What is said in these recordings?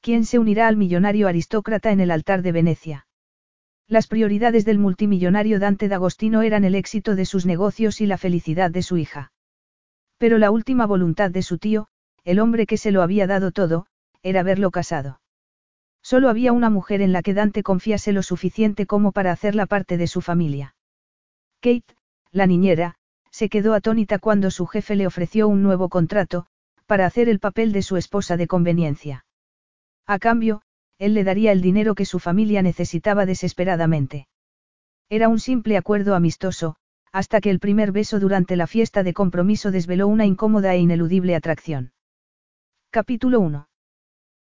¿Quién se unirá al millonario aristócrata en el altar de Venecia? Las prioridades del multimillonario Dante d'Agostino eran el éxito de sus negocios y la felicidad de su hija. Pero la última voluntad de su tío, el hombre que se lo había dado todo, era verlo casado. Solo había una mujer en la que Dante confiase lo suficiente como para hacerla parte de su familia. Kate, la niñera, se quedó atónita cuando su jefe le ofreció un nuevo contrato, para hacer el papel de su esposa de conveniencia. A cambio, él le daría el dinero que su familia necesitaba desesperadamente. Era un simple acuerdo amistoso, hasta que el primer beso durante la fiesta de compromiso desveló una incómoda e ineludible atracción. Capítulo 1.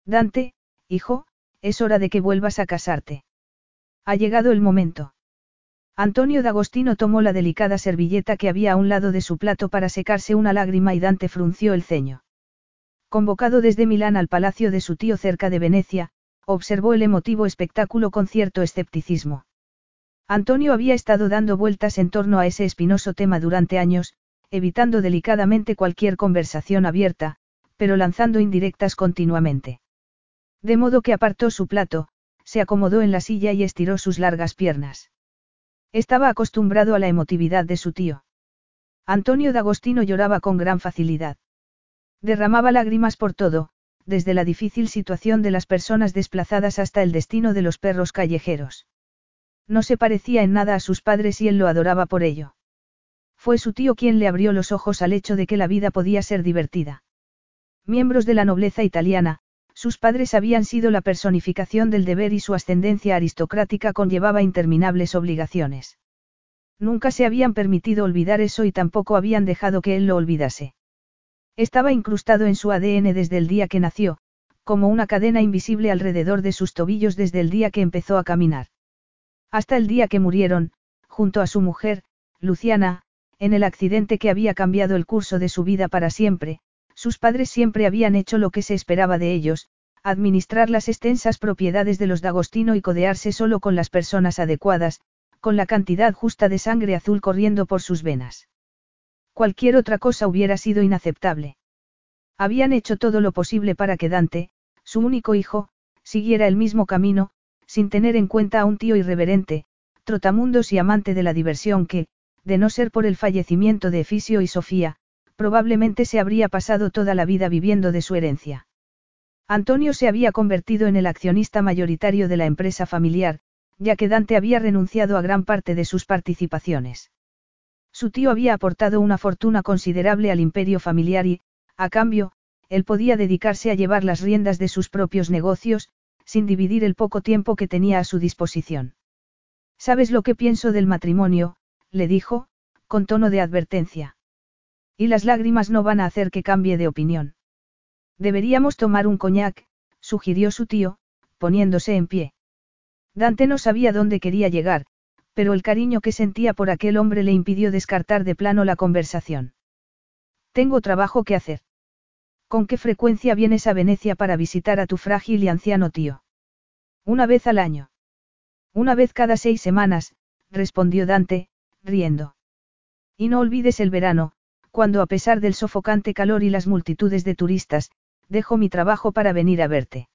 Dante, hijo, es hora de que vuelvas a casarte. Ha llegado el momento. Antonio D'Agostino tomó la delicada servilleta que había a un lado de su plato para secarse una lágrima y Dante frunció el ceño. Convocado desde Milán al palacio de su tío cerca de Venecia, observó el emotivo espectáculo con cierto escepticismo. Antonio había estado dando vueltas en torno a ese espinoso tema durante años, evitando delicadamente cualquier conversación abierta, pero lanzando indirectas continuamente. De modo que apartó su plato, se acomodó en la silla y estiró sus largas piernas. Estaba acostumbrado a la emotividad de su tío. Antonio D'Agostino lloraba con gran facilidad. Derramaba lágrimas por todo, desde la difícil situación de las personas desplazadas hasta el destino de los perros callejeros. No se parecía en nada a sus padres y él lo adoraba por ello. Fue su tío quien le abrió los ojos al hecho de que la vida podía ser divertida. Miembros de la nobleza italiana, sus padres habían sido la personificación del deber y su ascendencia aristocrática conllevaba interminables obligaciones. Nunca se habían permitido olvidar eso y tampoco habían dejado que él lo olvidase. Estaba incrustado en su ADN desde el día que nació, como una cadena invisible alrededor de sus tobillos desde el día que empezó a caminar. Hasta el día que murieron, junto a su mujer, Luciana, en el accidente que había cambiado el curso de su vida para siempre, sus padres siempre habían hecho lo que se esperaba de ellos, administrar las extensas propiedades de los D'Agostino y codearse solo con las personas adecuadas, con la cantidad justa de sangre azul corriendo por sus venas. Cualquier otra cosa hubiera sido inaceptable. Habían hecho todo lo posible para que Dante, su único hijo, siguiera el mismo camino, sin tener en cuenta a un tío irreverente, trotamundos y amante de la diversión que, de no ser por el fallecimiento de Efisio y Sofía, probablemente se habría pasado toda la vida viviendo de su herencia. Antonio se había convertido en el accionista mayoritario de la empresa familiar, ya que Dante había renunciado a gran parte de sus participaciones. Su tío había aportado una fortuna considerable al imperio familiar y, a cambio, él podía dedicarse a llevar las riendas de sus propios negocios, sin dividir el poco tiempo que tenía a su disposición. ¿Sabes lo que pienso del matrimonio? le dijo, con tono de advertencia. Y las lágrimas no van a hacer que cambie de opinión. Deberíamos tomar un coñac, sugirió su tío, poniéndose en pie. Dante no sabía dónde quería llegar, pero el cariño que sentía por aquel hombre le impidió descartar de plano la conversación. Tengo trabajo que hacer. ¿Con qué frecuencia vienes a Venecia para visitar a tu frágil y anciano tío? Una vez al año. Una vez cada seis semanas, respondió Dante, riendo. Y no olvides el verano, cuando a pesar del sofocante calor y las multitudes de turistas, dejo mi trabajo para venir a verte.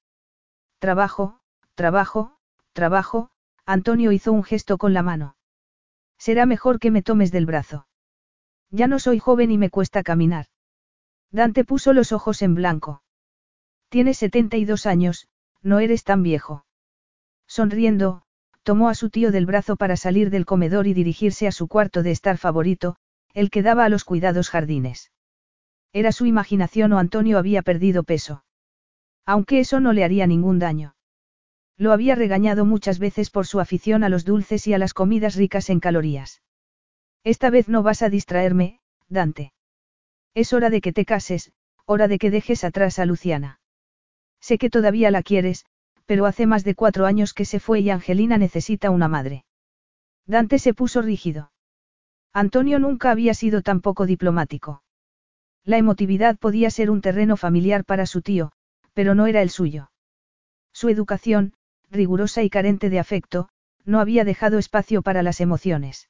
Trabajo, trabajo, trabajo, Antonio hizo un gesto con la mano. Será mejor que me tomes del brazo. Ya no soy joven y me cuesta caminar. Dante puso los ojos en blanco. Tienes 72 años, no eres tan viejo. Sonriendo, tomó a su tío del brazo para salir del comedor y dirigirse a su cuarto de estar favorito, el que daba a los cuidados jardines. Era su imaginación o Antonio había perdido peso. Aunque eso no le haría ningún daño. Lo había regañado muchas veces por su afición a los dulces y a las comidas ricas en calorías. Esta vez no vas a distraerme, Dante. Es hora de que te cases, hora de que dejes atrás a Luciana. Sé que todavía la quieres, pero hace más de cuatro años que se fue y Angelina necesita una madre. Dante se puso rígido. Antonio nunca había sido tan poco diplomático. La emotividad podía ser un terreno familiar para su tío, pero no era el suyo. Su educación, rigurosa y carente de afecto, no había dejado espacio para las emociones.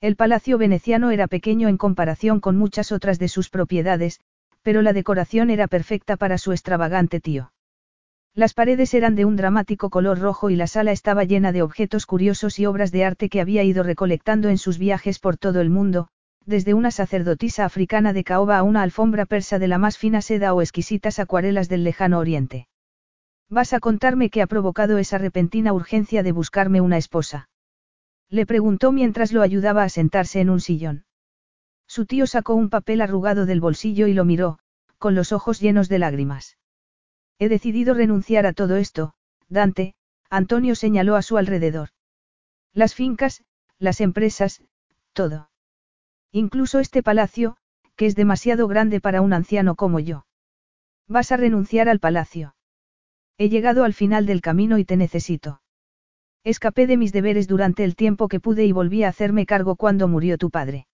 El palacio veneciano era pequeño en comparación con muchas otras de sus propiedades, pero la decoración era perfecta para su extravagante tío. Las paredes eran de un dramático color rojo y la sala estaba llena de objetos curiosos y obras de arte que había ido recolectando en sus viajes por todo el mundo, desde una sacerdotisa africana de caoba a una alfombra persa de la más fina seda o exquisitas acuarelas del lejano oriente. ¿Vas a contarme qué ha provocado esa repentina urgencia de buscarme una esposa? Le preguntó mientras lo ayudaba a sentarse en un sillón. Su tío sacó un papel arrugado del bolsillo y lo miró, con los ojos llenos de lágrimas. He decidido renunciar a todo esto, Dante, Antonio señaló a su alrededor. Las fincas, las empresas, todo. Incluso este palacio, que es demasiado grande para un anciano como yo. Vas a renunciar al palacio. He llegado al final del camino y te necesito. Escapé de mis deberes durante el tiempo que pude y volví a hacerme cargo cuando murió tu padre.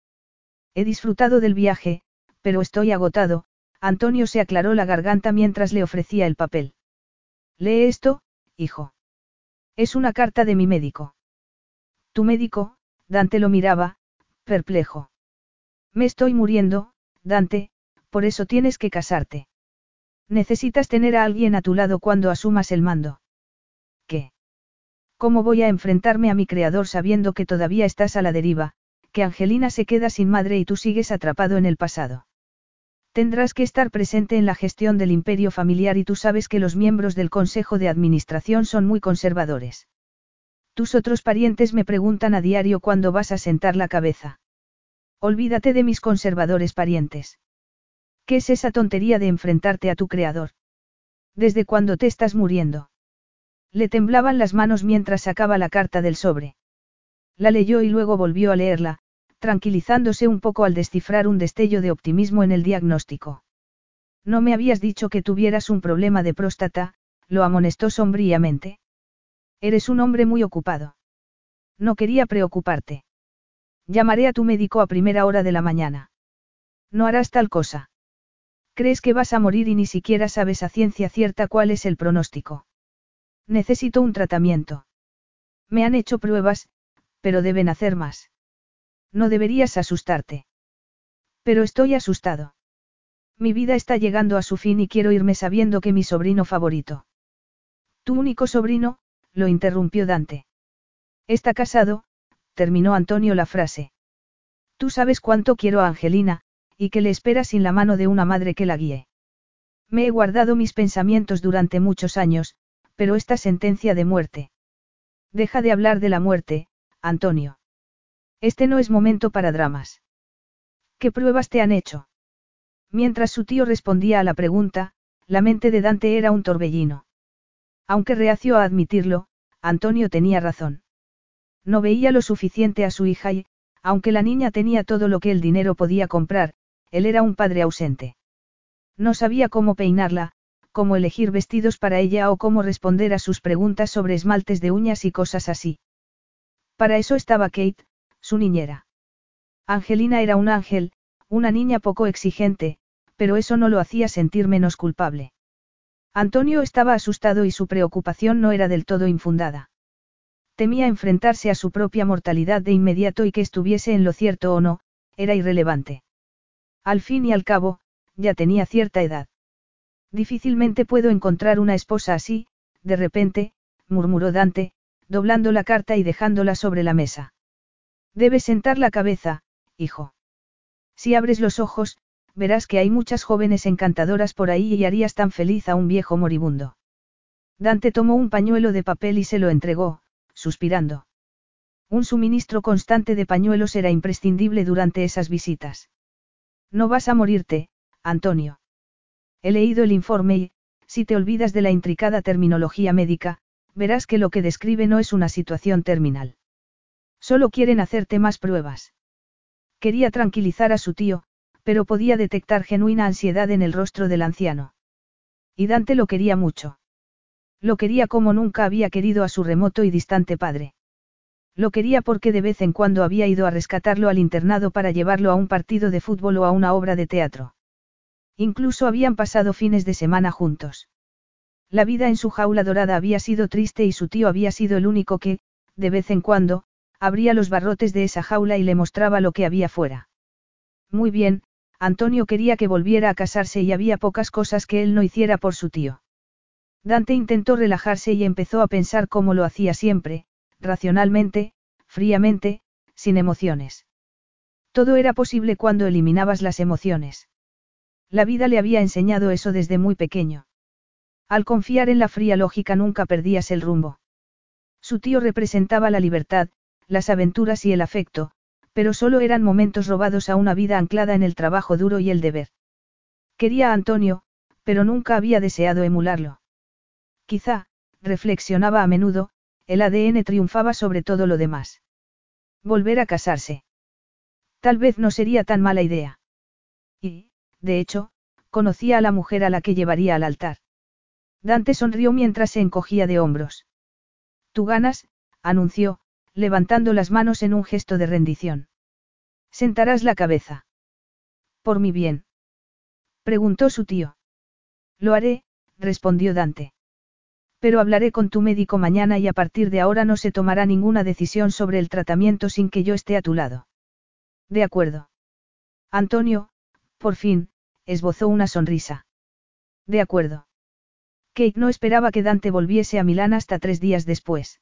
He disfrutado del viaje, pero estoy agotado, Antonio se aclaró la garganta mientras le ofrecía el papel. Lee esto, hijo. Es una carta de mi médico. Tu médico, Dante lo miraba, perplejo. Me estoy muriendo, Dante, por eso tienes que casarte. Necesitas tener a alguien a tu lado cuando asumas el mando. ¿Qué? ¿Cómo voy a enfrentarme a mi creador sabiendo que todavía estás a la deriva, que Angelina se queda sin madre y tú sigues atrapado en el pasado. Tendrás que estar presente en la gestión del imperio familiar y tú sabes que los miembros del Consejo de Administración son muy conservadores. Tus otros parientes me preguntan a diario cuándo vas a sentar la cabeza. Olvídate de mis conservadores parientes. ¿Qué es esa tontería de enfrentarte a tu creador? ¿Desde cuándo te estás muriendo? Le temblaban las manos mientras sacaba la carta del sobre. La leyó y luego volvió a leerla, tranquilizándose un poco al descifrar un destello de optimismo en el diagnóstico. No me habías dicho que tuvieras un problema de próstata, lo amonestó sombríamente. Eres un hombre muy ocupado. No quería preocuparte. Llamaré a tu médico a primera hora de la mañana. No harás tal cosa. Crees que vas a morir y ni siquiera sabes a ciencia cierta cuál es el pronóstico. Necesito un tratamiento. Me han hecho pruebas, pero deben hacer más. No deberías asustarte. Pero estoy asustado. Mi vida está llegando a su fin y quiero irme sabiendo que mi sobrino favorito. Tu único sobrino, lo interrumpió Dante. Está casado, terminó Antonio la frase. Tú sabes cuánto quiero a Angelina, y que le espera sin la mano de una madre que la guíe. Me he guardado mis pensamientos durante muchos años, pero esta sentencia de muerte. Deja de hablar de la muerte, Antonio. Este no es momento para dramas. ¿Qué pruebas te han hecho? Mientras su tío respondía a la pregunta, la mente de Dante era un torbellino. Aunque reació a admitirlo, Antonio tenía razón. No veía lo suficiente a su hija y, aunque la niña tenía todo lo que el dinero podía comprar, él era un padre ausente. No sabía cómo peinarla, cómo elegir vestidos para ella o cómo responder a sus preguntas sobre esmaltes de uñas y cosas así. Para eso estaba Kate, su niñera. Angelina era un ángel, una niña poco exigente, pero eso no lo hacía sentir menos culpable. Antonio estaba asustado y su preocupación no era del todo infundada. Temía enfrentarse a su propia mortalidad de inmediato y que estuviese en lo cierto o no, era irrelevante. Al fin y al cabo, ya tenía cierta edad. Difícilmente puedo encontrar una esposa así, de repente, murmuró Dante, doblando la carta y dejándola sobre la mesa. Debes sentar la cabeza, hijo. Si abres los ojos, verás que hay muchas jóvenes encantadoras por ahí y harías tan feliz a un viejo moribundo. Dante tomó un pañuelo de papel y se lo entregó, suspirando. Un suministro constante de pañuelos era imprescindible durante esas visitas. No vas a morirte, Antonio. He leído el informe y, si te olvidas de la intricada terminología médica, verás que lo que describe no es una situación terminal. Solo quieren hacerte más pruebas. Quería tranquilizar a su tío, pero podía detectar genuina ansiedad en el rostro del anciano. Y Dante lo quería mucho. Lo quería como nunca había querido a su remoto y distante padre. Lo quería porque de vez en cuando había ido a rescatarlo al internado para llevarlo a un partido de fútbol o a una obra de teatro. Incluso habían pasado fines de semana juntos. La vida en su jaula dorada había sido triste y su tío había sido el único que, de vez en cuando, abría los barrotes de esa jaula y le mostraba lo que había fuera. Muy bien, Antonio quería que volviera a casarse y había pocas cosas que él no hiciera por su tío. Dante intentó relajarse y empezó a pensar como lo hacía siempre, racionalmente, fríamente, sin emociones. Todo era posible cuando eliminabas las emociones. La vida le había enseñado eso desde muy pequeño. Al confiar en la fría lógica nunca perdías el rumbo. Su tío representaba la libertad, las aventuras y el afecto, pero solo eran momentos robados a una vida anclada en el trabajo duro y el deber. Quería a Antonio, pero nunca había deseado emularlo. Quizá, reflexionaba a menudo, el ADN triunfaba sobre todo lo demás. Volver a casarse. Tal vez no sería tan mala idea. Y, de hecho, conocía a la mujer a la que llevaría al altar. Dante sonrió mientras se encogía de hombros. Tú ganas, anunció, levantando las manos en un gesto de rendición. Sentarás la cabeza. Por mi bien. Preguntó su tío. Lo haré, respondió Dante. Pero hablaré con tu médico mañana y a partir de ahora no se tomará ninguna decisión sobre el tratamiento sin que yo esté a tu lado. De acuerdo. Antonio, por fin, esbozó una sonrisa. De acuerdo. Kate no esperaba que Dante volviese a Milán hasta tres días después.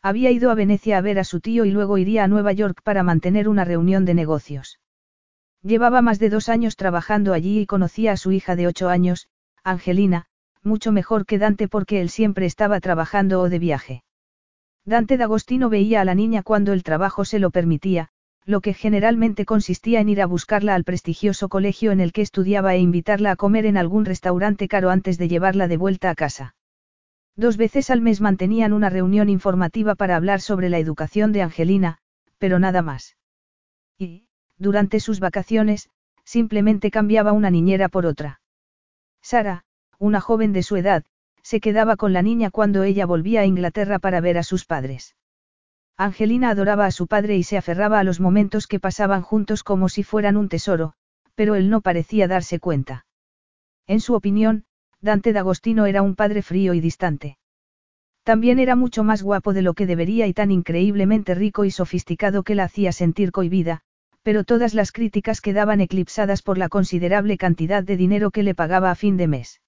Había ido a Venecia a ver a su tío y luego iría a Nueva York para mantener una reunión de negocios. Llevaba más de dos años trabajando allí y conocía a su hija de ocho años, Angelina, mucho mejor que Dante porque él siempre estaba trabajando o de viaje. Dante D'Agostino veía a la niña cuando el trabajo se lo permitía, lo que generalmente consistía en ir a buscarla al prestigioso colegio en el que estudiaba e invitarla a comer en algún restaurante caro antes de llevarla de vuelta a casa. Dos veces al mes mantenían una reunión informativa para hablar sobre la educación de Angelina, pero nada más. Y, durante sus vacaciones, simplemente cambiaba una niñera por otra. Sara, una joven de su edad, se quedaba con la niña cuando ella volvía a Inglaterra para ver a sus padres. Angelina adoraba a su padre y se aferraba a los momentos que pasaban juntos como si fueran un tesoro, pero él no parecía darse cuenta. En su opinión, Dante D'Agostino era un padre frío y distante. También era mucho más guapo de lo que debería y tan increíblemente rico y sofisticado que la hacía sentir cohibida, pero todas las críticas quedaban eclipsadas por la considerable cantidad de dinero que le pagaba a fin de mes.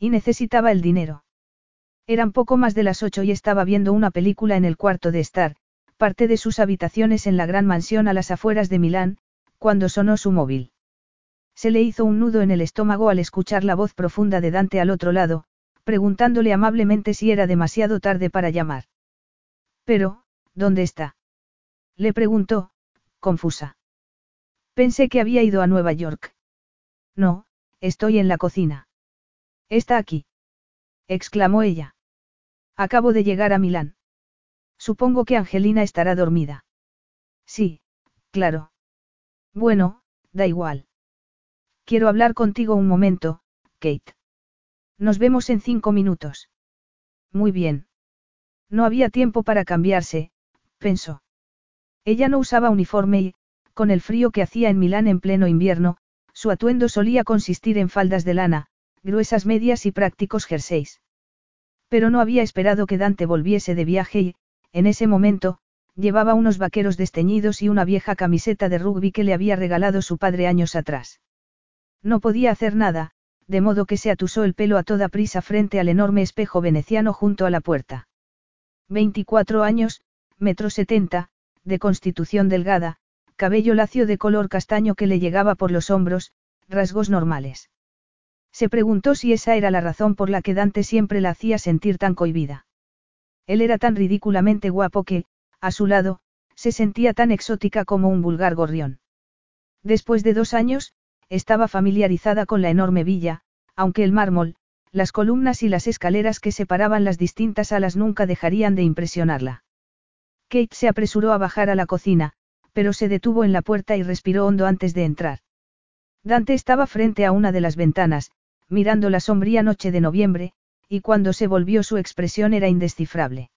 Y necesitaba el dinero. Eran poco más de las ocho y estaba viendo una película en el cuarto de estar, parte de sus habitaciones en la gran mansión a las afueras de Milán, cuando sonó su móvil. Se le hizo un nudo en el estómago al escuchar la voz profunda de Dante al otro lado, preguntándole amablemente si era demasiado tarde para llamar. Pero, ¿dónde está? Le preguntó, confusa. Pensé que había ido a Nueva York. No, estoy en la cocina. Está aquí. exclamó ella. Acabo de llegar a Milán. Supongo que Angelina estará dormida. Sí, claro. Bueno, da igual. Quiero hablar contigo un momento, Kate. Nos vemos en cinco minutos. Muy bien. No había tiempo para cambiarse, pensó. Ella no usaba uniforme y, con el frío que hacía en Milán en pleno invierno, su atuendo solía consistir en faldas de lana, gruesas medias y prácticos jerseys. Pero no había esperado que Dante volviese de viaje y, en ese momento, llevaba unos vaqueros desteñidos y una vieja camiseta de rugby que le había regalado su padre años atrás. No podía hacer nada, de modo que se atusó el pelo a toda prisa frente al enorme espejo veneciano junto a la puerta. 24 años, metro 70, de constitución delgada, cabello lacio de color castaño que le llegaba por los hombros, rasgos normales. Se preguntó si esa era la razón por la que Dante siempre la hacía sentir tan cohibida. Él era tan ridículamente guapo que, a su lado, se sentía tan exótica como un vulgar gorrión. Después de dos años, estaba familiarizada con la enorme villa, aunque el mármol, las columnas y las escaleras que separaban las distintas alas nunca dejarían de impresionarla. Kate se apresuró a bajar a la cocina, pero se detuvo en la puerta y respiró hondo antes de entrar. Dante estaba frente a una de las ventanas, mirando la sombría noche de noviembre, y cuando se volvió su expresión era indescifrable.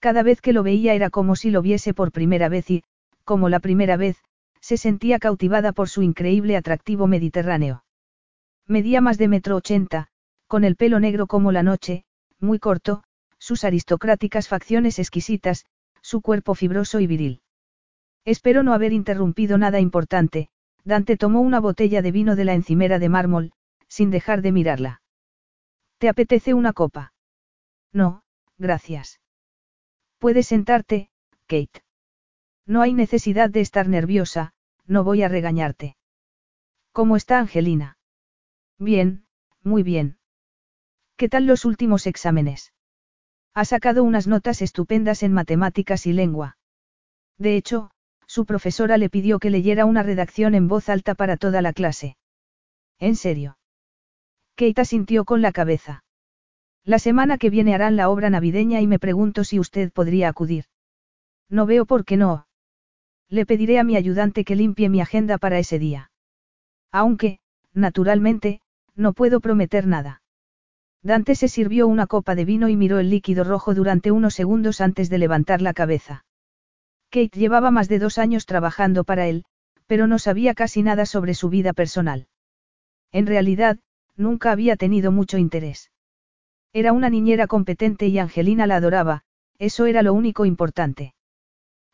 Cada vez que lo veía era como si lo viese por primera vez y, como la primera vez, se sentía cautivada por su increíble atractivo mediterráneo. Medía más de metro ochenta, con el pelo negro como la noche, muy corto, sus aristocráticas facciones exquisitas, su cuerpo fibroso y viril. Espero no haber interrumpido nada importante, Dante tomó una botella de vino de la encimera de mármol, sin dejar de mirarla. ¿Te apetece una copa? No, gracias. Puedes sentarte, Kate. No hay necesidad de estar nerviosa, no voy a regañarte. ¿Cómo está Angelina? Bien, muy bien. ¿Qué tal los últimos exámenes? Ha sacado unas notas estupendas en matemáticas y lengua. De hecho, su profesora le pidió que leyera una redacción en voz alta para toda la clase. ¿En serio? Keita sintió con la cabeza. La semana que viene harán la obra navideña y me pregunto si usted podría acudir. No veo por qué no. Le pediré a mi ayudante que limpie mi agenda para ese día. Aunque, naturalmente, no puedo prometer nada. Dante se sirvió una copa de vino y miró el líquido rojo durante unos segundos antes de levantar la cabeza. Kate llevaba más de dos años trabajando para él, pero no sabía casi nada sobre su vida personal. En realidad, nunca había tenido mucho interés. Era una niñera competente y Angelina la adoraba, eso era lo único importante.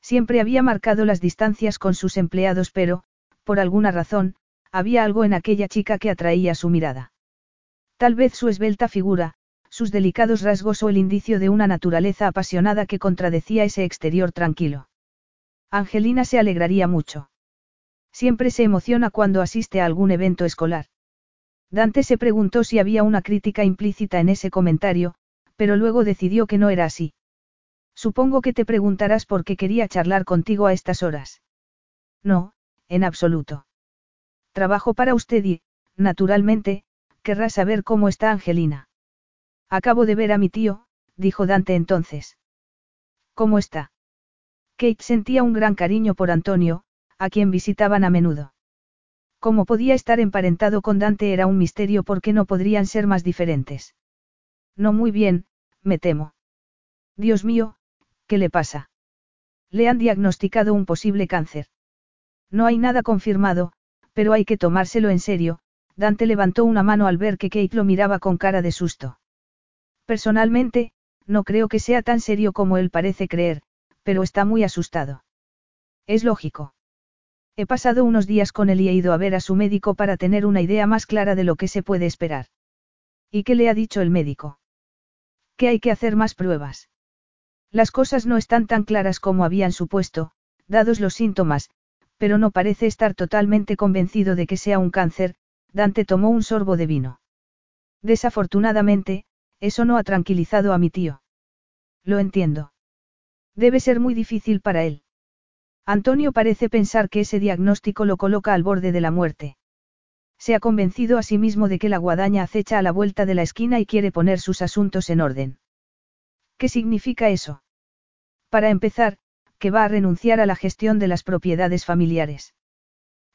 Siempre había marcado las distancias con sus empleados, pero, por alguna razón, había algo en aquella chica que atraía su mirada. Tal vez su esbelta figura, sus delicados rasgos o el indicio de una naturaleza apasionada que contradecía ese exterior tranquilo. Angelina se alegraría mucho. Siempre se emociona cuando asiste a algún evento escolar. Dante se preguntó si había una crítica implícita en ese comentario, pero luego decidió que no era así. Supongo que te preguntarás por qué quería charlar contigo a estas horas. No, en absoluto. Trabajo para usted y, naturalmente, querrá saber cómo está Angelina. Acabo de ver a mi tío, dijo Dante entonces. ¿Cómo está? Kate sentía un gran cariño por Antonio, a quien visitaban a menudo. Cómo podía estar emparentado con Dante era un misterio porque no podrían ser más diferentes. No muy bien, me temo. Dios mío, ¿qué le pasa? Le han diagnosticado un posible cáncer. No hay nada confirmado, pero hay que tomárselo en serio, Dante levantó una mano al ver que Kate lo miraba con cara de susto. Personalmente, no creo que sea tan serio como él parece creer, pero está muy asustado. Es lógico. He pasado unos días con él y he ido a ver a su médico para tener una idea más clara de lo que se puede esperar. ¿Y qué le ha dicho el médico? Que hay que hacer más pruebas. Las cosas no están tan claras como habían supuesto, dados los síntomas, pero no parece estar totalmente convencido de que sea un cáncer, Dante tomó un sorbo de vino. Desafortunadamente, eso no ha tranquilizado a mi tío. Lo entiendo. Debe ser muy difícil para él. Antonio parece pensar que ese diagnóstico lo coloca al borde de la muerte. Se ha convencido a sí mismo de que la guadaña acecha a la vuelta de la esquina y quiere poner sus asuntos en orden. ¿Qué significa eso? Para empezar, que va a renunciar a la gestión de las propiedades familiares.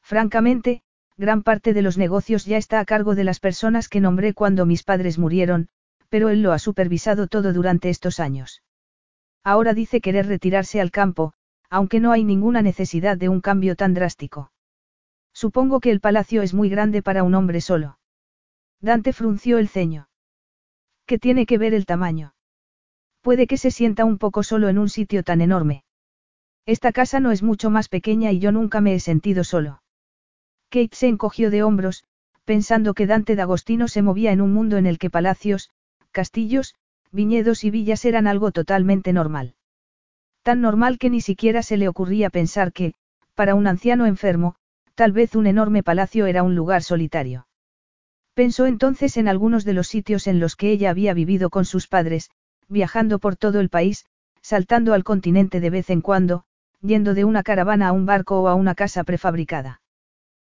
Francamente, gran parte de los negocios ya está a cargo de las personas que nombré cuando mis padres murieron, pero él lo ha supervisado todo durante estos años. Ahora dice querer retirarse al campo, aunque no hay ninguna necesidad de un cambio tan drástico. Supongo que el palacio es muy grande para un hombre solo. Dante frunció el ceño. ¿Qué tiene que ver el tamaño? Puede que se sienta un poco solo en un sitio tan enorme. Esta casa no es mucho más pequeña y yo nunca me he sentido solo. Kate se encogió de hombros, pensando que Dante D'Agostino se movía en un mundo en el que palacios, castillos, viñedos y villas eran algo totalmente normal. Tan normal que ni siquiera se le ocurría pensar que, para un anciano enfermo, tal vez un enorme palacio era un lugar solitario. Pensó entonces en algunos de los sitios en los que ella había vivido con sus padres, viajando por todo el país, saltando al continente de vez en cuando, yendo de una caravana a un barco o a una casa prefabricada.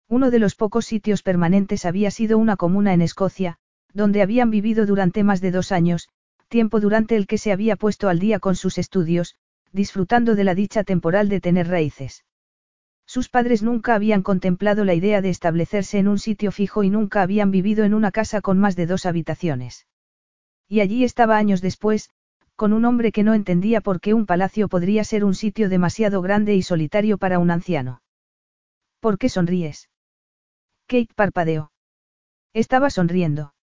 Uno de los pocos sitios permanentes había sido una comuna en Escocia, donde habían vivido durante más de dos años, tiempo durante el que se había puesto al día con sus estudios, disfrutando de la dicha temporal de tener raíces. Sus padres nunca habían contemplado la idea de establecerse en un sitio fijo y nunca habían vivido en una casa con más de dos habitaciones. Y allí estaba años después, con un hombre que no entendía por qué un palacio podría ser un sitio demasiado grande y solitario para un anciano. ¿Por qué sonríes? Kate parpadeó. Estaba sonriendo.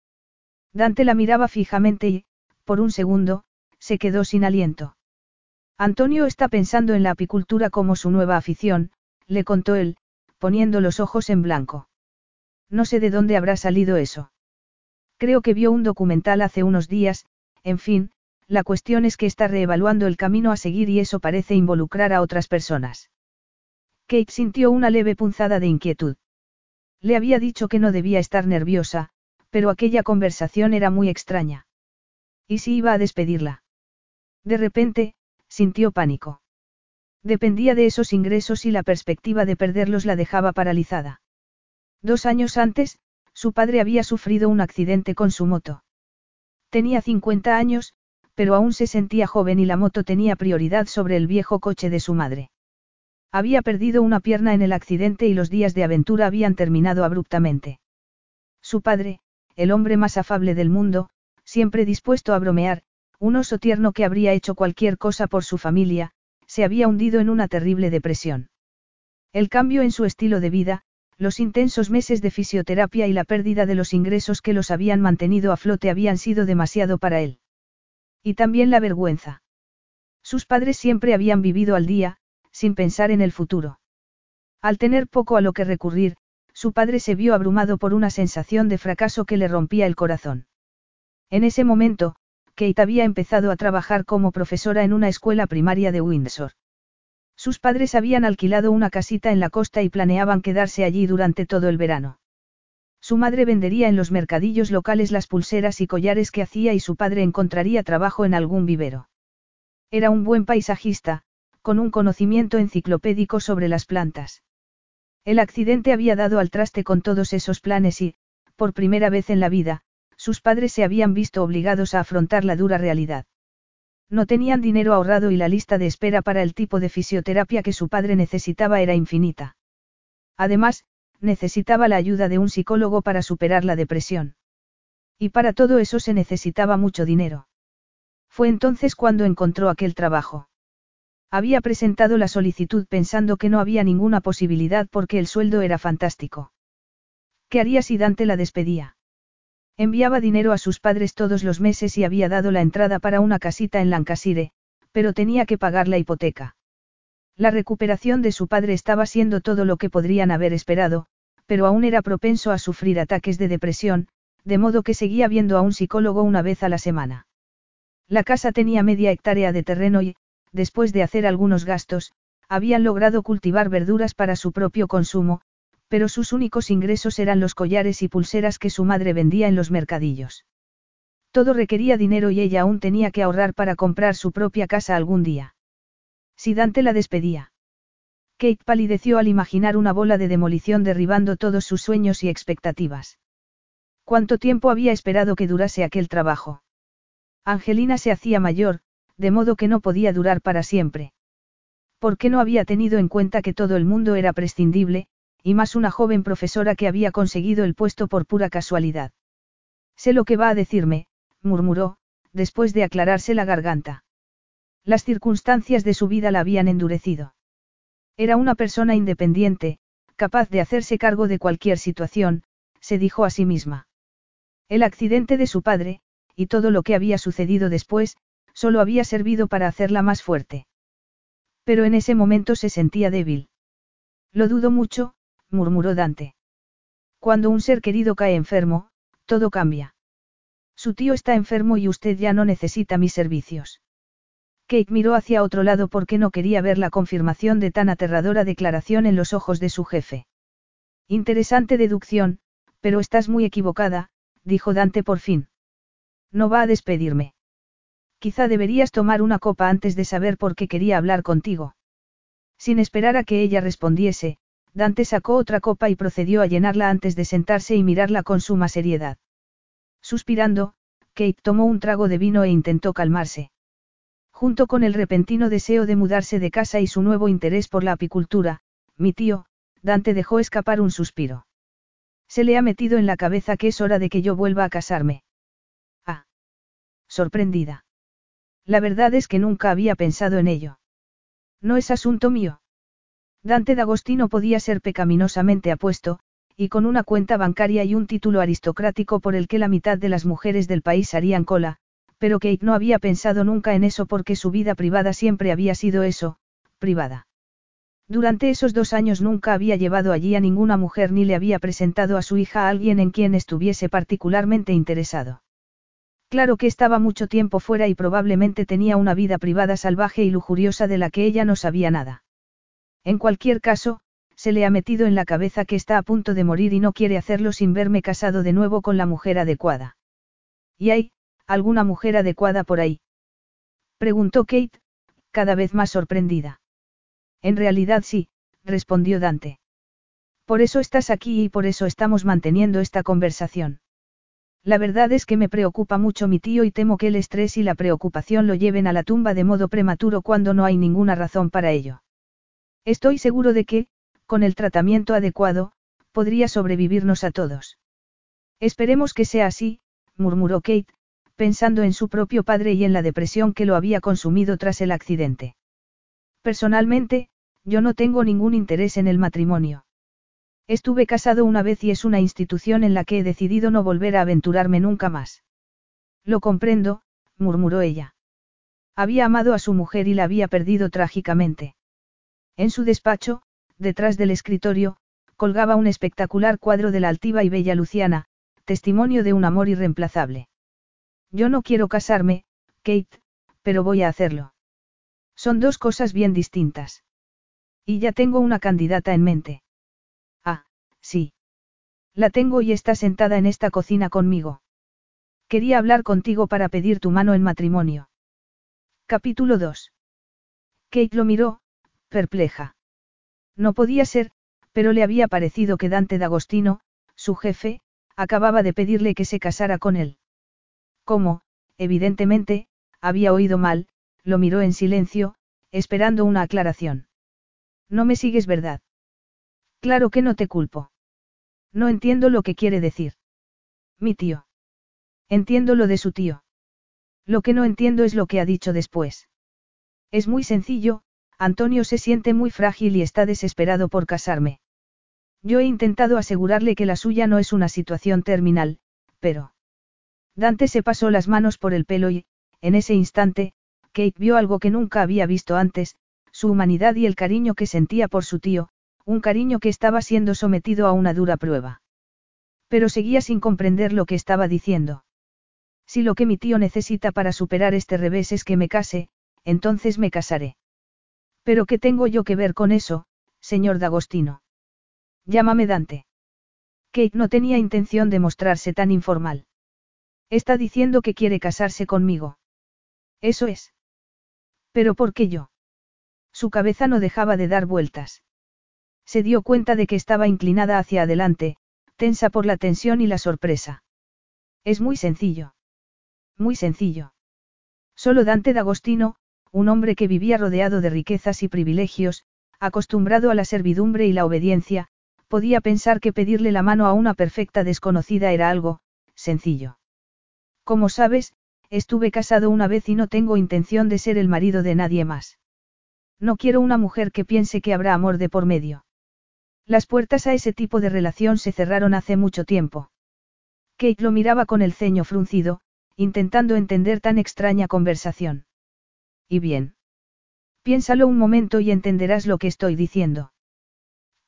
Dante la miraba fijamente y, por un segundo, se quedó sin aliento. Antonio está pensando en la apicultura como su nueva afición, le contó él, poniendo los ojos en blanco. No sé de dónde habrá salido eso. Creo que vio un documental hace unos días, en fin, la cuestión es que está reevaluando el camino a seguir y eso parece involucrar a otras personas. Kate sintió una leve punzada de inquietud. Le había dicho que no debía estar nerviosa, pero aquella conversación era muy extraña. ¿Y si iba a despedirla? De repente, sintió pánico. Dependía de esos ingresos y la perspectiva de perderlos la dejaba paralizada. Dos años antes, su padre había sufrido un accidente con su moto. Tenía 50 años, pero aún se sentía joven y la moto tenía prioridad sobre el viejo coche de su madre. Había perdido una pierna en el accidente y los días de aventura habían terminado abruptamente. Su padre, el hombre más afable del mundo, siempre dispuesto a bromear, un oso tierno que habría hecho cualquier cosa por su familia, se había hundido en una terrible depresión. El cambio en su estilo de vida, los intensos meses de fisioterapia y la pérdida de los ingresos que los habían mantenido a flote habían sido demasiado para él. Y también la vergüenza. Sus padres siempre habían vivido al día, sin pensar en el futuro. Al tener poco a lo que recurrir, su padre se vio abrumado por una sensación de fracaso que le rompía el corazón. En ese momento, Kate había empezado a trabajar como profesora en una escuela primaria de Windsor. Sus padres habían alquilado una casita en la costa y planeaban quedarse allí durante todo el verano. Su madre vendería en los mercadillos locales las pulseras y collares que hacía y su padre encontraría trabajo en algún vivero. Era un buen paisajista, con un conocimiento enciclopédico sobre las plantas. El accidente había dado al traste con todos esos planes y, por primera vez en la vida, sus padres se habían visto obligados a afrontar la dura realidad. No tenían dinero ahorrado y la lista de espera para el tipo de fisioterapia que su padre necesitaba era infinita. Además, necesitaba la ayuda de un psicólogo para superar la depresión. Y para todo eso se necesitaba mucho dinero. Fue entonces cuando encontró aquel trabajo. Había presentado la solicitud pensando que no había ninguna posibilidad porque el sueldo era fantástico. ¿Qué haría si Dante la despedía? Enviaba dinero a sus padres todos los meses y había dado la entrada para una casita en Lancashire, pero tenía que pagar la hipoteca. La recuperación de su padre estaba siendo todo lo que podrían haber esperado, pero aún era propenso a sufrir ataques de depresión, de modo que seguía viendo a un psicólogo una vez a la semana. La casa tenía media hectárea de terreno y, después de hacer algunos gastos, habían logrado cultivar verduras para su propio consumo, pero sus únicos ingresos eran los collares y pulseras que su madre vendía en los mercadillos. Todo requería dinero y ella aún tenía que ahorrar para comprar su propia casa algún día. Si Dante la despedía. Kate palideció al imaginar una bola de demolición derribando todos sus sueños y expectativas. ¿Cuánto tiempo había esperado que durase aquel trabajo? Angelina se hacía mayor, de modo que no podía durar para siempre. ¿Por qué no había tenido en cuenta que todo el mundo era prescindible, y más una joven profesora que había conseguido el puesto por pura casualidad. Sé lo que va a decirme, murmuró, después de aclararse la garganta. Las circunstancias de su vida la habían endurecido. Era una persona independiente, capaz de hacerse cargo de cualquier situación, se dijo a sí misma. El accidente de su padre, y todo lo que había sucedido después, solo había servido para hacerla más fuerte. Pero en ese momento se sentía débil. Lo dudo mucho, murmuró Dante. Cuando un ser querido cae enfermo, todo cambia. Su tío está enfermo y usted ya no necesita mis servicios. Kate miró hacia otro lado porque no quería ver la confirmación de tan aterradora declaración en los ojos de su jefe. Interesante deducción, pero estás muy equivocada, dijo Dante por fin. No va a despedirme. Quizá deberías tomar una copa antes de saber por qué quería hablar contigo. Sin esperar a que ella respondiese, Dante sacó otra copa y procedió a llenarla antes de sentarse y mirarla con suma seriedad. Suspirando, Kate tomó un trago de vino e intentó calmarse. Junto con el repentino deseo de mudarse de casa y su nuevo interés por la apicultura, Mi tío, Dante dejó escapar un suspiro. Se le ha metido en la cabeza que es hora de que yo vuelva a casarme. Ah. Sorprendida. La verdad es que nunca había pensado en ello. No es asunto mío. Dante D'Agostino podía ser pecaminosamente apuesto, y con una cuenta bancaria y un título aristocrático por el que la mitad de las mujeres del país harían cola, pero Kate no había pensado nunca en eso porque su vida privada siempre había sido eso, privada. Durante esos dos años nunca había llevado allí a ninguna mujer ni le había presentado a su hija a alguien en quien estuviese particularmente interesado. Claro que estaba mucho tiempo fuera y probablemente tenía una vida privada salvaje y lujuriosa de la que ella no sabía nada. En cualquier caso, se le ha metido en la cabeza que está a punto de morir y no quiere hacerlo sin verme casado de nuevo con la mujer adecuada. ¿Y hay, alguna mujer adecuada por ahí? Preguntó Kate, cada vez más sorprendida. En realidad sí, respondió Dante. Por eso estás aquí y por eso estamos manteniendo esta conversación. La verdad es que me preocupa mucho mi tío y temo que el estrés y la preocupación lo lleven a la tumba de modo prematuro cuando no hay ninguna razón para ello. Estoy seguro de que, con el tratamiento adecuado, podría sobrevivirnos a todos. Esperemos que sea así, murmuró Kate, pensando en su propio padre y en la depresión que lo había consumido tras el accidente. Personalmente, yo no tengo ningún interés en el matrimonio. Estuve casado una vez y es una institución en la que he decidido no volver a aventurarme nunca más. Lo comprendo, murmuró ella. Había amado a su mujer y la había perdido trágicamente. En su despacho, detrás del escritorio, colgaba un espectacular cuadro de la altiva y bella Luciana, testimonio de un amor irreemplazable. Yo no quiero casarme, Kate, pero voy a hacerlo. Son dos cosas bien distintas. Y ya tengo una candidata en mente. Ah, sí. La tengo y está sentada en esta cocina conmigo. Quería hablar contigo para pedir tu mano en matrimonio. Capítulo 2. Kate lo miró, perpleja. No podía ser, pero le había parecido que Dante D'Agostino, su jefe, acababa de pedirle que se casara con él. Como, evidentemente, había oído mal, lo miró en silencio, esperando una aclaración. No me sigues, ¿verdad? Claro que no te culpo. No entiendo lo que quiere decir. Mi tío. Entiendo lo de su tío. Lo que no entiendo es lo que ha dicho después. Es muy sencillo, Antonio se siente muy frágil y está desesperado por casarme. Yo he intentado asegurarle que la suya no es una situación terminal, pero... Dante se pasó las manos por el pelo y, en ese instante, Kate vio algo que nunca había visto antes, su humanidad y el cariño que sentía por su tío, un cariño que estaba siendo sometido a una dura prueba. Pero seguía sin comprender lo que estaba diciendo. Si lo que mi tío necesita para superar este revés es que me case, entonces me casaré. Pero ¿qué tengo yo que ver con eso, señor D'Agostino? Llámame Dante. Kate no tenía intención de mostrarse tan informal. Está diciendo que quiere casarse conmigo. Eso es. Pero ¿por qué yo? Su cabeza no dejaba de dar vueltas. Se dio cuenta de que estaba inclinada hacia adelante, tensa por la tensión y la sorpresa. Es muy sencillo. Muy sencillo. Solo Dante D'Agostino, un hombre que vivía rodeado de riquezas y privilegios, acostumbrado a la servidumbre y la obediencia, podía pensar que pedirle la mano a una perfecta desconocida era algo, sencillo. Como sabes, estuve casado una vez y no tengo intención de ser el marido de nadie más. No quiero una mujer que piense que habrá amor de por medio. Las puertas a ese tipo de relación se cerraron hace mucho tiempo. Kate lo miraba con el ceño fruncido, intentando entender tan extraña conversación. ¿Y bien? Piénsalo un momento y entenderás lo que estoy diciendo.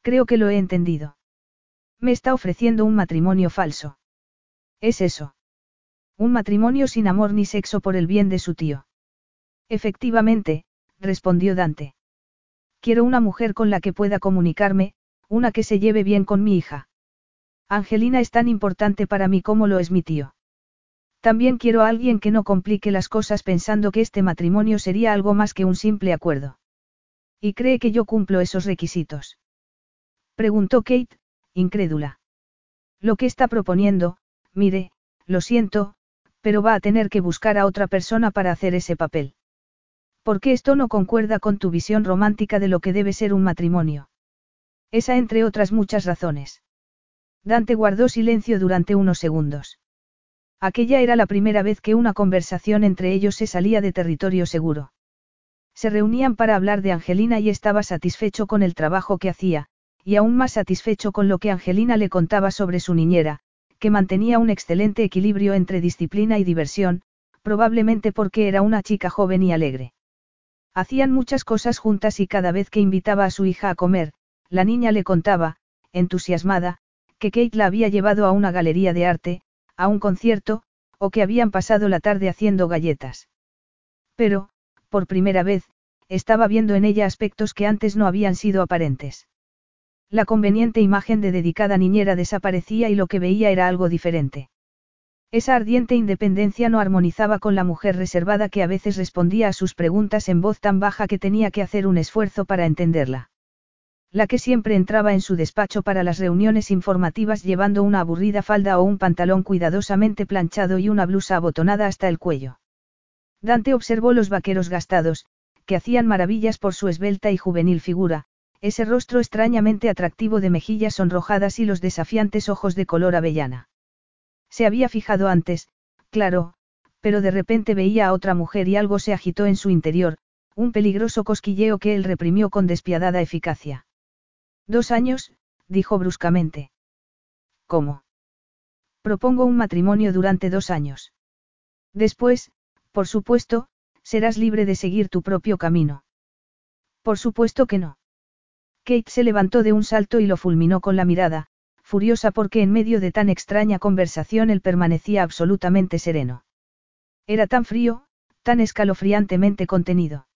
Creo que lo he entendido. Me está ofreciendo un matrimonio falso. Es eso. Un matrimonio sin amor ni sexo por el bien de su tío. Efectivamente, respondió Dante. Quiero una mujer con la que pueda comunicarme, una que se lleve bien con mi hija. Angelina es tan importante para mí como lo es mi tío. También quiero a alguien que no complique las cosas pensando que este matrimonio sería algo más que un simple acuerdo. ¿Y cree que yo cumplo esos requisitos? Preguntó Kate, incrédula. Lo que está proponiendo, mire, lo siento, pero va a tener que buscar a otra persona para hacer ese papel. Porque esto no concuerda con tu visión romántica de lo que debe ser un matrimonio. Esa entre otras muchas razones. Dante guardó silencio durante unos segundos. Aquella era la primera vez que una conversación entre ellos se salía de territorio seguro. Se reunían para hablar de Angelina y estaba satisfecho con el trabajo que hacía, y aún más satisfecho con lo que Angelina le contaba sobre su niñera, que mantenía un excelente equilibrio entre disciplina y diversión, probablemente porque era una chica joven y alegre. Hacían muchas cosas juntas y cada vez que invitaba a su hija a comer, la niña le contaba, entusiasmada, que Kate la había llevado a una galería de arte, a un concierto, o que habían pasado la tarde haciendo galletas. Pero, por primera vez, estaba viendo en ella aspectos que antes no habían sido aparentes. La conveniente imagen de dedicada niñera desaparecía y lo que veía era algo diferente. Esa ardiente independencia no armonizaba con la mujer reservada que a veces respondía a sus preguntas en voz tan baja que tenía que hacer un esfuerzo para entenderla. La que siempre entraba en su despacho para las reuniones informativas llevando una aburrida falda o un pantalón cuidadosamente planchado y una blusa abotonada hasta el cuello. Dante observó los vaqueros gastados, que hacían maravillas por su esbelta y juvenil figura, ese rostro extrañamente atractivo de mejillas sonrojadas y los desafiantes ojos de color avellana. Se había fijado antes, claro, pero de repente veía a otra mujer y algo se agitó en su interior, un peligroso cosquilleo que él reprimió con despiadada eficacia. Dos años, dijo bruscamente. ¿Cómo? Propongo un matrimonio durante dos años. Después, por supuesto, serás libre de seguir tu propio camino. Por supuesto que no. Kate se levantó de un salto y lo fulminó con la mirada, furiosa porque en medio de tan extraña conversación él permanecía absolutamente sereno. Era tan frío, tan escalofriantemente contenido.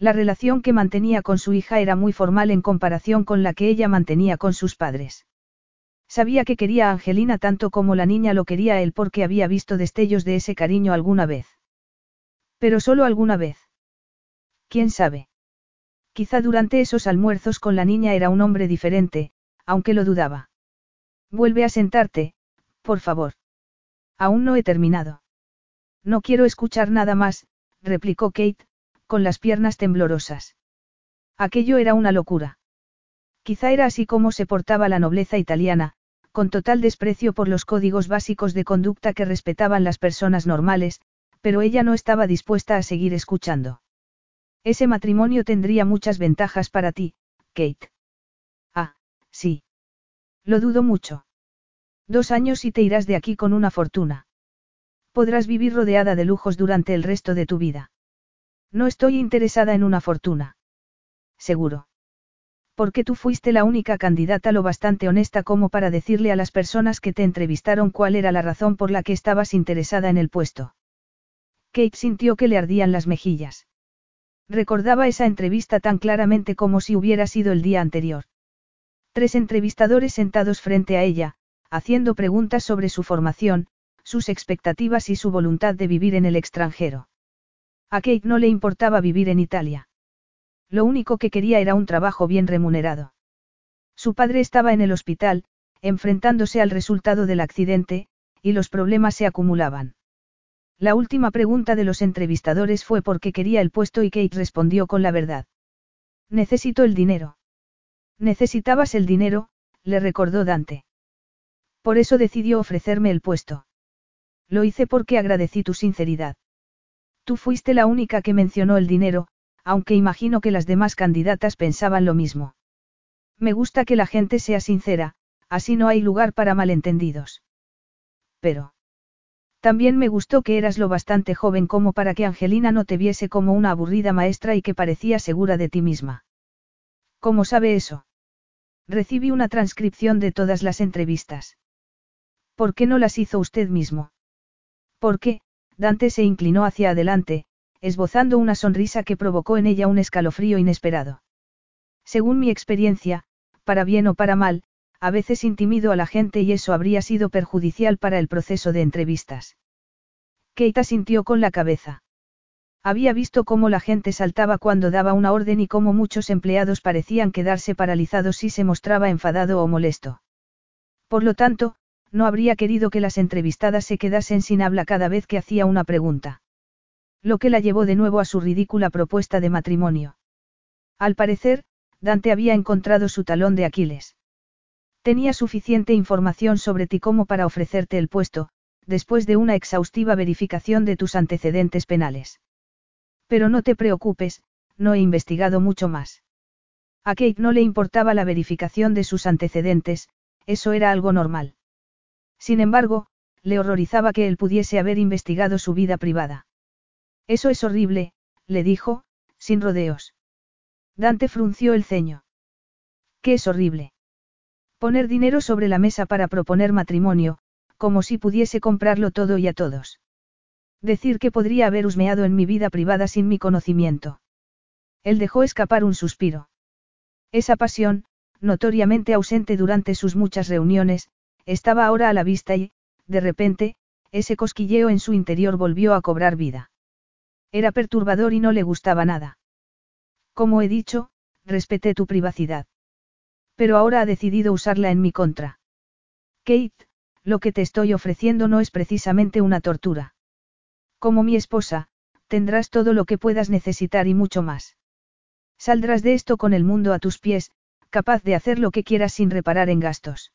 La relación que mantenía con su hija era muy formal en comparación con la que ella mantenía con sus padres. Sabía que quería a Angelina tanto como la niña lo quería a él porque había visto destellos de ese cariño alguna vez. Pero solo alguna vez. ¿Quién sabe? Quizá durante esos almuerzos con la niña era un hombre diferente, aunque lo dudaba. Vuelve a sentarte, por favor. Aún no he terminado. No quiero escuchar nada más, replicó Kate, con las piernas temblorosas. Aquello era una locura. Quizá era así como se portaba la nobleza italiana, con total desprecio por los códigos básicos de conducta que respetaban las personas normales, pero ella no estaba dispuesta a seguir escuchando. Ese matrimonio tendría muchas ventajas para ti, Kate. Ah, sí. Lo dudo mucho. Dos años y te irás de aquí con una fortuna. Podrás vivir rodeada de lujos durante el resto de tu vida. No estoy interesada en una fortuna. Seguro. Porque tú fuiste la única candidata lo bastante honesta como para decirle a las personas que te entrevistaron cuál era la razón por la que estabas interesada en el puesto. Kate sintió que le ardían las mejillas. Recordaba esa entrevista tan claramente como si hubiera sido el día anterior. Tres entrevistadores sentados frente a ella, haciendo preguntas sobre su formación, sus expectativas y su voluntad de vivir en el extranjero. A Kate no le importaba vivir en Italia. Lo único que quería era un trabajo bien remunerado. Su padre estaba en el hospital, enfrentándose al resultado del accidente, y los problemas se acumulaban. La última pregunta de los entrevistadores fue por qué quería el puesto y Kate respondió con la verdad. Necesito el dinero. Necesitabas el dinero, le recordó Dante. Por eso decidió ofrecerme el puesto. Lo hice porque agradecí tu sinceridad. Tú fuiste la única que mencionó el dinero, aunque imagino que las demás candidatas pensaban lo mismo. Me gusta que la gente sea sincera, así no hay lugar para malentendidos. Pero. También me gustó que eras lo bastante joven como para que Angelina no te viese como una aburrida maestra y que parecía segura de ti misma. ¿Cómo sabe eso? Recibí una transcripción de todas las entrevistas. ¿Por qué no las hizo usted mismo? Porque, Dante se inclinó hacia adelante, esbozando una sonrisa que provocó en ella un escalofrío inesperado. Según mi experiencia, para bien o para mal, a veces intimido a la gente y eso habría sido perjudicial para el proceso de entrevistas. Keita sintió con la cabeza. Había visto cómo la gente saltaba cuando daba una orden y cómo muchos empleados parecían quedarse paralizados si se mostraba enfadado o molesto. Por lo tanto, no habría querido que las entrevistadas se quedasen sin habla cada vez que hacía una pregunta. Lo que la llevó de nuevo a su ridícula propuesta de matrimonio. Al parecer, Dante había encontrado su talón de Aquiles. Tenía suficiente información sobre ti como para ofrecerte el puesto, después de una exhaustiva verificación de tus antecedentes penales. Pero no te preocupes, no he investigado mucho más. A Kate no le importaba la verificación de sus antecedentes, eso era algo normal. Sin embargo, le horrorizaba que él pudiese haber investigado su vida privada. Eso es horrible, le dijo, sin rodeos. Dante frunció el ceño. ¿Qué es horrible? Poner dinero sobre la mesa para proponer matrimonio, como si pudiese comprarlo todo y a todos. Decir que podría haber husmeado en mi vida privada sin mi conocimiento. Él dejó escapar un suspiro. Esa pasión, notoriamente ausente durante sus muchas reuniones, estaba ahora a la vista y, de repente, ese cosquilleo en su interior volvió a cobrar vida. Era perturbador y no le gustaba nada. Como he dicho, respeté tu privacidad. Pero ahora ha decidido usarla en mi contra. Kate, lo que te estoy ofreciendo no es precisamente una tortura. Como mi esposa, tendrás todo lo que puedas necesitar y mucho más. Saldrás de esto con el mundo a tus pies, capaz de hacer lo que quieras sin reparar en gastos.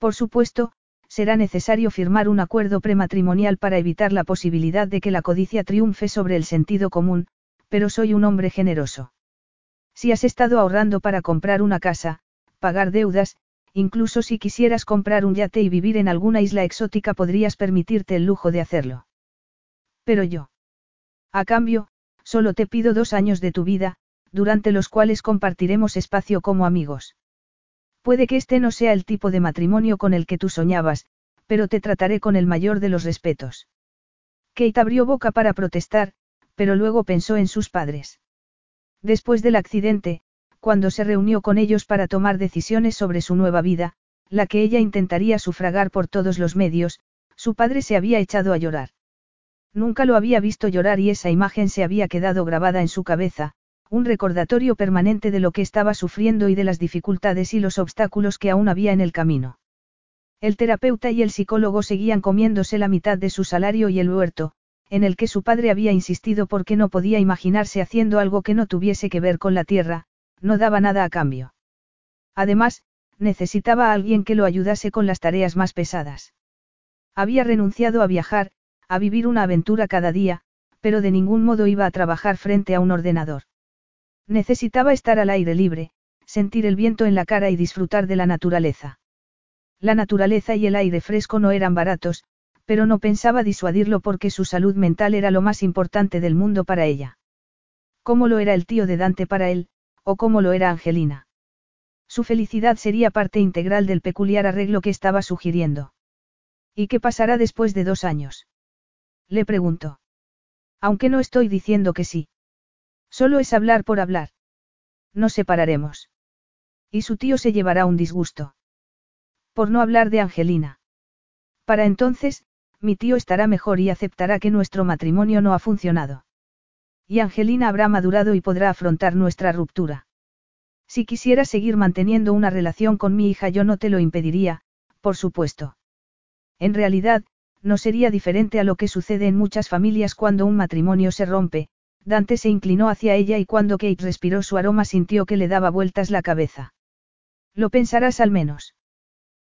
Por supuesto, será necesario firmar un acuerdo prematrimonial para evitar la posibilidad de que la codicia triunfe sobre el sentido común, pero soy un hombre generoso. Si has estado ahorrando para comprar una casa, pagar deudas, incluso si quisieras comprar un yate y vivir en alguna isla exótica podrías permitirte el lujo de hacerlo. Pero yo. A cambio, solo te pido dos años de tu vida, durante los cuales compartiremos espacio como amigos. Puede que este no sea el tipo de matrimonio con el que tú soñabas, pero te trataré con el mayor de los respetos. Kate abrió boca para protestar, pero luego pensó en sus padres. Después del accidente, cuando se reunió con ellos para tomar decisiones sobre su nueva vida, la que ella intentaría sufragar por todos los medios, su padre se había echado a llorar. Nunca lo había visto llorar y esa imagen se había quedado grabada en su cabeza, un recordatorio permanente de lo que estaba sufriendo y de las dificultades y los obstáculos que aún había en el camino. El terapeuta y el psicólogo seguían comiéndose la mitad de su salario y el huerto, en el que su padre había insistido porque no podía imaginarse haciendo algo que no tuviese que ver con la tierra, no daba nada a cambio. Además, necesitaba a alguien que lo ayudase con las tareas más pesadas. Había renunciado a viajar, a vivir una aventura cada día, pero de ningún modo iba a trabajar frente a un ordenador. Necesitaba estar al aire libre, sentir el viento en la cara y disfrutar de la naturaleza. La naturaleza y el aire fresco no eran baratos, pero no pensaba disuadirlo porque su salud mental era lo más importante del mundo para ella. ¿Cómo lo era el tío de Dante para él, o cómo lo era Angelina. Su felicidad sería parte integral del peculiar arreglo que estaba sugiriendo. ¿Y qué pasará después de dos años? Le preguntó. Aunque no estoy diciendo que sí. Solo es hablar por hablar. Nos separaremos. Y su tío se llevará un disgusto. Por no hablar de Angelina. Para entonces, mi tío estará mejor y aceptará que nuestro matrimonio no ha funcionado. Y Angelina habrá madurado y podrá afrontar nuestra ruptura. Si quisiera seguir manteniendo una relación con mi hija yo no te lo impediría, por supuesto. En realidad, no sería diferente a lo que sucede en muchas familias cuando un matrimonio se rompe, Dante se inclinó hacia ella y cuando Kate respiró su aroma sintió que le daba vueltas la cabeza. Lo pensarás al menos.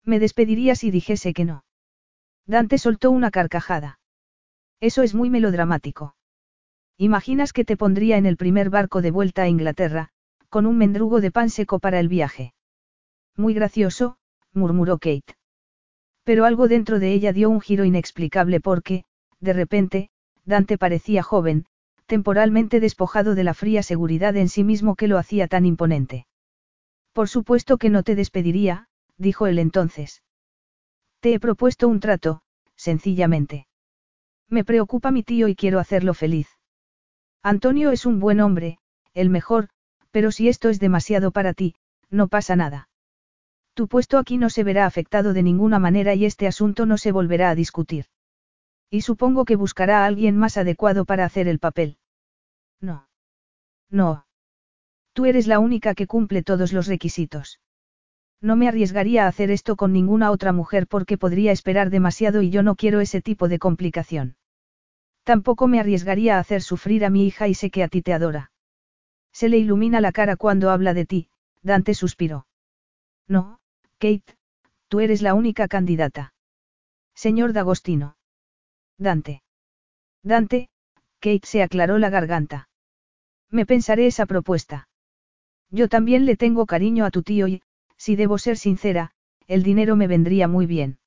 Me despediría si dijese que no. Dante soltó una carcajada. Eso es muy melodramático. Imaginas que te pondría en el primer barco de vuelta a Inglaterra, con un mendrugo de pan seco para el viaje. Muy gracioso, murmuró Kate. Pero algo dentro de ella dio un giro inexplicable porque, de repente, Dante parecía joven, temporalmente despojado de la fría seguridad en sí mismo que lo hacía tan imponente. Por supuesto que no te despediría, dijo él entonces. Te he propuesto un trato, sencillamente. Me preocupa mi tío y quiero hacerlo feliz. Antonio es un buen hombre, el mejor, pero si esto es demasiado para ti, no pasa nada. Tu puesto aquí no se verá afectado de ninguna manera y este asunto no se volverá a discutir. Y supongo que buscará a alguien más adecuado para hacer el papel. No. No. Tú eres la única que cumple todos los requisitos. No me arriesgaría a hacer esto con ninguna otra mujer porque podría esperar demasiado y yo no quiero ese tipo de complicación. Tampoco me arriesgaría a hacer sufrir a mi hija y sé que a ti te adora. Se le ilumina la cara cuando habla de ti, Dante suspiró. No, Kate, tú eres la única candidata. Señor D'Agostino. Dante. Dante, Kate se aclaró la garganta. Me pensaré esa propuesta. Yo también le tengo cariño a tu tío y, si debo ser sincera, el dinero me vendría muy bien.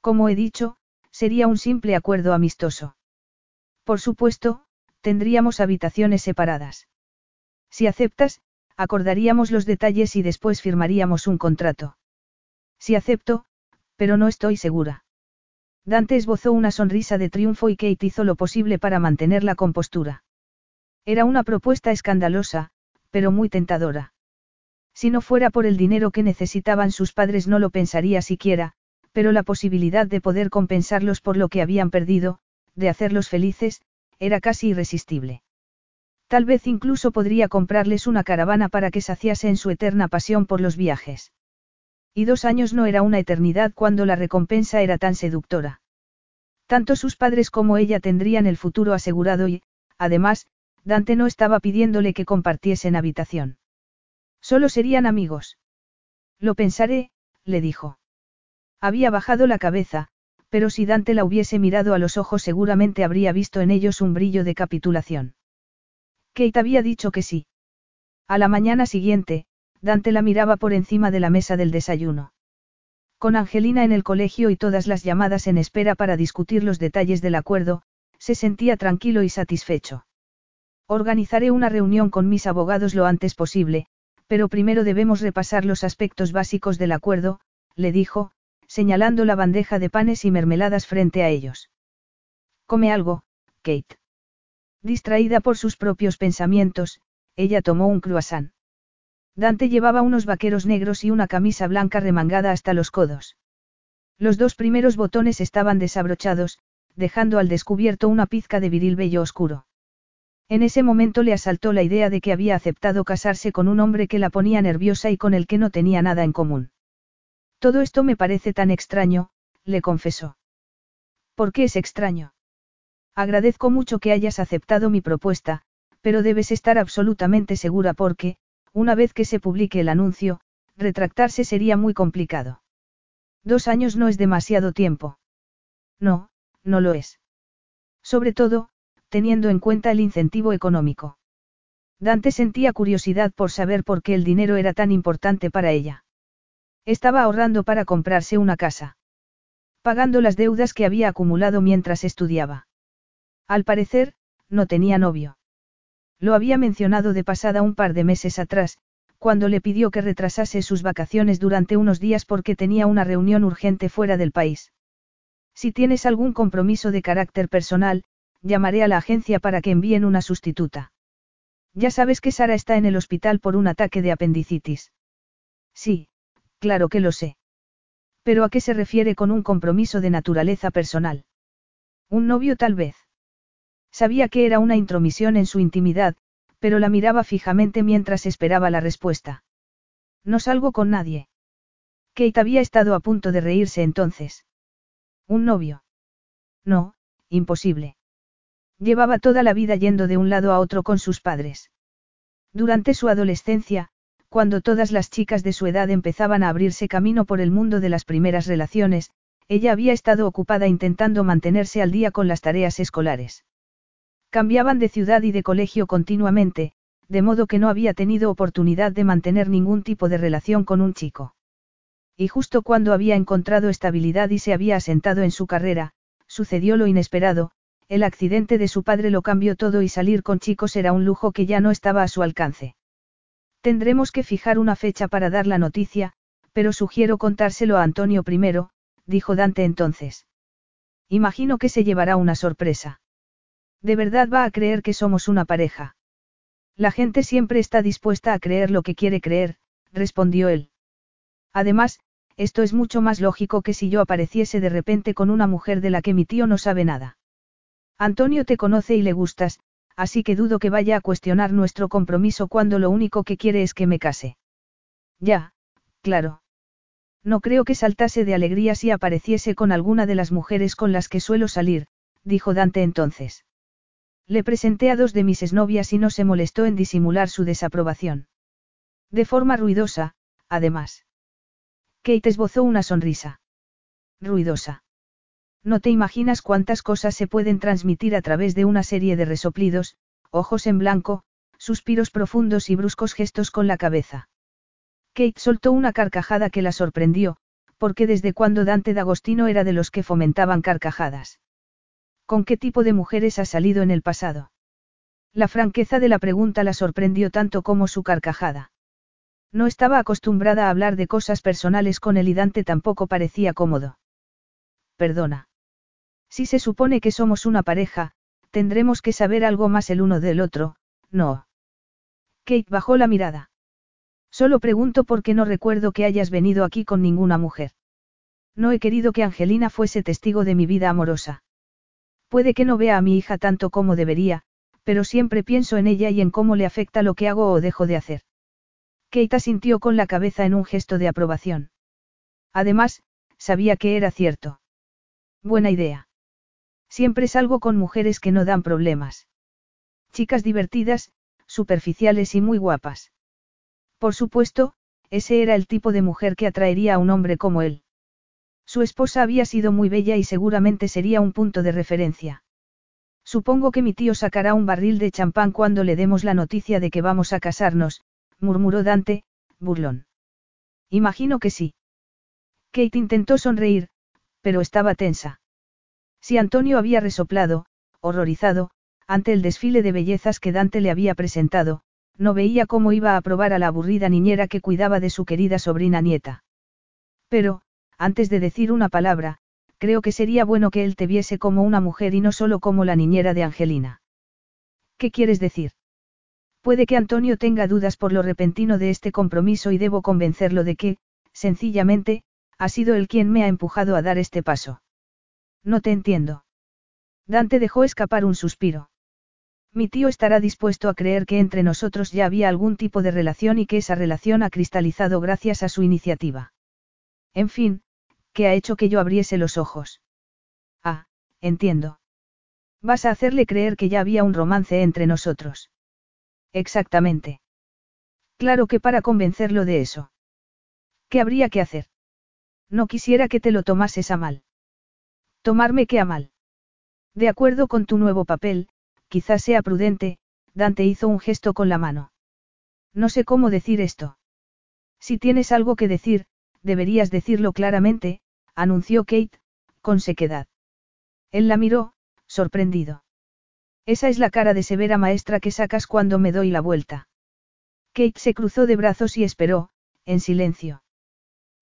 Como he dicho, sería un simple acuerdo amistoso. Por supuesto, tendríamos habitaciones separadas. Si aceptas, acordaríamos los detalles y después firmaríamos un contrato. Si acepto, pero no estoy segura. Dante esbozó una sonrisa de triunfo y Kate hizo lo posible para mantener la compostura. Era una propuesta escandalosa, pero muy tentadora. Si no fuera por el dinero que necesitaban sus padres no lo pensaría siquiera, pero la posibilidad de poder compensarlos por lo que habían perdido, de hacerlos felices, era casi irresistible. Tal vez incluso podría comprarles una caravana para que saciase en su eterna pasión por los viajes. Y dos años no era una eternidad cuando la recompensa era tan seductora. Tanto sus padres como ella tendrían el futuro asegurado y, además, Dante no estaba pidiéndole que compartiesen habitación. Solo serían amigos. Lo pensaré, le dijo. Había bajado la cabeza, pero si Dante la hubiese mirado a los ojos seguramente habría visto en ellos un brillo de capitulación. Kate había dicho que sí. A la mañana siguiente, Dante la miraba por encima de la mesa del desayuno. Con Angelina en el colegio y todas las llamadas en espera para discutir los detalles del acuerdo, se sentía tranquilo y satisfecho. Organizaré una reunión con mis abogados lo antes posible, pero primero debemos repasar los aspectos básicos del acuerdo, le dijo, señalando la bandeja de panes y mermeladas frente a ellos. Come algo, Kate. Distraída por sus propios pensamientos, ella tomó un croissant. Dante llevaba unos vaqueros negros y una camisa blanca remangada hasta los codos. Los dos primeros botones estaban desabrochados, dejando al descubierto una pizca de viril bello oscuro. En ese momento le asaltó la idea de que había aceptado casarse con un hombre que la ponía nerviosa y con el que no tenía nada en común. Todo esto me parece tan extraño, le confesó. ¿Por qué es extraño? Agradezco mucho que hayas aceptado mi propuesta, pero debes estar absolutamente segura porque, una vez que se publique el anuncio, retractarse sería muy complicado. Dos años no es demasiado tiempo. No, no lo es. Sobre todo, teniendo en cuenta el incentivo económico. Dante sentía curiosidad por saber por qué el dinero era tan importante para ella. Estaba ahorrando para comprarse una casa. Pagando las deudas que había acumulado mientras estudiaba. Al parecer, no tenía novio. Lo había mencionado de pasada un par de meses atrás, cuando le pidió que retrasase sus vacaciones durante unos días porque tenía una reunión urgente fuera del país. Si tienes algún compromiso de carácter personal, llamaré a la agencia para que envíen una sustituta. Ya sabes que Sara está en el hospital por un ataque de apendicitis. Sí, claro que lo sé. Pero ¿a qué se refiere con un compromiso de naturaleza personal? Un novio tal vez. Sabía que era una intromisión en su intimidad, pero la miraba fijamente mientras esperaba la respuesta. No salgo con nadie. Kate había estado a punto de reírse entonces. ¿Un novio? No, imposible. Llevaba toda la vida yendo de un lado a otro con sus padres. Durante su adolescencia, cuando todas las chicas de su edad empezaban a abrirse camino por el mundo de las primeras relaciones, ella había estado ocupada intentando mantenerse al día con las tareas escolares. Cambiaban de ciudad y de colegio continuamente, de modo que no había tenido oportunidad de mantener ningún tipo de relación con un chico. Y justo cuando había encontrado estabilidad y se había asentado en su carrera, sucedió lo inesperado, el accidente de su padre lo cambió todo y salir con chicos era un lujo que ya no estaba a su alcance. Tendremos que fijar una fecha para dar la noticia, pero sugiero contárselo a Antonio primero, dijo Dante entonces. Imagino que se llevará una sorpresa. ¿De verdad va a creer que somos una pareja? La gente siempre está dispuesta a creer lo que quiere creer, respondió él. Además, esto es mucho más lógico que si yo apareciese de repente con una mujer de la que mi tío no sabe nada. Antonio te conoce y le gustas, así que dudo que vaya a cuestionar nuestro compromiso cuando lo único que quiere es que me case. Ya, claro. No creo que saltase de alegría si apareciese con alguna de las mujeres con las que suelo salir, dijo Dante entonces. Le presenté a dos de mis exnovias y no se molestó en disimular su desaprobación. De forma ruidosa, además. Kate esbozó una sonrisa. Ruidosa. No te imaginas cuántas cosas se pueden transmitir a través de una serie de resoplidos, ojos en blanco, suspiros profundos y bruscos gestos con la cabeza. Kate soltó una carcajada que la sorprendió, porque desde cuando Dante D'Agostino era de los que fomentaban carcajadas. ¿Con qué tipo de mujeres ha salido en el pasado? La franqueza de la pregunta la sorprendió tanto como su carcajada. No estaba acostumbrada a hablar de cosas personales con él y Dante tampoco parecía cómodo. Perdona. Si se supone que somos una pareja, tendremos que saber algo más el uno del otro, no. Kate bajó la mirada. Solo pregunto por qué no recuerdo que hayas venido aquí con ninguna mujer. No he querido que Angelina fuese testigo de mi vida amorosa. Puede que no vea a mi hija tanto como debería, pero siempre pienso en ella y en cómo le afecta lo que hago o dejo de hacer. Kate asintió con la cabeza en un gesto de aprobación. Además, sabía que era cierto. Buena idea. Siempre salgo con mujeres que no dan problemas. Chicas divertidas, superficiales y muy guapas. Por supuesto, ese era el tipo de mujer que atraería a un hombre como él. Su esposa había sido muy bella y seguramente sería un punto de referencia. Supongo que mi tío sacará un barril de champán cuando le demos la noticia de que vamos a casarnos, murmuró Dante, burlón. Imagino que sí. Kate intentó sonreír, pero estaba tensa. Si Antonio había resoplado, horrorizado, ante el desfile de bellezas que Dante le había presentado, no veía cómo iba a aprobar a la aburrida niñera que cuidaba de su querida sobrina nieta. Pero, antes de decir una palabra, creo que sería bueno que él te viese como una mujer y no solo como la niñera de Angelina. ¿Qué quieres decir? Puede que Antonio tenga dudas por lo repentino de este compromiso y debo convencerlo de que, sencillamente, ha sido él quien me ha empujado a dar este paso. No te entiendo. Dante dejó escapar un suspiro. Mi tío estará dispuesto a creer que entre nosotros ya había algún tipo de relación y que esa relación ha cristalizado gracias a su iniciativa. En fin, que ha hecho que yo abriese los ojos. Ah, entiendo. Vas a hacerle creer que ya había un romance entre nosotros. Exactamente. Claro que para convencerlo de eso. ¿Qué habría que hacer? No quisiera que te lo tomases a mal. Tomarme que a mal. De acuerdo con tu nuevo papel, quizás sea prudente, Dante hizo un gesto con la mano. No sé cómo decir esto. Si tienes algo que decir, deberías decirlo claramente, anunció Kate, con sequedad. Él la miró, sorprendido. Esa es la cara de severa maestra que sacas cuando me doy la vuelta. Kate se cruzó de brazos y esperó, en silencio.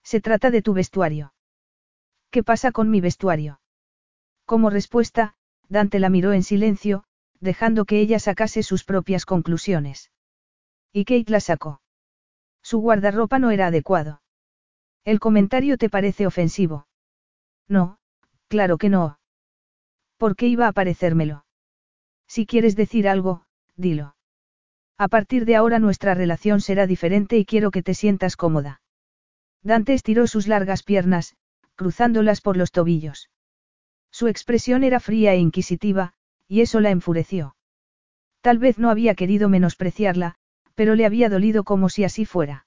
Se trata de tu vestuario. ¿Qué pasa con mi vestuario? Como respuesta, Dante la miró en silencio, dejando que ella sacase sus propias conclusiones. Y Kate la sacó. Su guardarropa no era adecuado. El comentario te parece ofensivo. No, claro que no. ¿Por qué iba a parecérmelo? Si quieres decir algo, dilo. A partir de ahora nuestra relación será diferente y quiero que te sientas cómoda. Dante estiró sus largas piernas, cruzándolas por los tobillos. Su expresión era fría e inquisitiva, y eso la enfureció. Tal vez no había querido menospreciarla, pero le había dolido como si así fuera.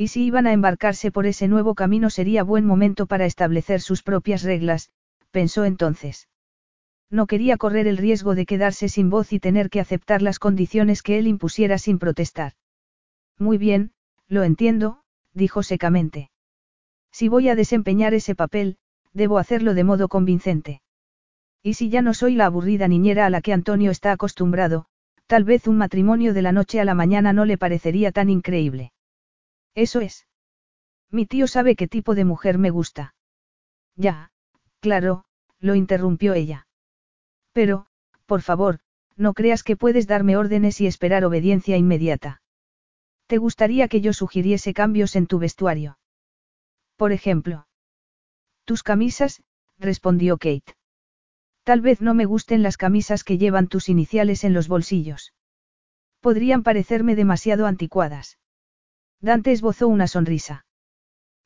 Y si iban a embarcarse por ese nuevo camino sería buen momento para establecer sus propias reglas, pensó entonces. No quería correr el riesgo de quedarse sin voz y tener que aceptar las condiciones que él impusiera sin protestar. Muy bien, lo entiendo, dijo secamente. Si voy a desempeñar ese papel, debo hacerlo de modo convincente. Y si ya no soy la aburrida niñera a la que Antonio está acostumbrado, tal vez un matrimonio de la noche a la mañana no le parecería tan increíble. Eso es. Mi tío sabe qué tipo de mujer me gusta. Ya, claro, lo interrumpió ella. Pero, por favor, no creas que puedes darme órdenes y esperar obediencia inmediata. ¿Te gustaría que yo sugiriese cambios en tu vestuario? Por ejemplo. Tus camisas, respondió Kate. Tal vez no me gusten las camisas que llevan tus iniciales en los bolsillos. Podrían parecerme demasiado anticuadas. Dante esbozó una sonrisa.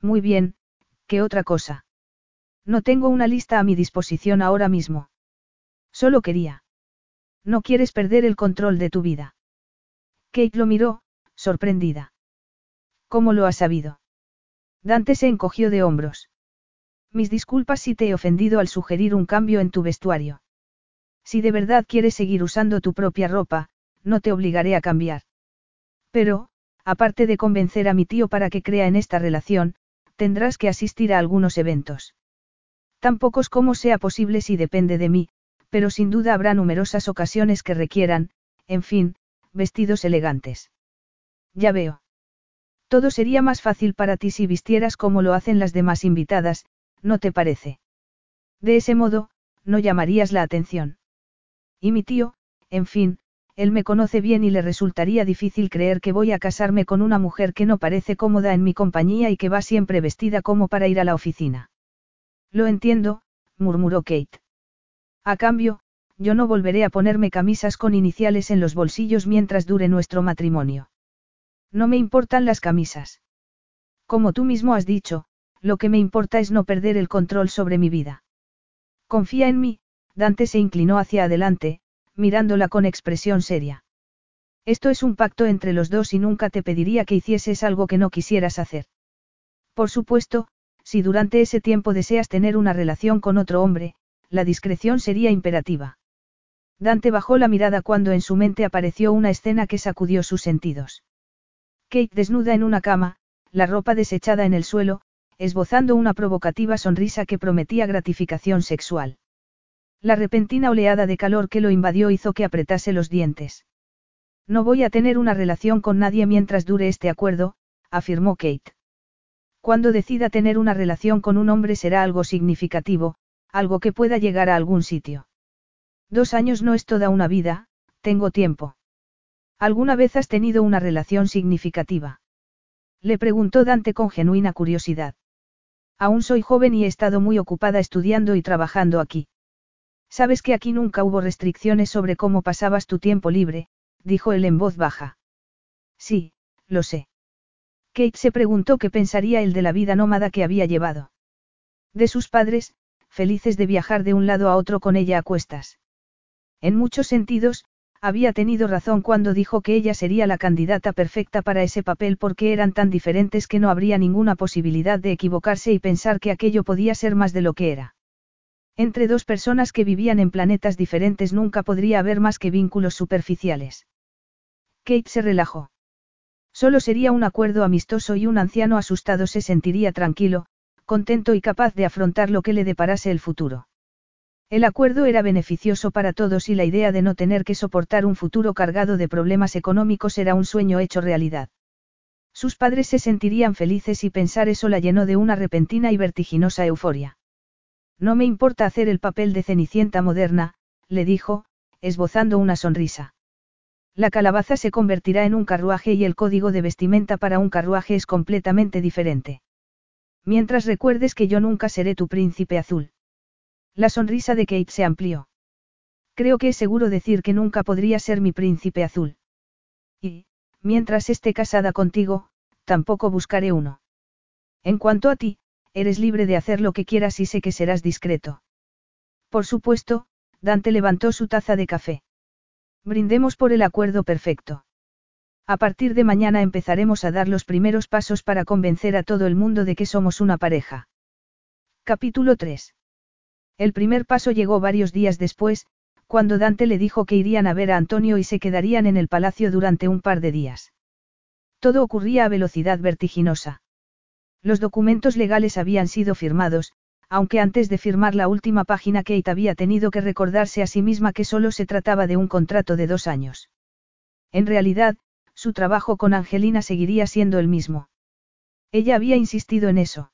Muy bien, ¿qué otra cosa? No tengo una lista a mi disposición ahora mismo. Solo quería. No quieres perder el control de tu vida. Kate lo miró, sorprendida. ¿Cómo lo has sabido? Dante se encogió de hombros. Mis disculpas si te he ofendido al sugerir un cambio en tu vestuario. Si de verdad quieres seguir usando tu propia ropa, no te obligaré a cambiar. Pero, aparte de convencer a mi tío para que crea en esta relación, tendrás que asistir a algunos eventos. Tan pocos como sea posible si depende de mí, pero sin duda habrá numerosas ocasiones que requieran, en fin, vestidos elegantes. Ya veo. Todo sería más fácil para ti si vistieras como lo hacen las demás invitadas, ¿no te parece? De ese modo, no llamarías la atención. Y mi tío, en fin, él me conoce bien y le resultaría difícil creer que voy a casarme con una mujer que no parece cómoda en mi compañía y que va siempre vestida como para ir a la oficina. Lo entiendo, murmuró Kate. A cambio, yo no volveré a ponerme camisas con iniciales en los bolsillos mientras dure nuestro matrimonio. No me importan las camisas. Como tú mismo has dicho, lo que me importa es no perder el control sobre mi vida. Confía en mí, Dante se inclinó hacia adelante, mirándola con expresión seria. Esto es un pacto entre los dos y nunca te pediría que hicieses algo que no quisieras hacer. Por supuesto, si durante ese tiempo deseas tener una relación con otro hombre, la discreción sería imperativa. Dante bajó la mirada cuando en su mente apareció una escena que sacudió sus sentidos. Kate desnuda en una cama, la ropa desechada en el suelo, esbozando una provocativa sonrisa que prometía gratificación sexual. La repentina oleada de calor que lo invadió hizo que apretase los dientes. No voy a tener una relación con nadie mientras dure este acuerdo, afirmó Kate. Cuando decida tener una relación con un hombre será algo significativo, algo que pueda llegar a algún sitio. Dos años no es toda una vida, tengo tiempo. ¿Alguna vez has tenido una relación significativa? Le preguntó Dante con genuina curiosidad. Aún soy joven y he estado muy ocupada estudiando y trabajando aquí. Sabes que aquí nunca hubo restricciones sobre cómo pasabas tu tiempo libre, dijo él en voz baja. Sí, lo sé. Kate se preguntó qué pensaría él de la vida nómada que había llevado. De sus padres, felices de viajar de un lado a otro con ella a cuestas. En muchos sentidos, había tenido razón cuando dijo que ella sería la candidata perfecta para ese papel porque eran tan diferentes que no habría ninguna posibilidad de equivocarse y pensar que aquello podía ser más de lo que era. Entre dos personas que vivían en planetas diferentes nunca podría haber más que vínculos superficiales. Kate se relajó. Solo sería un acuerdo amistoso y un anciano asustado se sentiría tranquilo, contento y capaz de afrontar lo que le deparase el futuro. El acuerdo era beneficioso para todos y la idea de no tener que soportar un futuro cargado de problemas económicos era un sueño hecho realidad. Sus padres se sentirían felices y pensar eso la llenó de una repentina y vertiginosa euforia. No me importa hacer el papel de Cenicienta moderna, le dijo, esbozando una sonrisa. La calabaza se convertirá en un carruaje y el código de vestimenta para un carruaje es completamente diferente. Mientras recuerdes que yo nunca seré tu príncipe azul. La sonrisa de Kate se amplió. Creo que es seguro decir que nunca podría ser mi príncipe azul. Y, mientras esté casada contigo, tampoco buscaré uno. En cuanto a ti, eres libre de hacer lo que quieras y sé que serás discreto. Por supuesto, Dante levantó su taza de café. Brindemos por el acuerdo perfecto. A partir de mañana empezaremos a dar los primeros pasos para convencer a todo el mundo de que somos una pareja. Capítulo 3. El primer paso llegó varios días después, cuando Dante le dijo que irían a ver a Antonio y se quedarían en el palacio durante un par de días. Todo ocurría a velocidad vertiginosa. Los documentos legales habían sido firmados, aunque antes de firmar la última página Kate había tenido que recordarse a sí misma que solo se trataba de un contrato de dos años. En realidad, su trabajo con Angelina seguiría siendo el mismo. Ella había insistido en eso.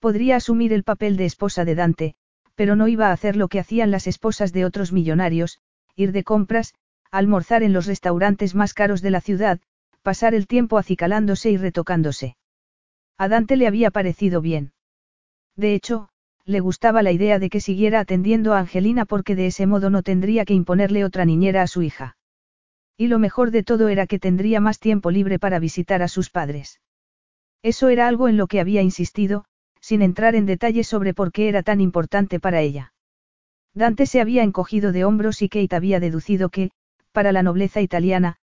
Podría asumir el papel de esposa de Dante, pero no iba a hacer lo que hacían las esposas de otros millonarios, ir de compras, almorzar en los restaurantes más caros de la ciudad, pasar el tiempo acicalándose y retocándose. A Dante le había parecido bien. De hecho, le gustaba la idea de que siguiera atendiendo a Angelina porque de ese modo no tendría que imponerle otra niñera a su hija. Y lo mejor de todo era que tendría más tiempo libre para visitar a sus padres. Eso era algo en lo que había insistido, sin entrar en detalles sobre por qué era tan importante para ella. Dante se había encogido de hombros y Kate había deducido que, para la nobleza italiana,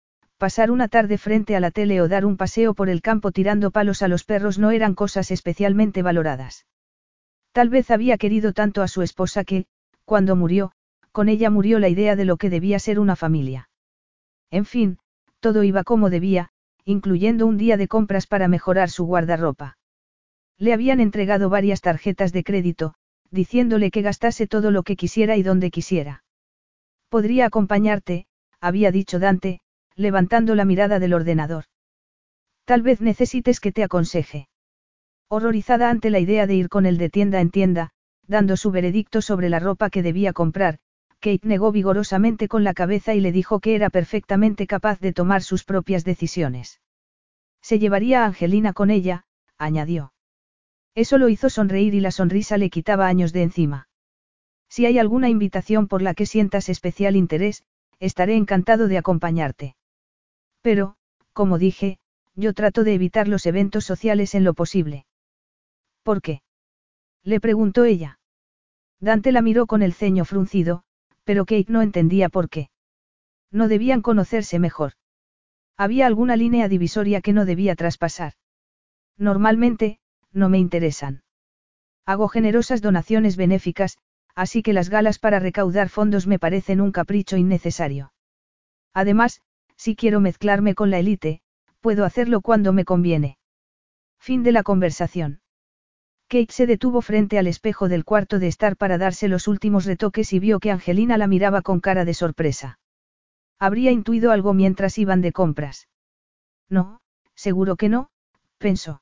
pasar una tarde frente a la tele o dar un paseo por el campo tirando palos a los perros no eran cosas especialmente valoradas. Tal vez había querido tanto a su esposa que, cuando murió, con ella murió la idea de lo que debía ser una familia. En fin, todo iba como debía, incluyendo un día de compras para mejorar su guardarropa. Le habían entregado varias tarjetas de crédito, diciéndole que gastase todo lo que quisiera y donde quisiera. Podría acompañarte, había dicho Dante, levantando la mirada del ordenador. Tal vez necesites que te aconseje. Horrorizada ante la idea de ir con él de tienda en tienda, dando su veredicto sobre la ropa que debía comprar, Kate negó vigorosamente con la cabeza y le dijo que era perfectamente capaz de tomar sus propias decisiones. Se llevaría a Angelina con ella, añadió. Eso lo hizo sonreír y la sonrisa le quitaba años de encima. Si hay alguna invitación por la que sientas especial interés, estaré encantado de acompañarte. Pero, como dije, yo trato de evitar los eventos sociales en lo posible. ¿Por qué? Le preguntó ella. Dante la miró con el ceño fruncido, pero Kate no entendía por qué. No debían conocerse mejor. Había alguna línea divisoria que no debía traspasar. Normalmente, no me interesan. Hago generosas donaciones benéficas, así que las galas para recaudar fondos me parecen un capricho innecesario. Además, si quiero mezclarme con la élite, puedo hacerlo cuando me conviene. Fin de la conversación. Kate se detuvo frente al espejo del cuarto de estar para darse los últimos retoques y vio que Angelina la miraba con cara de sorpresa. Habría intuido algo mientras iban de compras. No, seguro que no, pensó.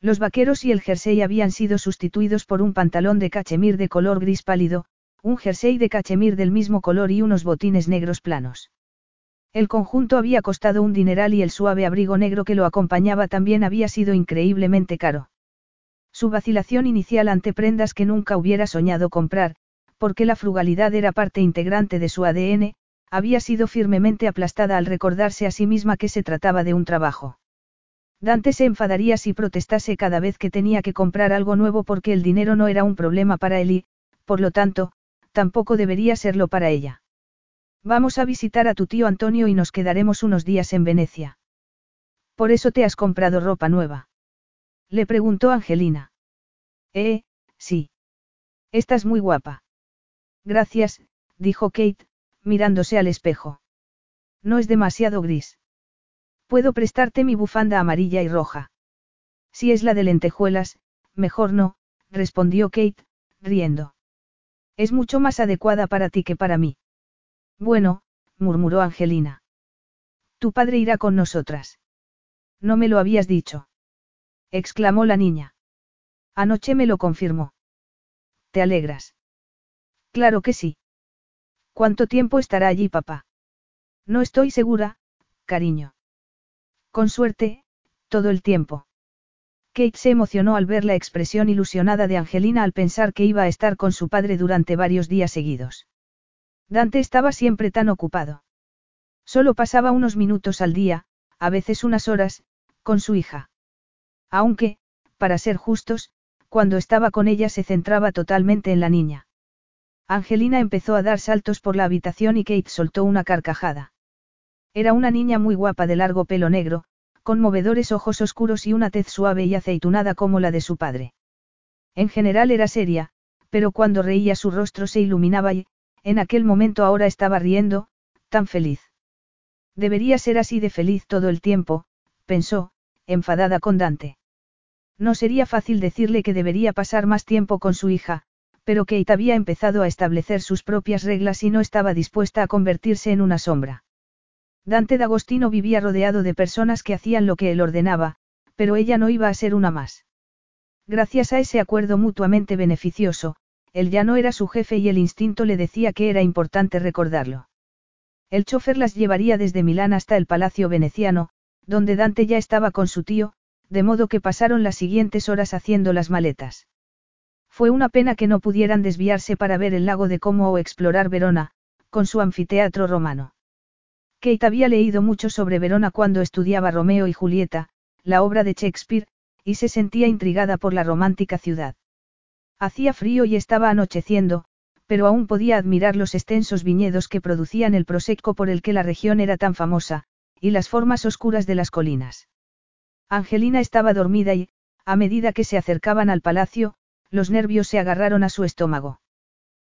Los vaqueros y el jersey habían sido sustituidos por un pantalón de cachemir de color gris pálido, un jersey de cachemir del mismo color y unos botines negros planos. El conjunto había costado un dineral y el suave abrigo negro que lo acompañaba también había sido increíblemente caro. Su vacilación inicial ante prendas que nunca hubiera soñado comprar, porque la frugalidad era parte integrante de su ADN, había sido firmemente aplastada al recordarse a sí misma que se trataba de un trabajo. Dante se enfadaría si protestase cada vez que tenía que comprar algo nuevo porque el dinero no era un problema para él y, por lo tanto, tampoco debería serlo para ella. Vamos a visitar a tu tío Antonio y nos quedaremos unos días en Venecia. ¿Por eso te has comprado ropa nueva? Le preguntó Angelina. Eh, sí. Estás muy guapa. Gracias, dijo Kate, mirándose al espejo. No es demasiado gris. Puedo prestarte mi bufanda amarilla y roja. Si es la de lentejuelas, mejor no, respondió Kate, riendo. Es mucho más adecuada para ti que para mí. Bueno, murmuró Angelina. Tu padre irá con nosotras. No me lo habías dicho. exclamó la niña. Anoche me lo confirmó. ¿Te alegras? Claro que sí. ¿Cuánto tiempo estará allí papá? No estoy segura, cariño. Con suerte, todo el tiempo. Kate se emocionó al ver la expresión ilusionada de Angelina al pensar que iba a estar con su padre durante varios días seguidos. Dante estaba siempre tan ocupado. Solo pasaba unos minutos al día, a veces unas horas, con su hija. Aunque, para ser justos, cuando estaba con ella se centraba totalmente en la niña. Angelina empezó a dar saltos por la habitación y Kate soltó una carcajada. Era una niña muy guapa de largo pelo negro, con movedores ojos oscuros y una tez suave y aceitunada como la de su padre. En general era seria, pero cuando reía su rostro se iluminaba y, en aquel momento ahora estaba riendo, tan feliz. Debería ser así de feliz todo el tiempo, pensó, enfadada con Dante. No sería fácil decirle que debería pasar más tiempo con su hija, pero Kate había empezado a establecer sus propias reglas y no estaba dispuesta a convertirse en una sombra. Dante D'Agostino vivía rodeado de personas que hacían lo que él ordenaba, pero ella no iba a ser una más. Gracias a ese acuerdo mutuamente beneficioso, él ya no era su jefe y el instinto le decía que era importante recordarlo. El chofer las llevaría desde Milán hasta el Palacio Veneciano, donde Dante ya estaba con su tío, de modo que pasaron las siguientes horas haciendo las maletas. Fue una pena que no pudieran desviarse para ver el lago de Como o explorar Verona, con su anfiteatro romano. Kate había leído mucho sobre Verona cuando estudiaba Romeo y Julieta, la obra de Shakespeare, y se sentía intrigada por la romántica ciudad. Hacía frío y estaba anocheciendo, pero aún podía admirar los extensos viñedos que producían el prosecco por el que la región era tan famosa, y las formas oscuras de las colinas. Angelina estaba dormida y, a medida que se acercaban al palacio, los nervios se agarraron a su estómago.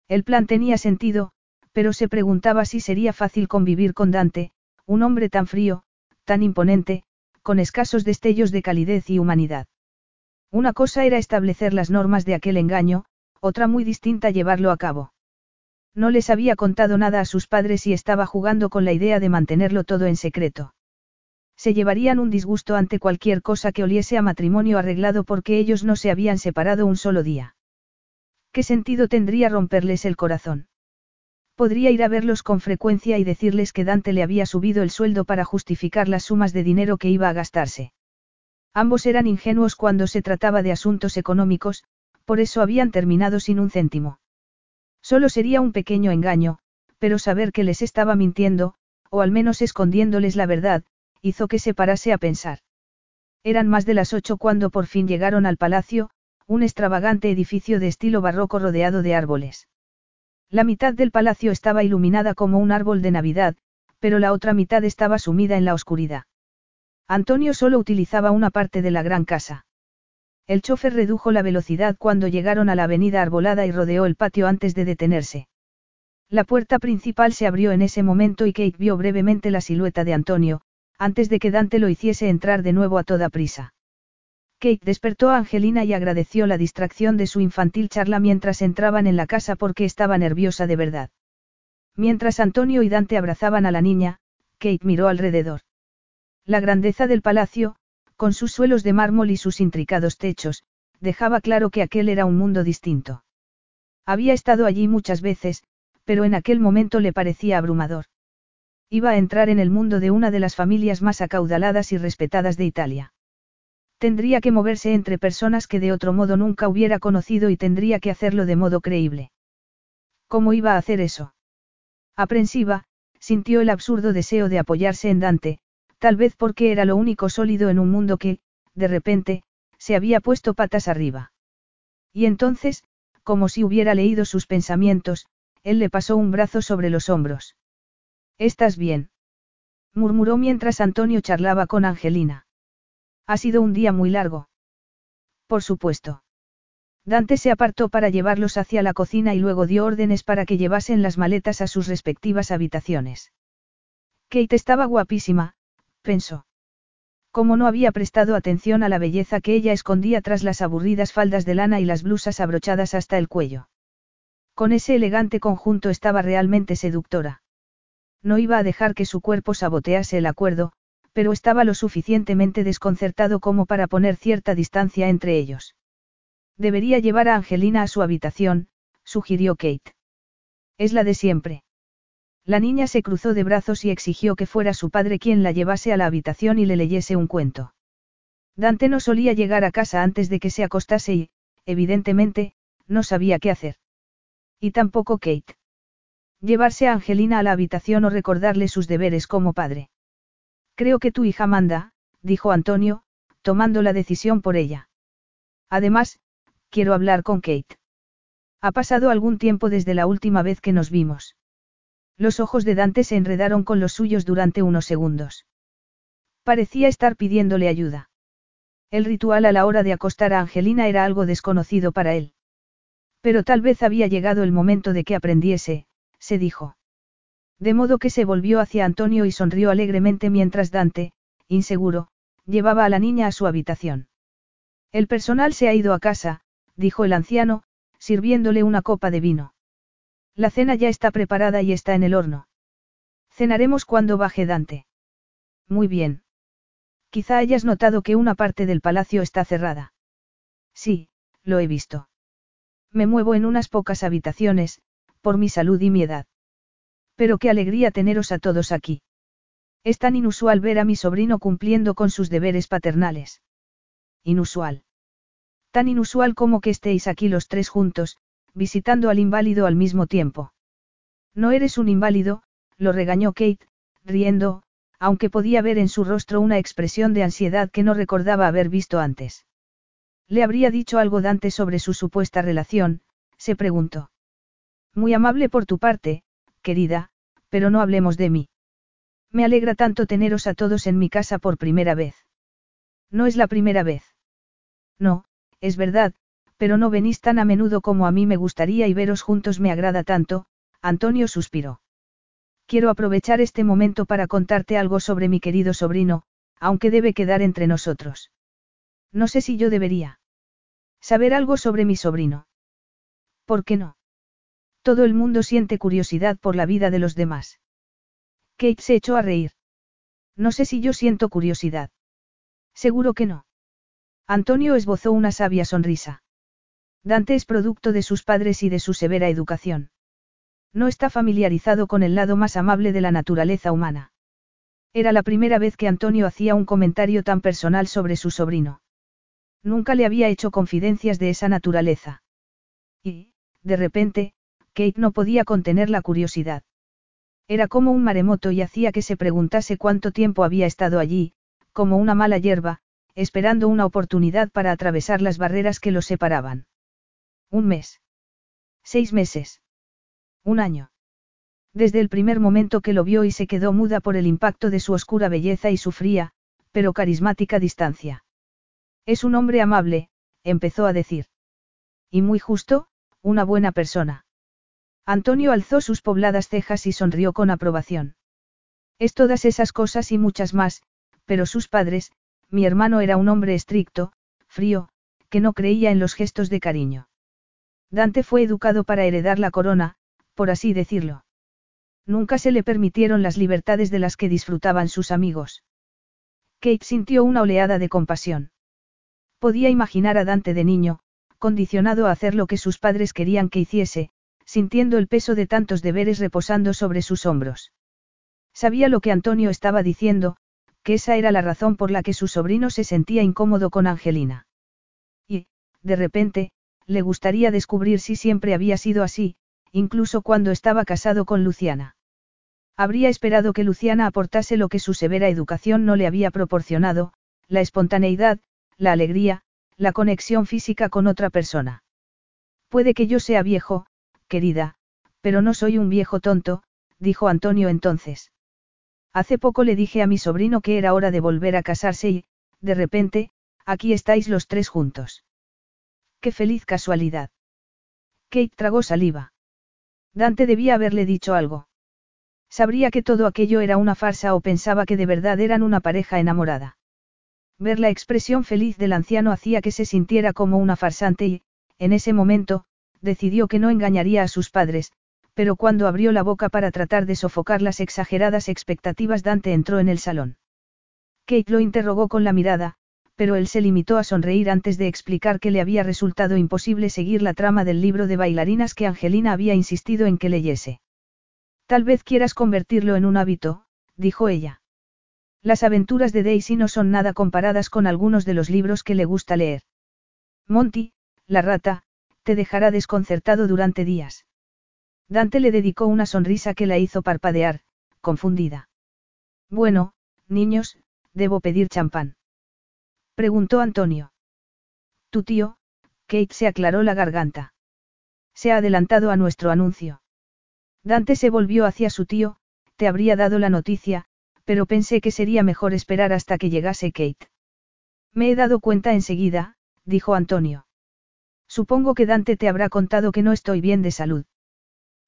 El plan tenía sentido, pero se preguntaba si sería fácil convivir con Dante, un hombre tan frío, tan imponente, con escasos destellos de calidez y humanidad. Una cosa era establecer las normas de aquel engaño, otra muy distinta llevarlo a cabo. No les había contado nada a sus padres y estaba jugando con la idea de mantenerlo todo en secreto. Se llevarían un disgusto ante cualquier cosa que oliese a matrimonio arreglado porque ellos no se habían separado un solo día. ¿Qué sentido tendría romperles el corazón? Podría ir a verlos con frecuencia y decirles que Dante le había subido el sueldo para justificar las sumas de dinero que iba a gastarse. Ambos eran ingenuos cuando se trataba de asuntos económicos, por eso habían terminado sin un céntimo. Solo sería un pequeño engaño, pero saber que les estaba mintiendo, o al menos escondiéndoles la verdad, hizo que se parase a pensar. Eran más de las ocho cuando por fin llegaron al palacio, un extravagante edificio de estilo barroco rodeado de árboles. La mitad del palacio estaba iluminada como un árbol de Navidad, pero la otra mitad estaba sumida en la oscuridad. Antonio solo utilizaba una parte de la gran casa. El chofer redujo la velocidad cuando llegaron a la avenida arbolada y rodeó el patio antes de detenerse. La puerta principal se abrió en ese momento y Kate vio brevemente la silueta de Antonio, antes de que Dante lo hiciese entrar de nuevo a toda prisa. Kate despertó a Angelina y agradeció la distracción de su infantil charla mientras entraban en la casa porque estaba nerviosa de verdad. Mientras Antonio y Dante abrazaban a la niña, Kate miró alrededor. La grandeza del palacio, con sus suelos de mármol y sus intricados techos, dejaba claro que aquel era un mundo distinto. Había estado allí muchas veces, pero en aquel momento le parecía abrumador. Iba a entrar en el mundo de una de las familias más acaudaladas y respetadas de Italia. Tendría que moverse entre personas que de otro modo nunca hubiera conocido y tendría que hacerlo de modo creíble. ¿Cómo iba a hacer eso? Aprensiva, sintió el absurdo deseo de apoyarse en Dante, tal vez porque era lo único sólido en un mundo que, de repente, se había puesto patas arriba. Y entonces, como si hubiera leído sus pensamientos, él le pasó un brazo sobre los hombros. ¿Estás bien? murmuró mientras Antonio charlaba con Angelina. Ha sido un día muy largo. Por supuesto. Dante se apartó para llevarlos hacia la cocina y luego dio órdenes para que llevasen las maletas a sus respectivas habitaciones. Kate estaba guapísima, pensó. Como no había prestado atención a la belleza que ella escondía tras las aburridas faldas de lana y las blusas abrochadas hasta el cuello. Con ese elegante conjunto estaba realmente seductora. No iba a dejar que su cuerpo sabotease el acuerdo, pero estaba lo suficientemente desconcertado como para poner cierta distancia entre ellos. Debería llevar a Angelina a su habitación, sugirió Kate. Es la de siempre. La niña se cruzó de brazos y exigió que fuera su padre quien la llevase a la habitación y le leyese un cuento. Dante no solía llegar a casa antes de que se acostase y, evidentemente, no sabía qué hacer. Y tampoco Kate. Llevarse a Angelina a la habitación o recordarle sus deberes como padre. Creo que tu hija manda, dijo Antonio, tomando la decisión por ella. Además, quiero hablar con Kate. Ha pasado algún tiempo desde la última vez que nos vimos. Los ojos de Dante se enredaron con los suyos durante unos segundos. Parecía estar pidiéndole ayuda. El ritual a la hora de acostar a Angelina era algo desconocido para él. Pero tal vez había llegado el momento de que aprendiese, se dijo. De modo que se volvió hacia Antonio y sonrió alegremente mientras Dante, inseguro, llevaba a la niña a su habitación. El personal se ha ido a casa, dijo el anciano, sirviéndole una copa de vino. La cena ya está preparada y está en el horno. Cenaremos cuando baje Dante. Muy bien. Quizá hayas notado que una parte del palacio está cerrada. Sí, lo he visto. Me muevo en unas pocas habitaciones, por mi salud y mi edad. Pero qué alegría teneros a todos aquí. Es tan inusual ver a mi sobrino cumpliendo con sus deberes paternales. Inusual. Tan inusual como que estéis aquí los tres juntos, visitando al inválido al mismo tiempo. No eres un inválido, lo regañó Kate, riendo, aunque podía ver en su rostro una expresión de ansiedad que no recordaba haber visto antes. ¿Le habría dicho algo Dante sobre su supuesta relación? se preguntó. Muy amable por tu parte, querida, pero no hablemos de mí. Me alegra tanto teneros a todos en mi casa por primera vez. No es la primera vez. No, es verdad, pero no venís tan a menudo como a mí me gustaría y veros juntos me agrada tanto, Antonio suspiró. Quiero aprovechar este momento para contarte algo sobre mi querido sobrino, aunque debe quedar entre nosotros. No sé si yo debería. Saber algo sobre mi sobrino. ¿Por qué no? Todo el mundo siente curiosidad por la vida de los demás. Kate se echó a reír. No sé si yo siento curiosidad. Seguro que no. Antonio esbozó una sabia sonrisa. Dante es producto de sus padres y de su severa educación. No está familiarizado con el lado más amable de la naturaleza humana. Era la primera vez que Antonio hacía un comentario tan personal sobre su sobrino. Nunca le había hecho confidencias de esa naturaleza. Y, de repente, Kate no podía contener la curiosidad. Era como un maremoto y hacía que se preguntase cuánto tiempo había estado allí, como una mala hierba, esperando una oportunidad para atravesar las barreras que los separaban. Un mes. Seis meses. Un año. Desde el primer momento que lo vio y se quedó muda por el impacto de su oscura belleza y su fría, pero carismática distancia. Es un hombre amable, empezó a decir. Y muy justo, una buena persona. Antonio alzó sus pobladas cejas y sonrió con aprobación. Es todas esas cosas y muchas más, pero sus padres, mi hermano era un hombre estricto, frío, que no creía en los gestos de cariño. Dante fue educado para heredar la corona, por así decirlo. Nunca se le permitieron las libertades de las que disfrutaban sus amigos. Kate sintió una oleada de compasión. Podía imaginar a Dante de niño, condicionado a hacer lo que sus padres querían que hiciese, sintiendo el peso de tantos deberes reposando sobre sus hombros. Sabía lo que Antonio estaba diciendo, que esa era la razón por la que su sobrino se sentía incómodo con Angelina. Y, de repente, le gustaría descubrir si siempre había sido así, incluso cuando estaba casado con Luciana. Habría esperado que Luciana aportase lo que su severa educación no le había proporcionado, la espontaneidad, la alegría, la conexión física con otra persona. Puede que yo sea viejo, querida, pero no soy un viejo tonto, dijo Antonio entonces. Hace poco le dije a mi sobrino que era hora de volver a casarse y, de repente, aquí estáis los tres juntos. Qué feliz casualidad. Kate tragó saliva. Dante debía haberle dicho algo. Sabría que todo aquello era una farsa o pensaba que de verdad eran una pareja enamorada. Ver la expresión feliz del anciano hacía que se sintiera como una farsante y, en ese momento, decidió que no engañaría a sus padres, pero cuando abrió la boca para tratar de sofocar las exageradas expectativas Dante entró en el salón. Kate lo interrogó con la mirada, pero él se limitó a sonreír antes de explicar que le había resultado imposible seguir la trama del libro de bailarinas que Angelina había insistido en que leyese. Tal vez quieras convertirlo en un hábito, dijo ella. Las aventuras de Daisy no son nada comparadas con algunos de los libros que le gusta leer. Monty, la rata, te dejará desconcertado durante días. Dante le dedicó una sonrisa que la hizo parpadear, confundida. Bueno, niños, debo pedir champán. Preguntó Antonio. Tu tío, Kate se aclaró la garganta. Se ha adelantado a nuestro anuncio. Dante se volvió hacia su tío, te habría dado la noticia, pero pensé que sería mejor esperar hasta que llegase Kate. Me he dado cuenta enseguida, dijo Antonio. Supongo que Dante te habrá contado que no estoy bien de salud.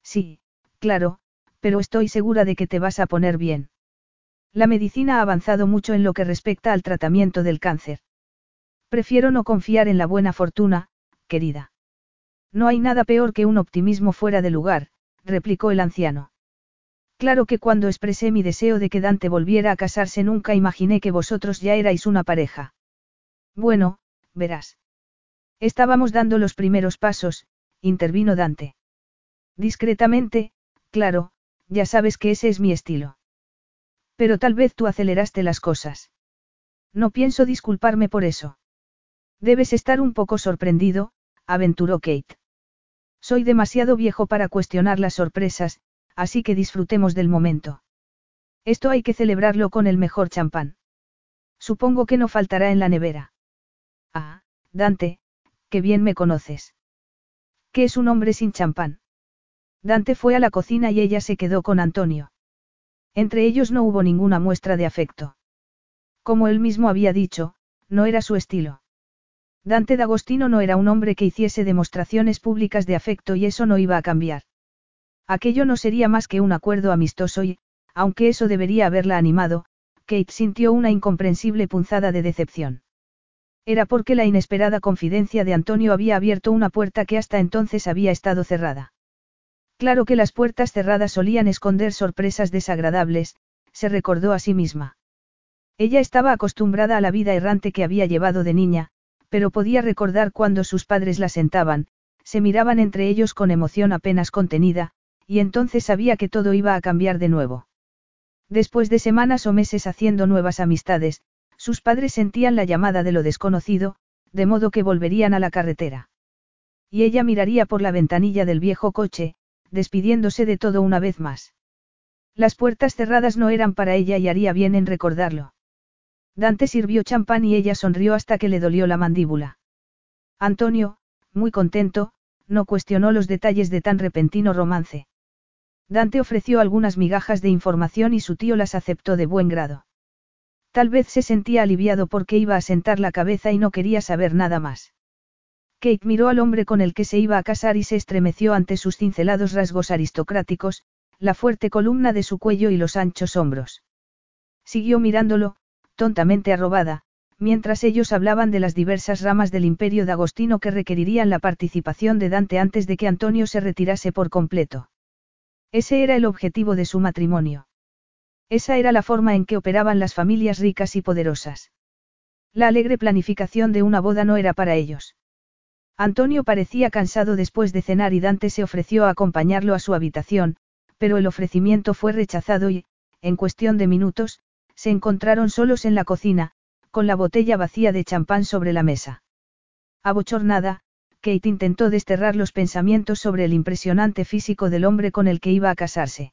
Sí, claro, pero estoy segura de que te vas a poner bien. La medicina ha avanzado mucho en lo que respecta al tratamiento del cáncer. Prefiero no confiar en la buena fortuna, querida. No hay nada peor que un optimismo fuera de lugar, replicó el anciano. Claro que cuando expresé mi deseo de que Dante volviera a casarse nunca imaginé que vosotros ya erais una pareja. Bueno, verás. Estábamos dando los primeros pasos, intervino Dante. Discretamente, claro, ya sabes que ese es mi estilo. Pero tal vez tú aceleraste las cosas. No pienso disculparme por eso. Debes estar un poco sorprendido, aventuró Kate. Soy demasiado viejo para cuestionar las sorpresas, así que disfrutemos del momento. Esto hay que celebrarlo con el mejor champán. Supongo que no faltará en la nevera. Ah, Dante, qué bien me conoces. ¿Qué es un hombre sin champán? Dante fue a la cocina y ella se quedó con Antonio. Entre ellos no hubo ninguna muestra de afecto. Como él mismo había dicho, no era su estilo. Dante D'Agostino no era un hombre que hiciese demostraciones públicas de afecto y eso no iba a cambiar. Aquello no sería más que un acuerdo amistoso y, aunque eso debería haberla animado, Kate sintió una incomprensible punzada de decepción. Era porque la inesperada confidencia de Antonio había abierto una puerta que hasta entonces había estado cerrada. Claro que las puertas cerradas solían esconder sorpresas desagradables, se recordó a sí misma. Ella estaba acostumbrada a la vida errante que había llevado de niña, pero podía recordar cuando sus padres la sentaban, se miraban entre ellos con emoción apenas contenida, y entonces sabía que todo iba a cambiar de nuevo. Después de semanas o meses haciendo nuevas amistades, sus padres sentían la llamada de lo desconocido, de modo que volverían a la carretera. Y ella miraría por la ventanilla del viejo coche, despidiéndose de todo una vez más. Las puertas cerradas no eran para ella y haría bien en recordarlo. Dante sirvió champán y ella sonrió hasta que le dolió la mandíbula. Antonio, muy contento, no cuestionó los detalles de tan repentino romance. Dante ofreció algunas migajas de información y su tío las aceptó de buen grado. Tal vez se sentía aliviado porque iba a sentar la cabeza y no quería saber nada más. Kate miró al hombre con el que se iba a casar y se estremeció ante sus cincelados rasgos aristocráticos, la fuerte columna de su cuello y los anchos hombros. Siguió mirándolo, tontamente arrobada, mientras ellos hablaban de las diversas ramas del imperio de Agostino que requerirían la participación de Dante antes de que Antonio se retirase por completo. Ese era el objetivo de su matrimonio. Esa era la forma en que operaban las familias ricas y poderosas. La alegre planificación de una boda no era para ellos. Antonio parecía cansado después de cenar y Dante se ofreció a acompañarlo a su habitación, pero el ofrecimiento fue rechazado y, en cuestión de minutos, se encontraron solos en la cocina, con la botella vacía de champán sobre la mesa. Abochornada, Kate intentó desterrar los pensamientos sobre el impresionante físico del hombre con el que iba a casarse.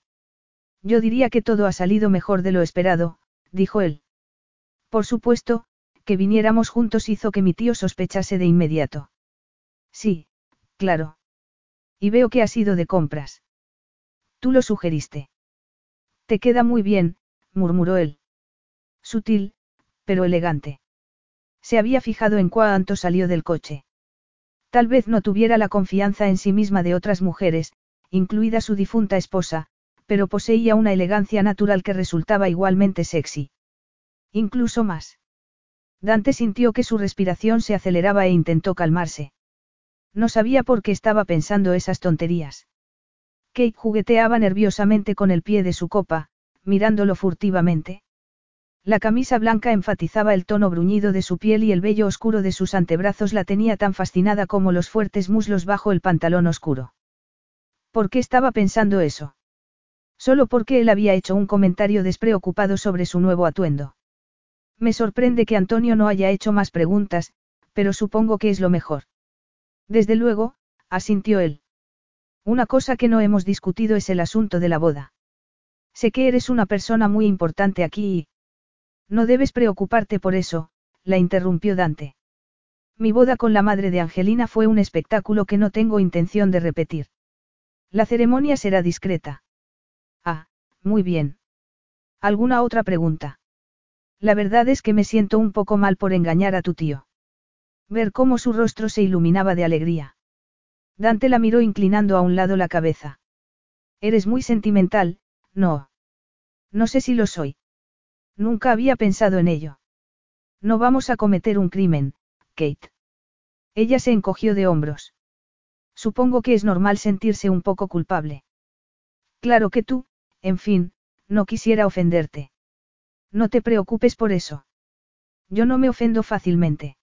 Yo diría que todo ha salido mejor de lo esperado, dijo él. Por supuesto, que viniéramos juntos hizo que mi tío sospechase de inmediato. Sí, claro. Y veo que has ido de compras. Tú lo sugeriste. Te queda muy bien, murmuró él. Sutil, pero elegante. Se había fijado en cuánto salió del coche. Tal vez no tuviera la confianza en sí misma de otras mujeres, incluida su difunta esposa, pero poseía una elegancia natural que resultaba igualmente sexy. Incluso más. Dante sintió que su respiración se aceleraba e intentó calmarse. No sabía por qué estaba pensando esas tonterías. Kate jugueteaba nerviosamente con el pie de su copa, mirándolo furtivamente. La camisa blanca enfatizaba el tono bruñido de su piel y el vello oscuro de sus antebrazos la tenía tan fascinada como los fuertes muslos bajo el pantalón oscuro. ¿Por qué estaba pensando eso? Solo porque él había hecho un comentario despreocupado sobre su nuevo atuendo. Me sorprende que Antonio no haya hecho más preguntas, pero supongo que es lo mejor. Desde luego, asintió él. Una cosa que no hemos discutido es el asunto de la boda. Sé que eres una persona muy importante aquí y... No debes preocuparte por eso, la interrumpió Dante. Mi boda con la madre de Angelina fue un espectáculo que no tengo intención de repetir. La ceremonia será discreta. Ah, muy bien. ¿Alguna otra pregunta? La verdad es que me siento un poco mal por engañar a tu tío. Ver cómo su rostro se iluminaba de alegría. Dante la miró inclinando a un lado la cabeza. Eres muy sentimental, no. No sé si lo soy. Nunca había pensado en ello. No vamos a cometer un crimen, Kate. Ella se encogió de hombros. Supongo que es normal sentirse un poco culpable. Claro que tú, en fin, no quisiera ofenderte. No te preocupes por eso. Yo no me ofendo fácilmente.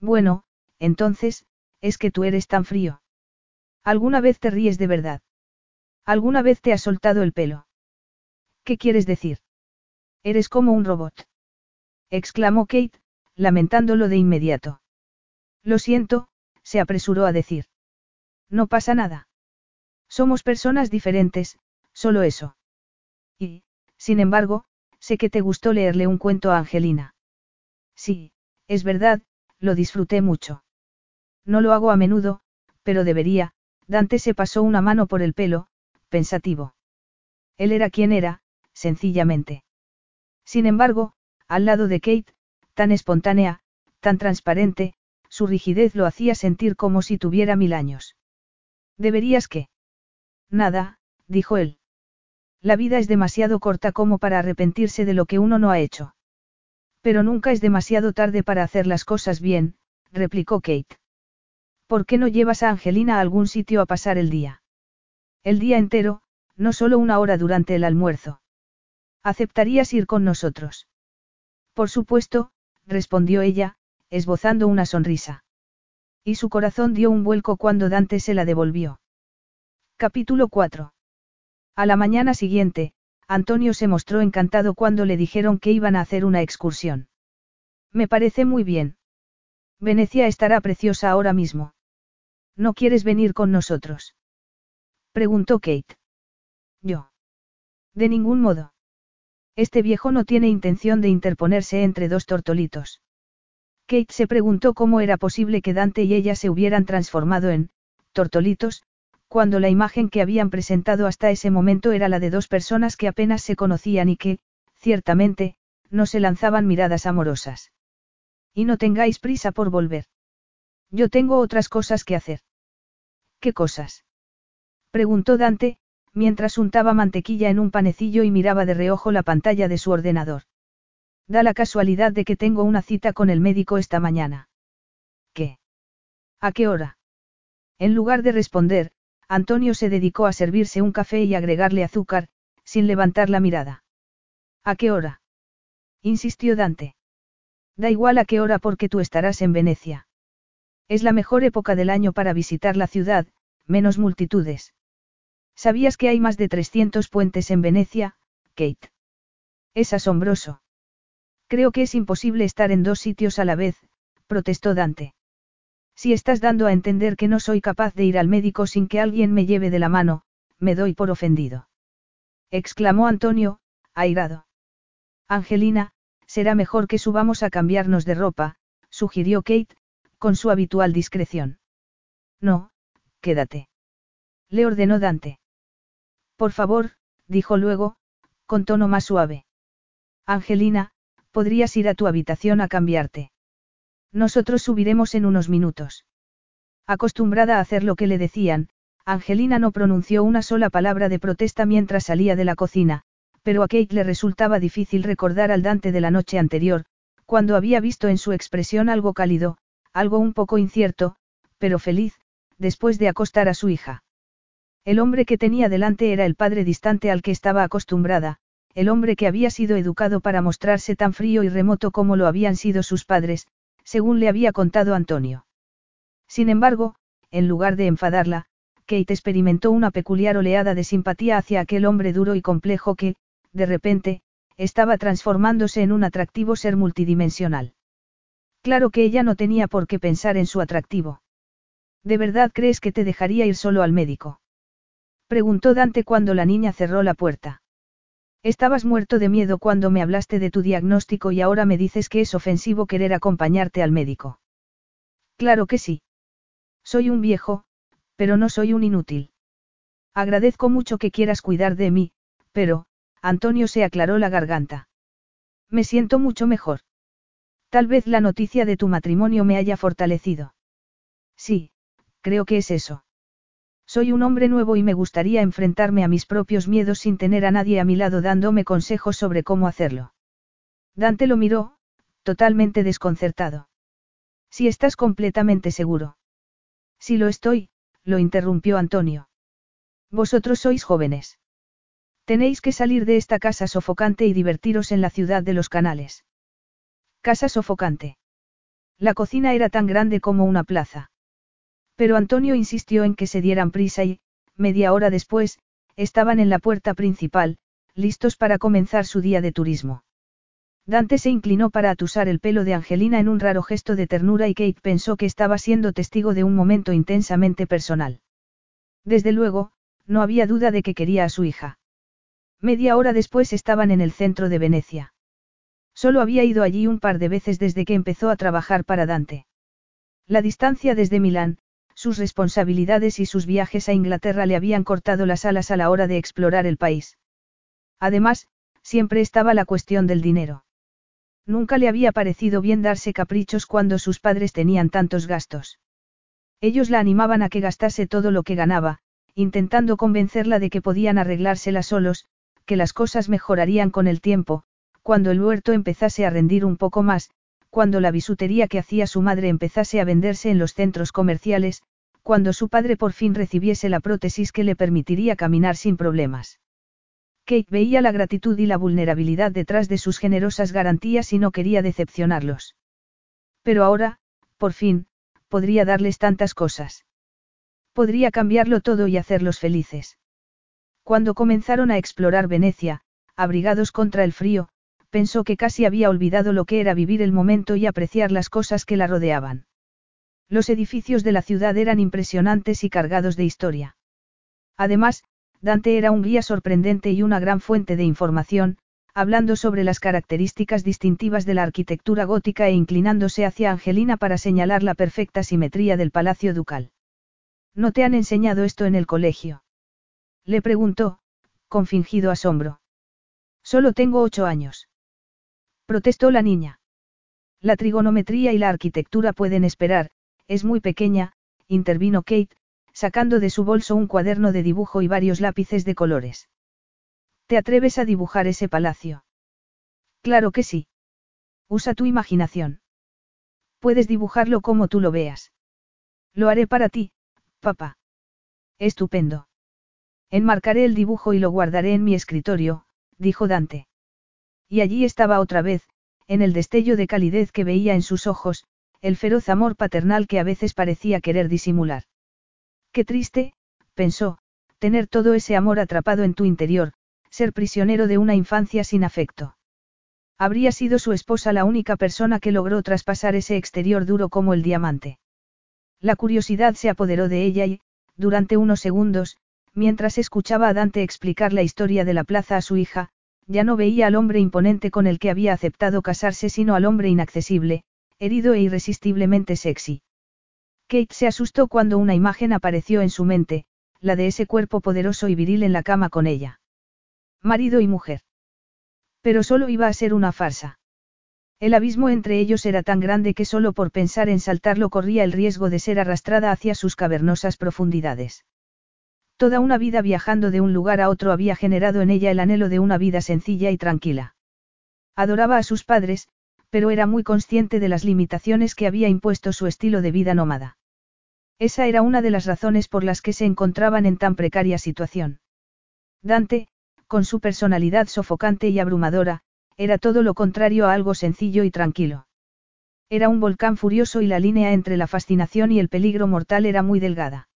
Bueno, entonces, es que tú eres tan frío. ¿Alguna vez te ríes de verdad? ¿Alguna vez te has soltado el pelo? ¿Qué quieres decir? Eres como un robot. exclamó Kate, lamentándolo de inmediato. Lo siento, se apresuró a decir. No pasa nada. Somos personas diferentes, solo eso. Y, sin embargo, sé que te gustó leerle un cuento a Angelina. Sí, es verdad, lo disfruté mucho. No lo hago a menudo, pero debería, Dante se pasó una mano por el pelo, pensativo. Él era quien era, sencillamente. Sin embargo, al lado de Kate, tan espontánea, tan transparente, su rigidez lo hacía sentir como si tuviera mil años. ¿Deberías qué? Nada, dijo él. La vida es demasiado corta como para arrepentirse de lo que uno no ha hecho. Pero nunca es demasiado tarde para hacer las cosas bien, replicó Kate. ¿Por qué no llevas a Angelina a algún sitio a pasar el día? El día entero, no solo una hora durante el almuerzo. ¿Aceptarías ir con nosotros? Por supuesto, respondió ella, esbozando una sonrisa. Y su corazón dio un vuelco cuando Dante se la devolvió. Capítulo 4. A la mañana siguiente, Antonio se mostró encantado cuando le dijeron que iban a hacer una excursión. Me parece muy bien. Venecia estará preciosa ahora mismo. ¿No quieres venir con nosotros? Preguntó Kate. Yo. De ningún modo. Este viejo no tiene intención de interponerse entre dos tortolitos. Kate se preguntó cómo era posible que Dante y ella se hubieran transformado en, tortolitos, cuando la imagen que habían presentado hasta ese momento era la de dos personas que apenas se conocían y que, ciertamente, no se lanzaban miradas amorosas. Y no tengáis prisa por volver. Yo tengo otras cosas que hacer. ¿Qué cosas? Preguntó Dante, mientras untaba mantequilla en un panecillo y miraba de reojo la pantalla de su ordenador. Da la casualidad de que tengo una cita con el médico esta mañana. ¿Qué? ¿A qué hora? En lugar de responder, Antonio se dedicó a servirse un café y agregarle azúcar, sin levantar la mirada. ¿A qué hora? insistió Dante. Da igual a qué hora porque tú estarás en Venecia. Es la mejor época del año para visitar la ciudad, menos multitudes. ¿Sabías que hay más de 300 puentes en Venecia, Kate? Es asombroso. Creo que es imposible estar en dos sitios a la vez, protestó Dante. Si estás dando a entender que no soy capaz de ir al médico sin que alguien me lleve de la mano, me doy por ofendido. Exclamó Antonio, airado. Angelina, será mejor que subamos a cambiarnos de ropa, sugirió Kate, con su habitual discreción. No, quédate. Le ordenó Dante. Por favor, dijo luego, con tono más suave. Angelina, podrías ir a tu habitación a cambiarte. Nosotros subiremos en unos minutos. Acostumbrada a hacer lo que le decían, Angelina no pronunció una sola palabra de protesta mientras salía de la cocina, pero a Kate le resultaba difícil recordar al Dante de la noche anterior, cuando había visto en su expresión algo cálido, algo un poco incierto, pero feliz, después de acostar a su hija. El hombre que tenía delante era el padre distante al que estaba acostumbrada, el hombre que había sido educado para mostrarse tan frío y remoto como lo habían sido sus padres, según le había contado Antonio. Sin embargo, en lugar de enfadarla, Kate experimentó una peculiar oleada de simpatía hacia aquel hombre duro y complejo que, de repente, estaba transformándose en un atractivo ser multidimensional. Claro que ella no tenía por qué pensar en su atractivo. ¿De verdad crees que te dejaría ir solo al médico? Preguntó Dante cuando la niña cerró la puerta. Estabas muerto de miedo cuando me hablaste de tu diagnóstico y ahora me dices que es ofensivo querer acompañarte al médico. Claro que sí. Soy un viejo, pero no soy un inútil. Agradezco mucho que quieras cuidar de mí, pero, Antonio se aclaró la garganta. Me siento mucho mejor. Tal vez la noticia de tu matrimonio me haya fortalecido. Sí, creo que es eso. Soy un hombre nuevo y me gustaría enfrentarme a mis propios miedos sin tener a nadie a mi lado dándome consejos sobre cómo hacerlo. Dante lo miró, totalmente desconcertado. Si estás completamente seguro. Si lo estoy, lo interrumpió Antonio. Vosotros sois jóvenes. Tenéis que salir de esta casa sofocante y divertiros en la ciudad de los canales. Casa sofocante. La cocina era tan grande como una plaza. Pero Antonio insistió en que se dieran prisa y, media hora después, estaban en la puerta principal, listos para comenzar su día de turismo. Dante se inclinó para atusar el pelo de Angelina en un raro gesto de ternura y Kate pensó que estaba siendo testigo de un momento intensamente personal. Desde luego, no había duda de que quería a su hija. Media hora después estaban en el centro de Venecia. Solo había ido allí un par de veces desde que empezó a trabajar para Dante. La distancia desde Milán, sus responsabilidades y sus viajes a Inglaterra le habían cortado las alas a la hora de explorar el país. Además, siempre estaba la cuestión del dinero. Nunca le había parecido bien darse caprichos cuando sus padres tenían tantos gastos. Ellos la animaban a que gastase todo lo que ganaba, intentando convencerla de que podían arreglársela solos, que las cosas mejorarían con el tiempo, cuando el huerto empezase a rendir un poco más, cuando la bisutería que hacía su madre empezase a venderse en los centros comerciales, cuando su padre por fin recibiese la prótesis que le permitiría caminar sin problemas. Kate veía la gratitud y la vulnerabilidad detrás de sus generosas garantías y no quería decepcionarlos. Pero ahora, por fin, podría darles tantas cosas. Podría cambiarlo todo y hacerlos felices. Cuando comenzaron a explorar Venecia, abrigados contra el frío, pensó que casi había olvidado lo que era vivir el momento y apreciar las cosas que la rodeaban. Los edificios de la ciudad eran impresionantes y cargados de historia. Además, Dante era un guía sorprendente y una gran fuente de información, hablando sobre las características distintivas de la arquitectura gótica e inclinándose hacia Angelina para señalar la perfecta simetría del palacio ducal. ¿No te han enseñado esto en el colegio? Le preguntó, con fingido asombro. Solo tengo ocho años. Protestó la niña. La trigonometría y la arquitectura pueden esperar, es muy pequeña, intervino Kate, sacando de su bolso un cuaderno de dibujo y varios lápices de colores. ¿Te atreves a dibujar ese palacio? Claro que sí. Usa tu imaginación. Puedes dibujarlo como tú lo veas. Lo haré para ti, papá. Estupendo. Enmarcaré el dibujo y lo guardaré en mi escritorio, dijo Dante. Y allí estaba otra vez, en el destello de calidez que veía en sus ojos, el feroz amor paternal que a veces parecía querer disimular. Qué triste, pensó, tener todo ese amor atrapado en tu interior, ser prisionero de una infancia sin afecto. Habría sido su esposa la única persona que logró traspasar ese exterior duro como el diamante. La curiosidad se apoderó de ella y, durante unos segundos, mientras escuchaba a Dante explicar la historia de la plaza a su hija, ya no veía al hombre imponente con el que había aceptado casarse, sino al hombre inaccesible, herido e irresistiblemente sexy. Kate se asustó cuando una imagen apareció en su mente, la de ese cuerpo poderoso y viril en la cama con ella. Marido y mujer. Pero solo iba a ser una farsa. El abismo entre ellos era tan grande que solo por pensar en saltarlo corría el riesgo de ser arrastrada hacia sus cavernosas profundidades. Toda una vida viajando de un lugar a otro había generado en ella el anhelo de una vida sencilla y tranquila. Adoraba a sus padres, pero era muy consciente de las limitaciones que había impuesto su estilo de vida nómada. Esa era una de las razones por las que se encontraban en tan precaria situación. Dante, con su personalidad sofocante y abrumadora, era todo lo contrario a algo sencillo y tranquilo. Era un volcán furioso y la línea entre la fascinación y el peligro mortal era muy delgada.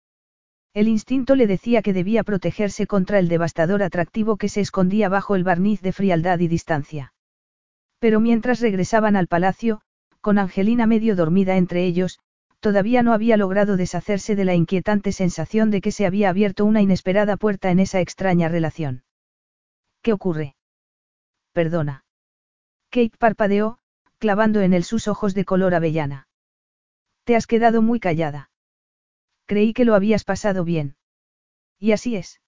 El instinto le decía que debía protegerse contra el devastador atractivo que se escondía bajo el barniz de frialdad y distancia. Pero mientras regresaban al palacio, con Angelina medio dormida entre ellos, todavía no había logrado deshacerse de la inquietante sensación de que se había abierto una inesperada puerta en esa extraña relación. ¿Qué ocurre? Perdona. Kate parpadeó, clavando en él sus ojos de color avellana. Te has quedado muy callada. Creí que lo habías pasado bien. Y así es.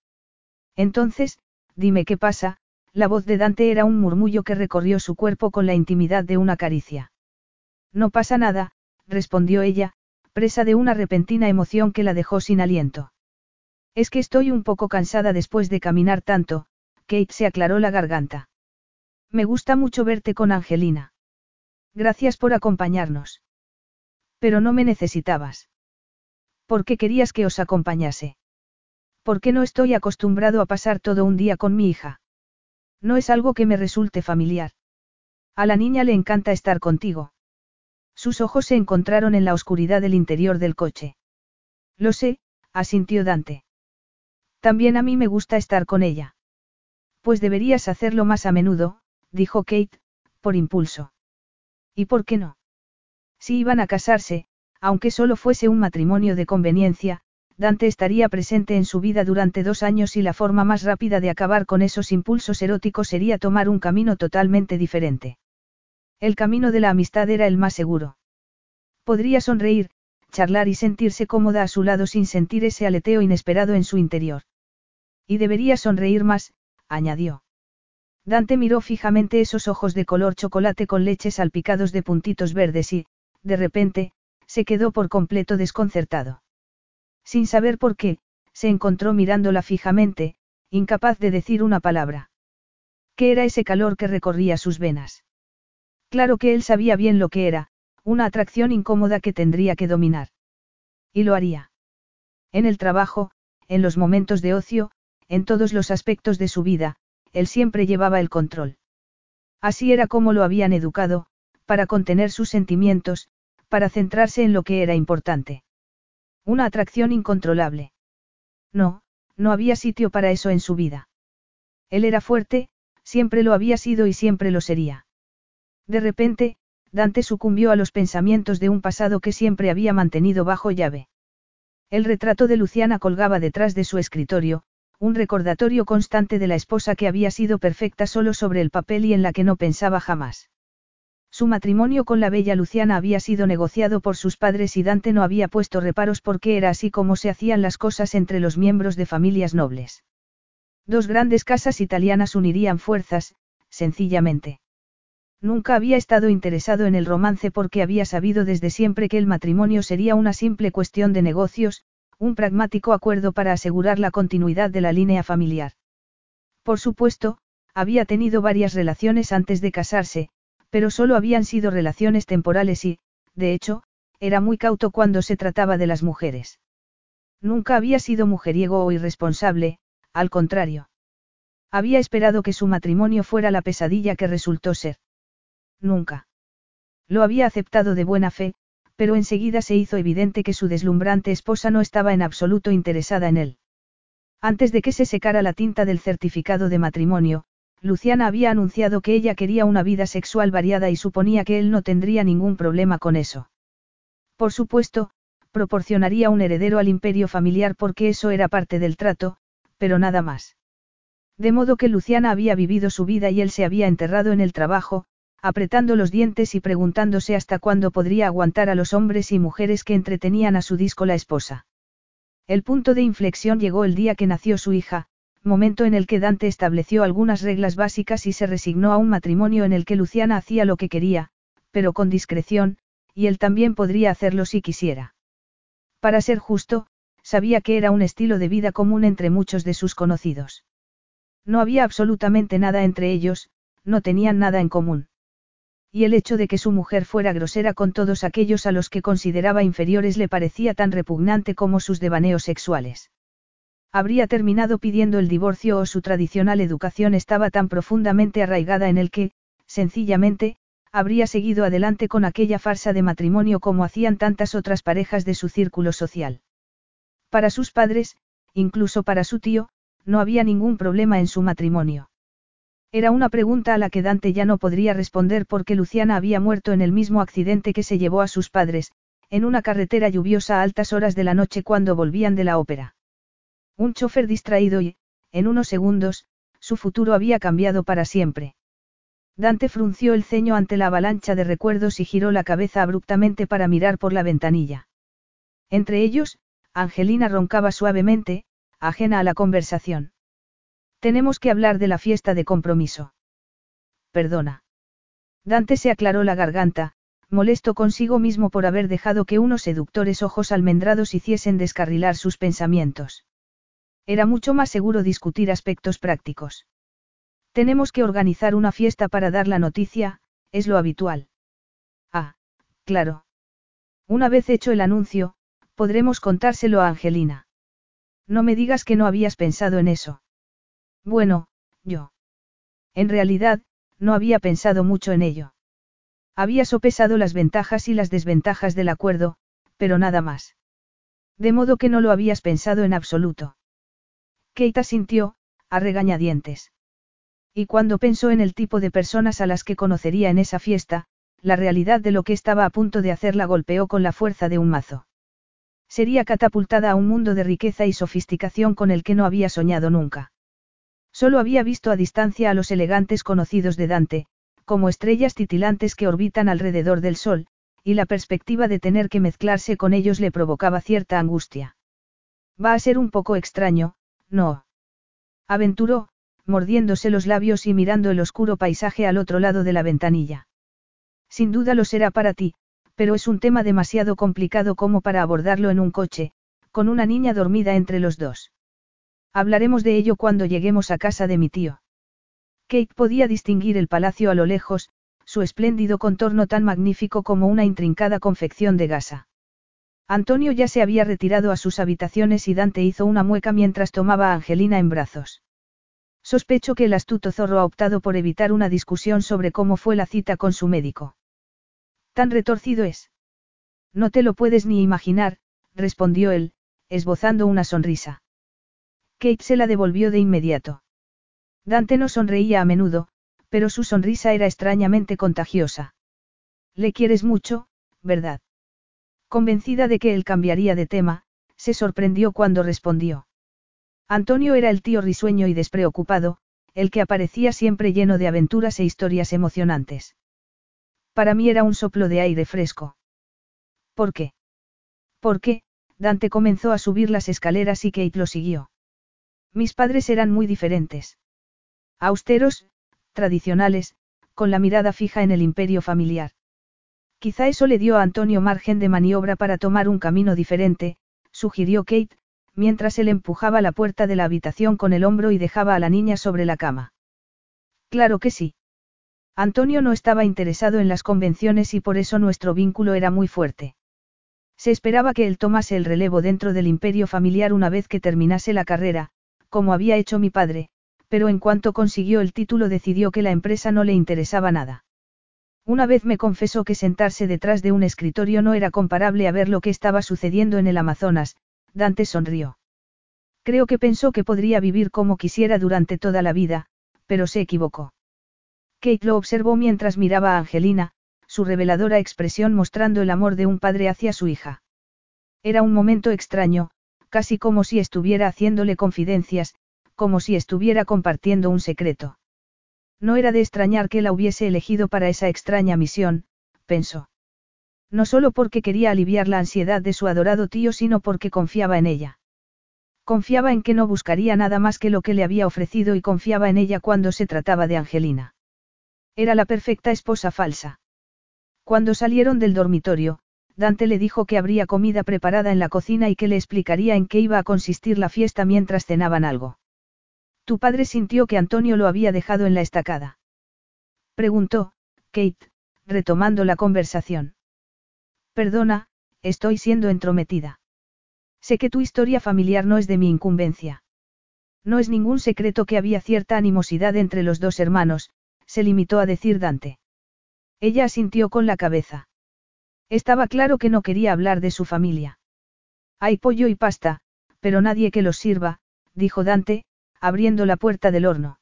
Entonces, dime qué pasa, la voz de Dante era un murmullo que recorrió su cuerpo con la intimidad de una caricia. No pasa nada, respondió ella, presa de una repentina emoción que la dejó sin aliento. Es que estoy un poco cansada después de caminar tanto, Kate se aclaró la garganta. Me gusta mucho verte con Angelina. Gracias por acompañarnos. Pero no me necesitabas. ¿Por qué querías que os acompañase? ¿Por qué no estoy acostumbrado a pasar todo un día con mi hija? No es algo que me resulte familiar. A la niña le encanta estar contigo. Sus ojos se encontraron en la oscuridad del interior del coche. Lo sé, asintió Dante. También a mí me gusta estar con ella. Pues deberías hacerlo más a menudo, dijo Kate, por impulso. ¿Y por qué no? Si iban a casarse, aunque solo fuese un matrimonio de conveniencia, Dante estaría presente en su vida durante dos años y la forma más rápida de acabar con esos impulsos eróticos sería tomar un camino totalmente diferente. El camino de la amistad era el más seguro. Podría sonreír, charlar y sentirse cómoda a su lado sin sentir ese aleteo inesperado en su interior. Y debería sonreír más, añadió. Dante miró fijamente esos ojos de color chocolate con leche salpicados de puntitos verdes y, de repente, se quedó por completo desconcertado. Sin saber por qué, se encontró mirándola fijamente, incapaz de decir una palabra. ¿Qué era ese calor que recorría sus venas? Claro que él sabía bien lo que era, una atracción incómoda que tendría que dominar. Y lo haría. En el trabajo, en los momentos de ocio, en todos los aspectos de su vida, él siempre llevaba el control. Así era como lo habían educado, para contener sus sentimientos, para centrarse en lo que era importante. Una atracción incontrolable. No, no había sitio para eso en su vida. Él era fuerte, siempre lo había sido y siempre lo sería. De repente, Dante sucumbió a los pensamientos de un pasado que siempre había mantenido bajo llave. El retrato de Luciana colgaba detrás de su escritorio, un recordatorio constante de la esposa que había sido perfecta solo sobre el papel y en la que no pensaba jamás. Su matrimonio con la bella Luciana había sido negociado por sus padres y Dante no había puesto reparos porque era así como se hacían las cosas entre los miembros de familias nobles. Dos grandes casas italianas unirían fuerzas, sencillamente. Nunca había estado interesado en el romance porque había sabido desde siempre que el matrimonio sería una simple cuestión de negocios, un pragmático acuerdo para asegurar la continuidad de la línea familiar. Por supuesto, había tenido varias relaciones antes de casarse, pero solo habían sido relaciones temporales y, de hecho, era muy cauto cuando se trataba de las mujeres. Nunca había sido mujeriego o irresponsable, al contrario. Había esperado que su matrimonio fuera la pesadilla que resultó ser. Nunca. Lo había aceptado de buena fe, pero enseguida se hizo evidente que su deslumbrante esposa no estaba en absoluto interesada en él. Antes de que se secara la tinta del certificado de matrimonio, Luciana había anunciado que ella quería una vida sexual variada y suponía que él no tendría ningún problema con eso. Por supuesto, proporcionaría un heredero al imperio familiar porque eso era parte del trato, pero nada más. De modo que Luciana había vivido su vida y él se había enterrado en el trabajo, apretando los dientes y preguntándose hasta cuándo podría aguantar a los hombres y mujeres que entretenían a su disco la esposa. El punto de inflexión llegó el día que nació su hija, momento en el que Dante estableció algunas reglas básicas y se resignó a un matrimonio en el que Luciana hacía lo que quería, pero con discreción, y él también podría hacerlo si quisiera. Para ser justo, sabía que era un estilo de vida común entre muchos de sus conocidos. No había absolutamente nada entre ellos, no tenían nada en común y el hecho de que su mujer fuera grosera con todos aquellos a los que consideraba inferiores le parecía tan repugnante como sus devaneos sexuales. Habría terminado pidiendo el divorcio o su tradicional educación estaba tan profundamente arraigada en el que, sencillamente, habría seguido adelante con aquella farsa de matrimonio como hacían tantas otras parejas de su círculo social. Para sus padres, incluso para su tío, no había ningún problema en su matrimonio. Era una pregunta a la que Dante ya no podría responder porque Luciana había muerto en el mismo accidente que se llevó a sus padres, en una carretera lluviosa a altas horas de la noche cuando volvían de la ópera. Un chofer distraído y, en unos segundos, su futuro había cambiado para siempre. Dante frunció el ceño ante la avalancha de recuerdos y giró la cabeza abruptamente para mirar por la ventanilla. Entre ellos, Angelina roncaba suavemente, ajena a la conversación. Tenemos que hablar de la fiesta de compromiso. Perdona. Dante se aclaró la garganta, molesto consigo mismo por haber dejado que unos seductores ojos almendrados hiciesen descarrilar sus pensamientos. Era mucho más seguro discutir aspectos prácticos. Tenemos que organizar una fiesta para dar la noticia, es lo habitual. Ah, claro. Una vez hecho el anuncio, podremos contárselo a Angelina. No me digas que no habías pensado en eso. Bueno, yo. En realidad, no había pensado mucho en ello. Había sopesado las ventajas y las desventajas del acuerdo, pero nada más. De modo que no lo habías pensado en absoluto. Keita sintió, a regañadientes. Y cuando pensó en el tipo de personas a las que conocería en esa fiesta, la realidad de lo que estaba a punto de hacer la golpeó con la fuerza de un mazo. Sería catapultada a un mundo de riqueza y sofisticación con el que no había soñado nunca. Solo había visto a distancia a los elegantes conocidos de Dante, como estrellas titilantes que orbitan alrededor del Sol, y la perspectiva de tener que mezclarse con ellos le provocaba cierta angustia. Va a ser un poco extraño, ¿no? Aventuró, mordiéndose los labios y mirando el oscuro paisaje al otro lado de la ventanilla. Sin duda lo será para ti, pero es un tema demasiado complicado como para abordarlo en un coche, con una niña dormida entre los dos. Hablaremos de ello cuando lleguemos a casa de mi tío. Kate podía distinguir el palacio a lo lejos, su espléndido contorno tan magnífico como una intrincada confección de gasa. Antonio ya se había retirado a sus habitaciones y Dante hizo una mueca mientras tomaba a Angelina en brazos. Sospecho que el astuto zorro ha optado por evitar una discusión sobre cómo fue la cita con su médico. Tan retorcido es. No te lo puedes ni imaginar, respondió él, esbozando una sonrisa. Kate se la devolvió de inmediato. Dante no sonreía a menudo, pero su sonrisa era extrañamente contagiosa. Le quieres mucho, ¿verdad? Convencida de que él cambiaría de tema, se sorprendió cuando respondió. Antonio era el tío risueño y despreocupado, el que aparecía siempre lleno de aventuras e historias emocionantes. Para mí era un soplo de aire fresco. ¿Por qué? Porque, Dante comenzó a subir las escaleras y Kate lo siguió. Mis padres eran muy diferentes. Austeros, tradicionales, con la mirada fija en el imperio familiar. Quizá eso le dio a Antonio margen de maniobra para tomar un camino diferente, sugirió Kate, mientras él empujaba la puerta de la habitación con el hombro y dejaba a la niña sobre la cama. Claro que sí. Antonio no estaba interesado en las convenciones y por eso nuestro vínculo era muy fuerte. Se esperaba que él tomase el relevo dentro del imperio familiar una vez que terminase la carrera, como había hecho mi padre, pero en cuanto consiguió el título decidió que la empresa no le interesaba nada. Una vez me confesó que sentarse detrás de un escritorio no era comparable a ver lo que estaba sucediendo en el Amazonas, Dante sonrió. Creo que pensó que podría vivir como quisiera durante toda la vida, pero se equivocó. Kate lo observó mientras miraba a Angelina, su reveladora expresión mostrando el amor de un padre hacia su hija. Era un momento extraño, casi como si estuviera haciéndole confidencias, como si estuviera compartiendo un secreto. No era de extrañar que la hubiese elegido para esa extraña misión, pensó. No solo porque quería aliviar la ansiedad de su adorado tío, sino porque confiaba en ella. Confiaba en que no buscaría nada más que lo que le había ofrecido y confiaba en ella cuando se trataba de Angelina. Era la perfecta esposa falsa. Cuando salieron del dormitorio, Dante le dijo que habría comida preparada en la cocina y que le explicaría en qué iba a consistir la fiesta mientras cenaban algo. Tu padre sintió que Antonio lo había dejado en la estacada. Preguntó, Kate, retomando la conversación. Perdona, estoy siendo entrometida. Sé que tu historia familiar no es de mi incumbencia. No es ningún secreto que había cierta animosidad entre los dos hermanos, se limitó a decir Dante. Ella asintió con la cabeza. Estaba claro que no quería hablar de su familia. Hay pollo y pasta, pero nadie que los sirva, dijo Dante, abriendo la puerta del horno.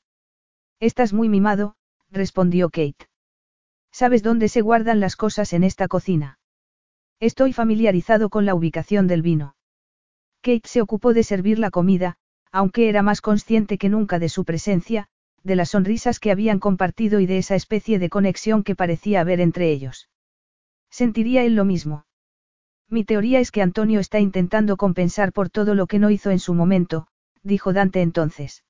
Estás muy mimado, respondió Kate. ¿Sabes dónde se guardan las cosas en esta cocina? Estoy familiarizado con la ubicación del vino. Kate se ocupó de servir la comida, aunque era más consciente que nunca de su presencia, de las sonrisas que habían compartido y de esa especie de conexión que parecía haber entre ellos. ¿Sentiría él lo mismo? Mi teoría es que Antonio está intentando compensar por todo lo que no hizo en su momento, dijo Dante entonces.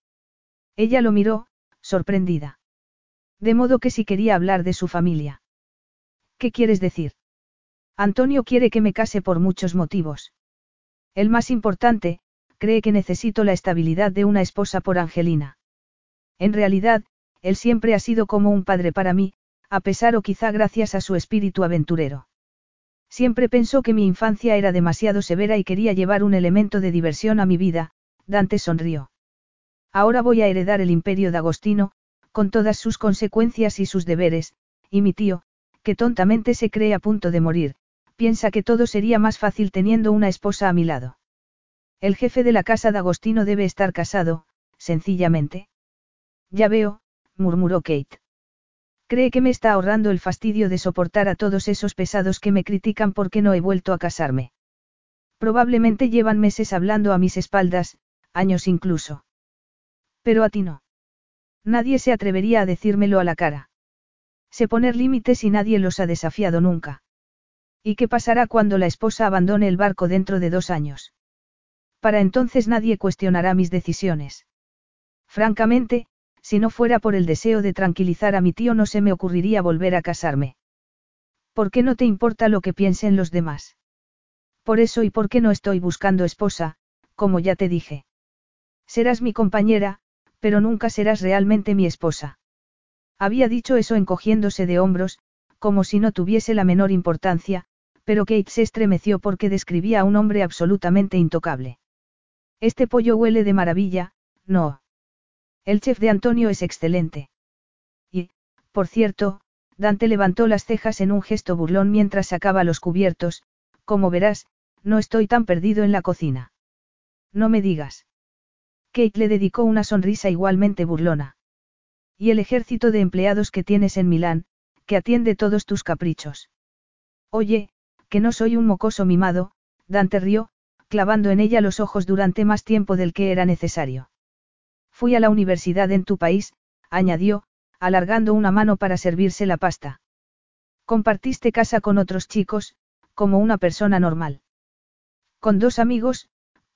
Ella lo miró, sorprendida. De modo que si quería hablar de su familia. ¿Qué quieres decir? Antonio quiere que me case por muchos motivos. El más importante, cree que necesito la estabilidad de una esposa por Angelina. En realidad, él siempre ha sido como un padre para mí, a pesar o quizá gracias a su espíritu aventurero. Siempre pensó que mi infancia era demasiado severa y quería llevar un elemento de diversión a mi vida, Dante sonrió. Ahora voy a heredar el imperio de Agostino, con todas sus consecuencias y sus deberes, y mi tío, que tontamente se cree a punto de morir, piensa que todo sería más fácil teniendo una esposa a mi lado. El jefe de la casa de Agostino debe estar casado, sencillamente. Ya veo, murmuró Kate. Cree que me está ahorrando el fastidio de soportar a todos esos pesados que me critican porque no he vuelto a casarme. Probablemente llevan meses hablando a mis espaldas, años incluso. Pero a ti no. Nadie se atrevería a decírmelo a la cara. Sé poner límites y nadie los ha desafiado nunca. ¿Y qué pasará cuando la esposa abandone el barco dentro de dos años? Para entonces nadie cuestionará mis decisiones. Francamente, si no fuera por el deseo de tranquilizar a mi tío no se me ocurriría volver a casarme. ¿Por qué no te importa lo que piensen los demás? Por eso y por qué no estoy buscando esposa, como ya te dije. Serás mi compañera, pero nunca serás realmente mi esposa. Había dicho eso encogiéndose de hombros, como si no tuviese la menor importancia, pero Kate se estremeció porque describía a un hombre absolutamente intocable. Este pollo huele de maravilla, no. El chef de Antonio es excelente. Y, por cierto, Dante levantó las cejas en un gesto burlón mientras sacaba los cubiertos, como verás, no estoy tan perdido en la cocina. No me digas. Kate le dedicó una sonrisa igualmente burlona. Y el ejército de empleados que tienes en Milán, que atiende todos tus caprichos. Oye, que no soy un mocoso mimado, Dante rió, clavando en ella los ojos durante más tiempo del que era necesario. Fui a la universidad en tu país, añadió, alargando una mano para servirse la pasta. Compartiste casa con otros chicos, como una persona normal. Con dos amigos,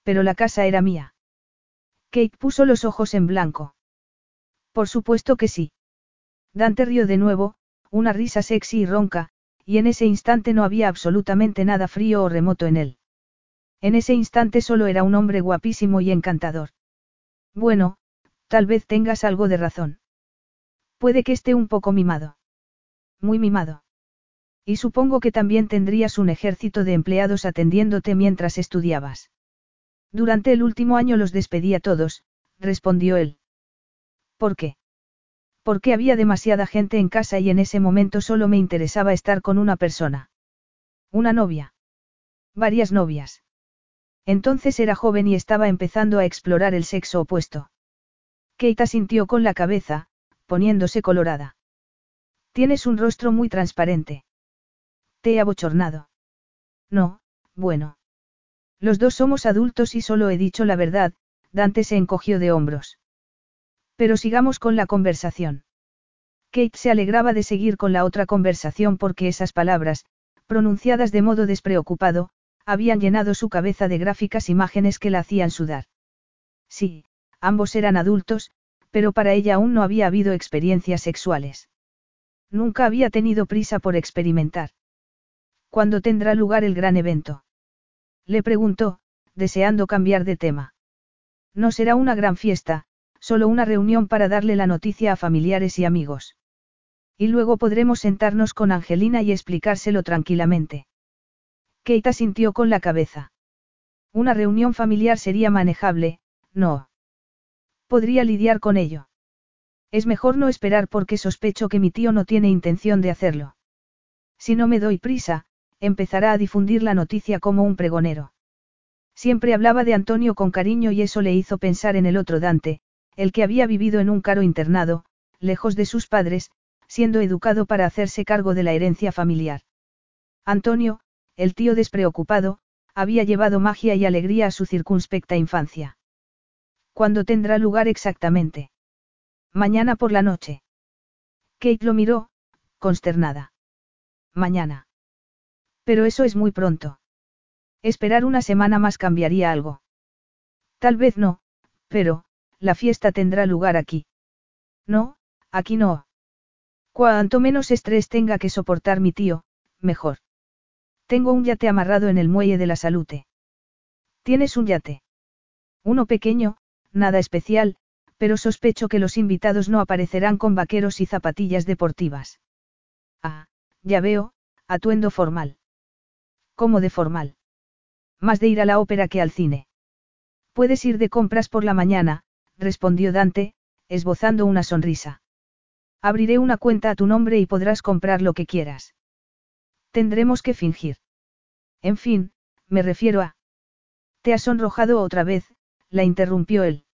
pero la casa era mía. Kate puso los ojos en blanco. Por supuesto que sí. Dante rió de nuevo, una risa sexy y ronca, y en ese instante no había absolutamente nada frío o remoto en él. En ese instante solo era un hombre guapísimo y encantador. Bueno, tal vez tengas algo de razón. Puede que esté un poco mimado. Muy mimado. Y supongo que también tendrías un ejército de empleados atendiéndote mientras estudiabas. Durante el último año los despedí a todos, respondió él. ¿Por qué? Porque había demasiada gente en casa y en ese momento solo me interesaba estar con una persona. Una novia. Varias novias. Entonces era joven y estaba empezando a explorar el sexo opuesto. Keita sintió con la cabeza, poniéndose colorada. Tienes un rostro muy transparente. Te he abochornado. No, bueno. Los dos somos adultos y solo he dicho la verdad, Dante se encogió de hombros. Pero sigamos con la conversación. Kate se alegraba de seguir con la otra conversación porque esas palabras, pronunciadas de modo despreocupado, habían llenado su cabeza de gráficas imágenes que la hacían sudar. Sí, ambos eran adultos, pero para ella aún no había habido experiencias sexuales. Nunca había tenido prisa por experimentar. ¿Cuándo tendrá lugar el gran evento? Le preguntó, deseando cambiar de tema. No será una gran fiesta, solo una reunión para darle la noticia a familiares y amigos. Y luego podremos sentarnos con Angelina y explicárselo tranquilamente. Keita sintió con la cabeza. Una reunión familiar sería manejable, no. Podría lidiar con ello. Es mejor no esperar porque sospecho que mi tío no tiene intención de hacerlo. Si no me doy prisa, empezará a difundir la noticia como un pregonero. Siempre hablaba de Antonio con cariño y eso le hizo pensar en el otro Dante, el que había vivido en un caro internado, lejos de sus padres, siendo educado para hacerse cargo de la herencia familiar. Antonio, el tío despreocupado, había llevado magia y alegría a su circunspecta infancia. ¿Cuándo tendrá lugar exactamente? Mañana por la noche. Kate lo miró, consternada. Mañana. Pero eso es muy pronto. Esperar una semana más cambiaría algo. Tal vez no, pero, la fiesta tendrá lugar aquí. No, aquí no. Cuanto menos estrés tenga que soportar mi tío, mejor. Tengo un yate amarrado en el muelle de la salute. ¿Tienes un yate? Uno pequeño, nada especial, pero sospecho que los invitados no aparecerán con vaqueros y zapatillas deportivas. Ah, ya veo, atuendo formal. ¿Cómo de formal? Más de ir a la ópera que al cine. Puedes ir de compras por la mañana, respondió Dante, esbozando una sonrisa. Abriré una cuenta a tu nombre y podrás comprar lo que quieras. Tendremos que fingir. En fin, me refiero a... Te has sonrojado otra vez, la interrumpió él.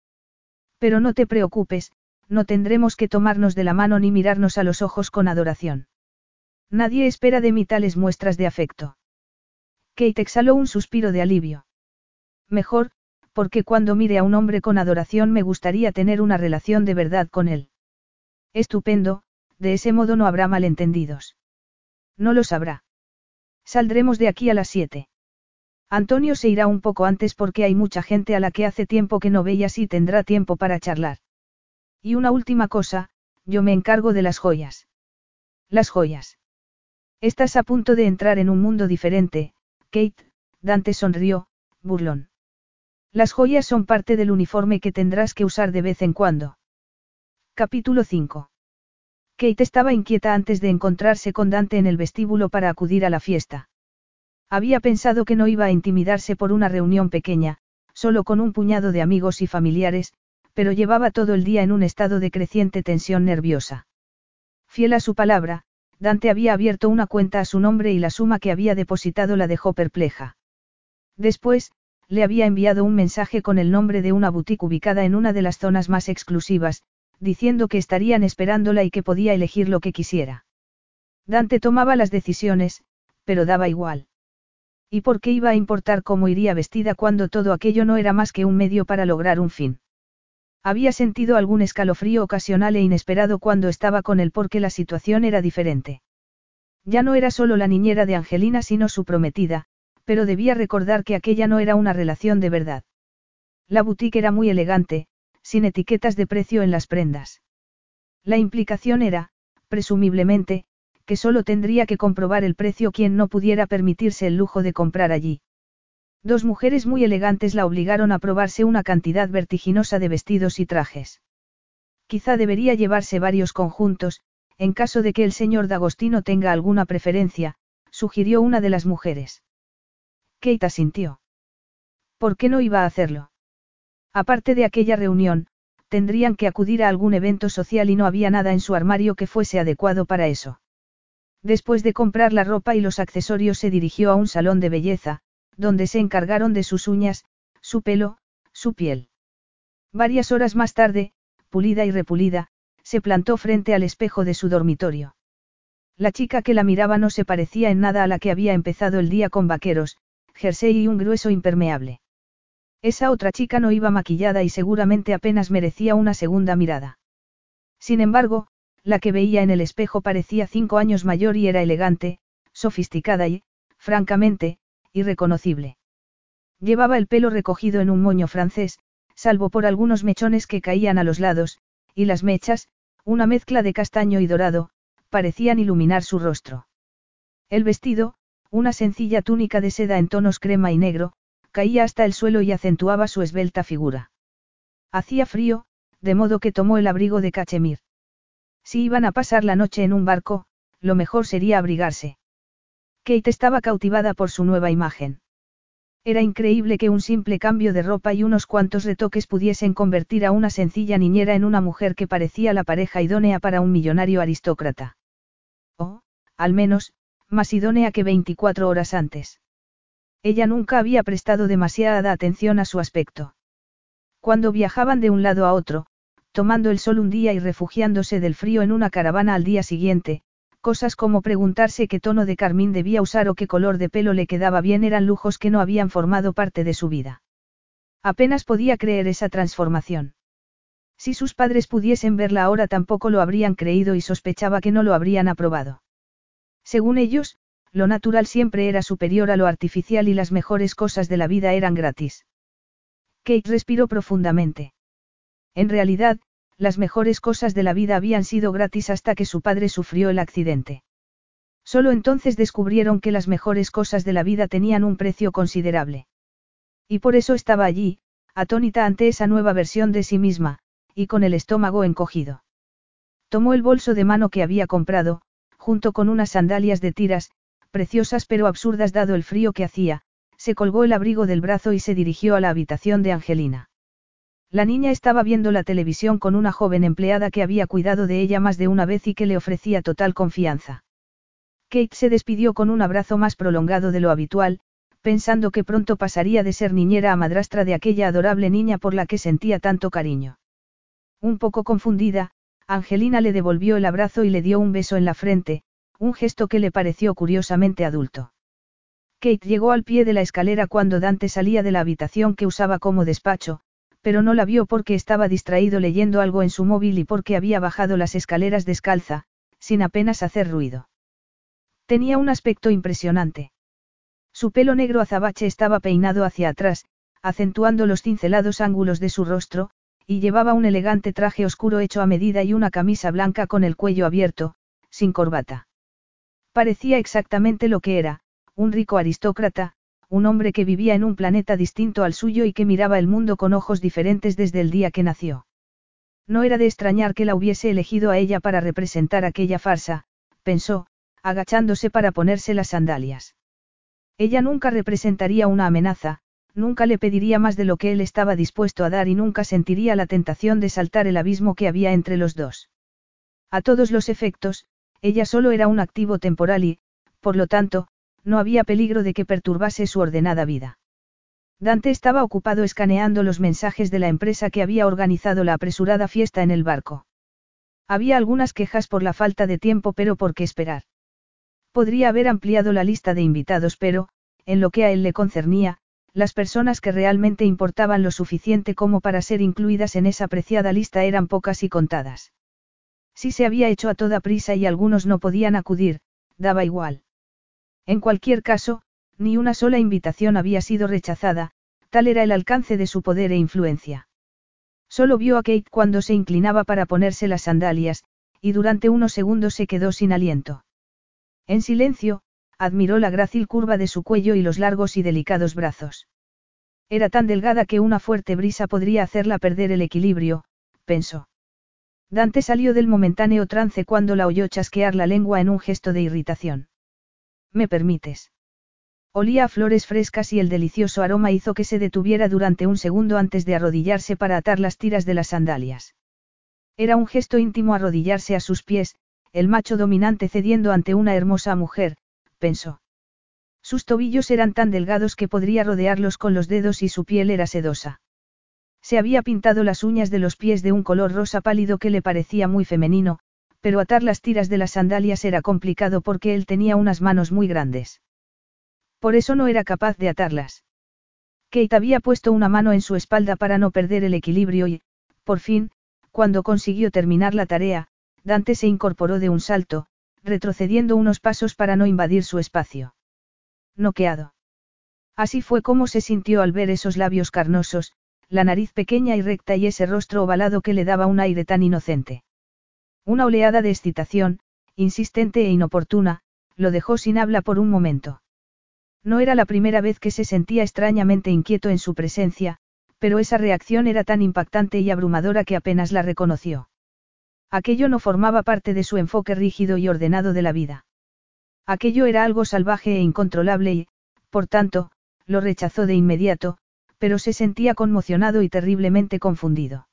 Pero no te preocupes, no tendremos que tomarnos de la mano ni mirarnos a los ojos con adoración. Nadie espera de mí tales muestras de afecto. Kate exhaló un suspiro de alivio. Mejor, porque cuando mire a un hombre con adoración me gustaría tener una relación de verdad con él. Estupendo, de ese modo no habrá malentendidos. No lo sabrá. Saldremos de aquí a las siete. Antonio se irá un poco antes porque hay mucha gente a la que hace tiempo que no veías y tendrá tiempo para charlar. Y una última cosa, yo me encargo de las joyas. Las joyas. Estás a punto de entrar en un mundo diferente, Kate, Dante sonrió, burlón. Las joyas son parte del uniforme que tendrás que usar de vez en cuando. Capítulo 5. Kate estaba inquieta antes de encontrarse con Dante en el vestíbulo para acudir a la fiesta. Había pensado que no iba a intimidarse por una reunión pequeña, solo con un puñado de amigos y familiares, pero llevaba todo el día en un estado de creciente tensión nerviosa. Fiel a su palabra, Dante había abierto una cuenta a su nombre y la suma que había depositado la dejó perpleja. Después, le había enviado un mensaje con el nombre de una boutique ubicada en una de las zonas más exclusivas, diciendo que estarían esperándola y que podía elegir lo que quisiera. Dante tomaba las decisiones, pero daba igual. ¿Y por qué iba a importar cómo iría vestida cuando todo aquello no era más que un medio para lograr un fin? Había sentido algún escalofrío ocasional e inesperado cuando estaba con él porque la situación era diferente. Ya no era solo la niñera de Angelina sino su prometida, pero debía recordar que aquella no era una relación de verdad. La boutique era muy elegante, sin etiquetas de precio en las prendas. La implicación era, presumiblemente, que solo tendría que comprobar el precio quien no pudiera permitirse el lujo de comprar allí. Dos mujeres muy elegantes la obligaron a probarse una cantidad vertiginosa de vestidos y trajes. Quizá debería llevarse varios conjuntos, en caso de que el señor D'Agostino tenga alguna preferencia, sugirió una de las mujeres. Kate asintió. ¿Por qué no iba a hacerlo? Aparte de aquella reunión, tendrían que acudir a algún evento social y no había nada en su armario que fuese adecuado para eso. Después de comprar la ropa y los accesorios se dirigió a un salón de belleza, donde se encargaron de sus uñas, su pelo, su piel. Varias horas más tarde, pulida y repulida, se plantó frente al espejo de su dormitorio. La chica que la miraba no se parecía en nada a la que había empezado el día con vaqueros, jersey y un grueso impermeable. Esa otra chica no iba maquillada y seguramente apenas merecía una segunda mirada. Sin embargo, la que veía en el espejo parecía cinco años mayor y era elegante, sofisticada y, francamente, irreconocible. Llevaba el pelo recogido en un moño francés, salvo por algunos mechones que caían a los lados, y las mechas, una mezcla de castaño y dorado, parecían iluminar su rostro. El vestido, una sencilla túnica de seda en tonos crema y negro, caía hasta el suelo y acentuaba su esbelta figura. Hacía frío, de modo que tomó el abrigo de cachemir. Si iban a pasar la noche en un barco, lo mejor sería abrigarse. Kate estaba cautivada por su nueva imagen. Era increíble que un simple cambio de ropa y unos cuantos retoques pudiesen convertir a una sencilla niñera en una mujer que parecía la pareja idónea para un millonario aristócrata. O, al menos, más idónea que 24 horas antes. Ella nunca había prestado demasiada atención a su aspecto. Cuando viajaban de un lado a otro, tomando el sol un día y refugiándose del frío en una caravana al día siguiente, cosas como preguntarse qué tono de carmín debía usar o qué color de pelo le quedaba bien eran lujos que no habían formado parte de su vida. Apenas podía creer esa transformación. Si sus padres pudiesen verla ahora tampoco lo habrían creído y sospechaba que no lo habrían aprobado. Según ellos, lo natural siempre era superior a lo artificial y las mejores cosas de la vida eran gratis. Kate respiró profundamente. En realidad, las mejores cosas de la vida habían sido gratis hasta que su padre sufrió el accidente. Solo entonces descubrieron que las mejores cosas de la vida tenían un precio considerable. Y por eso estaba allí, atónita ante esa nueva versión de sí misma, y con el estómago encogido. Tomó el bolso de mano que había comprado, junto con unas sandalias de tiras, preciosas pero absurdas dado el frío que hacía, se colgó el abrigo del brazo y se dirigió a la habitación de Angelina. La niña estaba viendo la televisión con una joven empleada que había cuidado de ella más de una vez y que le ofrecía total confianza. Kate se despidió con un abrazo más prolongado de lo habitual, pensando que pronto pasaría de ser niñera a madrastra de aquella adorable niña por la que sentía tanto cariño. Un poco confundida, Angelina le devolvió el abrazo y le dio un beso en la frente, un gesto que le pareció curiosamente adulto. Kate llegó al pie de la escalera cuando Dante salía de la habitación que usaba como despacho, pero no la vio porque estaba distraído leyendo algo en su móvil y porque había bajado las escaleras descalza, sin apenas hacer ruido. Tenía un aspecto impresionante. Su pelo negro azabache estaba peinado hacia atrás, acentuando los cincelados ángulos de su rostro, y llevaba un elegante traje oscuro hecho a medida y una camisa blanca con el cuello abierto, sin corbata. Parecía exactamente lo que era, un rico aristócrata, un hombre que vivía en un planeta distinto al suyo y que miraba el mundo con ojos diferentes desde el día que nació. No era de extrañar que la hubiese elegido a ella para representar aquella farsa, pensó, agachándose para ponerse las sandalias. Ella nunca representaría una amenaza, nunca le pediría más de lo que él estaba dispuesto a dar y nunca sentiría la tentación de saltar el abismo que había entre los dos. A todos los efectos, ella solo era un activo temporal y, por lo tanto, no había peligro de que perturbase su ordenada vida. Dante estaba ocupado escaneando los mensajes de la empresa que había organizado la apresurada fiesta en el barco. Había algunas quejas por la falta de tiempo, pero ¿por qué esperar? Podría haber ampliado la lista de invitados, pero, en lo que a él le concernía, las personas que realmente importaban lo suficiente como para ser incluidas en esa apreciada lista eran pocas y contadas. Si se había hecho a toda prisa y algunos no podían acudir, daba igual. En cualquier caso, ni una sola invitación había sido rechazada, tal era el alcance de su poder e influencia. Solo vio a Kate cuando se inclinaba para ponerse las sandalias, y durante unos segundos se quedó sin aliento. En silencio, admiró la grácil curva de su cuello y los largos y delicados brazos. Era tan delgada que una fuerte brisa podría hacerla perder el equilibrio, pensó. Dante salió del momentáneo trance cuando la oyó chasquear la lengua en un gesto de irritación. ¿Me permites? Olía a flores frescas y el delicioso aroma hizo que se detuviera durante un segundo antes de arrodillarse para atar las tiras de las sandalias. Era un gesto íntimo arrodillarse a sus pies, el macho dominante cediendo ante una hermosa mujer, pensó. Sus tobillos eran tan delgados que podría rodearlos con los dedos y su piel era sedosa. Se había pintado las uñas de los pies de un color rosa pálido que le parecía muy femenino, pero atar las tiras de las sandalias era complicado porque él tenía unas manos muy grandes. Por eso no era capaz de atarlas. Kate había puesto una mano en su espalda para no perder el equilibrio y, por fin, cuando consiguió terminar la tarea, Dante se incorporó de un salto, retrocediendo unos pasos para no invadir su espacio. Noqueado. Así fue como se sintió al ver esos labios carnosos, la nariz pequeña y recta y ese rostro ovalado que le daba un aire tan inocente. Una oleada de excitación, insistente e inoportuna, lo dejó sin habla por un momento. No era la primera vez que se sentía extrañamente inquieto en su presencia, pero esa reacción era tan impactante y abrumadora que apenas la reconoció. Aquello no formaba parte de su enfoque rígido y ordenado de la vida. Aquello era algo salvaje e incontrolable y, por tanto, lo rechazó de inmediato, pero se sentía conmocionado y terriblemente confundido.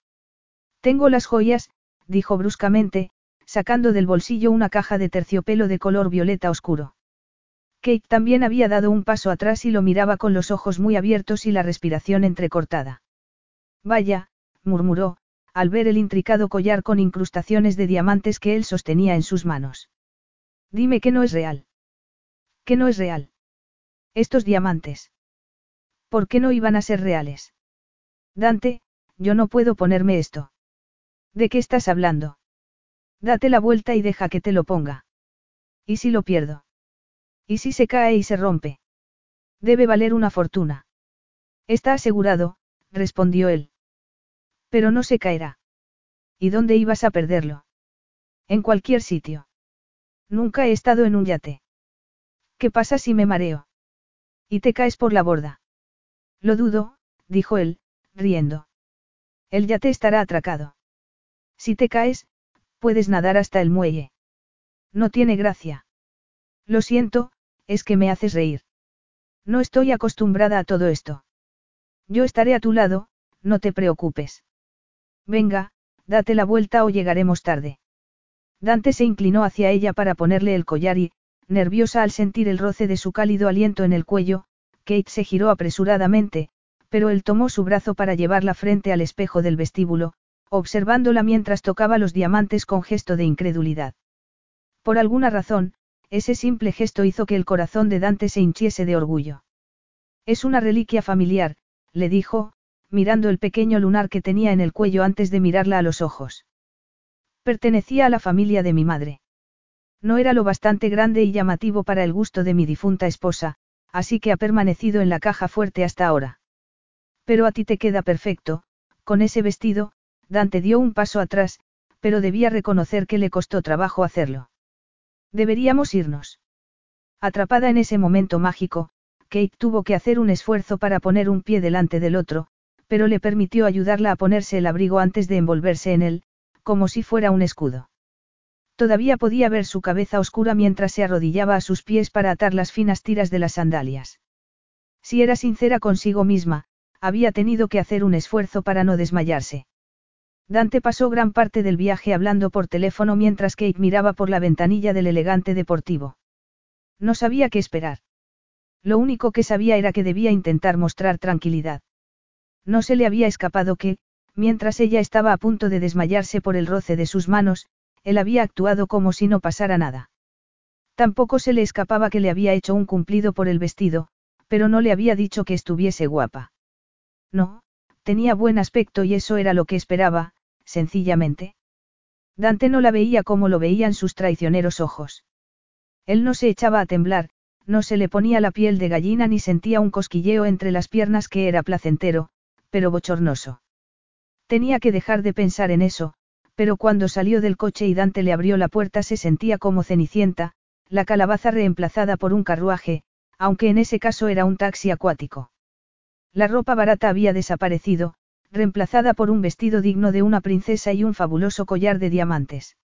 Tengo las joyas, dijo bruscamente, sacando del bolsillo una caja de terciopelo de color violeta oscuro. Kate también había dado un paso atrás y lo miraba con los ojos muy abiertos y la respiración entrecortada. Vaya, murmuró, al ver el intricado collar con incrustaciones de diamantes que él sostenía en sus manos. Dime que no es real. Que no es real. Estos diamantes. ¿Por qué no iban a ser reales? Dante, yo no puedo ponerme esto. ¿De qué estás hablando? Date la vuelta y deja que te lo ponga. ¿Y si lo pierdo? ¿Y si se cae y se rompe? Debe valer una fortuna. Está asegurado, respondió él. Pero no se caerá. ¿Y dónde ibas a perderlo? En cualquier sitio. Nunca he estado en un yate. ¿Qué pasa si me mareo? Y te caes por la borda. Lo dudo, dijo él, riendo. El yate estará atracado. Si te caes, puedes nadar hasta el muelle. No tiene gracia. Lo siento, es que me haces reír. No estoy acostumbrada a todo esto. Yo estaré a tu lado, no te preocupes. Venga, date la vuelta o llegaremos tarde. Dante se inclinó hacia ella para ponerle el collar y, nerviosa al sentir el roce de su cálido aliento en el cuello, Kate se giró apresuradamente, pero él tomó su brazo para llevarla frente al espejo del vestíbulo, observándola mientras tocaba los diamantes con gesto de incredulidad. Por alguna razón, ese simple gesto hizo que el corazón de Dante se hinchiese de orgullo. Es una reliquia familiar, le dijo, mirando el pequeño lunar que tenía en el cuello antes de mirarla a los ojos. Pertenecía a la familia de mi madre. No era lo bastante grande y llamativo para el gusto de mi difunta esposa, así que ha permanecido en la caja fuerte hasta ahora. Pero a ti te queda perfecto, con ese vestido, Dante dio un paso atrás, pero debía reconocer que le costó trabajo hacerlo. Deberíamos irnos. Atrapada en ese momento mágico, Kate tuvo que hacer un esfuerzo para poner un pie delante del otro, pero le permitió ayudarla a ponerse el abrigo antes de envolverse en él, como si fuera un escudo. Todavía podía ver su cabeza oscura mientras se arrodillaba a sus pies para atar las finas tiras de las sandalias. Si era sincera consigo misma, había tenido que hacer un esfuerzo para no desmayarse. Dante pasó gran parte del viaje hablando por teléfono mientras Kate miraba por la ventanilla del elegante deportivo. No sabía qué esperar. Lo único que sabía era que debía intentar mostrar tranquilidad. No se le había escapado que, mientras ella estaba a punto de desmayarse por el roce de sus manos, él había actuado como si no pasara nada. Tampoco se le escapaba que le había hecho un cumplido por el vestido, pero no le había dicho que estuviese guapa. No, tenía buen aspecto y eso era lo que esperaba, sencillamente. Dante no la veía como lo veían sus traicioneros ojos. Él no se echaba a temblar, no se le ponía la piel de gallina ni sentía un cosquilleo entre las piernas que era placentero, pero bochornoso. Tenía que dejar de pensar en eso, pero cuando salió del coche y Dante le abrió la puerta se sentía como Cenicienta, la calabaza reemplazada por un carruaje, aunque en ese caso era un taxi acuático. La ropa barata había desaparecido, reemplazada por un vestido digno de una princesa y un fabuloso collar de diamantes.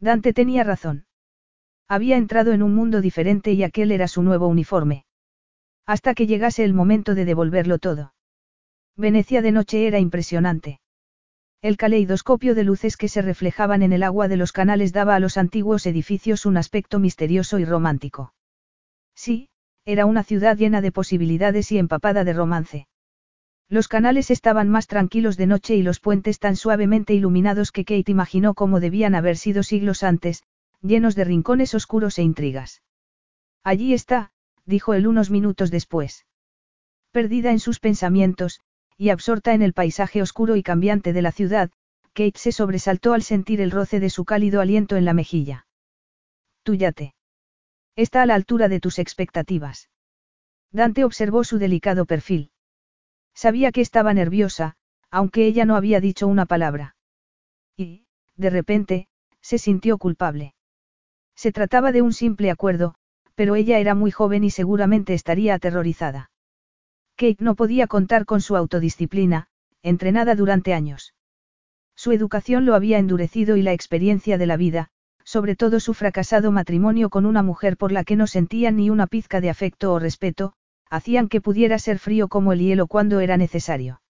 Dante tenía razón. Había entrado en un mundo diferente y aquel era su nuevo uniforme. Hasta que llegase el momento de devolverlo todo. Venecia de noche era impresionante. El caleidoscopio de luces que se reflejaban en el agua de los canales daba a los antiguos edificios un aspecto misterioso y romántico. Sí, era una ciudad llena de posibilidades y empapada de romance. Los canales estaban más tranquilos de noche y los puentes tan suavemente iluminados que Kate imaginó cómo debían haber sido siglos antes, llenos de rincones oscuros e intrigas. Allí está, dijo él unos minutos después. Perdida en sus pensamientos, y absorta en el paisaje oscuro y cambiante de la ciudad, Kate se sobresaltó al sentir el roce de su cálido aliento en la mejilla. Tu yate. Está a la altura de tus expectativas. Dante observó su delicado perfil. Sabía que estaba nerviosa, aunque ella no había dicho una palabra. Y, de repente, se sintió culpable. Se trataba de un simple acuerdo, pero ella era muy joven y seguramente estaría aterrorizada. Kate no podía contar con su autodisciplina, entrenada durante años. Su educación lo había endurecido y la experiencia de la vida, sobre todo su fracasado matrimonio con una mujer por la que no sentía ni una pizca de afecto o respeto, hacían que pudiera ser frío como el hielo cuando era necesario.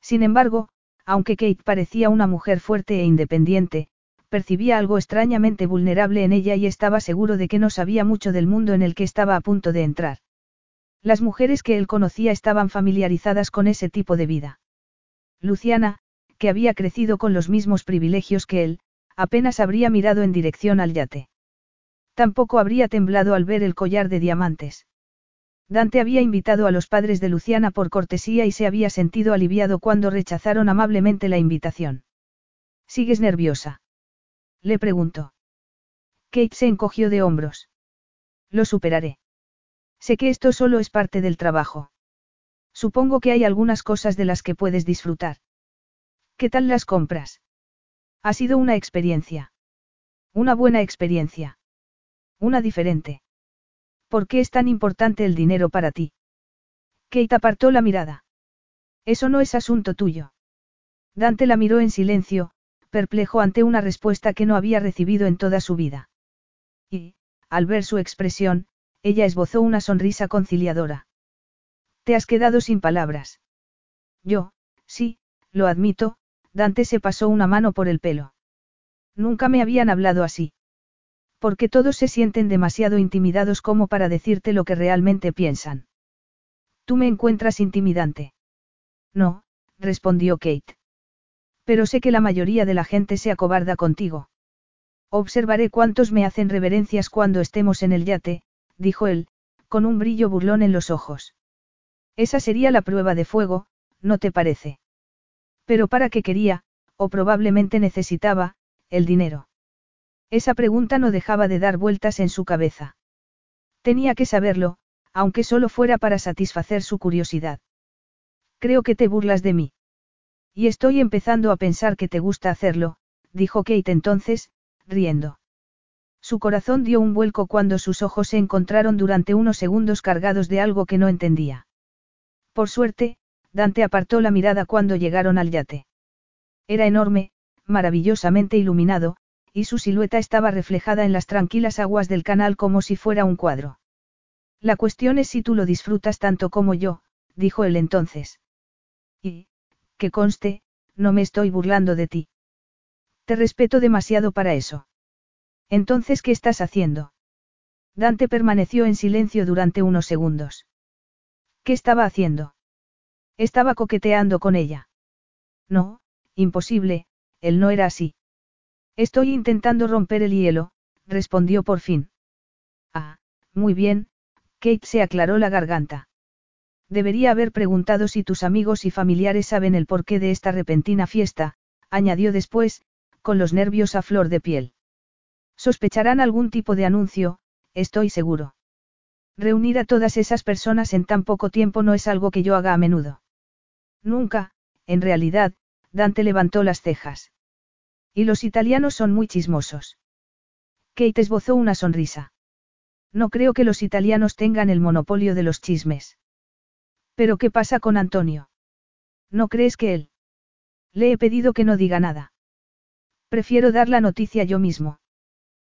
Sin embargo, aunque Kate parecía una mujer fuerte e independiente, percibía algo extrañamente vulnerable en ella y estaba seguro de que no sabía mucho del mundo en el que estaba a punto de entrar. Las mujeres que él conocía estaban familiarizadas con ese tipo de vida. Luciana, que había crecido con los mismos privilegios que él, apenas habría mirado en dirección al yate. Tampoco habría temblado al ver el collar de diamantes. Dante había invitado a los padres de Luciana por cortesía y se había sentido aliviado cuando rechazaron amablemente la invitación. ¿Sigues nerviosa? Le preguntó. Kate se encogió de hombros. Lo superaré. Sé que esto solo es parte del trabajo. Supongo que hay algunas cosas de las que puedes disfrutar. ¿Qué tal las compras? Ha sido una experiencia. Una buena experiencia. Una diferente. ¿Por qué es tan importante el dinero para ti? Kate apartó la mirada. Eso no es asunto tuyo. Dante la miró en silencio, perplejo ante una respuesta que no había recibido en toda su vida. Y, al ver su expresión, ella esbozó una sonrisa conciliadora. Te has quedado sin palabras. Yo, sí, lo admito, Dante se pasó una mano por el pelo. Nunca me habían hablado así. Porque todos se sienten demasiado intimidados como para decirte lo que realmente piensan. Tú me encuentras intimidante. No, respondió Kate. Pero sé que la mayoría de la gente se acobarda contigo. Observaré cuántos me hacen reverencias cuando estemos en el yate, dijo él, con un brillo burlón en los ojos. Esa sería la prueba de fuego, ¿no te parece? Pero para qué quería, o probablemente necesitaba, el dinero. Esa pregunta no dejaba de dar vueltas en su cabeza. Tenía que saberlo, aunque solo fuera para satisfacer su curiosidad. Creo que te burlas de mí. Y estoy empezando a pensar que te gusta hacerlo, dijo Kate entonces, riendo. Su corazón dio un vuelco cuando sus ojos se encontraron durante unos segundos cargados de algo que no entendía. Por suerte, Dante apartó la mirada cuando llegaron al yate. Era enorme, maravillosamente iluminado, y su silueta estaba reflejada en las tranquilas aguas del canal como si fuera un cuadro. La cuestión es si tú lo disfrutas tanto como yo, dijo él entonces. Y, que conste, no me estoy burlando de ti. Te respeto demasiado para eso. Entonces, ¿qué estás haciendo? Dante permaneció en silencio durante unos segundos. ¿Qué estaba haciendo? Estaba coqueteando con ella. No, imposible, él no era así. Estoy intentando romper el hielo, respondió por fin. Ah, muy bien, Kate se aclaró la garganta. Debería haber preguntado si tus amigos y familiares saben el porqué de esta repentina fiesta, añadió después, con los nervios a flor de piel. Sospecharán algún tipo de anuncio, estoy seguro. Reunir a todas esas personas en tan poco tiempo no es algo que yo haga a menudo. Nunca, en realidad, Dante levantó las cejas. Y los italianos son muy chismosos. Kate esbozó una sonrisa. No creo que los italianos tengan el monopolio de los chismes. Pero ¿qué pasa con Antonio? ¿No crees que él? Le he pedido que no diga nada. Prefiero dar la noticia yo mismo.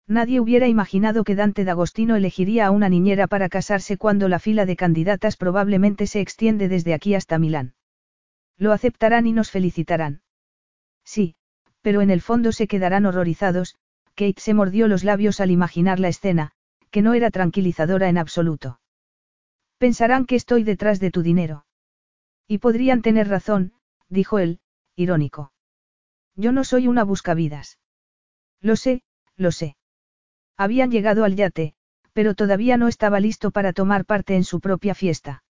Nadie hubiera imaginado que Dante D'Agostino elegiría a una niñera para casarse cuando la fila de candidatas probablemente se extiende desde aquí hasta Milán. Lo aceptarán y nos felicitarán. Sí, pero en el fondo se quedarán horrorizados, Kate se mordió los labios al imaginar la escena, que no era tranquilizadora en absoluto. Pensarán que estoy detrás de tu dinero. Y podrían tener razón, dijo él, irónico. Yo no soy una buscavidas. Lo sé, lo sé. Habían llegado al yate, pero todavía no estaba listo para tomar parte en su propia fiesta.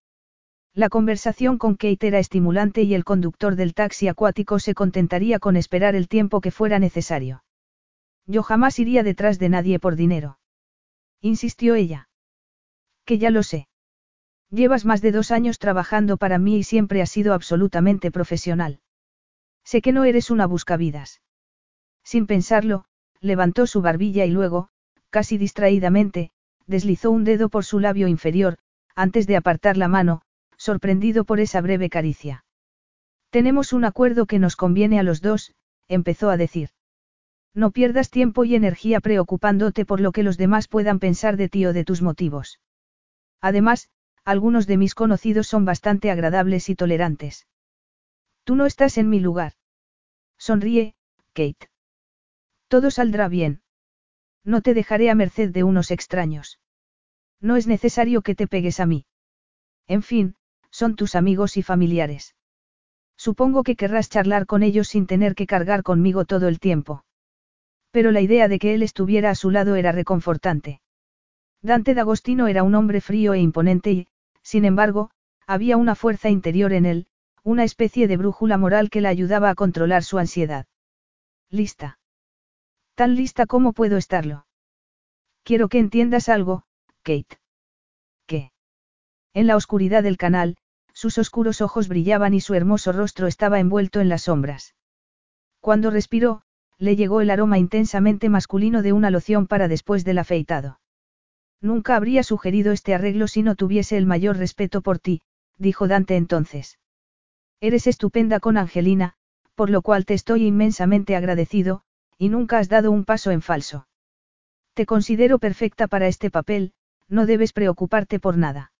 La conversación con Kate era estimulante y el conductor del taxi acuático se contentaría con esperar el tiempo que fuera necesario. Yo jamás iría detrás de nadie por dinero. Insistió ella. Que ya lo sé. Llevas más de dos años trabajando para mí y siempre has sido absolutamente profesional. Sé que no eres una buscavidas. Sin pensarlo, levantó su barbilla y luego, casi distraídamente, deslizó un dedo por su labio inferior, antes de apartar la mano, sorprendido por esa breve caricia. Tenemos un acuerdo que nos conviene a los dos, empezó a decir. No pierdas tiempo y energía preocupándote por lo que los demás puedan pensar de ti o de tus motivos. Además, algunos de mis conocidos son bastante agradables y tolerantes. Tú no estás en mi lugar. Sonríe, Kate. Todo saldrá bien. No te dejaré a merced de unos extraños. No es necesario que te pegues a mí. En fin, son tus amigos y familiares. Supongo que querrás charlar con ellos sin tener que cargar conmigo todo el tiempo. Pero la idea de que él estuviera a su lado era reconfortante. Dante D'Agostino era un hombre frío e imponente y, sin embargo, había una fuerza interior en él, una especie de brújula moral que la ayudaba a controlar su ansiedad. Lista. Tan lista como puedo estarlo. Quiero que entiendas algo, Kate. ¿Qué? En la oscuridad del canal, sus oscuros ojos brillaban y su hermoso rostro estaba envuelto en las sombras. Cuando respiró, le llegó el aroma intensamente masculino de una loción para después del afeitado. Nunca habría sugerido este arreglo si no tuviese el mayor respeto por ti, dijo Dante entonces. Eres estupenda con Angelina, por lo cual te estoy inmensamente agradecido, y nunca has dado un paso en falso. Te considero perfecta para este papel, no debes preocuparte por nada.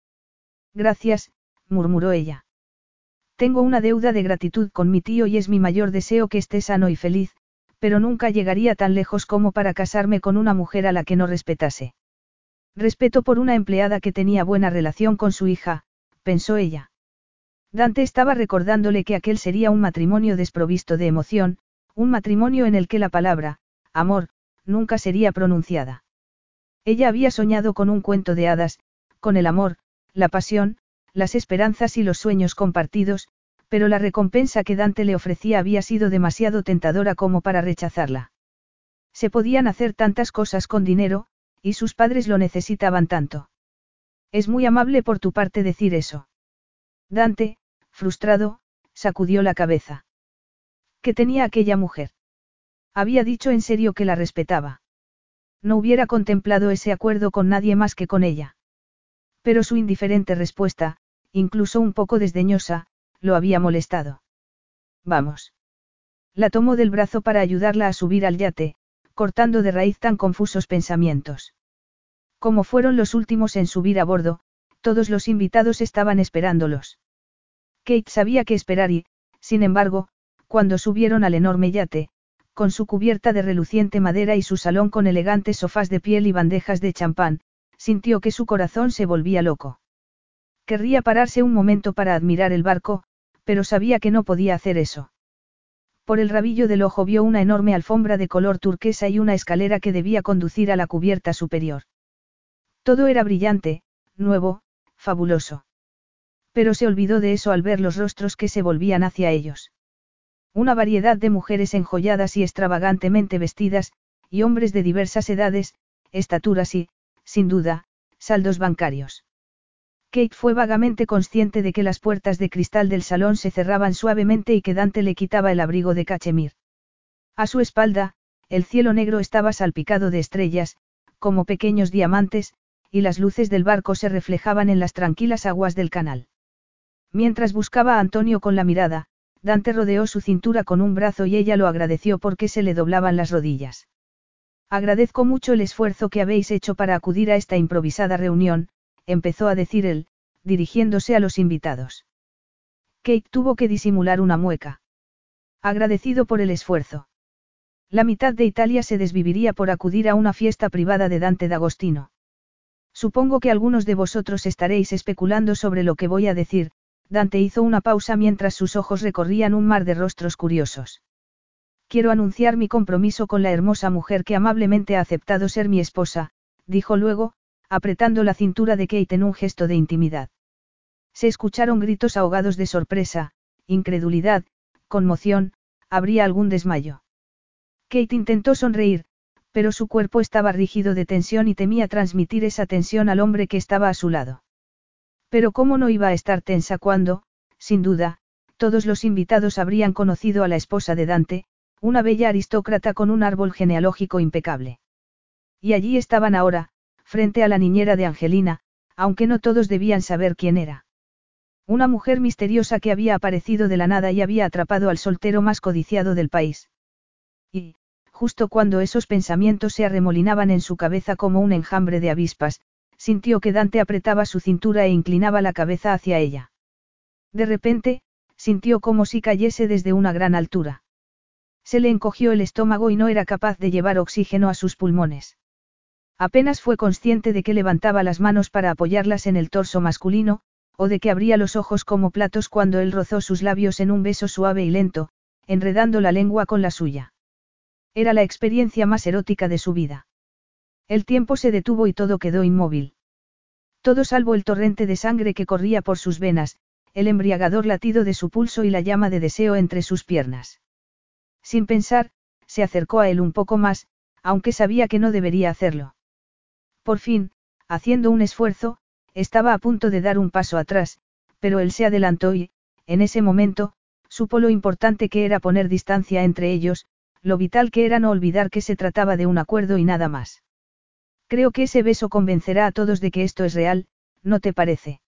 Gracias, murmuró ella. Tengo una deuda de gratitud con mi tío y es mi mayor deseo que esté sano y feliz, pero nunca llegaría tan lejos como para casarme con una mujer a la que no respetase. Respeto por una empleada que tenía buena relación con su hija, pensó ella. Dante estaba recordándole que aquel sería un matrimonio desprovisto de emoción, un matrimonio en el que la palabra, amor, nunca sería pronunciada. Ella había soñado con un cuento de hadas, con el amor, la pasión, las esperanzas y los sueños compartidos, pero la recompensa que Dante le ofrecía había sido demasiado tentadora como para rechazarla. Se podían hacer tantas cosas con dinero, y sus padres lo necesitaban tanto. Es muy amable por tu parte decir eso. Dante, frustrado, sacudió la cabeza. ¿Qué tenía aquella mujer? Había dicho en serio que la respetaba. No hubiera contemplado ese acuerdo con nadie más que con ella. Pero su indiferente respuesta, incluso un poco desdeñosa, lo había molestado. Vamos. La tomó del brazo para ayudarla a subir al yate, cortando de raíz tan confusos pensamientos. Como fueron los últimos en subir a bordo, todos los invitados estaban esperándolos. Kate sabía qué esperar y, sin embargo, cuando subieron al enorme yate, con su cubierta de reluciente madera y su salón con elegantes sofás de piel y bandejas de champán, sintió que su corazón se volvía loco. Querría pararse un momento para admirar el barco, pero sabía que no podía hacer eso. Por el rabillo del ojo vio una enorme alfombra de color turquesa y una escalera que debía conducir a la cubierta superior. Todo era brillante, nuevo, fabuloso. Pero se olvidó de eso al ver los rostros que se volvían hacia ellos. Una variedad de mujeres enjolladas y extravagantemente vestidas, y hombres de diversas edades, estaturas y, sin duda, saldos bancarios. Kate fue vagamente consciente de que las puertas de cristal del salón se cerraban suavemente y que Dante le quitaba el abrigo de cachemir. A su espalda, el cielo negro estaba salpicado de estrellas, como pequeños diamantes, y las luces del barco se reflejaban en las tranquilas aguas del canal. Mientras buscaba a Antonio con la mirada, Dante rodeó su cintura con un brazo y ella lo agradeció porque se le doblaban las rodillas. Agradezco mucho el esfuerzo que habéis hecho para acudir a esta improvisada reunión, empezó a decir él, dirigiéndose a los invitados. Kate tuvo que disimular una mueca. Agradecido por el esfuerzo. La mitad de Italia se desviviría por acudir a una fiesta privada de Dante D'Agostino. Supongo que algunos de vosotros estaréis especulando sobre lo que voy a decir, Dante hizo una pausa mientras sus ojos recorrían un mar de rostros curiosos. Quiero anunciar mi compromiso con la hermosa mujer que amablemente ha aceptado ser mi esposa, dijo luego, apretando la cintura de Kate en un gesto de intimidad. Se escucharon gritos ahogados de sorpresa, incredulidad, conmoción, habría algún desmayo. Kate intentó sonreír, pero su cuerpo estaba rígido de tensión y temía transmitir esa tensión al hombre que estaba a su lado. Pero cómo no iba a estar tensa cuando, sin duda, todos los invitados habrían conocido a la esposa de Dante, una bella aristócrata con un árbol genealógico impecable. Y allí estaban ahora, frente a la niñera de Angelina, aunque no todos debían saber quién era. Una mujer misteriosa que había aparecido de la nada y había atrapado al soltero más codiciado del país. Y, justo cuando esos pensamientos se arremolinaban en su cabeza como un enjambre de avispas, sintió que Dante apretaba su cintura e inclinaba la cabeza hacia ella. De repente, sintió como si cayese desde una gran altura. Se le encogió el estómago y no era capaz de llevar oxígeno a sus pulmones. Apenas fue consciente de que levantaba las manos para apoyarlas en el torso masculino, o de que abría los ojos como platos cuando él rozó sus labios en un beso suave y lento, enredando la lengua con la suya. Era la experiencia más erótica de su vida. El tiempo se detuvo y todo quedó inmóvil. Todo salvo el torrente de sangre que corría por sus venas, el embriagador latido de su pulso y la llama de deseo entre sus piernas. Sin pensar, se acercó a él un poco más, aunque sabía que no debería hacerlo. Por fin, haciendo un esfuerzo, estaba a punto de dar un paso atrás, pero él se adelantó y, en ese momento, supo lo importante que era poner distancia entre ellos, lo vital que era no olvidar que se trataba de un acuerdo y nada más. Creo que ese beso convencerá a todos de que esto es real, ¿no te parece?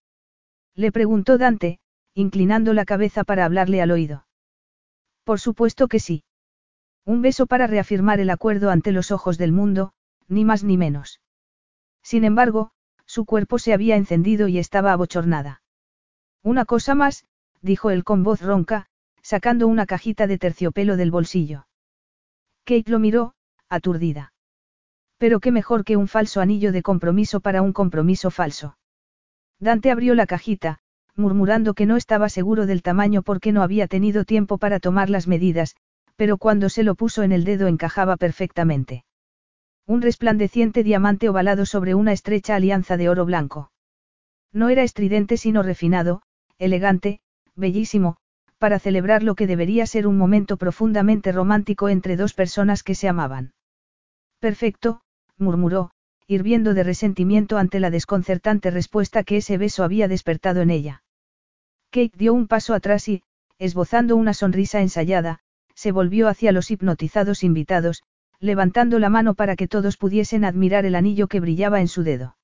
Le preguntó Dante, inclinando la cabeza para hablarle al oído. Por supuesto que sí. Un beso para reafirmar el acuerdo ante los ojos del mundo, ni más ni menos. Sin embargo, su cuerpo se había encendido y estaba abochornada. Una cosa más, dijo él con voz ronca, sacando una cajita de terciopelo del bolsillo. Kate lo miró, aturdida. Pero qué mejor que un falso anillo de compromiso para un compromiso falso. Dante abrió la cajita, murmurando que no estaba seguro del tamaño porque no había tenido tiempo para tomar las medidas, pero cuando se lo puso en el dedo encajaba perfectamente. Un resplandeciente diamante ovalado sobre una estrecha alianza de oro blanco. No era estridente sino refinado, elegante, bellísimo, para celebrar lo que debería ser un momento profundamente romántico entre dos personas que se amaban. Perfecto, murmuró, hirviendo de resentimiento ante la desconcertante respuesta que ese beso había despertado en ella. Kate dio un paso atrás y, esbozando una sonrisa ensayada, se volvió hacia los hipnotizados invitados, levantando la mano para que todos pudiesen admirar el anillo que brillaba en su dedo.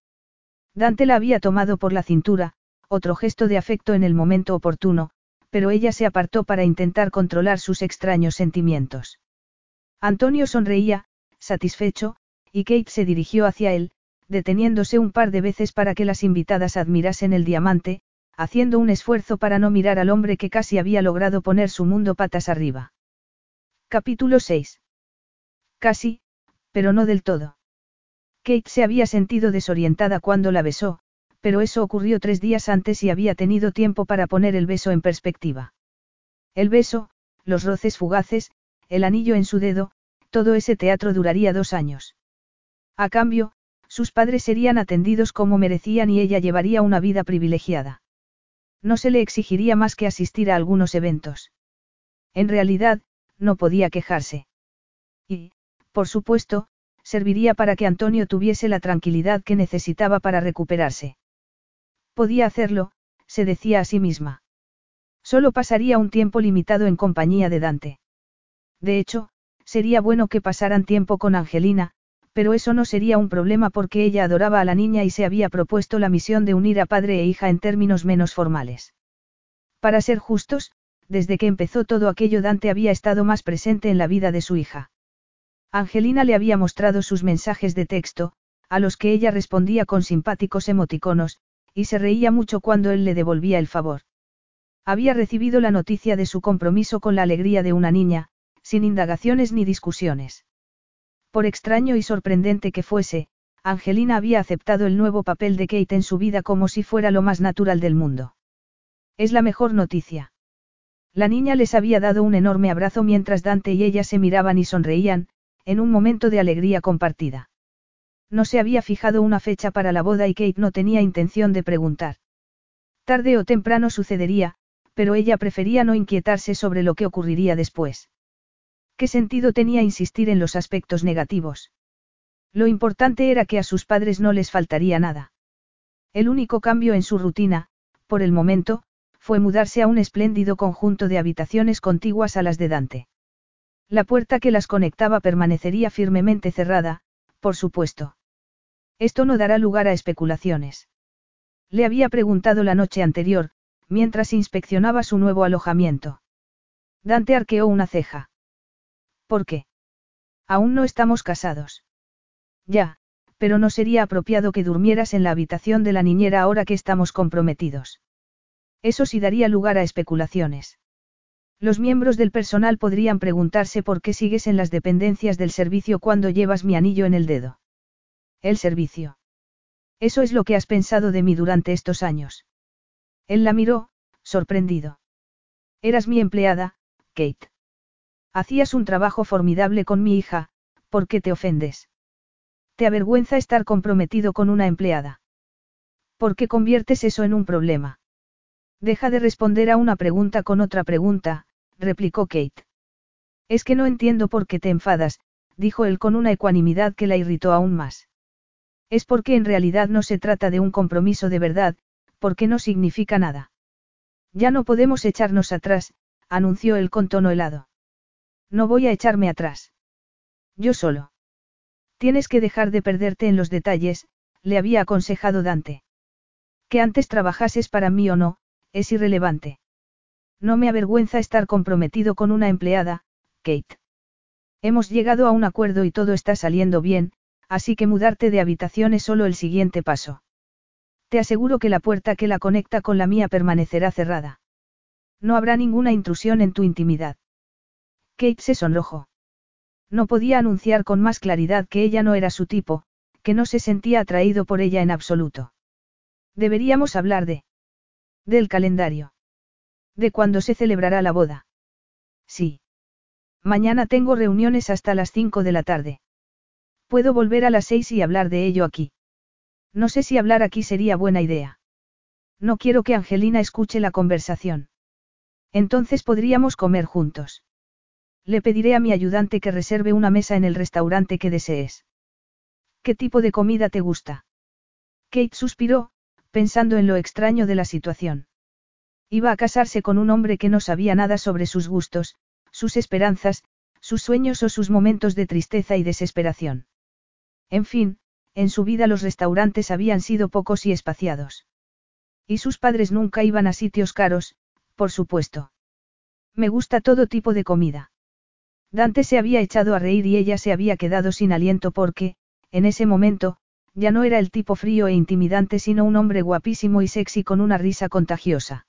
Dante la había tomado por la cintura, otro gesto de afecto en el momento oportuno, pero ella se apartó para intentar controlar sus extraños sentimientos. Antonio sonreía, satisfecho, y Kate se dirigió hacia él, deteniéndose un par de veces para que las invitadas admirasen el diamante, haciendo un esfuerzo para no mirar al hombre que casi había logrado poner su mundo patas arriba. Capítulo 6. Casi, pero no del todo. Kate se había sentido desorientada cuando la besó, pero eso ocurrió tres días antes y había tenido tiempo para poner el beso en perspectiva. El beso, los roces fugaces, el anillo en su dedo, todo ese teatro duraría dos años. A cambio, sus padres serían atendidos como merecían y ella llevaría una vida privilegiada. No se le exigiría más que asistir a algunos eventos. En realidad, no podía quejarse. Y, por supuesto, serviría para que Antonio tuviese la tranquilidad que necesitaba para recuperarse. Podía hacerlo, se decía a sí misma. Solo pasaría un tiempo limitado en compañía de Dante. De hecho, sería bueno que pasaran tiempo con Angelina, pero eso no sería un problema porque ella adoraba a la niña y se había propuesto la misión de unir a padre e hija en términos menos formales. Para ser justos, desde que empezó todo aquello Dante había estado más presente en la vida de su hija. Angelina le había mostrado sus mensajes de texto, a los que ella respondía con simpáticos emoticonos, y se reía mucho cuando él le devolvía el favor. Había recibido la noticia de su compromiso con la alegría de una niña, sin indagaciones ni discusiones. Por extraño y sorprendente que fuese, Angelina había aceptado el nuevo papel de Kate en su vida como si fuera lo más natural del mundo. Es la mejor noticia. La niña les había dado un enorme abrazo mientras Dante y ella se miraban y sonreían, en un momento de alegría compartida. No se había fijado una fecha para la boda y Kate no tenía intención de preguntar. Tarde o temprano sucedería, pero ella prefería no inquietarse sobre lo que ocurriría después. ¿Qué sentido tenía insistir en los aspectos negativos? Lo importante era que a sus padres no les faltaría nada. El único cambio en su rutina, por el momento, fue mudarse a un espléndido conjunto de habitaciones contiguas a las de Dante. La puerta que las conectaba permanecería firmemente cerrada, por supuesto. Esto no dará lugar a especulaciones. Le había preguntado la noche anterior, mientras inspeccionaba su nuevo alojamiento. Dante arqueó una ceja. ¿Por qué? Aún no estamos casados. Ya, pero no sería apropiado que durmieras en la habitación de la niñera ahora que estamos comprometidos. Eso sí daría lugar a especulaciones. Los miembros del personal podrían preguntarse por qué sigues en las dependencias del servicio cuando llevas mi anillo en el dedo. El servicio. Eso es lo que has pensado de mí durante estos años. Él la miró, sorprendido. Eras mi empleada, Kate. Hacías un trabajo formidable con mi hija, ¿por qué te ofendes? ¿Te avergüenza estar comprometido con una empleada? ¿Por qué conviertes eso en un problema? Deja de responder a una pregunta con otra pregunta, replicó Kate. Es que no entiendo por qué te enfadas, dijo él con una ecuanimidad que la irritó aún más. Es porque en realidad no se trata de un compromiso de verdad, porque no significa nada. Ya no podemos echarnos atrás, anunció él con tono helado. No voy a echarme atrás. Yo solo. Tienes que dejar de perderte en los detalles, le había aconsejado Dante. Que antes trabajases para mí o no, es irrelevante. No me avergüenza estar comprometido con una empleada, Kate. Hemos llegado a un acuerdo y todo está saliendo bien, así que mudarte de habitación es solo el siguiente paso. Te aseguro que la puerta que la conecta con la mía permanecerá cerrada. No habrá ninguna intrusión en tu intimidad. Kate se sonrojó. No podía anunciar con más claridad que ella no era su tipo, que no se sentía atraído por ella en absoluto. Deberíamos hablar de... Del calendario. De cuándo se celebrará la boda. Sí. Mañana tengo reuniones hasta las 5 de la tarde. Puedo volver a las 6 y hablar de ello aquí. No sé si hablar aquí sería buena idea. No quiero que Angelina escuche la conversación. Entonces podríamos comer juntos. Le pediré a mi ayudante que reserve una mesa en el restaurante que desees. ¿Qué tipo de comida te gusta? Kate suspiró, pensando en lo extraño de la situación. Iba a casarse con un hombre que no sabía nada sobre sus gustos, sus esperanzas, sus sueños o sus momentos de tristeza y desesperación. En fin, en su vida los restaurantes habían sido pocos y espaciados. Y sus padres nunca iban a sitios caros, por supuesto. Me gusta todo tipo de comida. Dante se había echado a reír y ella se había quedado sin aliento porque, en ese momento, ya no era el tipo frío e intimidante sino un hombre guapísimo y sexy con una risa contagiosa.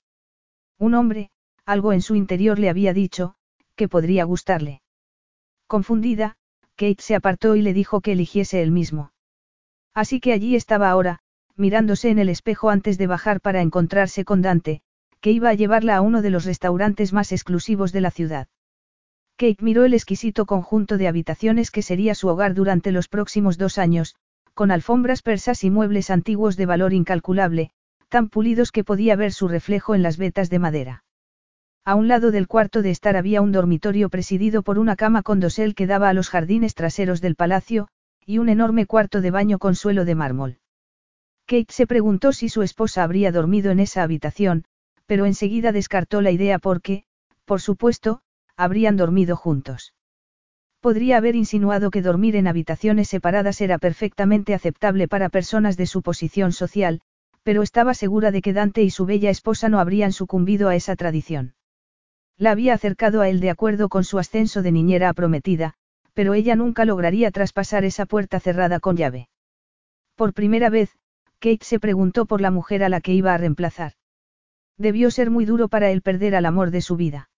Un hombre, algo en su interior le había dicho, que podría gustarle. Confundida, Kate se apartó y le dijo que eligiese él mismo. Así que allí estaba ahora, mirándose en el espejo antes de bajar para encontrarse con Dante, que iba a llevarla a uno de los restaurantes más exclusivos de la ciudad. Kate miró el exquisito conjunto de habitaciones que sería su hogar durante los próximos dos años, con alfombras persas y muebles antiguos de valor incalculable, tan pulidos que podía ver su reflejo en las vetas de madera. A un lado del cuarto de estar había un dormitorio presidido por una cama con dosel que daba a los jardines traseros del palacio, y un enorme cuarto de baño con suelo de mármol. Kate se preguntó si su esposa habría dormido en esa habitación, pero enseguida descartó la idea porque, por supuesto, habrían dormido juntos. Podría haber insinuado que dormir en habitaciones separadas era perfectamente aceptable para personas de su posición social, pero estaba segura de que Dante y su bella esposa no habrían sucumbido a esa tradición. La había acercado a él de acuerdo con su ascenso de niñera prometida, pero ella nunca lograría traspasar esa puerta cerrada con llave. Por primera vez, Kate se preguntó por la mujer a la que iba a reemplazar. Debió ser muy duro para él perder al amor de su vida.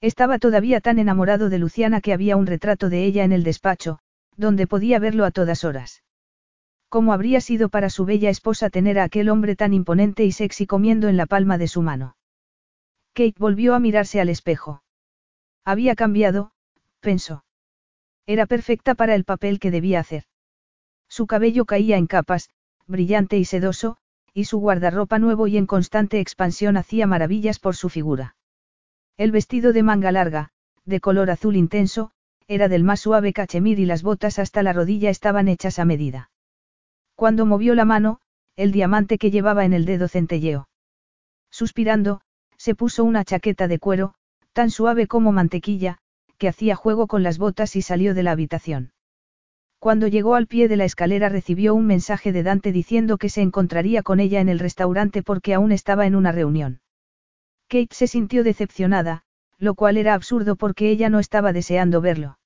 Estaba todavía tan enamorado de Luciana que había un retrato de ella en el despacho, donde podía verlo a todas horas. ¿Cómo habría sido para su bella esposa tener a aquel hombre tan imponente y sexy comiendo en la palma de su mano? Kate volvió a mirarse al espejo. Había cambiado, pensó. Era perfecta para el papel que debía hacer. Su cabello caía en capas, brillante y sedoso, y su guardarropa nuevo y en constante expansión hacía maravillas por su figura. El vestido de manga larga, de color azul intenso, era del más suave cachemir y las botas hasta la rodilla estaban hechas a medida. Cuando movió la mano, el diamante que llevaba en el dedo centelleó. Suspirando, se puso una chaqueta de cuero, tan suave como mantequilla, que hacía juego con las botas y salió de la habitación. Cuando llegó al pie de la escalera recibió un mensaje de Dante diciendo que se encontraría con ella en el restaurante porque aún estaba en una reunión. Kate se sintió decepcionada, lo cual era absurdo porque ella no estaba deseando verlo.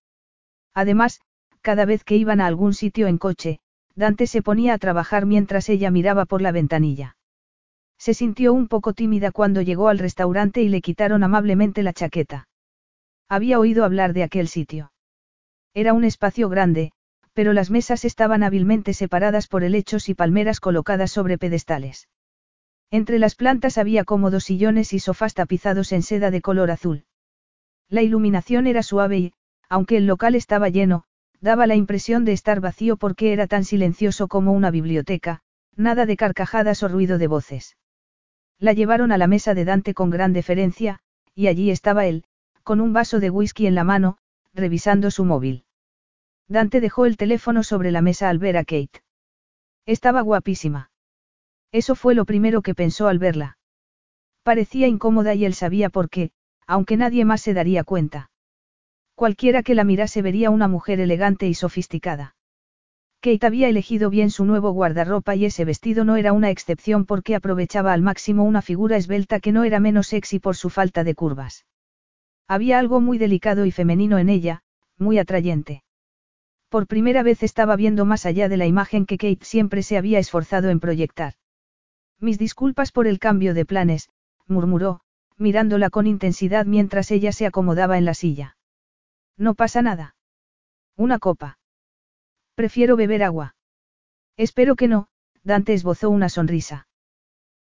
Además, cada vez que iban a algún sitio en coche, Dante se ponía a trabajar mientras ella miraba por la ventanilla. Se sintió un poco tímida cuando llegó al restaurante y le quitaron amablemente la chaqueta. Había oído hablar de aquel sitio. Era un espacio grande, pero las mesas estaban hábilmente separadas por helechos y palmeras colocadas sobre pedestales. Entre las plantas había cómodos sillones y sofás tapizados en seda de color azul. La iluminación era suave y, aunque el local estaba lleno, daba la impresión de estar vacío porque era tan silencioso como una biblioteca, nada de carcajadas o ruido de voces. La llevaron a la mesa de Dante con gran deferencia, y allí estaba él, con un vaso de whisky en la mano, revisando su móvil. Dante dejó el teléfono sobre la mesa al ver a Kate. Estaba guapísima. Eso fue lo primero que pensó al verla. Parecía incómoda y él sabía por qué, aunque nadie más se daría cuenta. Cualquiera que la mirase vería una mujer elegante y sofisticada. Kate había elegido bien su nuevo guardarropa y ese vestido no era una excepción porque aprovechaba al máximo una figura esbelta que no era menos sexy por su falta de curvas. Había algo muy delicado y femenino en ella, muy atrayente. Por primera vez estaba viendo más allá de la imagen que Kate siempre se había esforzado en proyectar. Mis disculpas por el cambio de planes, murmuró, mirándola con intensidad mientras ella se acomodaba en la silla. No pasa nada. Una copa. Prefiero beber agua. Espero que no, Dante esbozó una sonrisa.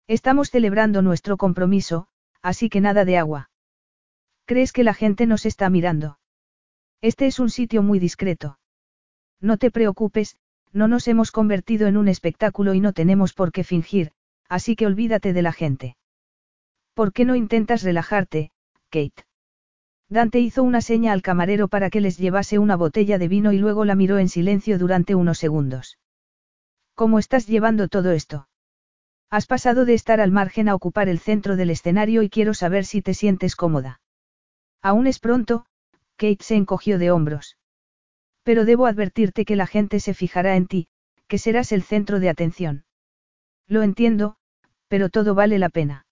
Estamos celebrando nuestro compromiso, así que nada de agua. ¿Crees que la gente nos está mirando? Este es un sitio muy discreto. No te preocupes, no nos hemos convertido en un espectáculo y no tenemos por qué fingir, así que olvídate de la gente. ¿Por qué no intentas relajarte, Kate? Dante hizo una seña al camarero para que les llevase una botella de vino y luego la miró en silencio durante unos segundos. ¿Cómo estás llevando todo esto? Has pasado de estar al margen a ocupar el centro del escenario y quiero saber si te sientes cómoda. Aún es pronto, Kate se encogió de hombros. Pero debo advertirte que la gente se fijará en ti, que serás el centro de atención. Lo entiendo, pero todo vale la pena.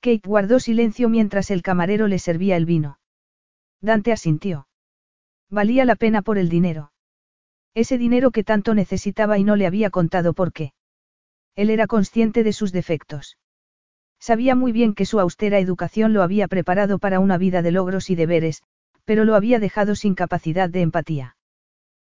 Kate guardó silencio mientras el camarero le servía el vino. Dante asintió. Valía la pena por el dinero. Ese dinero que tanto necesitaba y no le había contado por qué. Él era consciente de sus defectos. Sabía muy bien que su austera educación lo había preparado para una vida de logros y deberes, pero lo había dejado sin capacidad de empatía.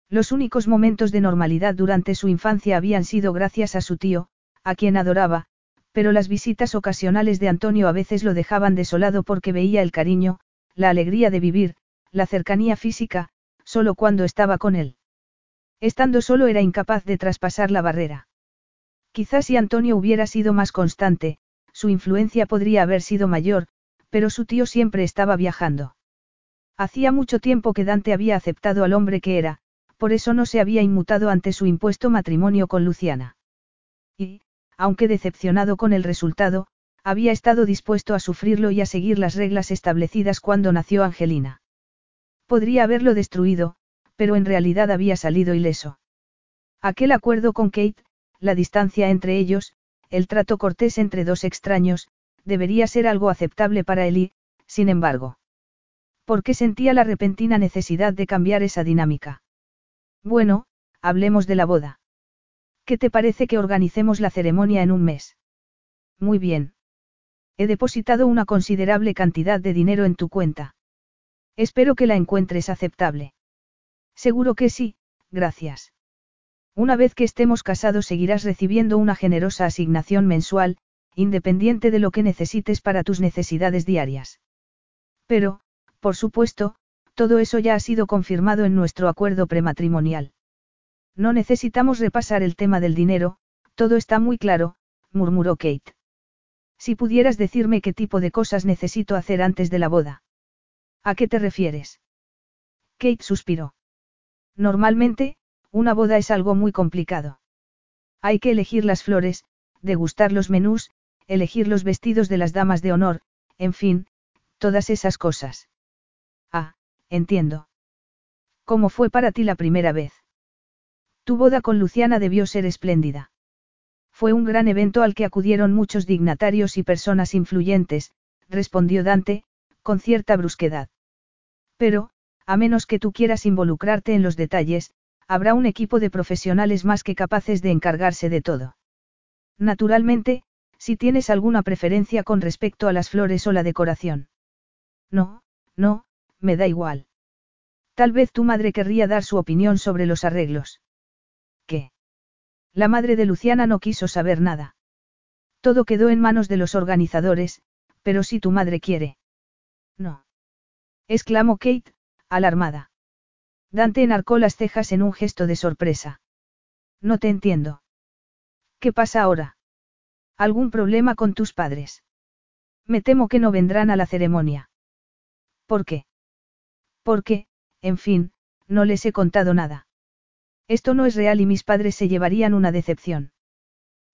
Los únicos momentos de normalidad durante su infancia habían sido gracias a su tío, a quien adoraba, pero las visitas ocasionales de Antonio a veces lo dejaban desolado porque veía el cariño, la alegría de vivir, la cercanía física, solo cuando estaba con él. Estando solo era incapaz de traspasar la barrera. Quizás si Antonio hubiera sido más constante, su influencia podría haber sido mayor, pero su tío siempre estaba viajando. Hacía mucho tiempo que Dante había aceptado al hombre que era, por eso no se había inmutado ante su impuesto matrimonio con Luciana. Y, aunque decepcionado con el resultado, había estado dispuesto a sufrirlo y a seguir las reglas establecidas cuando nació Angelina. Podría haberlo destruido, pero en realidad había salido ileso. Aquel acuerdo con Kate, la distancia entre ellos, el trato cortés entre dos extraños, debería ser algo aceptable para él y, sin embargo. ¿Por qué sentía la repentina necesidad de cambiar esa dinámica? Bueno, hablemos de la boda. ¿Qué te parece que organicemos la ceremonia en un mes? Muy bien. He depositado una considerable cantidad de dinero en tu cuenta. Espero que la encuentres aceptable. Seguro que sí, gracias. Una vez que estemos casados seguirás recibiendo una generosa asignación mensual, independiente de lo que necesites para tus necesidades diarias. Pero, por supuesto, todo eso ya ha sido confirmado en nuestro acuerdo prematrimonial. No necesitamos repasar el tema del dinero, todo está muy claro, murmuró Kate. Si pudieras decirme qué tipo de cosas necesito hacer antes de la boda. ¿A qué te refieres? Kate suspiró. Normalmente, una boda es algo muy complicado. Hay que elegir las flores, degustar los menús, elegir los vestidos de las damas de honor, en fin, todas esas cosas. Ah, entiendo. ¿Cómo fue para ti la primera vez? Tu boda con Luciana debió ser espléndida. Fue un gran evento al que acudieron muchos dignatarios y personas influyentes, respondió Dante, con cierta brusquedad. Pero, a menos que tú quieras involucrarte en los detalles, habrá un equipo de profesionales más que capaces de encargarse de todo. Naturalmente, si tienes alguna preferencia con respecto a las flores o la decoración. No, no, me da igual. Tal vez tu madre querría dar su opinión sobre los arreglos. ¿Qué? La madre de Luciana no quiso saber nada. Todo quedó en manos de los organizadores, pero si tu madre quiere. No. exclamó Kate, alarmada. Dante enarcó las cejas en un gesto de sorpresa. No te entiendo. ¿Qué pasa ahora? ¿Algún problema con tus padres? Me temo que no vendrán a la ceremonia. ¿Por qué? Porque, en fin, no les he contado nada. Esto no es real y mis padres se llevarían una decepción.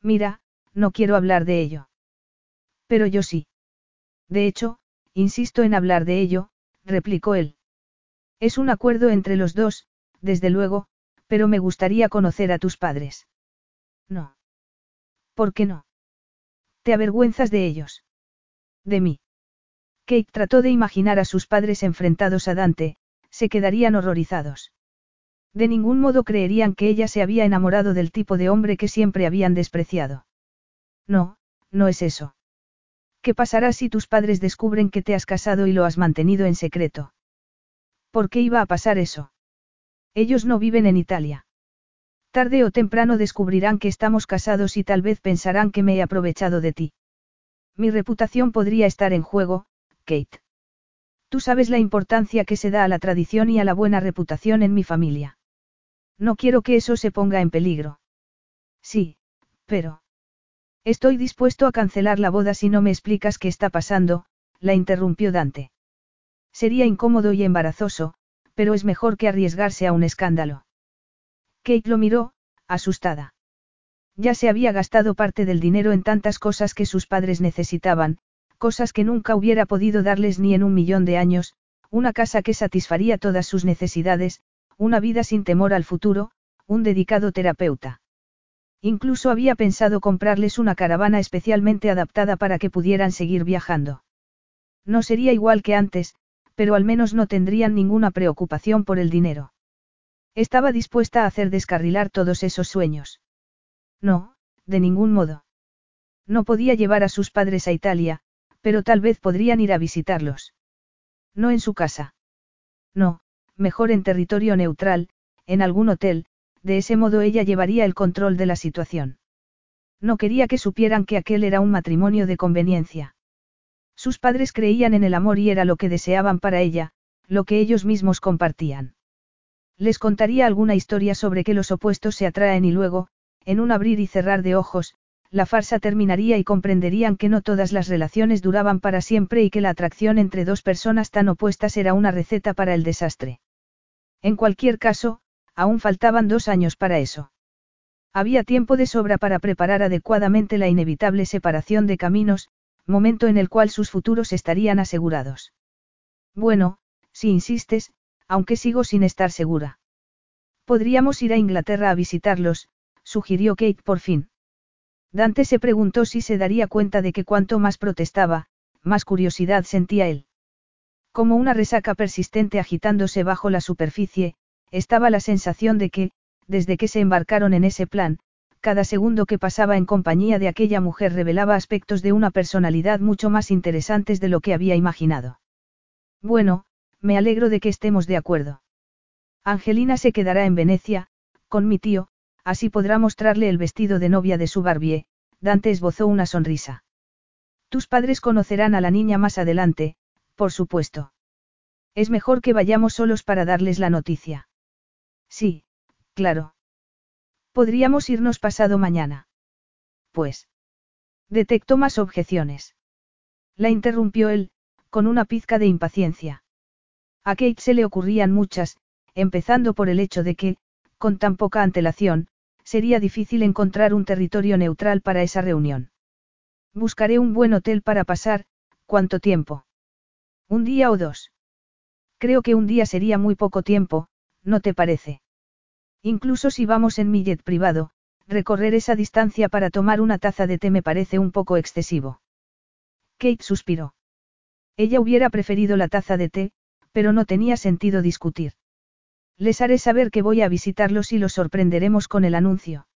Mira, no quiero hablar de ello. Pero yo sí. De hecho, insisto en hablar de ello, replicó él. Es un acuerdo entre los dos, desde luego, pero me gustaría conocer a tus padres. No. ¿Por qué no? ¿Te avergüenzas de ellos? De mí. Kate trató de imaginar a sus padres enfrentados a Dante, se quedarían horrorizados. De ningún modo creerían que ella se había enamorado del tipo de hombre que siempre habían despreciado. No, no es eso. ¿Qué pasará si tus padres descubren que te has casado y lo has mantenido en secreto? ¿Por qué iba a pasar eso? Ellos no viven en Italia. Tarde o temprano descubrirán que estamos casados y tal vez pensarán que me he aprovechado de ti. Mi reputación podría estar en juego, Kate. Tú sabes la importancia que se da a la tradición y a la buena reputación en mi familia. No quiero que eso se ponga en peligro. Sí, pero... Estoy dispuesto a cancelar la boda si no me explicas qué está pasando, la interrumpió Dante. Sería incómodo y embarazoso, pero es mejor que arriesgarse a un escándalo. Kate lo miró, asustada. Ya se había gastado parte del dinero en tantas cosas que sus padres necesitaban, cosas que nunca hubiera podido darles ni en un millón de años, una casa que satisfaría todas sus necesidades, una vida sin temor al futuro, un dedicado terapeuta. Incluso había pensado comprarles una caravana especialmente adaptada para que pudieran seguir viajando. No sería igual que antes, pero al menos no tendrían ninguna preocupación por el dinero. Estaba dispuesta a hacer descarrilar todos esos sueños. No, de ningún modo. No podía llevar a sus padres a Italia, pero tal vez podrían ir a visitarlos. No en su casa. No, mejor en territorio neutral, en algún hotel, de ese modo ella llevaría el control de la situación. No quería que supieran que aquel era un matrimonio de conveniencia. Sus padres creían en el amor y era lo que deseaban para ella, lo que ellos mismos compartían. Les contaría alguna historia sobre que los opuestos se atraen y luego, en un abrir y cerrar de ojos, la farsa terminaría y comprenderían que no todas las relaciones duraban para siempre y que la atracción entre dos personas tan opuestas era una receta para el desastre. En cualquier caso, aún faltaban dos años para eso. Había tiempo de sobra para preparar adecuadamente la inevitable separación de caminos, momento en el cual sus futuros estarían asegurados. Bueno, si insistes, aunque sigo sin estar segura. Podríamos ir a Inglaterra a visitarlos, sugirió Kate por fin. Dante se preguntó si se daría cuenta de que cuanto más protestaba, más curiosidad sentía él. Como una resaca persistente agitándose bajo la superficie, estaba la sensación de que, desde que se embarcaron en ese plan, cada segundo que pasaba en compañía de aquella mujer revelaba aspectos de una personalidad mucho más interesantes de lo que había imaginado. Bueno, me alegro de que estemos de acuerdo. Angelina se quedará en Venecia, con mi tío, así podrá mostrarle el vestido de novia de su Barbie, Dante esbozó una sonrisa. Tus padres conocerán a la niña más adelante, por supuesto. Es mejor que vayamos solos para darles la noticia. Sí, claro. Podríamos irnos pasado mañana. Pues. Detectó más objeciones. La interrumpió él, con una pizca de impaciencia. A Kate se le ocurrían muchas, empezando por el hecho de que, con tan poca antelación, sería difícil encontrar un territorio neutral para esa reunión. Buscaré un buen hotel para pasar, ¿cuánto tiempo? Un día o dos. Creo que un día sería muy poco tiempo, ¿no te parece? Incluso si vamos en mi jet privado, recorrer esa distancia para tomar una taza de té me parece un poco excesivo. Kate suspiró. Ella hubiera preferido la taza de té, pero no tenía sentido discutir. Les haré saber que voy a visitarlos y los sorprenderemos con el anuncio.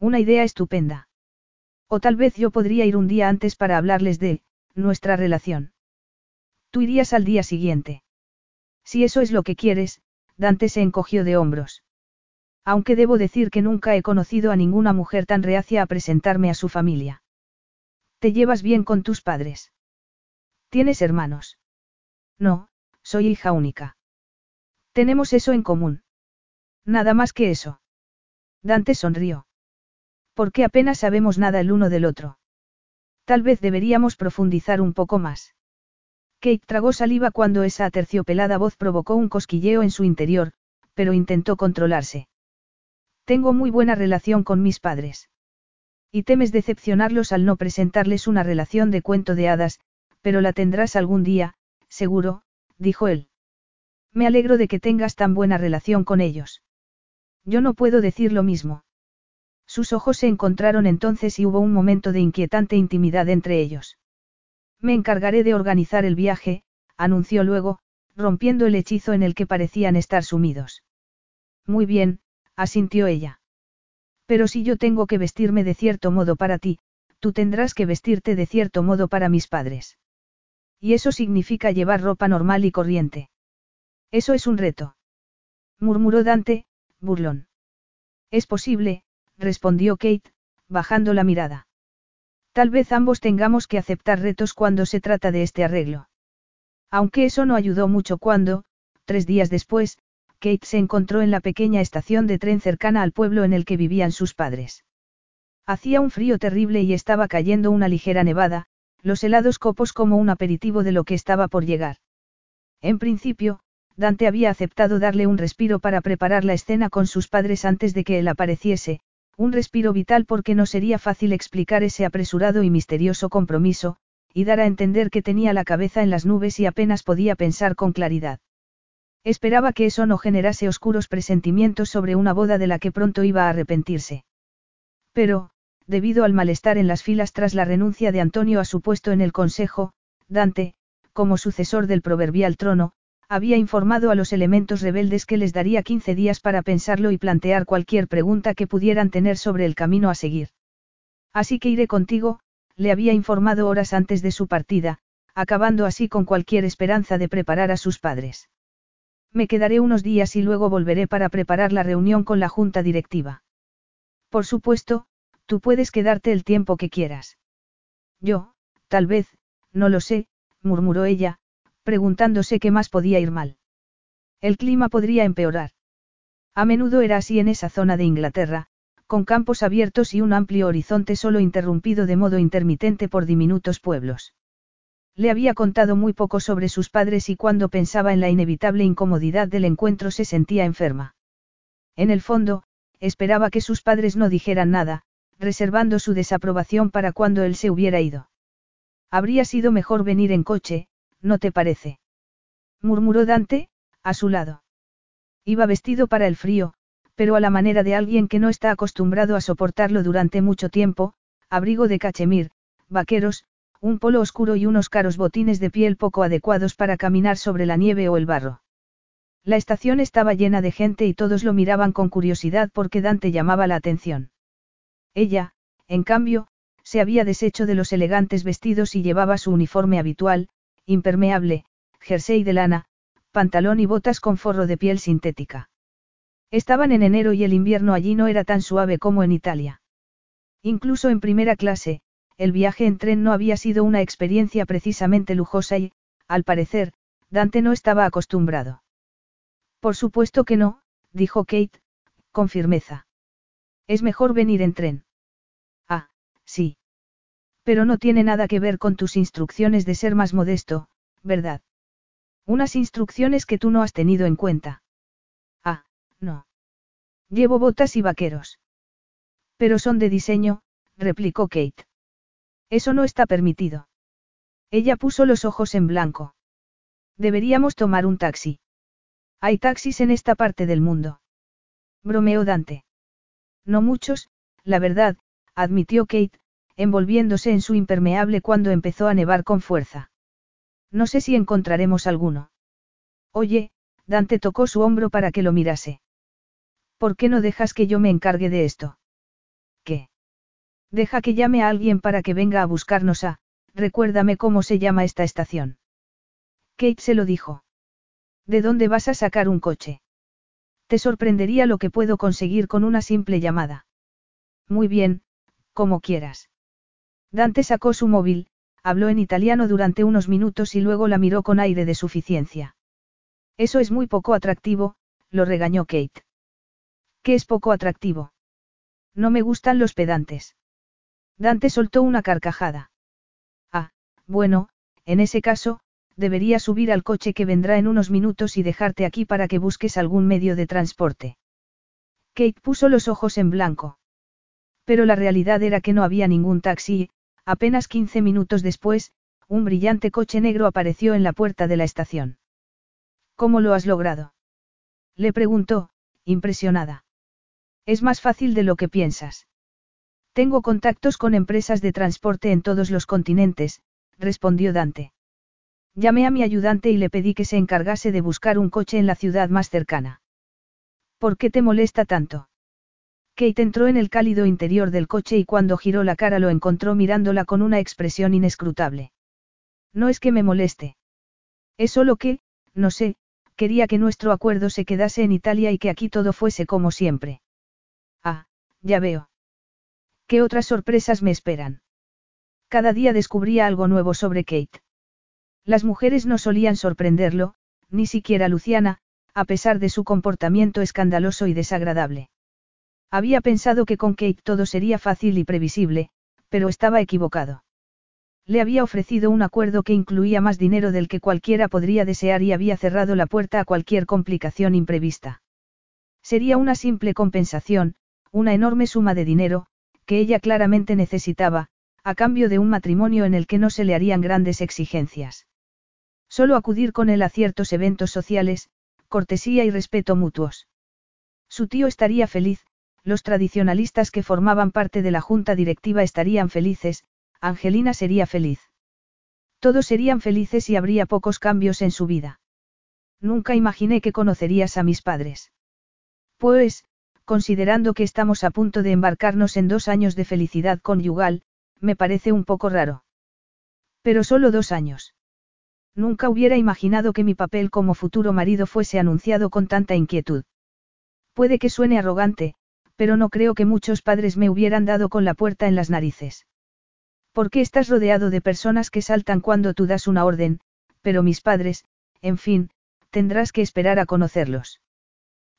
Una idea estupenda. O tal vez yo podría ir un día antes para hablarles de, nuestra relación. Tú irías al día siguiente. Si eso es lo que quieres, Dante se encogió de hombros. Aunque debo decir que nunca he conocido a ninguna mujer tan reacia a presentarme a su familia. ¿Te llevas bien con tus padres? ¿Tienes hermanos? No, soy hija única. Tenemos eso en común. Nada más que eso. Dante sonrió. Porque apenas sabemos nada el uno del otro. Tal vez deberíamos profundizar un poco más. Kate tragó saliva cuando esa aterciopelada voz provocó un cosquilleo en su interior, pero intentó controlarse. Tengo muy buena relación con mis padres. Y temes decepcionarlos al no presentarles una relación de cuento de hadas, pero la tendrás algún día, seguro, dijo él. Me alegro de que tengas tan buena relación con ellos. Yo no puedo decir lo mismo. Sus ojos se encontraron entonces y hubo un momento de inquietante intimidad entre ellos. Me encargaré de organizar el viaje, anunció luego, rompiendo el hechizo en el que parecían estar sumidos. Muy bien, asintió ella. Pero si yo tengo que vestirme de cierto modo para ti, tú tendrás que vestirte de cierto modo para mis padres. Y eso significa llevar ropa normal y corriente. Eso es un reto. Murmuró Dante, burlón. Es posible, respondió Kate, bajando la mirada. Tal vez ambos tengamos que aceptar retos cuando se trata de este arreglo. Aunque eso no ayudó mucho cuando, tres días después, Kate se encontró en la pequeña estación de tren cercana al pueblo en el que vivían sus padres. Hacía un frío terrible y estaba cayendo una ligera nevada, los helados copos como un aperitivo de lo que estaba por llegar. En principio, Dante había aceptado darle un respiro para preparar la escena con sus padres antes de que él apareciese, un respiro vital porque no sería fácil explicar ese apresurado y misterioso compromiso, y dar a entender que tenía la cabeza en las nubes y apenas podía pensar con claridad. Esperaba que eso no generase oscuros presentimientos sobre una boda de la que pronto iba a arrepentirse. Pero, debido al malestar en las filas tras la renuncia de Antonio a su puesto en el Consejo, Dante, como sucesor del proverbial trono, había informado a los elementos rebeldes que les daría 15 días para pensarlo y plantear cualquier pregunta que pudieran tener sobre el camino a seguir. Así que iré contigo, le había informado horas antes de su partida, acabando así con cualquier esperanza de preparar a sus padres. Me quedaré unos días y luego volveré para preparar la reunión con la junta directiva. Por supuesto, tú puedes quedarte el tiempo que quieras. Yo, tal vez, no lo sé, murmuró ella, preguntándose qué más podía ir mal. El clima podría empeorar. A menudo era así en esa zona de Inglaterra, con campos abiertos y un amplio horizonte solo interrumpido de modo intermitente por diminutos pueblos. Le había contado muy poco sobre sus padres y cuando pensaba en la inevitable incomodidad del encuentro se sentía enferma. En el fondo, esperaba que sus padres no dijeran nada, reservando su desaprobación para cuando él se hubiera ido. Habría sido mejor venir en coche, ¿no te parece? murmuró Dante, a su lado. Iba vestido para el frío, pero a la manera de alguien que no está acostumbrado a soportarlo durante mucho tiempo, abrigo de cachemir, vaqueros, un polo oscuro y unos caros botines de piel poco adecuados para caminar sobre la nieve o el barro. La estación estaba llena de gente y todos lo miraban con curiosidad porque Dante llamaba la atención. Ella, en cambio, se había deshecho de los elegantes vestidos y llevaba su uniforme habitual, impermeable, jersey de lana, pantalón y botas con forro de piel sintética. Estaban en enero y el invierno allí no era tan suave como en Italia. Incluso en primera clase, el viaje en tren no había sido una experiencia precisamente lujosa y, al parecer, Dante no estaba acostumbrado. Por supuesto que no, dijo Kate, con firmeza. Es mejor venir en tren. Ah, sí. Pero no tiene nada que ver con tus instrucciones de ser más modesto, ¿verdad? Unas instrucciones que tú no has tenido en cuenta. Ah, no. Llevo botas y vaqueros. Pero son de diseño, replicó Kate. Eso no está permitido. Ella puso los ojos en blanco. Deberíamos tomar un taxi. Hay taxis en esta parte del mundo. Bromeó Dante. No muchos, la verdad, admitió Kate, envolviéndose en su impermeable cuando empezó a nevar con fuerza. No sé si encontraremos alguno. Oye, Dante tocó su hombro para que lo mirase. ¿Por qué no dejas que yo me encargue de esto? ¿Qué? Deja que llame a alguien para que venga a buscarnos a, recuérdame cómo se llama esta estación. Kate se lo dijo. ¿De dónde vas a sacar un coche? Te sorprendería lo que puedo conseguir con una simple llamada. Muy bien, como quieras. Dante sacó su móvil, habló en italiano durante unos minutos y luego la miró con aire de suficiencia. Eso es muy poco atractivo, lo regañó Kate. ¿Qué es poco atractivo? No me gustan los pedantes. Dante soltó una carcajada. Ah, bueno, en ese caso, debería subir al coche que vendrá en unos minutos y dejarte aquí para que busques algún medio de transporte. Kate puso los ojos en blanco. Pero la realidad era que no había ningún taxi apenas 15 minutos después, un brillante coche negro apareció en la puerta de la estación. ¿Cómo lo has logrado? Le preguntó, impresionada. Es más fácil de lo que piensas. Tengo contactos con empresas de transporte en todos los continentes, respondió Dante. Llamé a mi ayudante y le pedí que se encargase de buscar un coche en la ciudad más cercana. ¿Por qué te molesta tanto? Kate entró en el cálido interior del coche y cuando giró la cara lo encontró mirándola con una expresión inescrutable. No es que me moleste. Es solo que, no sé, quería que nuestro acuerdo se quedase en Italia y que aquí todo fuese como siempre. Ah, ya veo. ¿Qué otras sorpresas me esperan? Cada día descubría algo nuevo sobre Kate. Las mujeres no solían sorprenderlo, ni siquiera Luciana, a pesar de su comportamiento escandaloso y desagradable. Había pensado que con Kate todo sería fácil y previsible, pero estaba equivocado. Le había ofrecido un acuerdo que incluía más dinero del que cualquiera podría desear y había cerrado la puerta a cualquier complicación imprevista. Sería una simple compensación, una enorme suma de dinero, que ella claramente necesitaba, a cambio de un matrimonio en el que no se le harían grandes exigencias. Solo acudir con él a ciertos eventos sociales, cortesía y respeto mutuos. Su tío estaría feliz, los tradicionalistas que formaban parte de la junta directiva estarían felices, Angelina sería feliz. Todos serían felices y habría pocos cambios en su vida. Nunca imaginé que conocerías a mis padres. Pues, considerando que estamos a punto de embarcarnos en dos años de felicidad conyugal, me parece un poco raro. Pero solo dos años. Nunca hubiera imaginado que mi papel como futuro marido fuese anunciado con tanta inquietud. Puede que suene arrogante, pero no creo que muchos padres me hubieran dado con la puerta en las narices. ¿Por qué estás rodeado de personas que saltan cuando tú das una orden, pero mis padres, en fin, tendrás que esperar a conocerlos.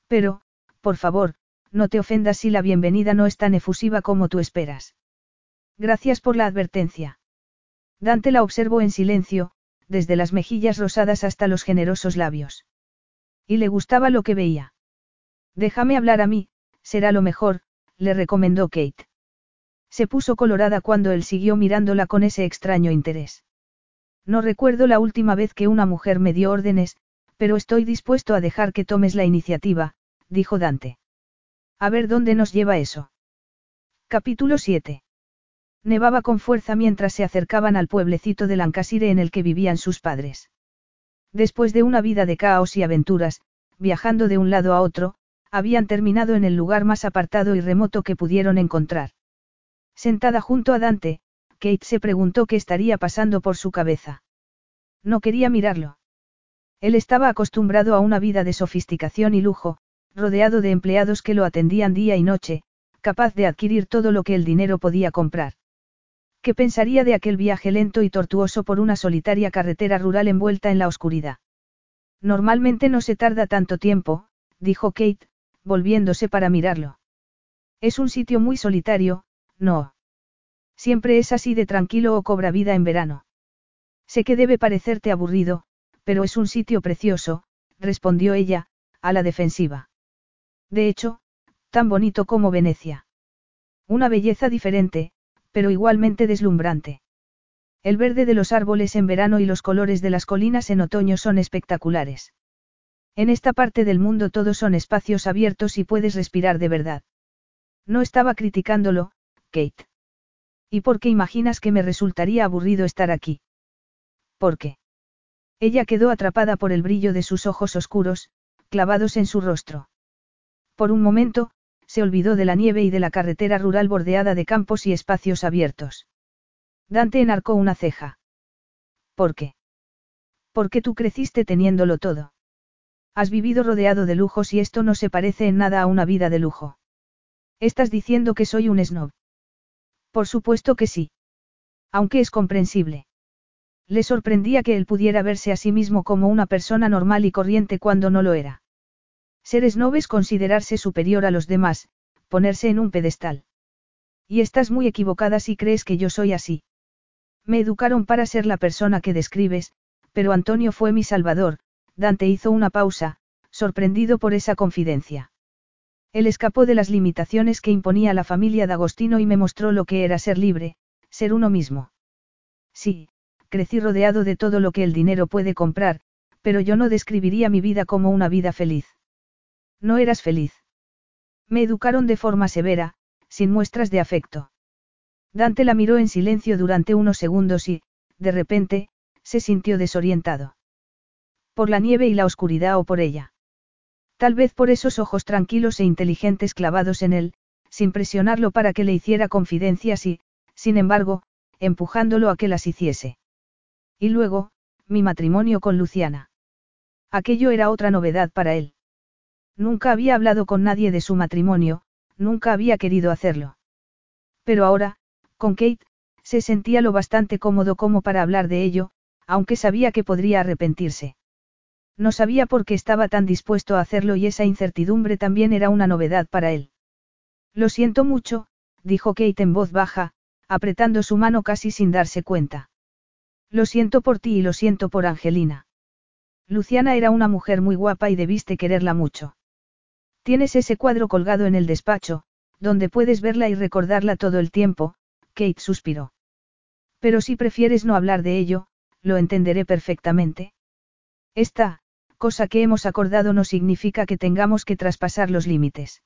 Pero, por favor, no te ofendas si la bienvenida no es tan efusiva como tú esperas. Gracias por la advertencia. Dante la observó en silencio, desde las mejillas rosadas hasta los generosos labios. Y le gustaba lo que veía. Déjame hablar a mí, será lo mejor, le recomendó Kate. Se puso colorada cuando él siguió mirándola con ese extraño interés. No recuerdo la última vez que una mujer me dio órdenes, pero estoy dispuesto a dejar que tomes la iniciativa, dijo Dante. A ver dónde nos lleva eso. Capítulo 7. Nevaba con fuerza mientras se acercaban al pueblecito de Lancashire en el que vivían sus padres. Después de una vida de caos y aventuras, viajando de un lado a otro, habían terminado en el lugar más apartado y remoto que pudieron encontrar. Sentada junto a Dante, Kate se preguntó qué estaría pasando por su cabeza. No quería mirarlo. Él estaba acostumbrado a una vida de sofisticación y lujo, rodeado de empleados que lo atendían día y noche, capaz de adquirir todo lo que el dinero podía comprar. ¿Qué pensaría de aquel viaje lento y tortuoso por una solitaria carretera rural envuelta en la oscuridad? Normalmente no se tarda tanto tiempo, dijo Kate, volviéndose para mirarlo. Es un sitio muy solitario, no. Siempre es así de tranquilo o cobra vida en verano. Sé que debe parecerte aburrido, pero es un sitio precioso, respondió ella, a la defensiva. De hecho, tan bonito como Venecia. Una belleza diferente, pero igualmente deslumbrante. El verde de los árboles en verano y los colores de las colinas en otoño son espectaculares. En esta parte del mundo todos son espacios abiertos y puedes respirar de verdad. No estaba criticándolo, Kate. ¿Y por qué imaginas que me resultaría aburrido estar aquí? ¿Por qué? Ella quedó atrapada por el brillo de sus ojos oscuros, clavados en su rostro. Por un momento, se olvidó de la nieve y de la carretera rural bordeada de campos y espacios abiertos. Dante enarcó una ceja. ¿Por qué? Porque tú creciste teniéndolo todo. Has vivido rodeado de lujos y esto no se parece en nada a una vida de lujo. Estás diciendo que soy un snob. Por supuesto que sí. Aunque es comprensible. Le sorprendía que él pudiera verse a sí mismo como una persona normal y corriente cuando no lo era. Ser snob es considerarse superior a los demás, ponerse en un pedestal. Y estás muy equivocada si crees que yo soy así. Me educaron para ser la persona que describes, pero Antonio fue mi salvador, Dante hizo una pausa, sorprendido por esa confidencia. Él escapó de las limitaciones que imponía la familia de Agostino y me mostró lo que era ser libre, ser uno mismo. Sí, crecí rodeado de todo lo que el dinero puede comprar, pero yo no describiría mi vida como una vida feliz. No eras feliz. Me educaron de forma severa, sin muestras de afecto. Dante la miró en silencio durante unos segundos y, de repente, se sintió desorientado. Por la nieve y la oscuridad o por ella. Tal vez por esos ojos tranquilos e inteligentes clavados en él, sin presionarlo para que le hiciera confidencias y, sin embargo, empujándolo a que las hiciese. Y luego, mi matrimonio con Luciana. Aquello era otra novedad para él. Nunca había hablado con nadie de su matrimonio, nunca había querido hacerlo. Pero ahora, con Kate, se sentía lo bastante cómodo como para hablar de ello, aunque sabía que podría arrepentirse. No sabía por qué estaba tan dispuesto a hacerlo y esa incertidumbre también era una novedad para él. Lo siento mucho, dijo Kate en voz baja, apretando su mano casi sin darse cuenta. Lo siento por ti y lo siento por Angelina. Luciana era una mujer muy guapa y debiste quererla mucho. Tienes ese cuadro colgado en el despacho, donde puedes verla y recordarla todo el tiempo, Kate suspiró. Pero si prefieres no hablar de ello, lo entenderé perfectamente. Esta, cosa que hemos acordado no significa que tengamos que traspasar los límites.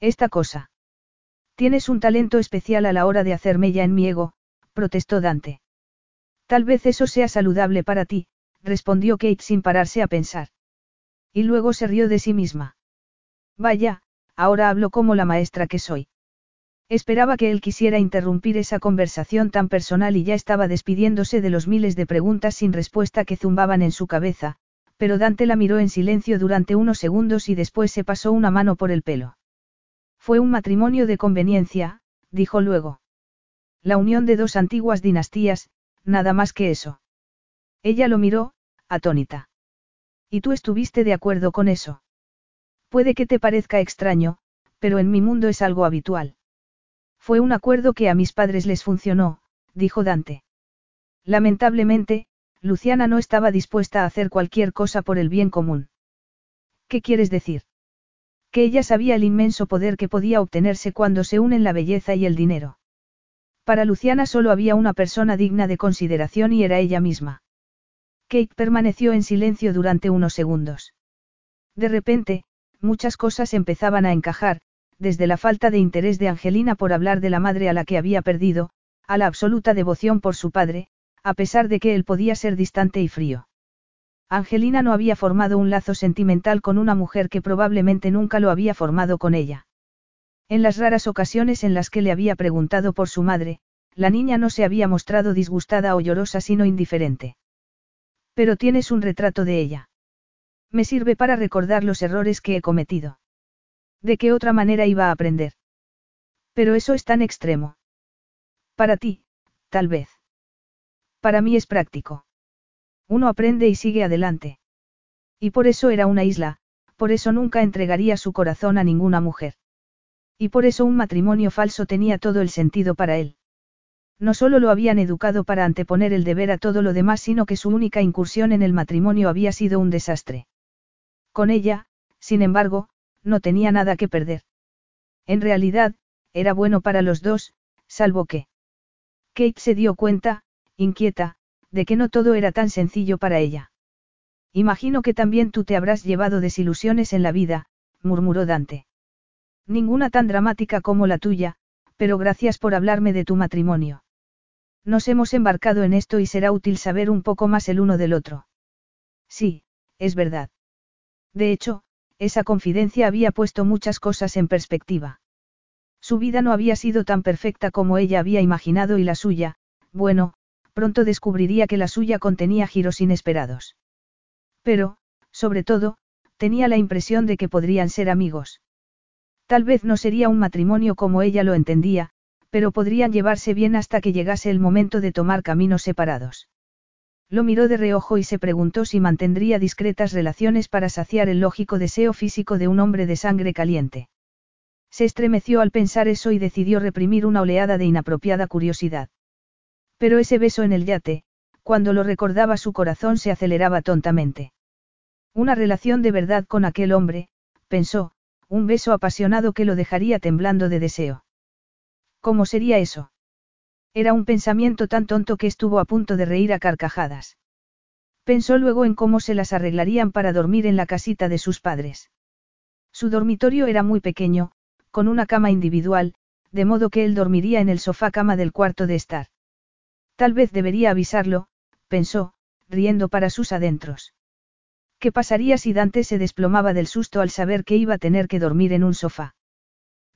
Esta cosa. Tienes un talento especial a la hora de hacer mella en mi ego, protestó Dante. Tal vez eso sea saludable para ti, respondió Kate sin pararse a pensar. Y luego se rió de sí misma. Vaya, ahora hablo como la maestra que soy. Esperaba que él quisiera interrumpir esa conversación tan personal y ya estaba despidiéndose de los miles de preguntas sin respuesta que zumbaban en su cabeza, pero Dante la miró en silencio durante unos segundos y después se pasó una mano por el pelo. Fue un matrimonio de conveniencia, dijo luego. La unión de dos antiguas dinastías, nada más que eso. Ella lo miró, atónita. ¿Y tú estuviste de acuerdo con eso? Puede que te parezca extraño, pero en mi mundo es algo habitual. Fue un acuerdo que a mis padres les funcionó, dijo Dante. Lamentablemente, Luciana no estaba dispuesta a hacer cualquier cosa por el bien común. ¿Qué quieres decir? Que ella sabía el inmenso poder que podía obtenerse cuando se unen la belleza y el dinero. Para Luciana solo había una persona digna de consideración y era ella misma. Kate permaneció en silencio durante unos segundos. De repente, muchas cosas empezaban a encajar, desde la falta de interés de Angelina por hablar de la madre a la que había perdido, a la absoluta devoción por su padre, a pesar de que él podía ser distante y frío. Angelina no había formado un lazo sentimental con una mujer que probablemente nunca lo había formado con ella. En las raras ocasiones en las que le había preguntado por su madre, la niña no se había mostrado disgustada o llorosa sino indiferente. Pero tienes un retrato de ella. Me sirve para recordar los errores que he cometido. ¿De qué otra manera iba a aprender? Pero eso es tan extremo. Para ti, tal vez. Para mí es práctico. Uno aprende y sigue adelante. Y por eso era una isla, por eso nunca entregaría su corazón a ninguna mujer. Y por eso un matrimonio falso tenía todo el sentido para él. No solo lo habían educado para anteponer el deber a todo lo demás, sino que su única incursión en el matrimonio había sido un desastre. Con ella, sin embargo, no tenía nada que perder. En realidad, era bueno para los dos, salvo que. Kate se dio cuenta, inquieta, de que no todo era tan sencillo para ella. Imagino que también tú te habrás llevado desilusiones en la vida, murmuró Dante. Ninguna tan dramática como la tuya, pero gracias por hablarme de tu matrimonio. Nos hemos embarcado en esto y será útil saber un poco más el uno del otro. Sí, es verdad. De hecho, esa confidencia había puesto muchas cosas en perspectiva. Su vida no había sido tan perfecta como ella había imaginado y la suya, bueno, pronto descubriría que la suya contenía giros inesperados. Pero, sobre todo, tenía la impresión de que podrían ser amigos. Tal vez no sería un matrimonio como ella lo entendía, pero podrían llevarse bien hasta que llegase el momento de tomar caminos separados. Lo miró de reojo y se preguntó si mantendría discretas relaciones para saciar el lógico deseo físico de un hombre de sangre caliente. Se estremeció al pensar eso y decidió reprimir una oleada de inapropiada curiosidad. Pero ese beso en el yate, cuando lo recordaba su corazón se aceleraba tontamente. Una relación de verdad con aquel hombre, pensó, un beso apasionado que lo dejaría temblando de deseo. ¿Cómo sería eso? Era un pensamiento tan tonto que estuvo a punto de reír a carcajadas. Pensó luego en cómo se las arreglarían para dormir en la casita de sus padres. Su dormitorio era muy pequeño, con una cama individual, de modo que él dormiría en el sofá cama del cuarto de estar. Tal vez debería avisarlo, pensó, riendo para sus adentros. ¿Qué pasaría si Dante se desplomaba del susto al saber que iba a tener que dormir en un sofá?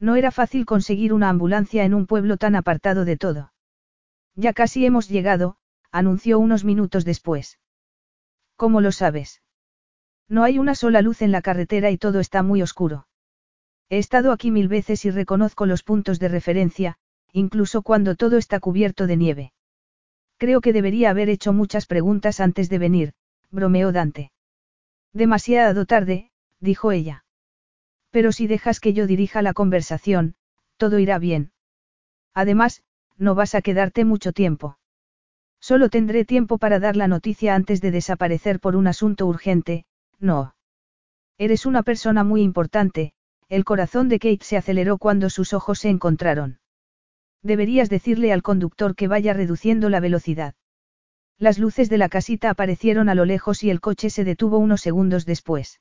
No era fácil conseguir una ambulancia en un pueblo tan apartado de todo. Ya casi hemos llegado, anunció unos minutos después. ¿Cómo lo sabes? No hay una sola luz en la carretera y todo está muy oscuro. He estado aquí mil veces y reconozco los puntos de referencia, incluso cuando todo está cubierto de nieve. Creo que debería haber hecho muchas preguntas antes de venir, bromeó Dante. Demasiado tarde, dijo ella. Pero si dejas que yo dirija la conversación, todo irá bien. Además, no vas a quedarte mucho tiempo. Solo tendré tiempo para dar la noticia antes de desaparecer por un asunto urgente, no. Eres una persona muy importante, el corazón de Kate se aceleró cuando sus ojos se encontraron. Deberías decirle al conductor que vaya reduciendo la velocidad. Las luces de la casita aparecieron a lo lejos y el coche se detuvo unos segundos después.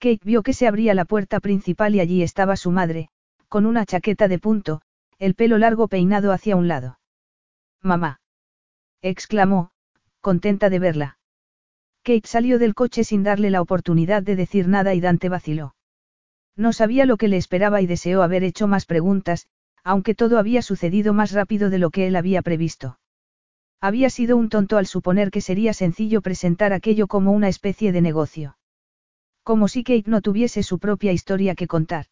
Kate vio que se abría la puerta principal y allí estaba su madre, con una chaqueta de punto, el pelo largo peinado hacia un lado. Mamá. exclamó, contenta de verla. Kate salió del coche sin darle la oportunidad de decir nada y Dante vaciló. No sabía lo que le esperaba y deseó haber hecho más preguntas, aunque todo había sucedido más rápido de lo que él había previsto. Había sido un tonto al suponer que sería sencillo presentar aquello como una especie de negocio. Como si Kate no tuviese su propia historia que contar.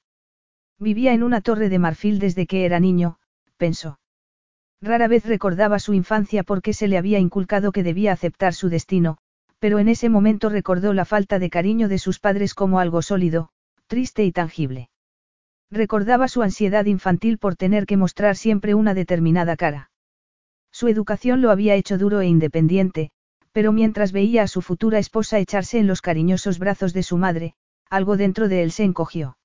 Vivía en una torre de marfil desde que era niño, pensó. Rara vez recordaba su infancia porque se le había inculcado que debía aceptar su destino, pero en ese momento recordó la falta de cariño de sus padres como algo sólido, triste y tangible. Recordaba su ansiedad infantil por tener que mostrar siempre una determinada cara. Su educación lo había hecho duro e independiente, pero mientras veía a su futura esposa echarse en los cariñosos brazos de su madre, algo dentro de él se encogió.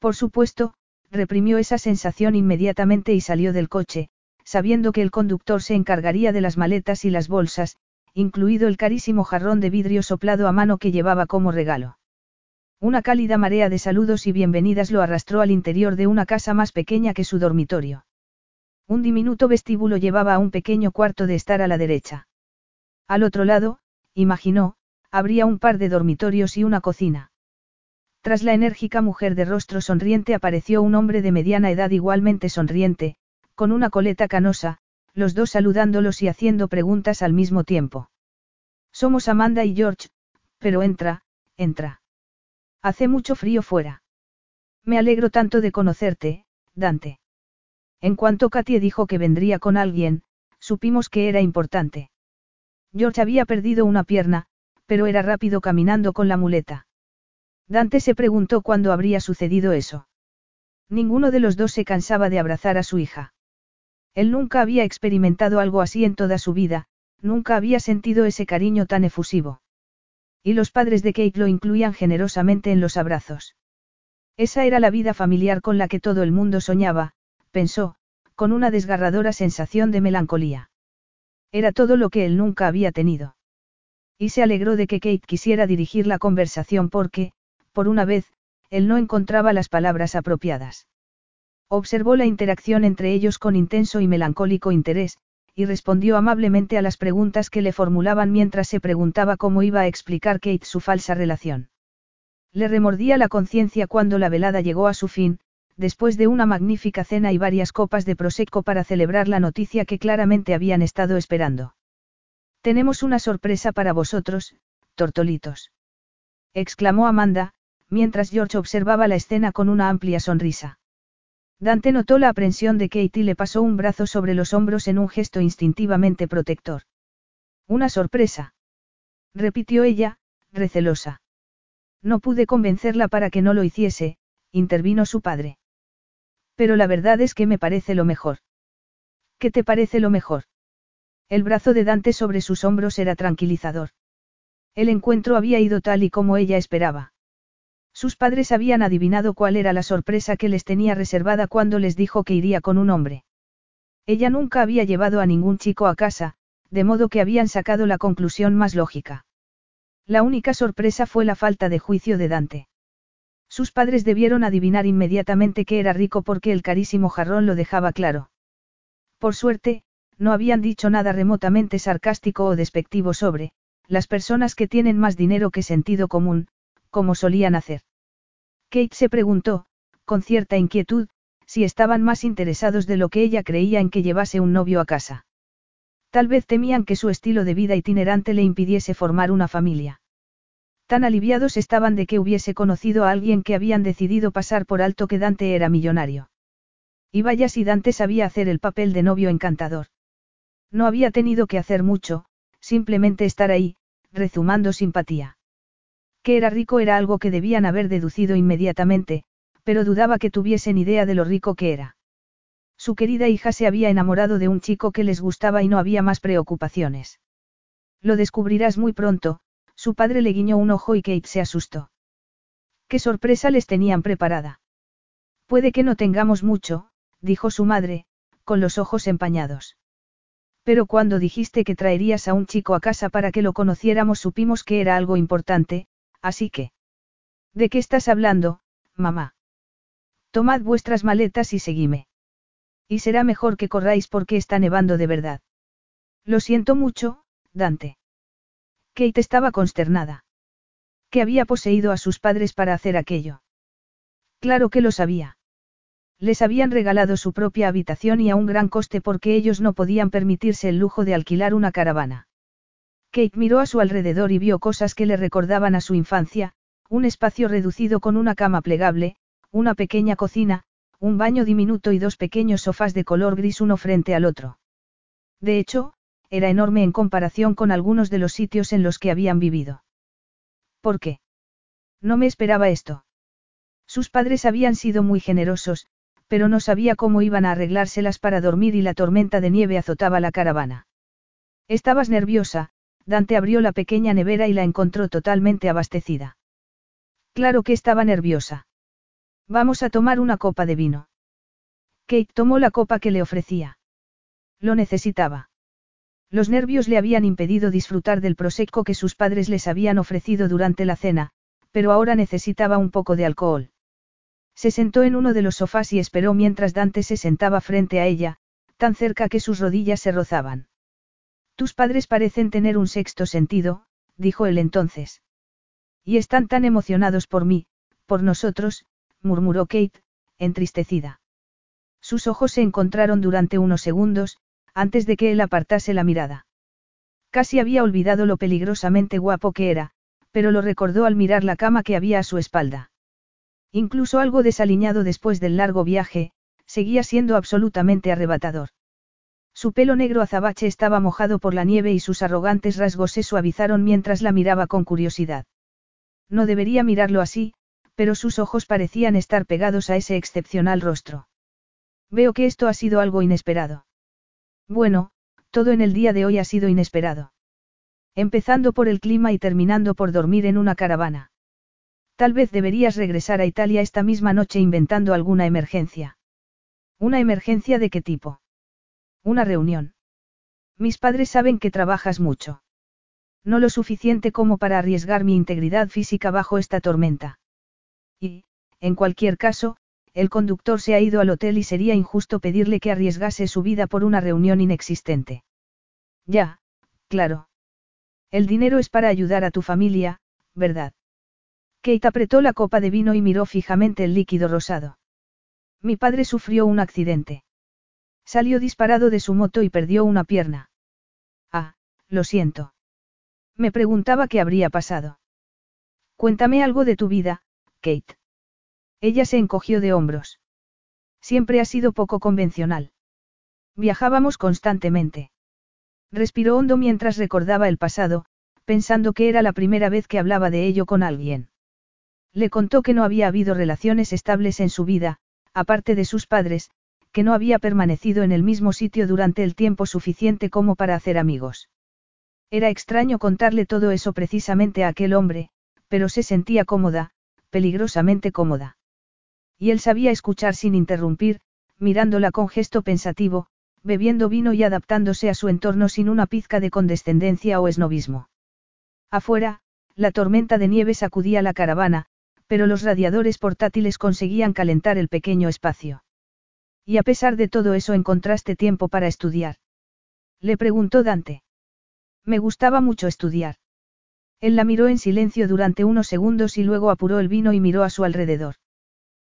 Por supuesto, reprimió esa sensación inmediatamente y salió del coche, sabiendo que el conductor se encargaría de las maletas y las bolsas, incluido el carísimo jarrón de vidrio soplado a mano que llevaba como regalo. Una cálida marea de saludos y bienvenidas lo arrastró al interior de una casa más pequeña que su dormitorio. Un diminuto vestíbulo llevaba a un pequeño cuarto de estar a la derecha. Al otro lado, imaginó, habría un par de dormitorios y una cocina. Tras la enérgica mujer de rostro sonriente apareció un hombre de mediana edad igualmente sonriente, con una coleta canosa, los dos saludándolos y haciendo preguntas al mismo tiempo. Somos Amanda y George, pero entra, entra. Hace mucho frío fuera. Me alegro tanto de conocerte, Dante. En cuanto Katie dijo que vendría con alguien, supimos que era importante. George había perdido una pierna, pero era rápido caminando con la muleta. Dante se preguntó cuándo habría sucedido eso. Ninguno de los dos se cansaba de abrazar a su hija. Él nunca había experimentado algo así en toda su vida, nunca había sentido ese cariño tan efusivo. Y los padres de Kate lo incluían generosamente en los abrazos. Esa era la vida familiar con la que todo el mundo soñaba, pensó, con una desgarradora sensación de melancolía. Era todo lo que él nunca había tenido. Y se alegró de que Kate quisiera dirigir la conversación porque, por una vez, él no encontraba las palabras apropiadas. Observó la interacción entre ellos con intenso y melancólico interés, y respondió amablemente a las preguntas que le formulaban mientras se preguntaba cómo iba a explicar Kate su falsa relación. Le remordía la conciencia cuando la velada llegó a su fin, después de una magnífica cena y varias copas de prosecco para celebrar la noticia que claramente habían estado esperando. Tenemos una sorpresa para vosotros, tortolitos. exclamó Amanda, mientras George observaba la escena con una amplia sonrisa. Dante notó la aprensión de Kate y le pasó un brazo sobre los hombros en un gesto instintivamente protector. Una sorpresa. Repitió ella, recelosa. No pude convencerla para que no lo hiciese, intervino su padre. Pero la verdad es que me parece lo mejor. ¿Qué te parece lo mejor? El brazo de Dante sobre sus hombros era tranquilizador. El encuentro había ido tal y como ella esperaba. Sus padres habían adivinado cuál era la sorpresa que les tenía reservada cuando les dijo que iría con un hombre. Ella nunca había llevado a ningún chico a casa, de modo que habían sacado la conclusión más lógica. La única sorpresa fue la falta de juicio de Dante. Sus padres debieron adivinar inmediatamente que era rico porque el carísimo jarrón lo dejaba claro. Por suerte, no habían dicho nada remotamente sarcástico o despectivo sobre, las personas que tienen más dinero que sentido común, como solían hacer. Kate se preguntó, con cierta inquietud, si estaban más interesados de lo que ella creía en que llevase un novio a casa. Tal vez temían que su estilo de vida itinerante le impidiese formar una familia. Tan aliviados estaban de que hubiese conocido a alguien que habían decidido pasar por alto que Dante era millonario. Y vaya si Dante sabía hacer el papel de novio encantador. No había tenido que hacer mucho, simplemente estar ahí, rezumando simpatía. Que era rico era algo que debían haber deducido inmediatamente, pero dudaba que tuviesen idea de lo rico que era. Su querida hija se había enamorado de un chico que les gustaba y no había más preocupaciones. Lo descubrirás muy pronto, su padre le guiñó un ojo y Kate se asustó. ¿Qué sorpresa les tenían preparada? Puede que no tengamos mucho, dijo su madre, con los ojos empañados. Pero cuando dijiste que traerías a un chico a casa para que lo conociéramos supimos que era algo importante, así que... ¿De qué estás hablando, mamá? Tomad vuestras maletas y seguime. Y será mejor que corráis porque está nevando de verdad. Lo siento mucho, Dante. Kate estaba consternada. ¿Qué había poseído a sus padres para hacer aquello? Claro que lo sabía. Les habían regalado su propia habitación y a un gran coste porque ellos no podían permitirse el lujo de alquilar una caravana. Kate miró a su alrededor y vio cosas que le recordaban a su infancia, un espacio reducido con una cama plegable, una pequeña cocina, un baño diminuto y dos pequeños sofás de color gris uno frente al otro. De hecho, era enorme en comparación con algunos de los sitios en los que habían vivido. ¿Por qué? No me esperaba esto. Sus padres habían sido muy generosos, pero no sabía cómo iban a arreglárselas para dormir y la tormenta de nieve azotaba la caravana. Estabas nerviosa, Dante abrió la pequeña nevera y la encontró totalmente abastecida. Claro que estaba nerviosa. Vamos a tomar una copa de vino. Kate tomó la copa que le ofrecía. Lo necesitaba. Los nervios le habían impedido disfrutar del prosecco que sus padres les habían ofrecido durante la cena, pero ahora necesitaba un poco de alcohol. Se sentó en uno de los sofás y esperó mientras Dante se sentaba frente a ella, tan cerca que sus rodillas se rozaban. Tus padres parecen tener un sexto sentido, dijo él entonces. Y están tan emocionados por mí, por nosotros, murmuró Kate, entristecida. Sus ojos se encontraron durante unos segundos, antes de que él apartase la mirada. Casi había olvidado lo peligrosamente guapo que era, pero lo recordó al mirar la cama que había a su espalda. Incluso algo desaliñado después del largo viaje, seguía siendo absolutamente arrebatador. Su pelo negro azabache estaba mojado por la nieve y sus arrogantes rasgos se suavizaron mientras la miraba con curiosidad. No debería mirarlo así, pero sus ojos parecían estar pegados a ese excepcional rostro. Veo que esto ha sido algo inesperado. Bueno, todo en el día de hoy ha sido inesperado. Empezando por el clima y terminando por dormir en una caravana. Tal vez deberías regresar a Italia esta misma noche inventando alguna emergencia. ¿Una emergencia de qué tipo? Una reunión. Mis padres saben que trabajas mucho. No lo suficiente como para arriesgar mi integridad física bajo esta tormenta. Y, en cualquier caso, el conductor se ha ido al hotel y sería injusto pedirle que arriesgase su vida por una reunión inexistente. Ya, claro. El dinero es para ayudar a tu familia, ¿verdad? Kate apretó la copa de vino y miró fijamente el líquido rosado. Mi padre sufrió un accidente. Salió disparado de su moto y perdió una pierna. Ah, lo siento. Me preguntaba qué habría pasado. Cuéntame algo de tu vida, Kate. Ella se encogió de hombros. Siempre ha sido poco convencional. Viajábamos constantemente. Respiró hondo mientras recordaba el pasado, pensando que era la primera vez que hablaba de ello con alguien. Le contó que no había habido relaciones estables en su vida, aparte de sus padres, que no había permanecido en el mismo sitio durante el tiempo suficiente como para hacer amigos. Era extraño contarle todo eso precisamente a aquel hombre, pero se sentía cómoda, peligrosamente cómoda. Y él sabía escuchar sin interrumpir, mirándola con gesto pensativo, bebiendo vino y adaptándose a su entorno sin una pizca de condescendencia o esnovismo. Afuera, la tormenta de nieve sacudía la caravana, pero los radiadores portátiles conseguían calentar el pequeño espacio. Y a pesar de todo eso encontraste tiempo para estudiar. Le preguntó Dante. Me gustaba mucho estudiar. Él la miró en silencio durante unos segundos y luego apuró el vino y miró a su alrededor.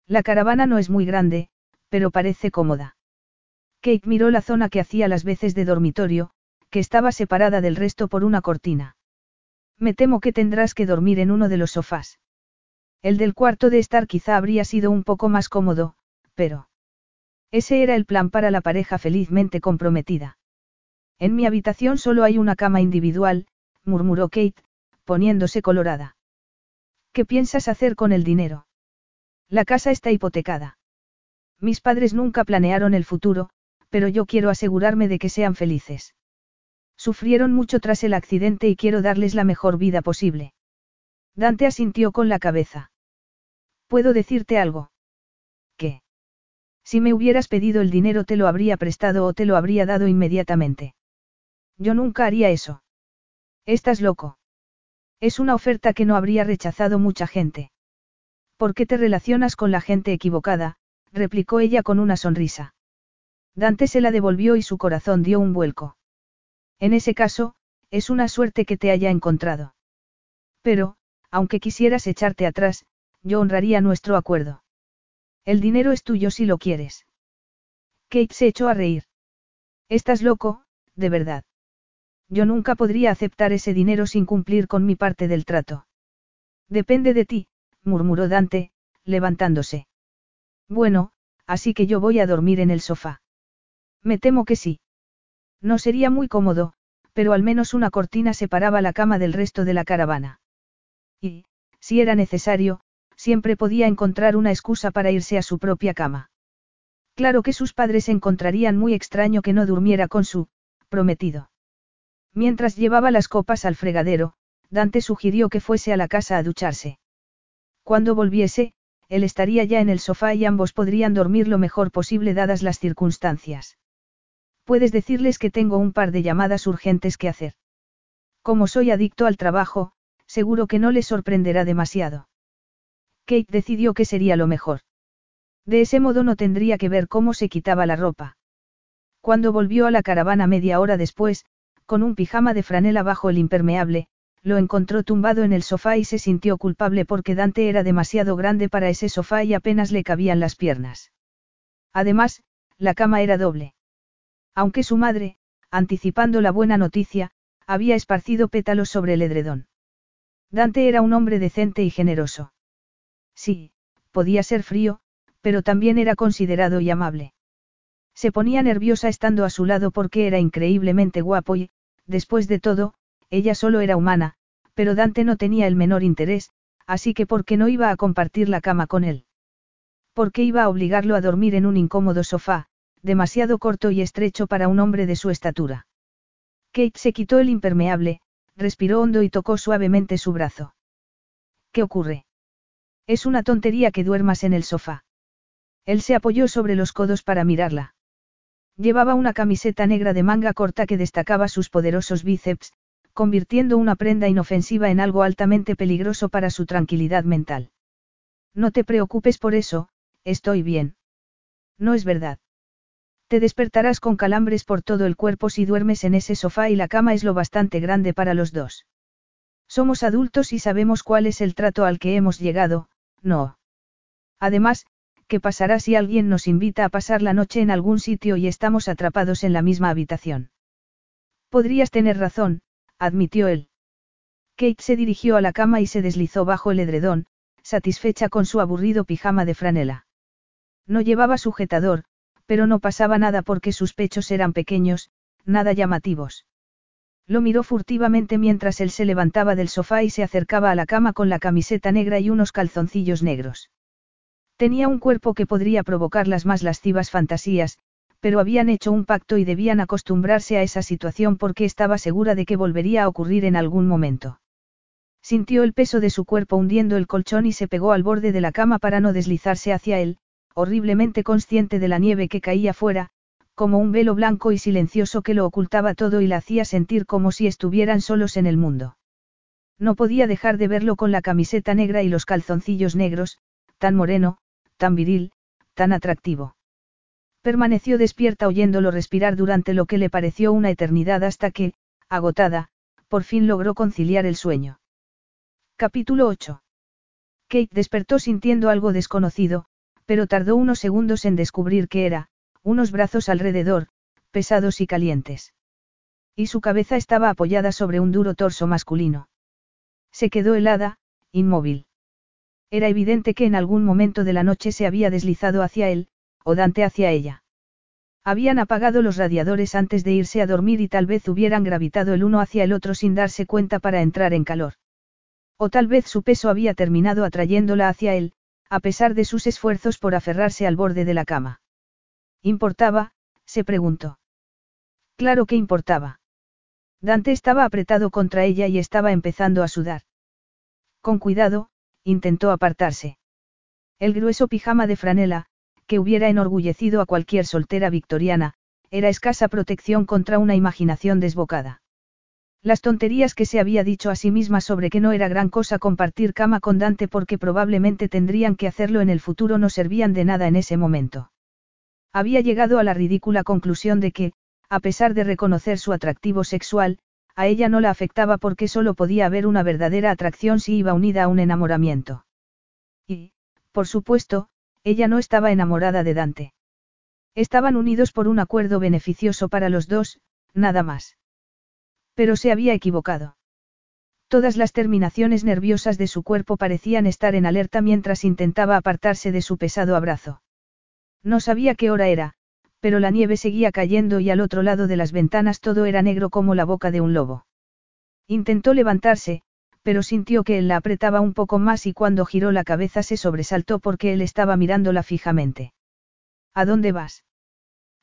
La caravana no es muy grande, pero parece cómoda. Kate miró la zona que hacía las veces de dormitorio, que estaba separada del resto por una cortina. Me temo que tendrás que dormir en uno de los sofás. El del cuarto de estar quizá habría sido un poco más cómodo, pero... Ese era el plan para la pareja felizmente comprometida. En mi habitación solo hay una cama individual, murmuró Kate, poniéndose colorada. ¿Qué piensas hacer con el dinero? La casa está hipotecada. Mis padres nunca planearon el futuro, pero yo quiero asegurarme de que sean felices. Sufrieron mucho tras el accidente y quiero darles la mejor vida posible. Dante asintió con la cabeza. ¿Puedo decirte algo? Si me hubieras pedido el dinero te lo habría prestado o te lo habría dado inmediatamente. Yo nunca haría eso. Estás loco. Es una oferta que no habría rechazado mucha gente. ¿Por qué te relacionas con la gente equivocada? replicó ella con una sonrisa. Dante se la devolvió y su corazón dio un vuelco. En ese caso, es una suerte que te haya encontrado. Pero, aunque quisieras echarte atrás, yo honraría nuestro acuerdo. El dinero es tuyo si lo quieres. Kate se echó a reír. Estás loco, de verdad. Yo nunca podría aceptar ese dinero sin cumplir con mi parte del trato. Depende de ti, murmuró Dante, levantándose. Bueno, así que yo voy a dormir en el sofá. Me temo que sí. No sería muy cómodo, pero al menos una cortina separaba la cama del resto de la caravana. Y, si era necesario, siempre podía encontrar una excusa para irse a su propia cama. Claro que sus padres encontrarían muy extraño que no durmiera con su prometido. Mientras llevaba las copas al fregadero, Dante sugirió que fuese a la casa a ducharse. Cuando volviese, él estaría ya en el sofá y ambos podrían dormir lo mejor posible dadas las circunstancias. Puedes decirles que tengo un par de llamadas urgentes que hacer. Como soy adicto al trabajo, seguro que no les sorprenderá demasiado. Kate decidió que sería lo mejor. De ese modo no tendría que ver cómo se quitaba la ropa. Cuando volvió a la caravana media hora después, con un pijama de franela bajo el impermeable, lo encontró tumbado en el sofá y se sintió culpable porque Dante era demasiado grande para ese sofá y apenas le cabían las piernas. Además, la cama era doble. Aunque su madre, anticipando la buena noticia, había esparcido pétalos sobre el edredón. Dante era un hombre decente y generoso. Sí, podía ser frío, pero también era considerado y amable. Se ponía nerviosa estando a su lado porque era increíblemente guapo y, después de todo, ella solo era humana, pero Dante no tenía el menor interés, así que ¿por qué no iba a compartir la cama con él? ¿Por qué iba a obligarlo a dormir en un incómodo sofá, demasiado corto y estrecho para un hombre de su estatura? Kate se quitó el impermeable, respiró hondo y tocó suavemente su brazo. ¿Qué ocurre? Es una tontería que duermas en el sofá. Él se apoyó sobre los codos para mirarla. Llevaba una camiseta negra de manga corta que destacaba sus poderosos bíceps, convirtiendo una prenda inofensiva en algo altamente peligroso para su tranquilidad mental. No te preocupes por eso, estoy bien. No es verdad. Te despertarás con calambres por todo el cuerpo si duermes en ese sofá y la cama es lo bastante grande para los dos. Somos adultos y sabemos cuál es el trato al que hemos llegado, no. Además, ¿qué pasará si alguien nos invita a pasar la noche en algún sitio y estamos atrapados en la misma habitación? Podrías tener razón, admitió él. Kate se dirigió a la cama y se deslizó bajo el edredón, satisfecha con su aburrido pijama de franela. No llevaba sujetador, pero no pasaba nada porque sus pechos eran pequeños, nada llamativos. Lo miró furtivamente mientras él se levantaba del sofá y se acercaba a la cama con la camiseta negra y unos calzoncillos negros. Tenía un cuerpo que podría provocar las más lascivas fantasías, pero habían hecho un pacto y debían acostumbrarse a esa situación porque estaba segura de que volvería a ocurrir en algún momento. Sintió el peso de su cuerpo hundiendo el colchón y se pegó al borde de la cama para no deslizarse hacia él, horriblemente consciente de la nieve que caía fuera, como un velo blanco y silencioso que lo ocultaba todo y la hacía sentir como si estuvieran solos en el mundo. No podía dejar de verlo con la camiseta negra y los calzoncillos negros, tan moreno, tan viril, tan atractivo. Permaneció despierta oyéndolo respirar durante lo que le pareció una eternidad hasta que, agotada, por fin logró conciliar el sueño. Capítulo 8. Kate despertó sintiendo algo desconocido, pero tardó unos segundos en descubrir que era, unos brazos alrededor, pesados y calientes. Y su cabeza estaba apoyada sobre un duro torso masculino. Se quedó helada, inmóvil. Era evidente que en algún momento de la noche se había deslizado hacia él, o Dante hacia ella. Habían apagado los radiadores antes de irse a dormir y tal vez hubieran gravitado el uno hacia el otro sin darse cuenta para entrar en calor. O tal vez su peso había terminado atrayéndola hacia él, a pesar de sus esfuerzos por aferrarse al borde de la cama. ¿Importaba? se preguntó. Claro que importaba. Dante estaba apretado contra ella y estaba empezando a sudar. Con cuidado, intentó apartarse. El grueso pijama de franela, que hubiera enorgullecido a cualquier soltera victoriana, era escasa protección contra una imaginación desbocada. Las tonterías que se había dicho a sí misma sobre que no era gran cosa compartir cama con Dante porque probablemente tendrían que hacerlo en el futuro no servían de nada en ese momento. Había llegado a la ridícula conclusión de que, a pesar de reconocer su atractivo sexual, a ella no la afectaba porque solo podía haber una verdadera atracción si iba unida a un enamoramiento. Y, por supuesto, ella no estaba enamorada de Dante. Estaban unidos por un acuerdo beneficioso para los dos, nada más. Pero se había equivocado. Todas las terminaciones nerviosas de su cuerpo parecían estar en alerta mientras intentaba apartarse de su pesado abrazo. No sabía qué hora era, pero la nieve seguía cayendo y al otro lado de las ventanas todo era negro como la boca de un lobo. Intentó levantarse, pero sintió que él la apretaba un poco más y cuando giró la cabeza se sobresaltó porque él estaba mirándola fijamente. ¿A dónde vas?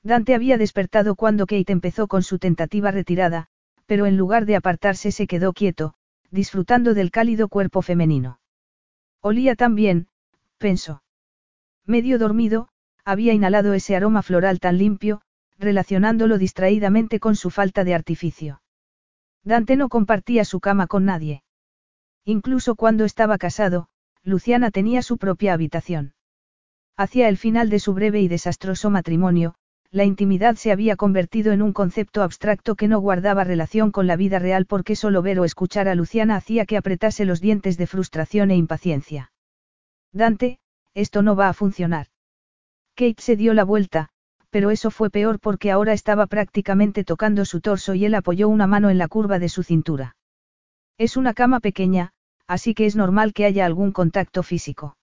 Dante había despertado cuando Kate empezó con su tentativa retirada, pero en lugar de apartarse se quedó quieto, disfrutando del cálido cuerpo femenino. Olía tan bien, pensó. Medio dormido, había inhalado ese aroma floral tan limpio, relacionándolo distraídamente con su falta de artificio. Dante no compartía su cama con nadie. Incluso cuando estaba casado, Luciana tenía su propia habitación. Hacia el final de su breve y desastroso matrimonio, la intimidad se había convertido en un concepto abstracto que no guardaba relación con la vida real porque solo ver o escuchar a Luciana hacía que apretase los dientes de frustración e impaciencia. Dante, esto no va a funcionar. Kate se dio la vuelta, pero eso fue peor porque ahora estaba prácticamente tocando su torso y él apoyó una mano en la curva de su cintura. Es una cama pequeña, así que es normal que haya algún contacto físico.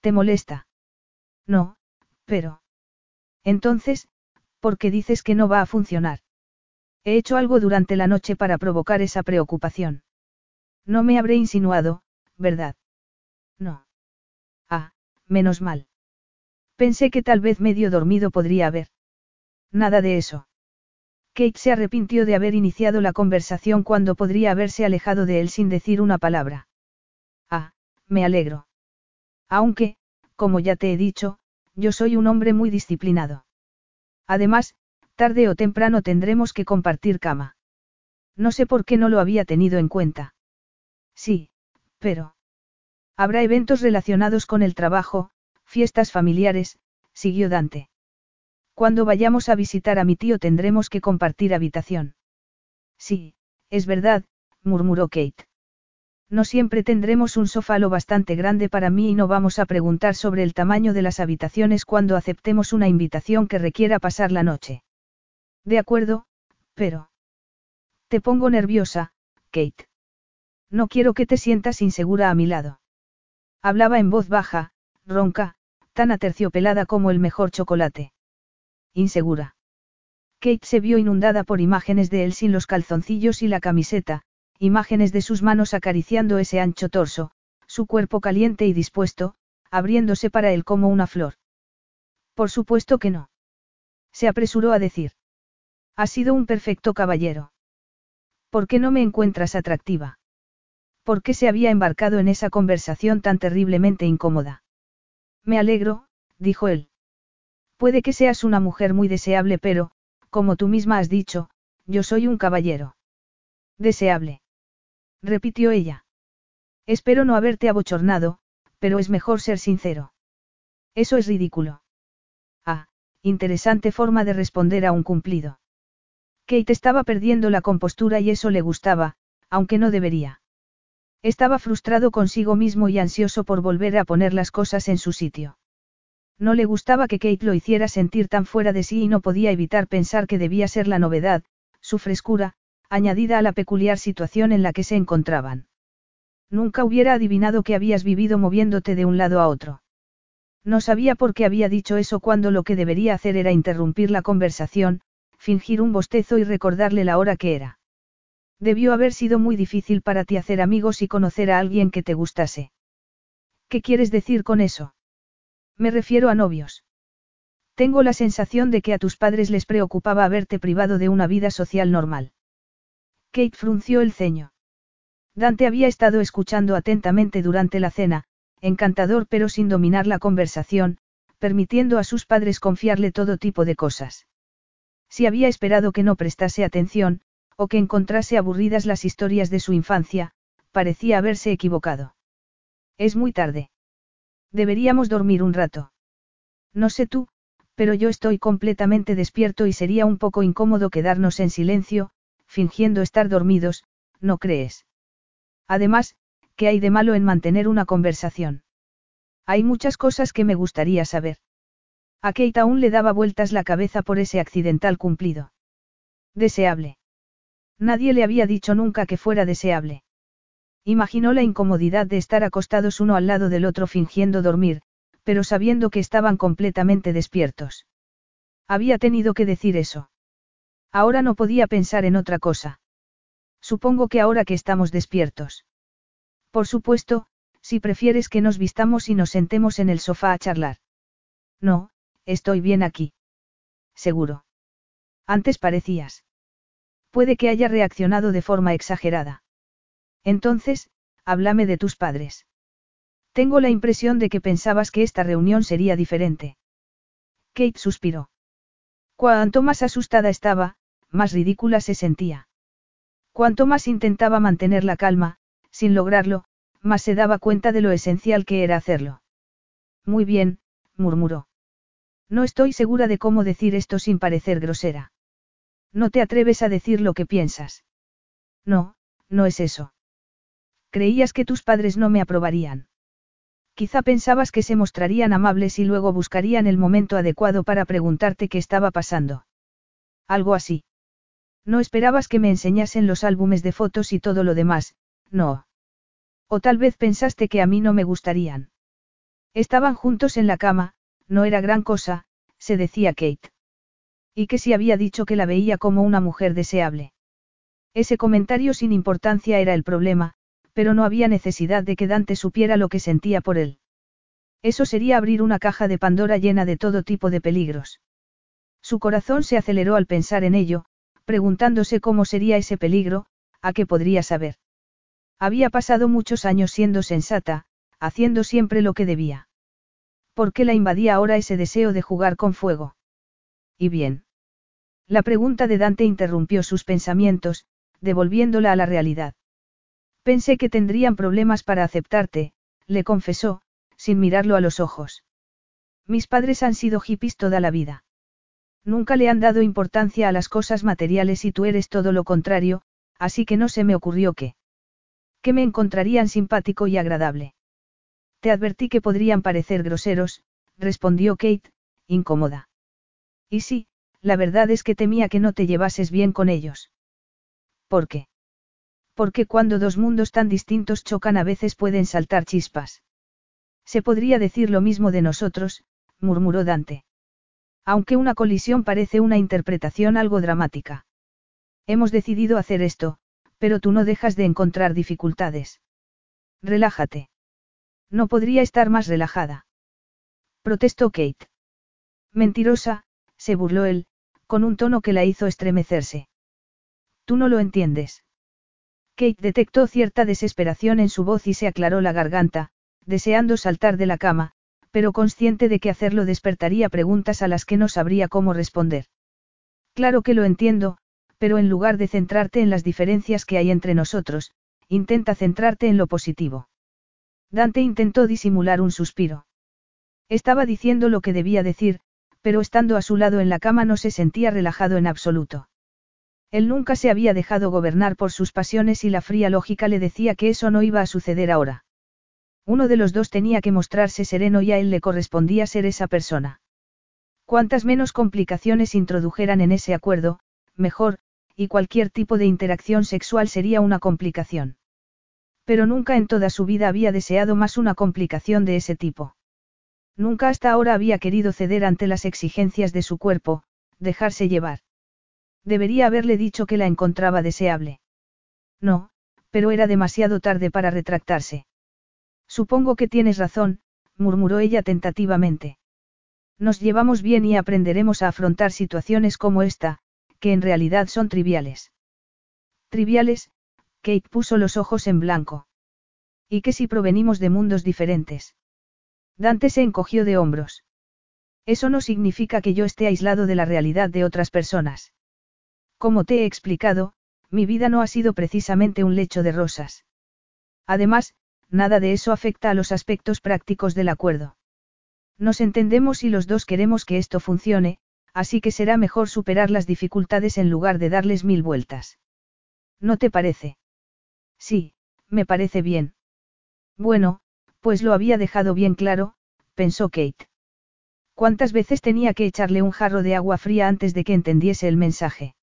¿Te molesta? No, pero... Entonces, ¿por qué dices que no va a funcionar? He hecho algo durante la noche para provocar esa preocupación. No me habré insinuado, ¿verdad? No. Ah, menos mal. Pensé que tal vez medio dormido podría haber. Nada de eso. Kate se arrepintió de haber iniciado la conversación cuando podría haberse alejado de él sin decir una palabra. Ah, me alegro. Aunque, como ya te he dicho, yo soy un hombre muy disciplinado. Además, tarde o temprano tendremos que compartir cama. No sé por qué no lo había tenido en cuenta. Sí, pero... Habrá eventos relacionados con el trabajo, fiestas familiares, siguió Dante. Cuando vayamos a visitar a mi tío tendremos que compartir habitación. Sí, es verdad, murmuró Kate. No siempre tendremos un sofá lo bastante grande para mí y no vamos a preguntar sobre el tamaño de las habitaciones cuando aceptemos una invitación que requiera pasar la noche. De acuerdo, pero... Te pongo nerviosa, Kate. No quiero que te sientas insegura a mi lado. Hablaba en voz baja, ronca, tan aterciopelada como el mejor chocolate. Insegura. Kate se vio inundada por imágenes de él sin los calzoncillos y la camiseta, imágenes de sus manos acariciando ese ancho torso, su cuerpo caliente y dispuesto, abriéndose para él como una flor. Por supuesto que no. Se apresuró a decir. Ha sido un perfecto caballero. ¿Por qué no me encuentras atractiva? ¿Por qué se había embarcado en esa conversación tan terriblemente incómoda? Me alegro, dijo él. Puede que seas una mujer muy deseable, pero, como tú misma has dicho, yo soy un caballero. Deseable repitió ella. Espero no haberte abochornado, pero es mejor ser sincero. Eso es ridículo. Ah, interesante forma de responder a un cumplido. Kate estaba perdiendo la compostura y eso le gustaba, aunque no debería. Estaba frustrado consigo mismo y ansioso por volver a poner las cosas en su sitio. No le gustaba que Kate lo hiciera sentir tan fuera de sí y no podía evitar pensar que debía ser la novedad, su frescura, añadida a la peculiar situación en la que se encontraban. Nunca hubiera adivinado que habías vivido moviéndote de un lado a otro. No sabía por qué había dicho eso cuando lo que debería hacer era interrumpir la conversación, fingir un bostezo y recordarle la hora que era. Debió haber sido muy difícil para ti hacer amigos y conocer a alguien que te gustase. ¿Qué quieres decir con eso? Me refiero a novios. Tengo la sensación de que a tus padres les preocupaba haberte privado de una vida social normal. Kate frunció el ceño. Dante había estado escuchando atentamente durante la cena, encantador pero sin dominar la conversación, permitiendo a sus padres confiarle todo tipo de cosas. Si había esperado que no prestase atención, o que encontrase aburridas las historias de su infancia, parecía haberse equivocado. Es muy tarde. Deberíamos dormir un rato. No sé tú, pero yo estoy completamente despierto y sería un poco incómodo quedarnos en silencio, fingiendo estar dormidos, ¿no crees? Además, ¿qué hay de malo en mantener una conversación? Hay muchas cosas que me gustaría saber. A Kate aún le daba vueltas la cabeza por ese accidental cumplido. Deseable. Nadie le había dicho nunca que fuera deseable. Imaginó la incomodidad de estar acostados uno al lado del otro fingiendo dormir, pero sabiendo que estaban completamente despiertos. Había tenido que decir eso. Ahora no podía pensar en otra cosa. Supongo que ahora que estamos despiertos. Por supuesto, si prefieres que nos vistamos y nos sentemos en el sofá a charlar. No, estoy bien aquí. Seguro. Antes parecías. Puede que haya reaccionado de forma exagerada. Entonces, háblame de tus padres. Tengo la impresión de que pensabas que esta reunión sería diferente. Kate suspiró. Cuanto más asustada estaba, más ridícula se sentía. Cuanto más intentaba mantener la calma, sin lograrlo, más se daba cuenta de lo esencial que era hacerlo. Muy bien, murmuró. No estoy segura de cómo decir esto sin parecer grosera. No te atreves a decir lo que piensas. No, no es eso. Creías que tus padres no me aprobarían. Quizá pensabas que se mostrarían amables y luego buscarían el momento adecuado para preguntarte qué estaba pasando. Algo así. No esperabas que me enseñasen los álbumes de fotos y todo lo demás, no. O tal vez pensaste que a mí no me gustarían. Estaban juntos en la cama, no era gran cosa, se decía Kate. Y que si había dicho que la veía como una mujer deseable. Ese comentario sin importancia era el problema, pero no había necesidad de que Dante supiera lo que sentía por él. Eso sería abrir una caja de Pandora llena de todo tipo de peligros. Su corazón se aceleró al pensar en ello, preguntándose cómo sería ese peligro, a qué podría saber. Había pasado muchos años siendo sensata, haciendo siempre lo que debía. ¿Por qué la invadía ahora ese deseo de jugar con fuego? Y bien. La pregunta de Dante interrumpió sus pensamientos, devolviéndola a la realidad. Pensé que tendrían problemas para aceptarte, le confesó, sin mirarlo a los ojos. Mis padres han sido hippies toda la vida. Nunca le han dado importancia a las cosas materiales y tú eres todo lo contrario, así que no se me ocurrió que. Que me encontrarían simpático y agradable. Te advertí que podrían parecer groseros, respondió Kate, incómoda. Y sí, la verdad es que temía que no te llevases bien con ellos. ¿Por qué? Porque cuando dos mundos tan distintos chocan a veces pueden saltar chispas. Se podría decir lo mismo de nosotros, murmuró Dante. Aunque una colisión parece una interpretación algo dramática. Hemos decidido hacer esto, pero tú no dejas de encontrar dificultades. Relájate. No podría estar más relajada. Protestó Kate. Mentirosa, se burló él, con un tono que la hizo estremecerse. Tú no lo entiendes. Kate detectó cierta desesperación en su voz y se aclaró la garganta, deseando saltar de la cama, pero consciente de que hacerlo despertaría preguntas a las que no sabría cómo responder. Claro que lo entiendo, pero en lugar de centrarte en las diferencias que hay entre nosotros, intenta centrarte en lo positivo. Dante intentó disimular un suspiro. Estaba diciendo lo que debía decir, pero estando a su lado en la cama no se sentía relajado en absoluto. Él nunca se había dejado gobernar por sus pasiones y la fría lógica le decía que eso no iba a suceder ahora. Uno de los dos tenía que mostrarse sereno y a él le correspondía ser esa persona. Cuantas menos complicaciones introdujeran en ese acuerdo, mejor, y cualquier tipo de interacción sexual sería una complicación. Pero nunca en toda su vida había deseado más una complicación de ese tipo. Nunca hasta ahora había querido ceder ante las exigencias de su cuerpo, dejarse llevar. Debería haberle dicho que la encontraba deseable. No, pero era demasiado tarde para retractarse. Supongo que tienes razón, murmuró ella tentativamente. Nos llevamos bien y aprenderemos a afrontar situaciones como esta, que en realidad son triviales. Triviales, Kate puso los ojos en blanco. ¿Y qué si provenimos de mundos diferentes? Dante se encogió de hombros. Eso no significa que yo esté aislado de la realidad de otras personas. Como te he explicado, mi vida no ha sido precisamente un lecho de rosas. Además, nada de eso afecta a los aspectos prácticos del acuerdo. Nos entendemos y los dos queremos que esto funcione, así que será mejor superar las dificultades en lugar de darles mil vueltas. ¿No te parece? Sí, me parece bien. Bueno, pues lo había dejado bien claro, pensó Kate. ¿Cuántas veces tenía que echarle un jarro de agua fría antes de que entendiese el mensaje?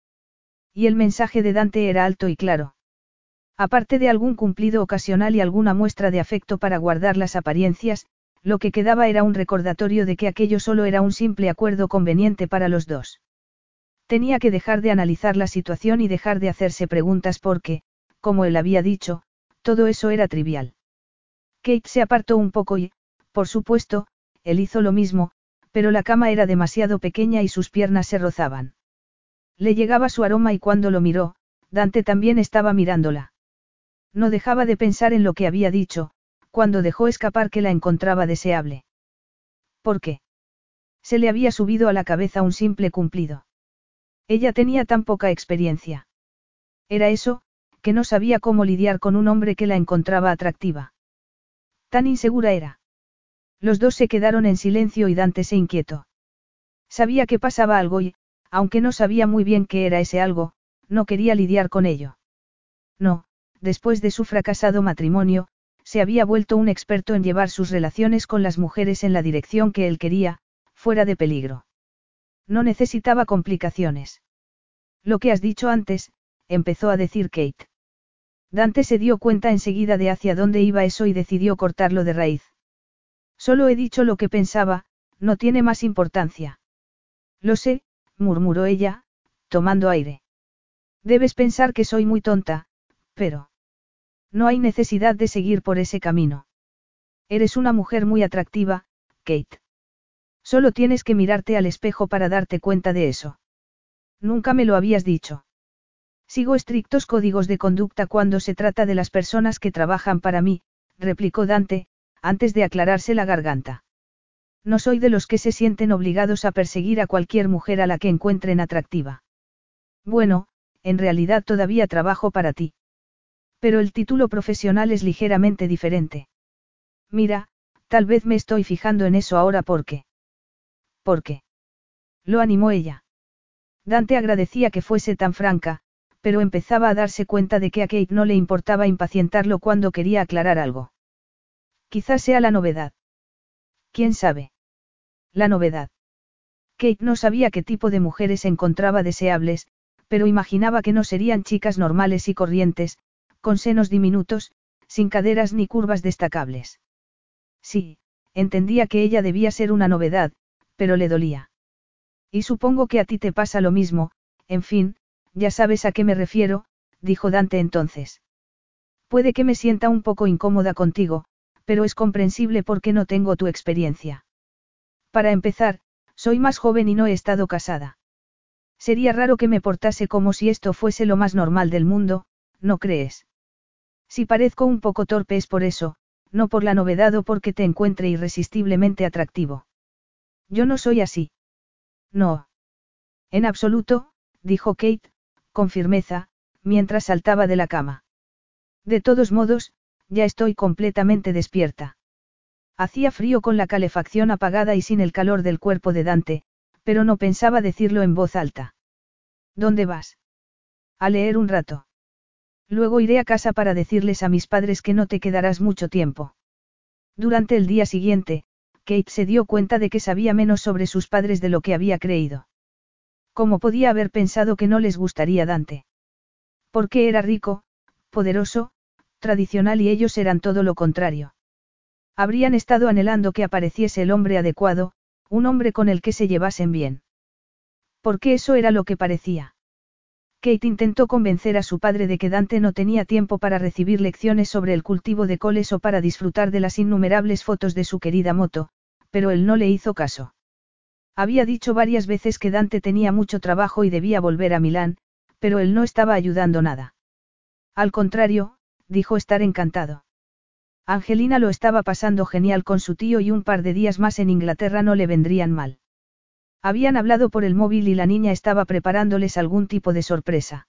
Y el mensaje de Dante era alto y claro. Aparte de algún cumplido ocasional y alguna muestra de afecto para guardar las apariencias, lo que quedaba era un recordatorio de que aquello solo era un simple acuerdo conveniente para los dos. Tenía que dejar de analizar la situación y dejar de hacerse preguntas porque, como él había dicho, todo eso era trivial. Kate se apartó un poco y, por supuesto, él hizo lo mismo, pero la cama era demasiado pequeña y sus piernas se rozaban. Le llegaba su aroma y cuando lo miró, Dante también estaba mirándola. No dejaba de pensar en lo que había dicho, cuando dejó escapar que la encontraba deseable. ¿Por qué? Se le había subido a la cabeza un simple cumplido. Ella tenía tan poca experiencia. Era eso, que no sabía cómo lidiar con un hombre que la encontraba atractiva. Tan insegura era. Los dos se quedaron en silencio y Dante se inquietó. Sabía que pasaba algo y, aunque no sabía muy bien qué era ese algo, no quería lidiar con ello. No, después de su fracasado matrimonio, se había vuelto un experto en llevar sus relaciones con las mujeres en la dirección que él quería, fuera de peligro. No necesitaba complicaciones. Lo que has dicho antes, empezó a decir Kate. Dante se dio cuenta enseguida de hacia dónde iba eso y decidió cortarlo de raíz. Solo he dicho lo que pensaba, no tiene más importancia. Lo sé, murmuró ella, tomando aire. Debes pensar que soy muy tonta, pero... No hay necesidad de seguir por ese camino. Eres una mujer muy atractiva, Kate. Solo tienes que mirarte al espejo para darte cuenta de eso. Nunca me lo habías dicho. Sigo estrictos códigos de conducta cuando se trata de las personas que trabajan para mí, replicó Dante, antes de aclararse la garganta. No soy de los que se sienten obligados a perseguir a cualquier mujer a la que encuentren atractiva. Bueno, en realidad todavía trabajo para ti. Pero el título profesional es ligeramente diferente. Mira, tal vez me estoy fijando en eso ahora porque. ¿Por qué? Lo animó ella. Dante agradecía que fuese tan franca, pero empezaba a darse cuenta de que a Kate no le importaba impacientarlo cuando quería aclarar algo. Quizás sea la novedad. ¿Quién sabe? La novedad. Kate no sabía qué tipo de mujeres encontraba deseables, pero imaginaba que no serían chicas normales y corrientes, con senos diminutos, sin caderas ni curvas destacables. Sí, entendía que ella debía ser una novedad, pero le dolía. Y supongo que a ti te pasa lo mismo, en fin, ya sabes a qué me refiero, dijo Dante entonces. Puede que me sienta un poco incómoda contigo, pero es comprensible porque no tengo tu experiencia. Para empezar, soy más joven y no he estado casada. Sería raro que me portase como si esto fuese lo más normal del mundo, ¿no crees? Si parezco un poco torpe es por eso, no por la novedad o porque te encuentre irresistiblemente atractivo. Yo no soy así. No. En absoluto, dijo Kate, con firmeza, mientras saltaba de la cama. De todos modos, ya estoy completamente despierta. Hacía frío con la calefacción apagada y sin el calor del cuerpo de Dante, pero no pensaba decirlo en voz alta. ¿Dónde vas? A leer un rato. Luego iré a casa para decirles a mis padres que no te quedarás mucho tiempo. Durante el día siguiente, Kate se dio cuenta de que sabía menos sobre sus padres de lo que había creído. ¿Cómo podía haber pensado que no les gustaría Dante? Porque era rico, poderoso, tradicional y ellos eran todo lo contrario. Habrían estado anhelando que apareciese el hombre adecuado, un hombre con el que se llevasen bien. Porque eso era lo que parecía. Kate intentó convencer a su padre de que Dante no tenía tiempo para recibir lecciones sobre el cultivo de coles o para disfrutar de las innumerables fotos de su querida moto, pero él no le hizo caso. Había dicho varias veces que Dante tenía mucho trabajo y debía volver a Milán, pero él no estaba ayudando nada. Al contrario, dijo estar encantado. Angelina lo estaba pasando genial con su tío y un par de días más en Inglaterra no le vendrían mal. Habían hablado por el móvil y la niña estaba preparándoles algún tipo de sorpresa.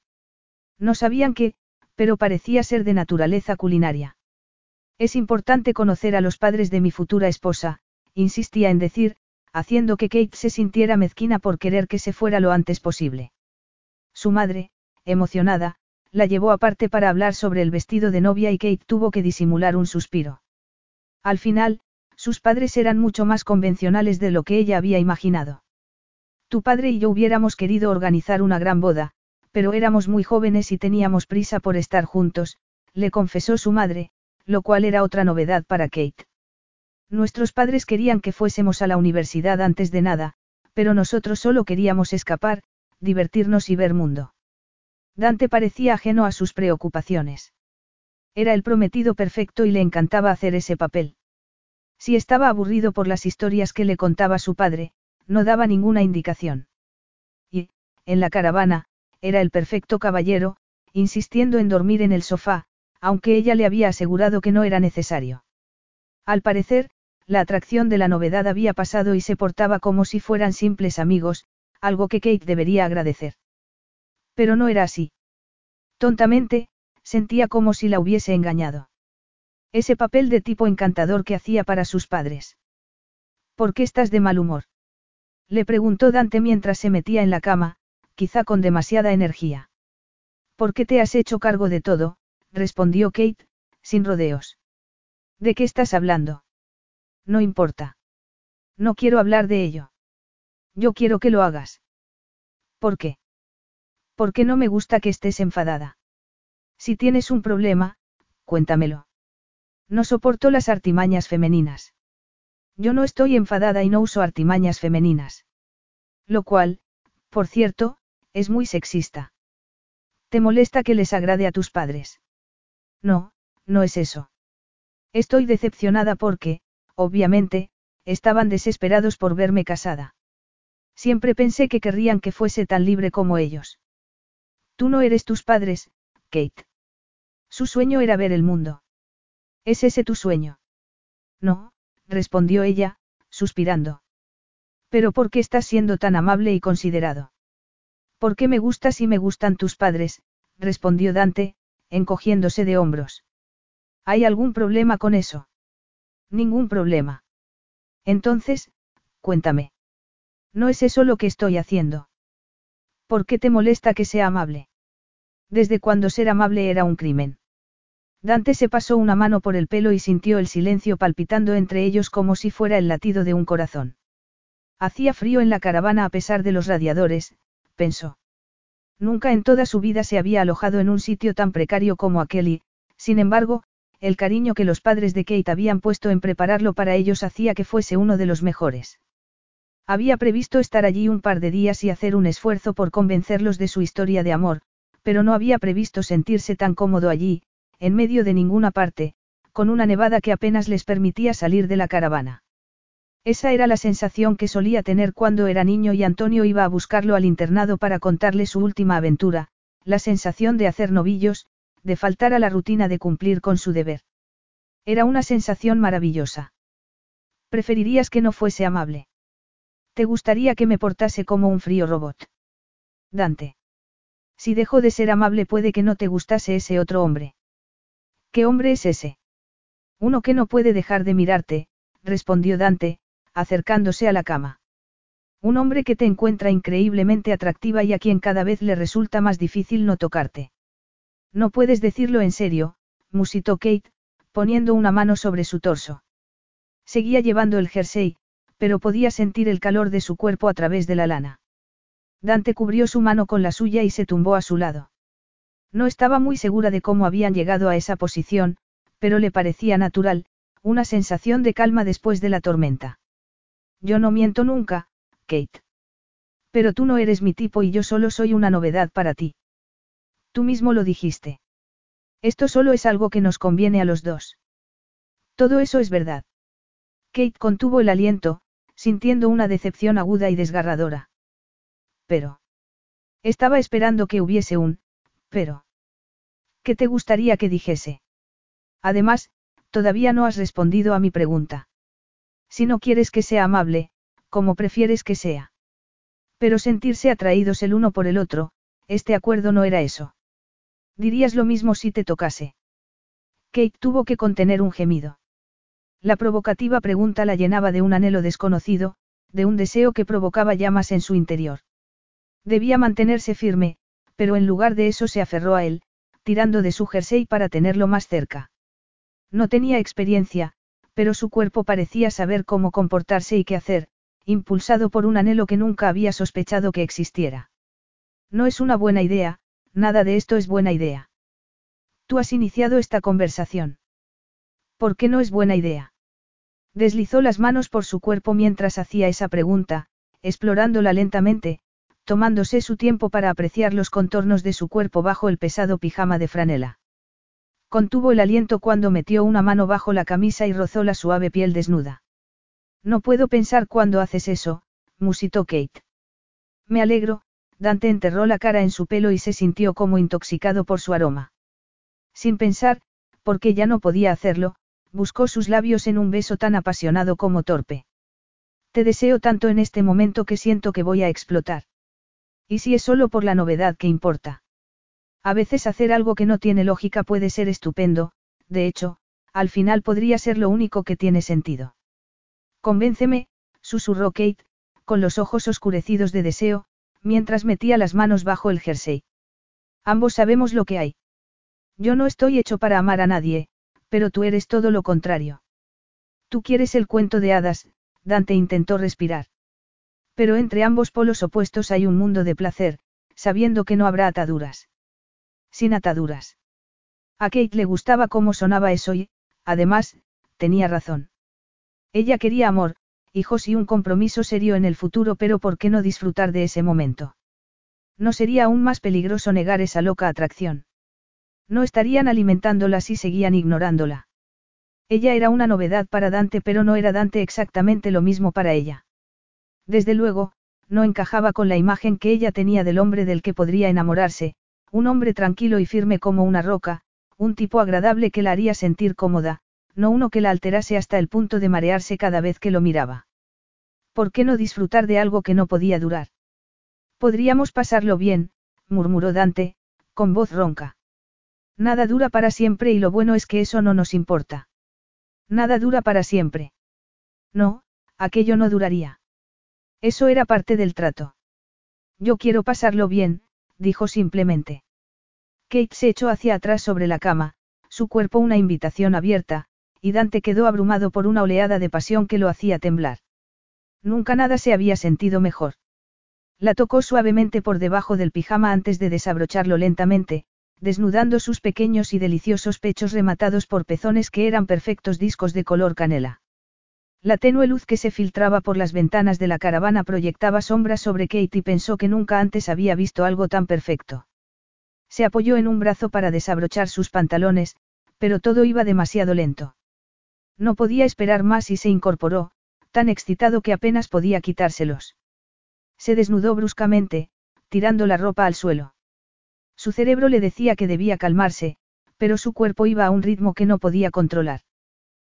No sabían qué, pero parecía ser de naturaleza culinaria. Es importante conocer a los padres de mi futura esposa, insistía en decir, haciendo que Kate se sintiera mezquina por querer que se fuera lo antes posible. Su madre, emocionada, la llevó aparte para hablar sobre el vestido de novia y Kate tuvo que disimular un suspiro. Al final, sus padres eran mucho más convencionales de lo que ella había imaginado. Tu padre y yo hubiéramos querido organizar una gran boda, pero éramos muy jóvenes y teníamos prisa por estar juntos, le confesó su madre, lo cual era otra novedad para Kate. Nuestros padres querían que fuésemos a la universidad antes de nada, pero nosotros solo queríamos escapar, divertirnos y ver mundo. Dante parecía ajeno a sus preocupaciones. Era el prometido perfecto y le encantaba hacer ese papel. Si estaba aburrido por las historias que le contaba su padre, no daba ninguna indicación. Y, en la caravana, era el perfecto caballero, insistiendo en dormir en el sofá, aunque ella le había asegurado que no era necesario. Al parecer, la atracción de la novedad había pasado y se portaba como si fueran simples amigos, algo que Kate debería agradecer. Pero no era así. Tontamente, sentía como si la hubiese engañado. Ese papel de tipo encantador que hacía para sus padres. ¿Por qué estás de mal humor? Le preguntó Dante mientras se metía en la cama, quizá con demasiada energía. ¿Por qué te has hecho cargo de todo? respondió Kate, sin rodeos. ¿De qué estás hablando? No importa. No quiero hablar de ello. Yo quiero que lo hagas. ¿Por qué? Porque no me gusta que estés enfadada. Si tienes un problema, cuéntamelo. No soporto las artimañas femeninas. Yo no estoy enfadada y no uso artimañas femeninas. Lo cual, por cierto, es muy sexista. ¿Te molesta que les agrade a tus padres? No, no es eso. Estoy decepcionada porque, obviamente, estaban desesperados por verme casada. Siempre pensé que querrían que fuese tan libre como ellos. Tú no eres tus padres, Kate. Su sueño era ver el mundo. ¿Es ese tu sueño? No, respondió ella, suspirando. Pero ¿por qué estás siendo tan amable y considerado? ¿Por qué me gustas y me gustan tus padres? respondió Dante, encogiéndose de hombros. ¿Hay algún problema con eso? Ningún problema. Entonces, cuéntame. No es eso lo que estoy haciendo. ¿Por qué te molesta que sea amable? Desde cuando ser amable era un crimen. Dante se pasó una mano por el pelo y sintió el silencio palpitando entre ellos como si fuera el latido de un corazón. Hacía frío en la caravana a pesar de los radiadores, pensó. Nunca en toda su vida se había alojado en un sitio tan precario como aquel y, sin embargo, el cariño que los padres de Kate habían puesto en prepararlo para ellos hacía que fuese uno de los mejores. Había previsto estar allí un par de días y hacer un esfuerzo por convencerlos de su historia de amor, pero no había previsto sentirse tan cómodo allí, en medio de ninguna parte, con una nevada que apenas les permitía salir de la caravana. Esa era la sensación que solía tener cuando era niño y Antonio iba a buscarlo al internado para contarle su última aventura, la sensación de hacer novillos, de faltar a la rutina de cumplir con su deber. Era una sensación maravillosa. Preferirías que no fuese amable. ¿Te gustaría que me portase como un frío robot? Dante. Si dejo de ser amable puede que no te gustase ese otro hombre. ¿Qué hombre es ese? Uno que no puede dejar de mirarte, respondió Dante, acercándose a la cama. Un hombre que te encuentra increíblemente atractiva y a quien cada vez le resulta más difícil no tocarte. No puedes decirlo en serio, musitó Kate, poniendo una mano sobre su torso. Seguía llevando el jersey, pero podía sentir el calor de su cuerpo a través de la lana. Dante cubrió su mano con la suya y se tumbó a su lado. No estaba muy segura de cómo habían llegado a esa posición, pero le parecía natural, una sensación de calma después de la tormenta. Yo no miento nunca, Kate. Pero tú no eres mi tipo y yo solo soy una novedad para ti. Tú mismo lo dijiste. Esto solo es algo que nos conviene a los dos. Todo eso es verdad. Kate contuvo el aliento, sintiendo una decepción aguda y desgarradora. Pero. Estaba esperando que hubiese un, pero. ¿Qué te gustaría que dijese? Además, todavía no has respondido a mi pregunta. Si no quieres que sea amable, ¿cómo prefieres que sea? Pero sentirse atraídos el uno por el otro, este acuerdo no era eso. Dirías lo mismo si te tocase. Kate tuvo que contener un gemido. La provocativa pregunta la llenaba de un anhelo desconocido, de un deseo que provocaba llamas en su interior. Debía mantenerse firme, pero en lugar de eso se aferró a él, tirando de su jersey para tenerlo más cerca. No tenía experiencia, pero su cuerpo parecía saber cómo comportarse y qué hacer, impulsado por un anhelo que nunca había sospechado que existiera. No es una buena idea, nada de esto es buena idea. Tú has iniciado esta conversación. ¿Por qué no es buena idea? Deslizó las manos por su cuerpo mientras hacía esa pregunta, explorándola lentamente, tomándose su tiempo para apreciar los contornos de su cuerpo bajo el pesado pijama de franela. Contuvo el aliento cuando metió una mano bajo la camisa y rozó la suave piel desnuda. No puedo pensar cuando haces eso, musitó Kate. Me alegro, Dante enterró la cara en su pelo y se sintió como intoxicado por su aroma. Sin pensar, porque ya no podía hacerlo, buscó sus labios en un beso tan apasionado como torpe. Te deseo tanto en este momento que siento que voy a explotar. ¿Y si es solo por la novedad que importa? A veces hacer algo que no tiene lógica puede ser estupendo, de hecho, al final podría ser lo único que tiene sentido. Convénceme, susurró Kate, con los ojos oscurecidos de deseo, mientras metía las manos bajo el jersey. Ambos sabemos lo que hay. Yo no estoy hecho para amar a nadie, pero tú eres todo lo contrario. Tú quieres el cuento de hadas, Dante intentó respirar. Pero entre ambos polos opuestos hay un mundo de placer, sabiendo que no habrá ataduras. Sin ataduras. A Kate le gustaba cómo sonaba eso y, además, tenía razón. Ella quería amor, hijos y un compromiso serio en el futuro, pero ¿por qué no disfrutar de ese momento? ¿No sería aún más peligroso negar esa loca atracción? No estarían alimentándola si seguían ignorándola. Ella era una novedad para Dante, pero no era Dante exactamente lo mismo para ella. Desde luego, no encajaba con la imagen que ella tenía del hombre del que podría enamorarse, un hombre tranquilo y firme como una roca, un tipo agradable que la haría sentir cómoda, no uno que la alterase hasta el punto de marearse cada vez que lo miraba. ¿Por qué no disfrutar de algo que no podía durar? Podríamos pasarlo bien, murmuró Dante, con voz ronca. Nada dura para siempre y lo bueno es que eso no nos importa. Nada dura para siempre. No, aquello no duraría. Eso era parte del trato. Yo quiero pasarlo bien, dijo simplemente. Kate se echó hacia atrás sobre la cama, su cuerpo una invitación abierta, y Dante quedó abrumado por una oleada de pasión que lo hacía temblar. Nunca nada se había sentido mejor. La tocó suavemente por debajo del pijama antes de desabrocharlo lentamente, desnudando sus pequeños y deliciosos pechos rematados por pezones que eran perfectos discos de color canela. La tenue luz que se filtraba por las ventanas de la caravana proyectaba sombras sobre Kate y pensó que nunca antes había visto algo tan perfecto. Se apoyó en un brazo para desabrochar sus pantalones, pero todo iba demasiado lento. No podía esperar más y se incorporó, tan excitado que apenas podía quitárselos. Se desnudó bruscamente, tirando la ropa al suelo. Su cerebro le decía que debía calmarse, pero su cuerpo iba a un ritmo que no podía controlar.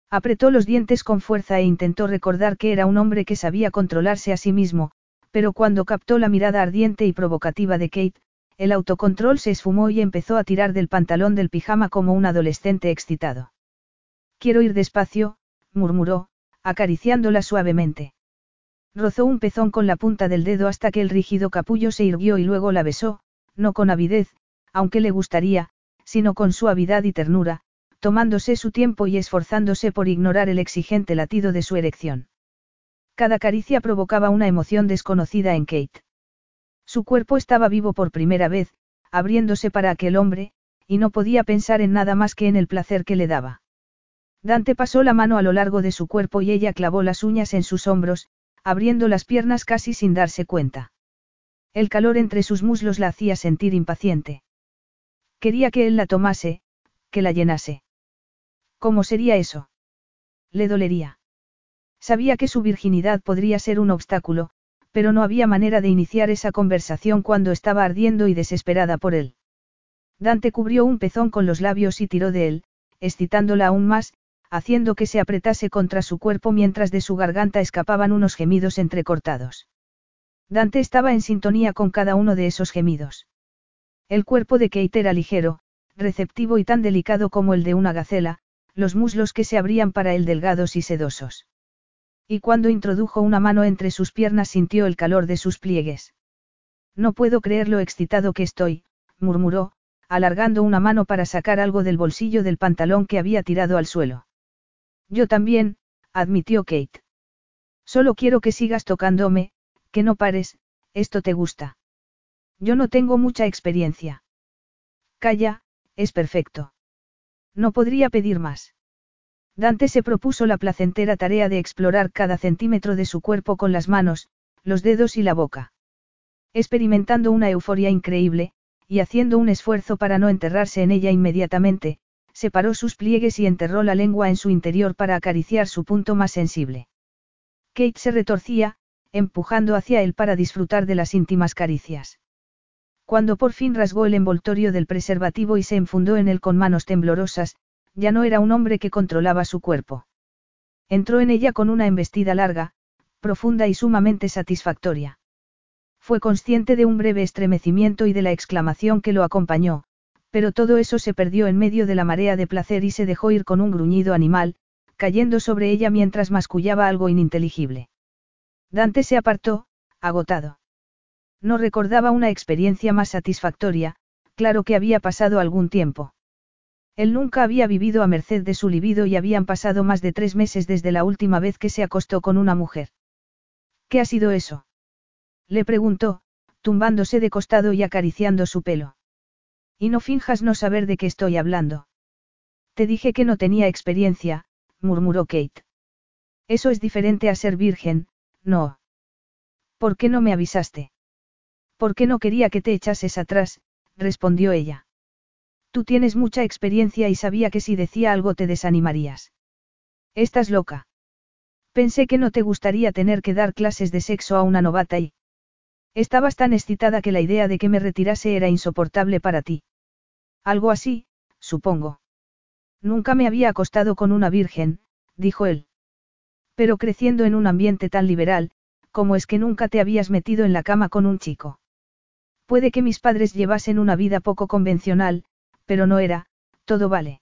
Apretó los dientes con fuerza e intentó recordar que era un hombre que sabía controlarse a sí mismo, pero cuando captó la mirada ardiente y provocativa de Kate, el autocontrol se esfumó y empezó a tirar del pantalón del pijama como un adolescente excitado. Quiero ir despacio, murmuró, acariciándola suavemente. Rozó un pezón con la punta del dedo hasta que el rígido capullo se irguió y luego la besó, no con avidez, aunque le gustaría, sino con suavidad y ternura, tomándose su tiempo y esforzándose por ignorar el exigente latido de su erección. Cada caricia provocaba una emoción desconocida en Kate. Su cuerpo estaba vivo por primera vez, abriéndose para aquel hombre, y no podía pensar en nada más que en el placer que le daba. Dante pasó la mano a lo largo de su cuerpo y ella clavó las uñas en sus hombros, abriendo las piernas casi sin darse cuenta. El calor entre sus muslos la hacía sentir impaciente. Quería que él la tomase, que la llenase. ¿Cómo sería eso? Le dolería. Sabía que su virginidad podría ser un obstáculo, pero no había manera de iniciar esa conversación cuando estaba ardiendo y desesperada por él. Dante cubrió un pezón con los labios y tiró de él, excitándola aún más, haciendo que se apretase contra su cuerpo mientras de su garganta escapaban unos gemidos entrecortados. Dante estaba en sintonía con cada uno de esos gemidos. El cuerpo de Kate era ligero, receptivo y tan delicado como el de una gacela, los muslos que se abrían para él delgados y sedosos. Y cuando introdujo una mano entre sus piernas sintió el calor de sus pliegues. No puedo creer lo excitado que estoy, murmuró, alargando una mano para sacar algo del bolsillo del pantalón que había tirado al suelo. Yo también, admitió Kate. Solo quiero que sigas tocándome, que no pares, esto te gusta. Yo no tengo mucha experiencia. Calla, es perfecto. No podría pedir más. Dante se propuso la placentera tarea de explorar cada centímetro de su cuerpo con las manos, los dedos y la boca. Experimentando una euforia increíble, y haciendo un esfuerzo para no enterrarse en ella inmediatamente, separó sus pliegues y enterró la lengua en su interior para acariciar su punto más sensible. Kate se retorcía, empujando hacia él para disfrutar de las íntimas caricias. Cuando por fin rasgó el envoltorio del preservativo y se enfundó en él con manos temblorosas, ya no era un hombre que controlaba su cuerpo. Entró en ella con una embestida larga, profunda y sumamente satisfactoria. Fue consciente de un breve estremecimiento y de la exclamación que lo acompañó, pero todo eso se perdió en medio de la marea de placer y se dejó ir con un gruñido animal, cayendo sobre ella mientras mascullaba algo ininteligible. Dante se apartó, agotado. No recordaba una experiencia más satisfactoria, claro que había pasado algún tiempo. Él nunca había vivido a merced de su libido y habían pasado más de tres meses desde la última vez que se acostó con una mujer. ¿Qué ha sido eso? Le preguntó, tumbándose de costado y acariciando su pelo. Y no finjas no saber de qué estoy hablando. Te dije que no tenía experiencia, murmuró Kate. Eso es diferente a ser virgen, no. ¿Por qué no me avisaste? ¿Por qué no quería que te echases atrás? respondió ella. Tú tienes mucha experiencia y sabía que si decía algo te desanimarías. Estás loca. Pensé que no te gustaría tener que dar clases de sexo a una novata y... Estabas tan excitada que la idea de que me retirase era insoportable para ti. Algo así, supongo. Nunca me había acostado con una virgen, dijo él. Pero creciendo en un ambiente tan liberal, como es que nunca te habías metido en la cama con un chico. Puede que mis padres llevasen una vida poco convencional, pero no era, todo vale.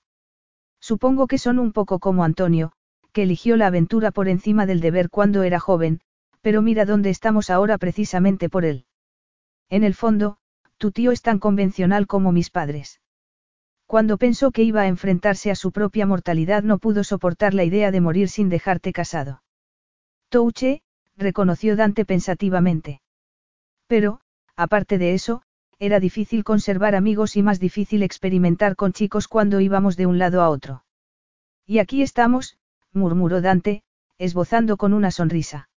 Supongo que son un poco como Antonio, que eligió la aventura por encima del deber cuando era joven, pero mira dónde estamos ahora precisamente por él. En el fondo, tu tío es tan convencional como mis padres. Cuando pensó que iba a enfrentarse a su propia mortalidad no pudo soportar la idea de morir sin dejarte casado. Touche, reconoció Dante pensativamente. Pero, aparte de eso, era difícil conservar amigos y más difícil experimentar con chicos cuando íbamos de un lado a otro. Y aquí estamos, murmuró Dante, esbozando con una sonrisa.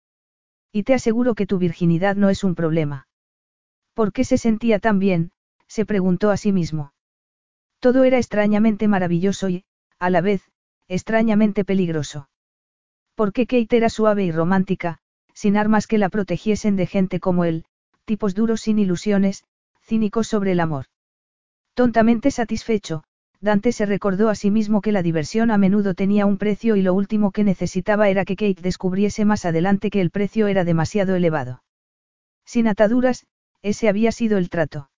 Y te aseguro que tu virginidad no es un problema. ¿Por qué se sentía tan bien? se preguntó a sí mismo. Todo era extrañamente maravilloso y, a la vez, extrañamente peligroso. Porque Kate era suave y romántica, sin armas que la protegiesen de gente como él, tipos duros sin ilusiones, cínicos sobre el amor. Tontamente satisfecho, Dante se recordó a sí mismo que la diversión a menudo tenía un precio y lo último que necesitaba era que Kate descubriese más adelante que el precio era demasiado elevado. Sin ataduras, ese había sido el trato.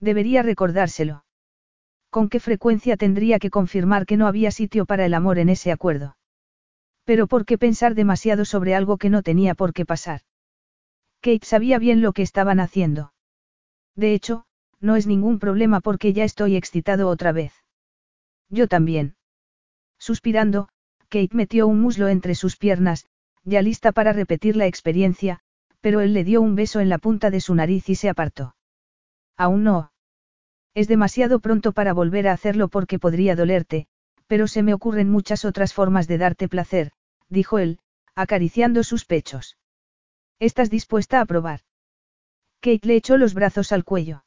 Debería recordárselo. ¿Con qué frecuencia tendría que confirmar que no había sitio para el amor en ese acuerdo? Pero ¿por qué pensar demasiado sobre algo que no tenía por qué pasar? Kate sabía bien lo que estaban haciendo. De hecho, no es ningún problema porque ya estoy excitado otra vez. Yo también. Suspirando, Kate metió un muslo entre sus piernas, ya lista para repetir la experiencia, pero él le dio un beso en la punta de su nariz y se apartó. Aún no. Es demasiado pronto para volver a hacerlo porque podría dolerte, pero se me ocurren muchas otras formas de darte placer, dijo él, acariciando sus pechos. ¿Estás dispuesta a probar? Kate le echó los brazos al cuello.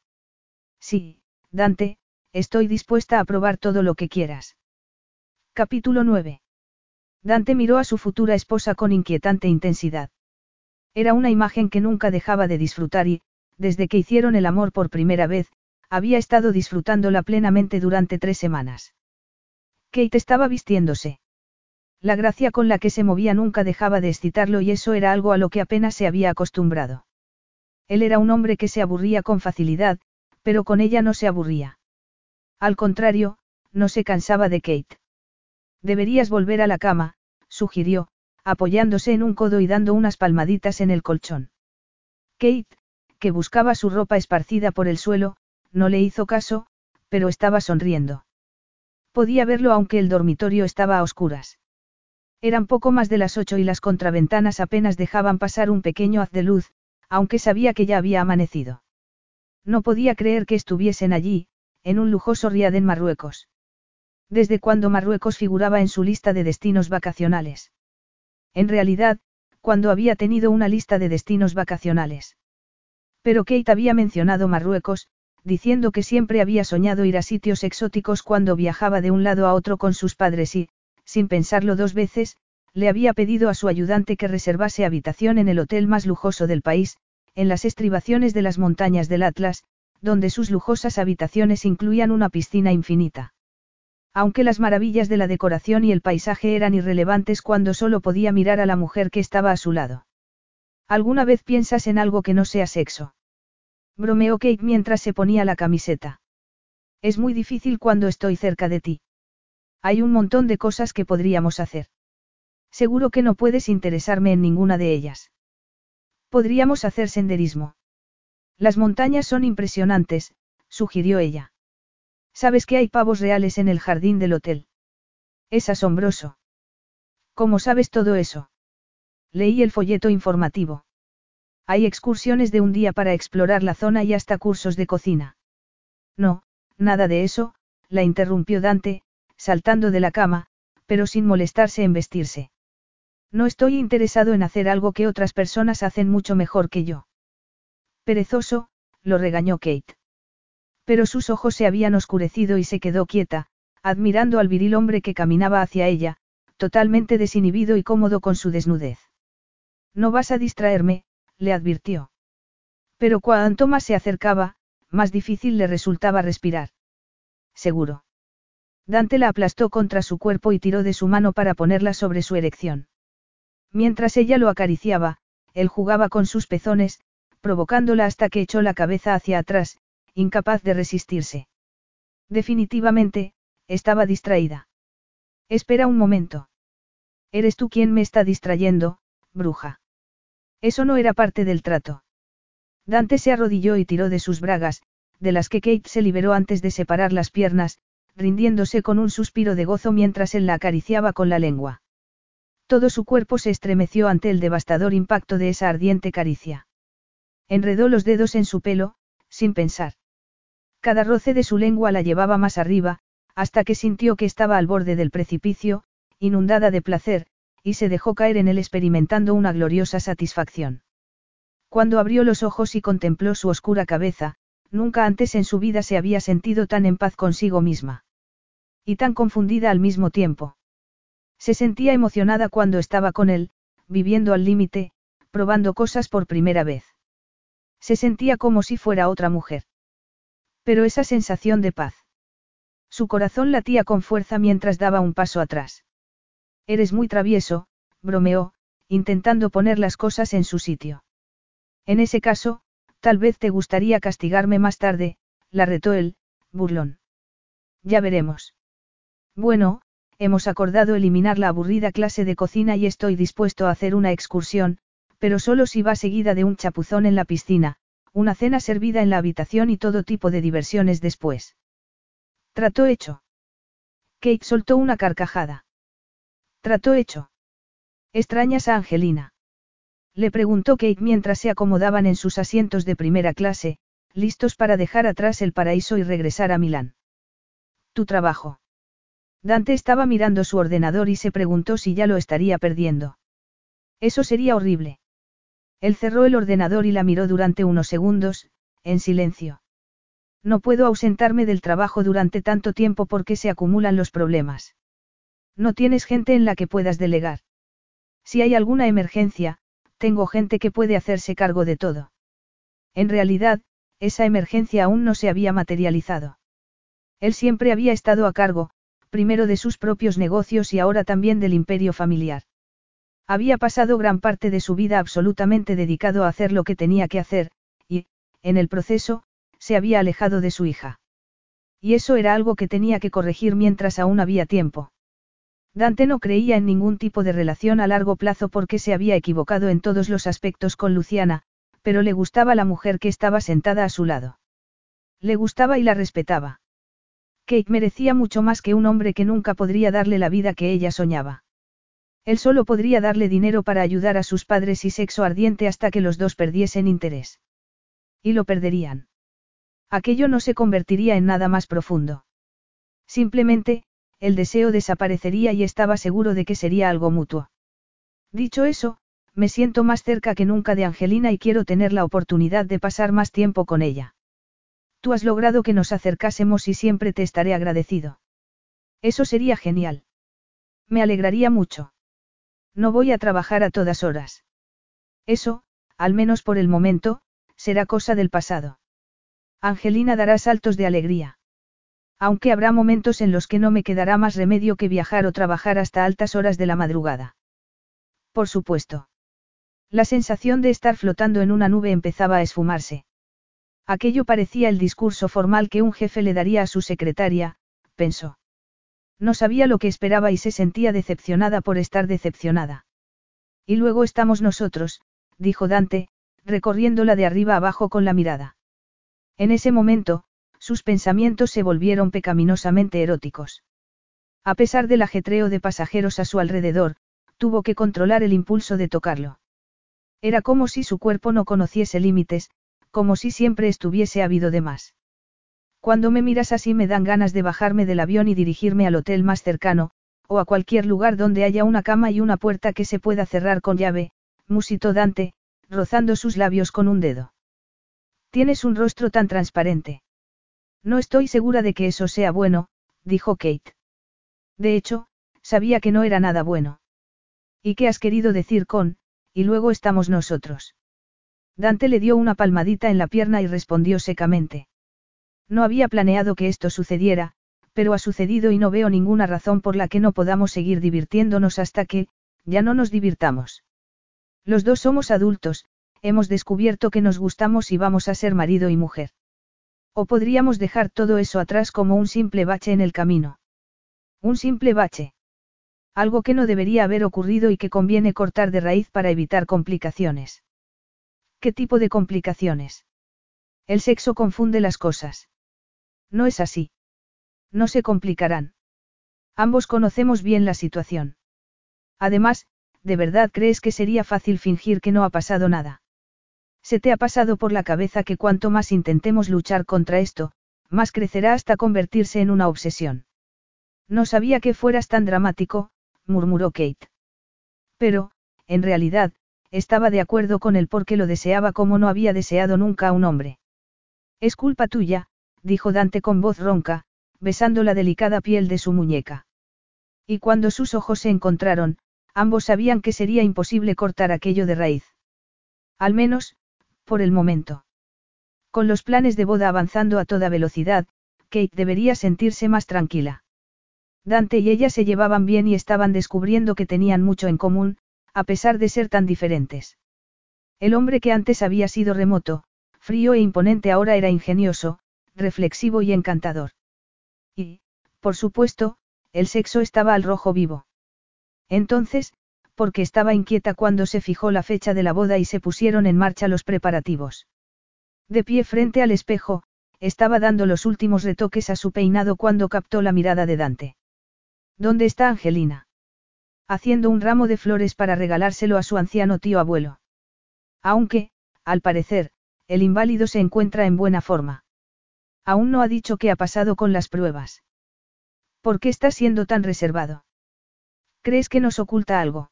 Sí, Dante, estoy dispuesta a probar todo lo que quieras. Capítulo 9. Dante miró a su futura esposa con inquietante intensidad. Era una imagen que nunca dejaba de disfrutar y, desde que hicieron el amor por primera vez, había estado disfrutándola plenamente durante tres semanas. Kate estaba vistiéndose. La gracia con la que se movía nunca dejaba de excitarlo y eso era algo a lo que apenas se había acostumbrado. Él era un hombre que se aburría con facilidad, pero con ella no se aburría. Al contrario, no se cansaba de Kate. Deberías volver a la cama, sugirió, apoyándose en un codo y dando unas palmaditas en el colchón. Kate, que buscaba su ropa esparcida por el suelo, no le hizo caso, pero estaba sonriendo. Podía verlo aunque el dormitorio estaba a oscuras. Eran poco más de las ocho y las contraventanas apenas dejaban pasar un pequeño haz de luz, aunque sabía que ya había amanecido. No podía creer que estuviesen allí, en un lujoso riad en Marruecos desde cuando Marruecos figuraba en su lista de destinos vacacionales. En realidad, cuando había tenido una lista de destinos vacacionales. Pero Kate había mencionado Marruecos, diciendo que siempre había soñado ir a sitios exóticos cuando viajaba de un lado a otro con sus padres y, sin pensarlo dos veces, le había pedido a su ayudante que reservase habitación en el hotel más lujoso del país, en las estribaciones de las montañas del Atlas, donde sus lujosas habitaciones incluían una piscina infinita. Aunque las maravillas de la decoración y el paisaje eran irrelevantes cuando solo podía mirar a la mujer que estaba a su lado. ¿Alguna vez piensas en algo que no sea sexo? Bromeó Kate mientras se ponía la camiseta. Es muy difícil cuando estoy cerca de ti. Hay un montón de cosas que podríamos hacer. Seguro que no puedes interesarme en ninguna de ellas. Podríamos hacer senderismo. Las montañas son impresionantes, sugirió ella. ¿Sabes que hay pavos reales en el jardín del hotel? Es asombroso. ¿Cómo sabes todo eso? Leí el folleto informativo. Hay excursiones de un día para explorar la zona y hasta cursos de cocina. No, nada de eso, la interrumpió Dante, saltando de la cama, pero sin molestarse en vestirse. No estoy interesado en hacer algo que otras personas hacen mucho mejor que yo. Perezoso, lo regañó Kate. Pero sus ojos se habían oscurecido y se quedó quieta, admirando al viril hombre que caminaba hacia ella, totalmente desinhibido y cómodo con su desnudez. No vas a distraerme, le advirtió. Pero cuanto más se acercaba, más difícil le resultaba respirar. Seguro. Dante la aplastó contra su cuerpo y tiró de su mano para ponerla sobre su erección. Mientras ella lo acariciaba, él jugaba con sus pezones, provocándola hasta que echó la cabeza hacia atrás, incapaz de resistirse. Definitivamente, estaba distraída. Espera un momento. Eres tú quien me está distrayendo, bruja. Eso no era parte del trato. Dante se arrodilló y tiró de sus bragas, de las que Kate se liberó antes de separar las piernas, rindiéndose con un suspiro de gozo mientras él la acariciaba con la lengua. Todo su cuerpo se estremeció ante el devastador impacto de esa ardiente caricia. Enredó los dedos en su pelo, sin pensar. Cada roce de su lengua la llevaba más arriba, hasta que sintió que estaba al borde del precipicio, inundada de placer, y se dejó caer en él experimentando una gloriosa satisfacción. Cuando abrió los ojos y contempló su oscura cabeza, nunca antes en su vida se había sentido tan en paz consigo misma. Y tan confundida al mismo tiempo. Se sentía emocionada cuando estaba con él, viviendo al límite, probando cosas por primera vez. Se sentía como si fuera otra mujer. Pero esa sensación de paz. Su corazón latía con fuerza mientras daba un paso atrás. Eres muy travieso, bromeó, intentando poner las cosas en su sitio. En ese caso, tal vez te gustaría castigarme más tarde, la retó él, burlón. Ya veremos. Bueno, hemos acordado eliminar la aburrida clase de cocina y estoy dispuesto a hacer una excursión, pero solo si va seguida de un chapuzón en la piscina, una cena servida en la habitación y todo tipo de diversiones después. Trato hecho. Kate soltó una carcajada. Trato hecho. ¿Extrañas a Angelina? Le preguntó Kate mientras se acomodaban en sus asientos de primera clase, listos para dejar atrás el paraíso y regresar a Milán. Tu trabajo. Dante estaba mirando su ordenador y se preguntó si ya lo estaría perdiendo. Eso sería horrible. Él cerró el ordenador y la miró durante unos segundos, en silencio. No puedo ausentarme del trabajo durante tanto tiempo porque se acumulan los problemas. No tienes gente en la que puedas delegar. Si hay alguna emergencia, tengo gente que puede hacerse cargo de todo. En realidad, esa emergencia aún no se había materializado. Él siempre había estado a cargo, primero de sus propios negocios y ahora también del imperio familiar. Había pasado gran parte de su vida absolutamente dedicado a hacer lo que tenía que hacer, y, en el proceso, se había alejado de su hija. Y eso era algo que tenía que corregir mientras aún había tiempo. Dante no creía en ningún tipo de relación a largo plazo porque se había equivocado en todos los aspectos con Luciana, pero le gustaba la mujer que estaba sentada a su lado. Le gustaba y la respetaba. Kate merecía mucho más que un hombre que nunca podría darle la vida que ella soñaba. Él solo podría darle dinero para ayudar a sus padres y sexo ardiente hasta que los dos perdiesen interés. Y lo perderían. Aquello no se convertiría en nada más profundo. Simplemente, el deseo desaparecería y estaba seguro de que sería algo mutuo. Dicho eso, me siento más cerca que nunca de Angelina y quiero tener la oportunidad de pasar más tiempo con ella. Tú has logrado que nos acercásemos y siempre te estaré agradecido. Eso sería genial. Me alegraría mucho. No voy a trabajar a todas horas. Eso, al menos por el momento, será cosa del pasado. Angelina dará saltos de alegría. Aunque habrá momentos en los que no me quedará más remedio que viajar o trabajar hasta altas horas de la madrugada. Por supuesto. La sensación de estar flotando en una nube empezaba a esfumarse. Aquello parecía el discurso formal que un jefe le daría a su secretaria, pensó. No sabía lo que esperaba y se sentía decepcionada por estar decepcionada. Y luego estamos nosotros, dijo Dante, recorriéndola de arriba abajo con la mirada. En ese momento, sus pensamientos se volvieron pecaminosamente eróticos. A pesar del ajetreo de pasajeros a su alrededor, tuvo que controlar el impulso de tocarlo. Era como si su cuerpo no conociese límites, como si siempre estuviese habido de más. Cuando me miras así me dan ganas de bajarme del avión y dirigirme al hotel más cercano, o a cualquier lugar donde haya una cama y una puerta que se pueda cerrar con llave, musitó Dante, rozando sus labios con un dedo. Tienes un rostro tan transparente. No estoy segura de que eso sea bueno, dijo Kate. De hecho, sabía que no era nada bueno. ¿Y qué has querido decir con, y luego estamos nosotros? Dante le dio una palmadita en la pierna y respondió secamente. No había planeado que esto sucediera, pero ha sucedido y no veo ninguna razón por la que no podamos seguir divirtiéndonos hasta que, ya no nos divirtamos. Los dos somos adultos, hemos descubierto que nos gustamos y vamos a ser marido y mujer. O podríamos dejar todo eso atrás como un simple bache en el camino. Un simple bache. Algo que no debería haber ocurrido y que conviene cortar de raíz para evitar complicaciones. ¿Qué tipo de complicaciones? El sexo confunde las cosas. No es así. No se complicarán. Ambos conocemos bien la situación. Además, ¿de verdad crees que sería fácil fingir que no ha pasado nada? Se te ha pasado por la cabeza que cuanto más intentemos luchar contra esto, más crecerá hasta convertirse en una obsesión. No sabía que fueras tan dramático, murmuró Kate. Pero, en realidad, estaba de acuerdo con él porque lo deseaba como no había deseado nunca a un hombre. Es culpa tuya, dijo Dante con voz ronca, besando la delicada piel de su muñeca. Y cuando sus ojos se encontraron, ambos sabían que sería imposible cortar aquello de raíz. Al menos, por el momento. Con los planes de boda avanzando a toda velocidad, Kate debería sentirse más tranquila. Dante y ella se llevaban bien y estaban descubriendo que tenían mucho en común, a pesar de ser tan diferentes. El hombre que antes había sido remoto, frío e imponente ahora era ingenioso, reflexivo y encantador. Y, por supuesto, el sexo estaba al rojo vivo. Entonces, porque estaba inquieta cuando se fijó la fecha de la boda y se pusieron en marcha los preparativos. De pie frente al espejo, estaba dando los últimos retoques a su peinado cuando captó la mirada de Dante. ¿Dónde está Angelina? Haciendo un ramo de flores para regalárselo a su anciano tío abuelo. Aunque, al parecer, el inválido se encuentra en buena forma. Aún no ha dicho qué ha pasado con las pruebas. ¿Por qué está siendo tan reservado? ¿Crees que nos oculta algo?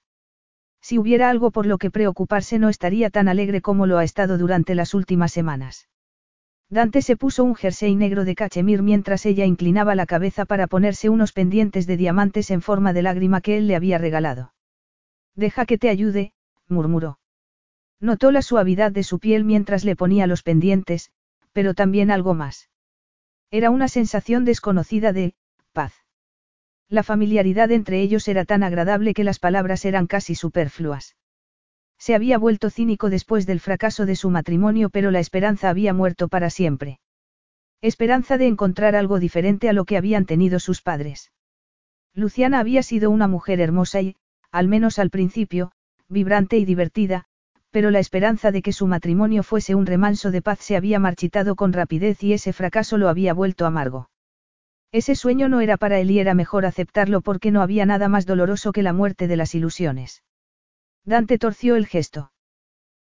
Si hubiera algo por lo que preocuparse no estaría tan alegre como lo ha estado durante las últimas semanas. Dante se puso un jersey negro de cachemir mientras ella inclinaba la cabeza para ponerse unos pendientes de diamantes en forma de lágrima que él le había regalado. Deja que te ayude, murmuró. Notó la suavidad de su piel mientras le ponía los pendientes, pero también algo más. Era una sensación desconocida de, paz. La familiaridad entre ellos era tan agradable que las palabras eran casi superfluas. Se había vuelto cínico después del fracaso de su matrimonio, pero la esperanza había muerto para siempre. Esperanza de encontrar algo diferente a lo que habían tenido sus padres. Luciana había sido una mujer hermosa y, al menos al principio, vibrante y divertida, pero la esperanza de que su matrimonio fuese un remanso de paz se había marchitado con rapidez y ese fracaso lo había vuelto amargo. Ese sueño no era para él y era mejor aceptarlo porque no había nada más doloroso que la muerte de las ilusiones. Dante torció el gesto.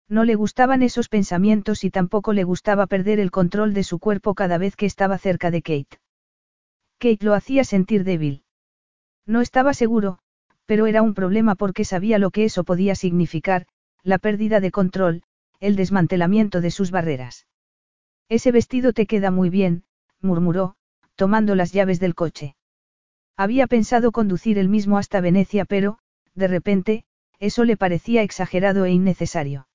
No le gustaban esos pensamientos y tampoco le gustaba perder el control de su cuerpo cada vez que estaba cerca de Kate. Kate lo hacía sentir débil. No estaba seguro, pero era un problema porque sabía lo que eso podía significar, la pérdida de control, el desmantelamiento de sus barreras. Ese vestido te queda muy bien, murmuró, tomando las llaves del coche. Había pensado conducir él mismo hasta Venecia, pero, de repente, eso le parecía exagerado e innecesario.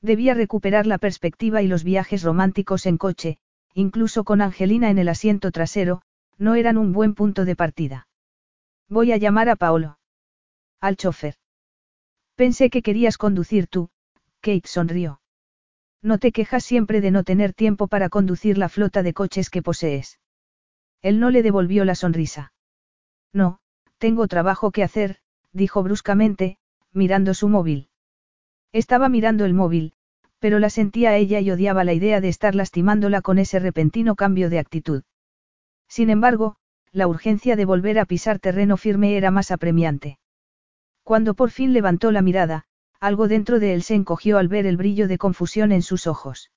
Debía recuperar la perspectiva y los viajes románticos en coche, incluso con Angelina en el asiento trasero, no eran un buen punto de partida. Voy a llamar a Paolo. Al chofer. Pensé que querías conducir tú, Kate sonrió. No te quejas siempre de no tener tiempo para conducir la flota de coches que posees. Él no le devolvió la sonrisa. No, tengo trabajo que hacer, dijo bruscamente, mirando su móvil. Estaba mirando el móvil, pero la sentía a ella y odiaba la idea de estar lastimándola con ese repentino cambio de actitud. Sin embargo, la urgencia de volver a pisar terreno firme era más apremiante. Cuando por fin levantó la mirada, algo dentro de él se encogió al ver el brillo de confusión en sus ojos.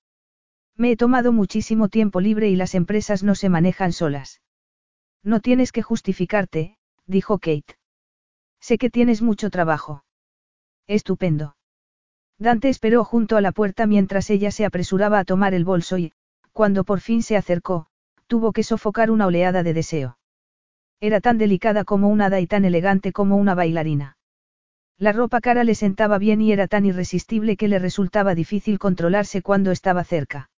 Me he tomado muchísimo tiempo libre y las empresas no se manejan solas. No tienes que justificarte, dijo Kate. Sé que tienes mucho trabajo. Estupendo. Dante esperó junto a la puerta mientras ella se apresuraba a tomar el bolso y, cuando por fin se acercó, tuvo que sofocar una oleada de deseo. Era tan delicada como una hada y tan elegante como una bailarina. La ropa cara le sentaba bien y era tan irresistible que le resultaba difícil controlarse cuando estaba cerca.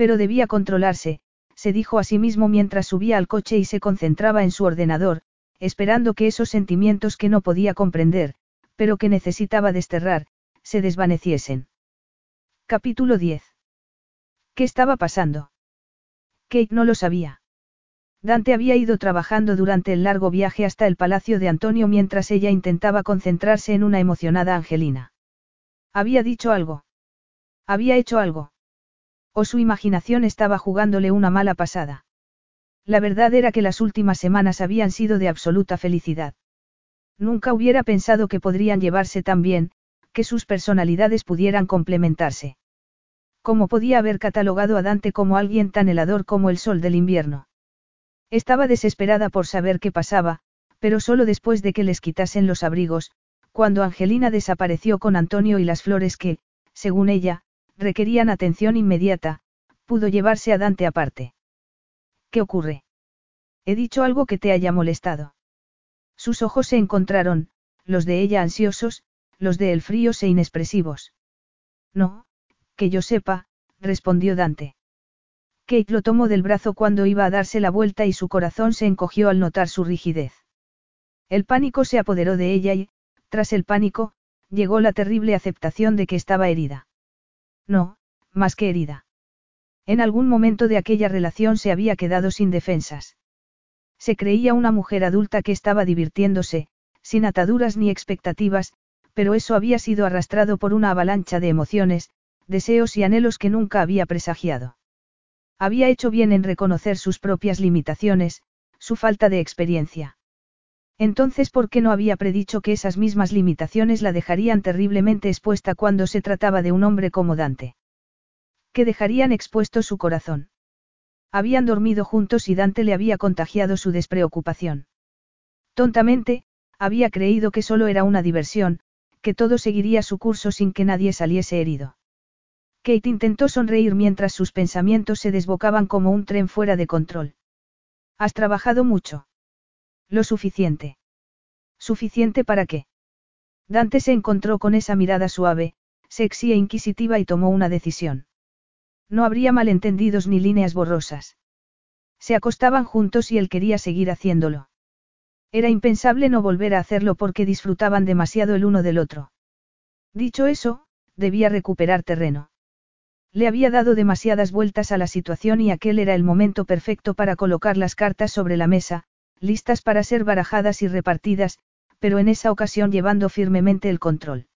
Pero debía controlarse, se dijo a sí mismo mientras subía al coche y se concentraba en su ordenador, esperando que esos sentimientos que no podía comprender, pero que necesitaba desterrar, se desvaneciesen. Capítulo 10. ¿Qué estaba pasando? Kate no lo sabía. Dante había ido trabajando durante el largo viaje hasta el palacio de Antonio mientras ella intentaba concentrarse en una emocionada Angelina. Había dicho algo. Había hecho algo. O su imaginación estaba jugándole una mala pasada. La verdad era que las últimas semanas habían sido de absoluta felicidad. Nunca hubiera pensado que podrían llevarse tan bien, que sus personalidades pudieran complementarse. ¿Cómo podía haber catalogado a Dante como alguien tan helador como el sol del invierno? Estaba desesperada por saber qué pasaba, pero solo después de que les quitasen los abrigos, cuando Angelina desapareció con Antonio y las flores que, según ella, requerían atención inmediata, pudo llevarse a Dante aparte. ¿Qué ocurre? He dicho algo que te haya molestado. Sus ojos se encontraron, los de ella ansiosos, los de él fríos e inexpresivos. No, que yo sepa, respondió Dante. Kate lo tomó del brazo cuando iba a darse la vuelta y su corazón se encogió al notar su rigidez. El pánico se apoderó de ella y, tras el pánico, llegó la terrible aceptación de que estaba herida. No, más que herida. En algún momento de aquella relación se había quedado sin defensas. Se creía una mujer adulta que estaba divirtiéndose, sin ataduras ni expectativas, pero eso había sido arrastrado por una avalancha de emociones, deseos y anhelos que nunca había presagiado. Había hecho bien en reconocer sus propias limitaciones, su falta de experiencia. Entonces, ¿por qué no había predicho que esas mismas limitaciones la dejarían terriblemente expuesta cuando se trataba de un hombre como Dante? Que dejarían expuesto su corazón. Habían dormido juntos y Dante le había contagiado su despreocupación. Tontamente, había creído que solo era una diversión, que todo seguiría su curso sin que nadie saliese herido. Kate intentó sonreír mientras sus pensamientos se desbocaban como un tren fuera de control. ¿Has trabajado mucho? Lo suficiente. ¿Suficiente para qué? Dante se encontró con esa mirada suave, sexy e inquisitiva y tomó una decisión. No habría malentendidos ni líneas borrosas. Se acostaban juntos y él quería seguir haciéndolo. Era impensable no volver a hacerlo porque disfrutaban demasiado el uno del otro. Dicho eso, debía recuperar terreno. Le había dado demasiadas vueltas a la situación y aquel era el momento perfecto para colocar las cartas sobre la mesa, listas para ser barajadas y repartidas, pero en esa ocasión llevando firmemente el control.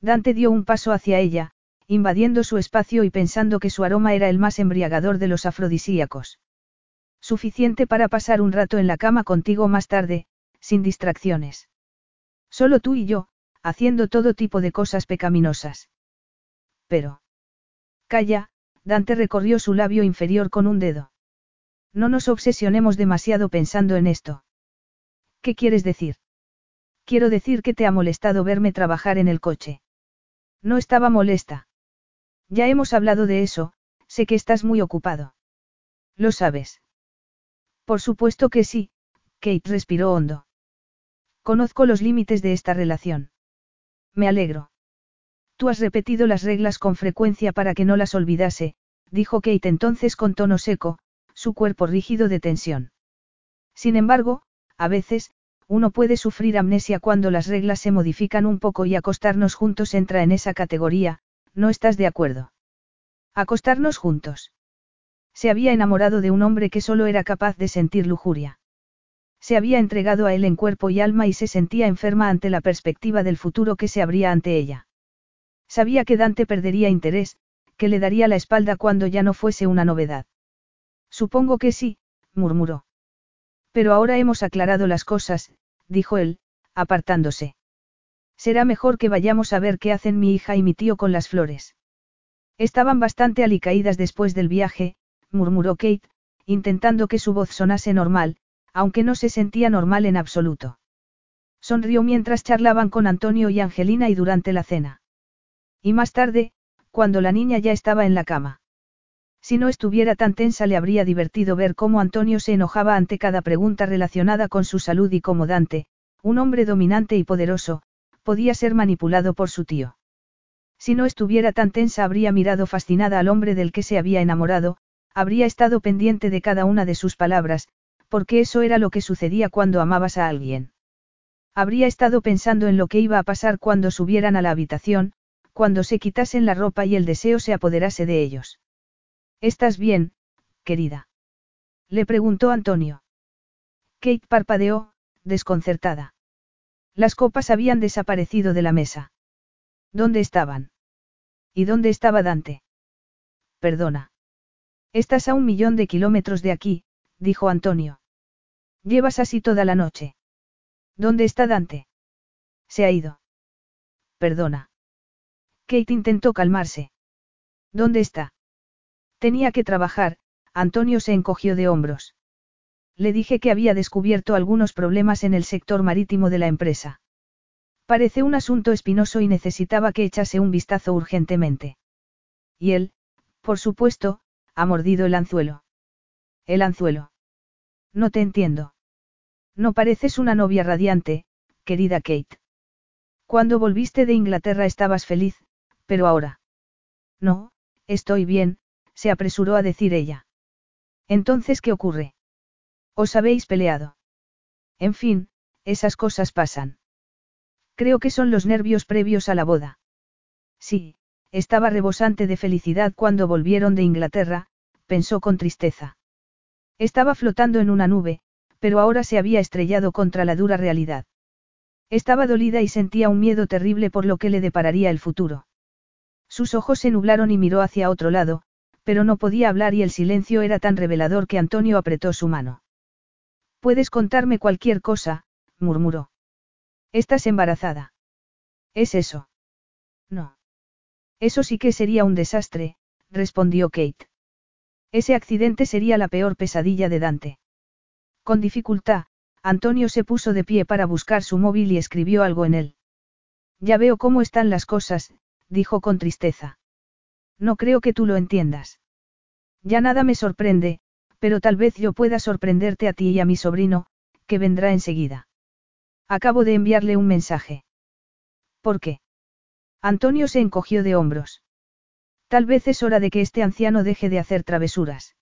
Dante dio un paso hacia ella, invadiendo su espacio y pensando que su aroma era el más embriagador de los afrodisíacos. Suficiente para pasar un rato en la cama contigo más tarde, sin distracciones. Solo tú y yo, haciendo todo tipo de cosas pecaminosas. Pero. Calla, Dante recorrió su labio inferior con un dedo. No nos obsesionemos demasiado pensando en esto. ¿Qué quieres decir? Quiero decir que te ha molestado verme trabajar en el coche. No estaba molesta. Ya hemos hablado de eso, sé que estás muy ocupado. Lo sabes. Por supuesto que sí, Kate respiró hondo. Conozco los límites de esta relación. Me alegro. Tú has repetido las reglas con frecuencia para que no las olvidase, dijo Kate entonces con tono seco, su cuerpo rígido de tensión. Sin embargo, a veces, uno puede sufrir amnesia cuando las reglas se modifican un poco y acostarnos juntos entra en esa categoría, ¿no estás de acuerdo? Acostarnos juntos. Se había enamorado de un hombre que solo era capaz de sentir lujuria. Se había entregado a él en cuerpo y alma y se sentía enferma ante la perspectiva del futuro que se abría ante ella. Sabía que Dante perdería interés, que le daría la espalda cuando ya no fuese una novedad. Supongo que sí, murmuró. Pero ahora hemos aclarado las cosas, dijo él, apartándose. Será mejor que vayamos a ver qué hacen mi hija y mi tío con las flores. Estaban bastante alicaídas después del viaje, murmuró Kate, intentando que su voz sonase normal, aunque no se sentía normal en absoluto. Sonrió mientras charlaban con Antonio y Angelina y durante la cena. Y más tarde, cuando la niña ya estaba en la cama. Si no estuviera tan tensa le habría divertido ver cómo Antonio se enojaba ante cada pregunta relacionada con su salud y cómo Dante, un hombre dominante y poderoso, podía ser manipulado por su tío. Si no estuviera tan tensa habría mirado fascinada al hombre del que se había enamorado, habría estado pendiente de cada una de sus palabras, porque eso era lo que sucedía cuando amabas a alguien. Habría estado pensando en lo que iba a pasar cuando subieran a la habitación, cuando se quitasen la ropa y el deseo se apoderase de ellos. ¿Estás bien, querida? Le preguntó Antonio. Kate parpadeó, desconcertada. Las copas habían desaparecido de la mesa. ¿Dónde estaban? ¿Y dónde estaba Dante? Perdona. Estás a un millón de kilómetros de aquí, dijo Antonio. Llevas así toda la noche. ¿Dónde está Dante? Se ha ido. Perdona. Kate intentó calmarse. ¿Dónde está? Tenía que trabajar, Antonio se encogió de hombros. Le dije que había descubierto algunos problemas en el sector marítimo de la empresa. Parece un asunto espinoso y necesitaba que echase un vistazo urgentemente. Y él, por supuesto, ha mordido el anzuelo. El anzuelo. No te entiendo. No pareces una novia radiante, querida Kate. Cuando volviste de Inglaterra estabas feliz, pero ahora. No, estoy bien, se apresuró a decir ella. Entonces, ¿qué ocurre? ¿Os habéis peleado? En fin, esas cosas pasan. Creo que son los nervios previos a la boda. Sí, estaba rebosante de felicidad cuando volvieron de Inglaterra, pensó con tristeza. Estaba flotando en una nube, pero ahora se había estrellado contra la dura realidad. Estaba dolida y sentía un miedo terrible por lo que le depararía el futuro. Sus ojos se nublaron y miró hacia otro lado, pero no podía hablar y el silencio era tan revelador que Antonio apretó su mano. Puedes contarme cualquier cosa, murmuró. Estás embarazada. ¿Es eso? No. Eso sí que sería un desastre, respondió Kate. Ese accidente sería la peor pesadilla de Dante. Con dificultad, Antonio se puso de pie para buscar su móvil y escribió algo en él. Ya veo cómo están las cosas, dijo con tristeza. No creo que tú lo entiendas. Ya nada me sorprende, pero tal vez yo pueda sorprenderte a ti y a mi sobrino, que vendrá enseguida. Acabo de enviarle un mensaje. ¿Por qué? Antonio se encogió de hombros. Tal vez es hora de que este anciano deje de hacer travesuras.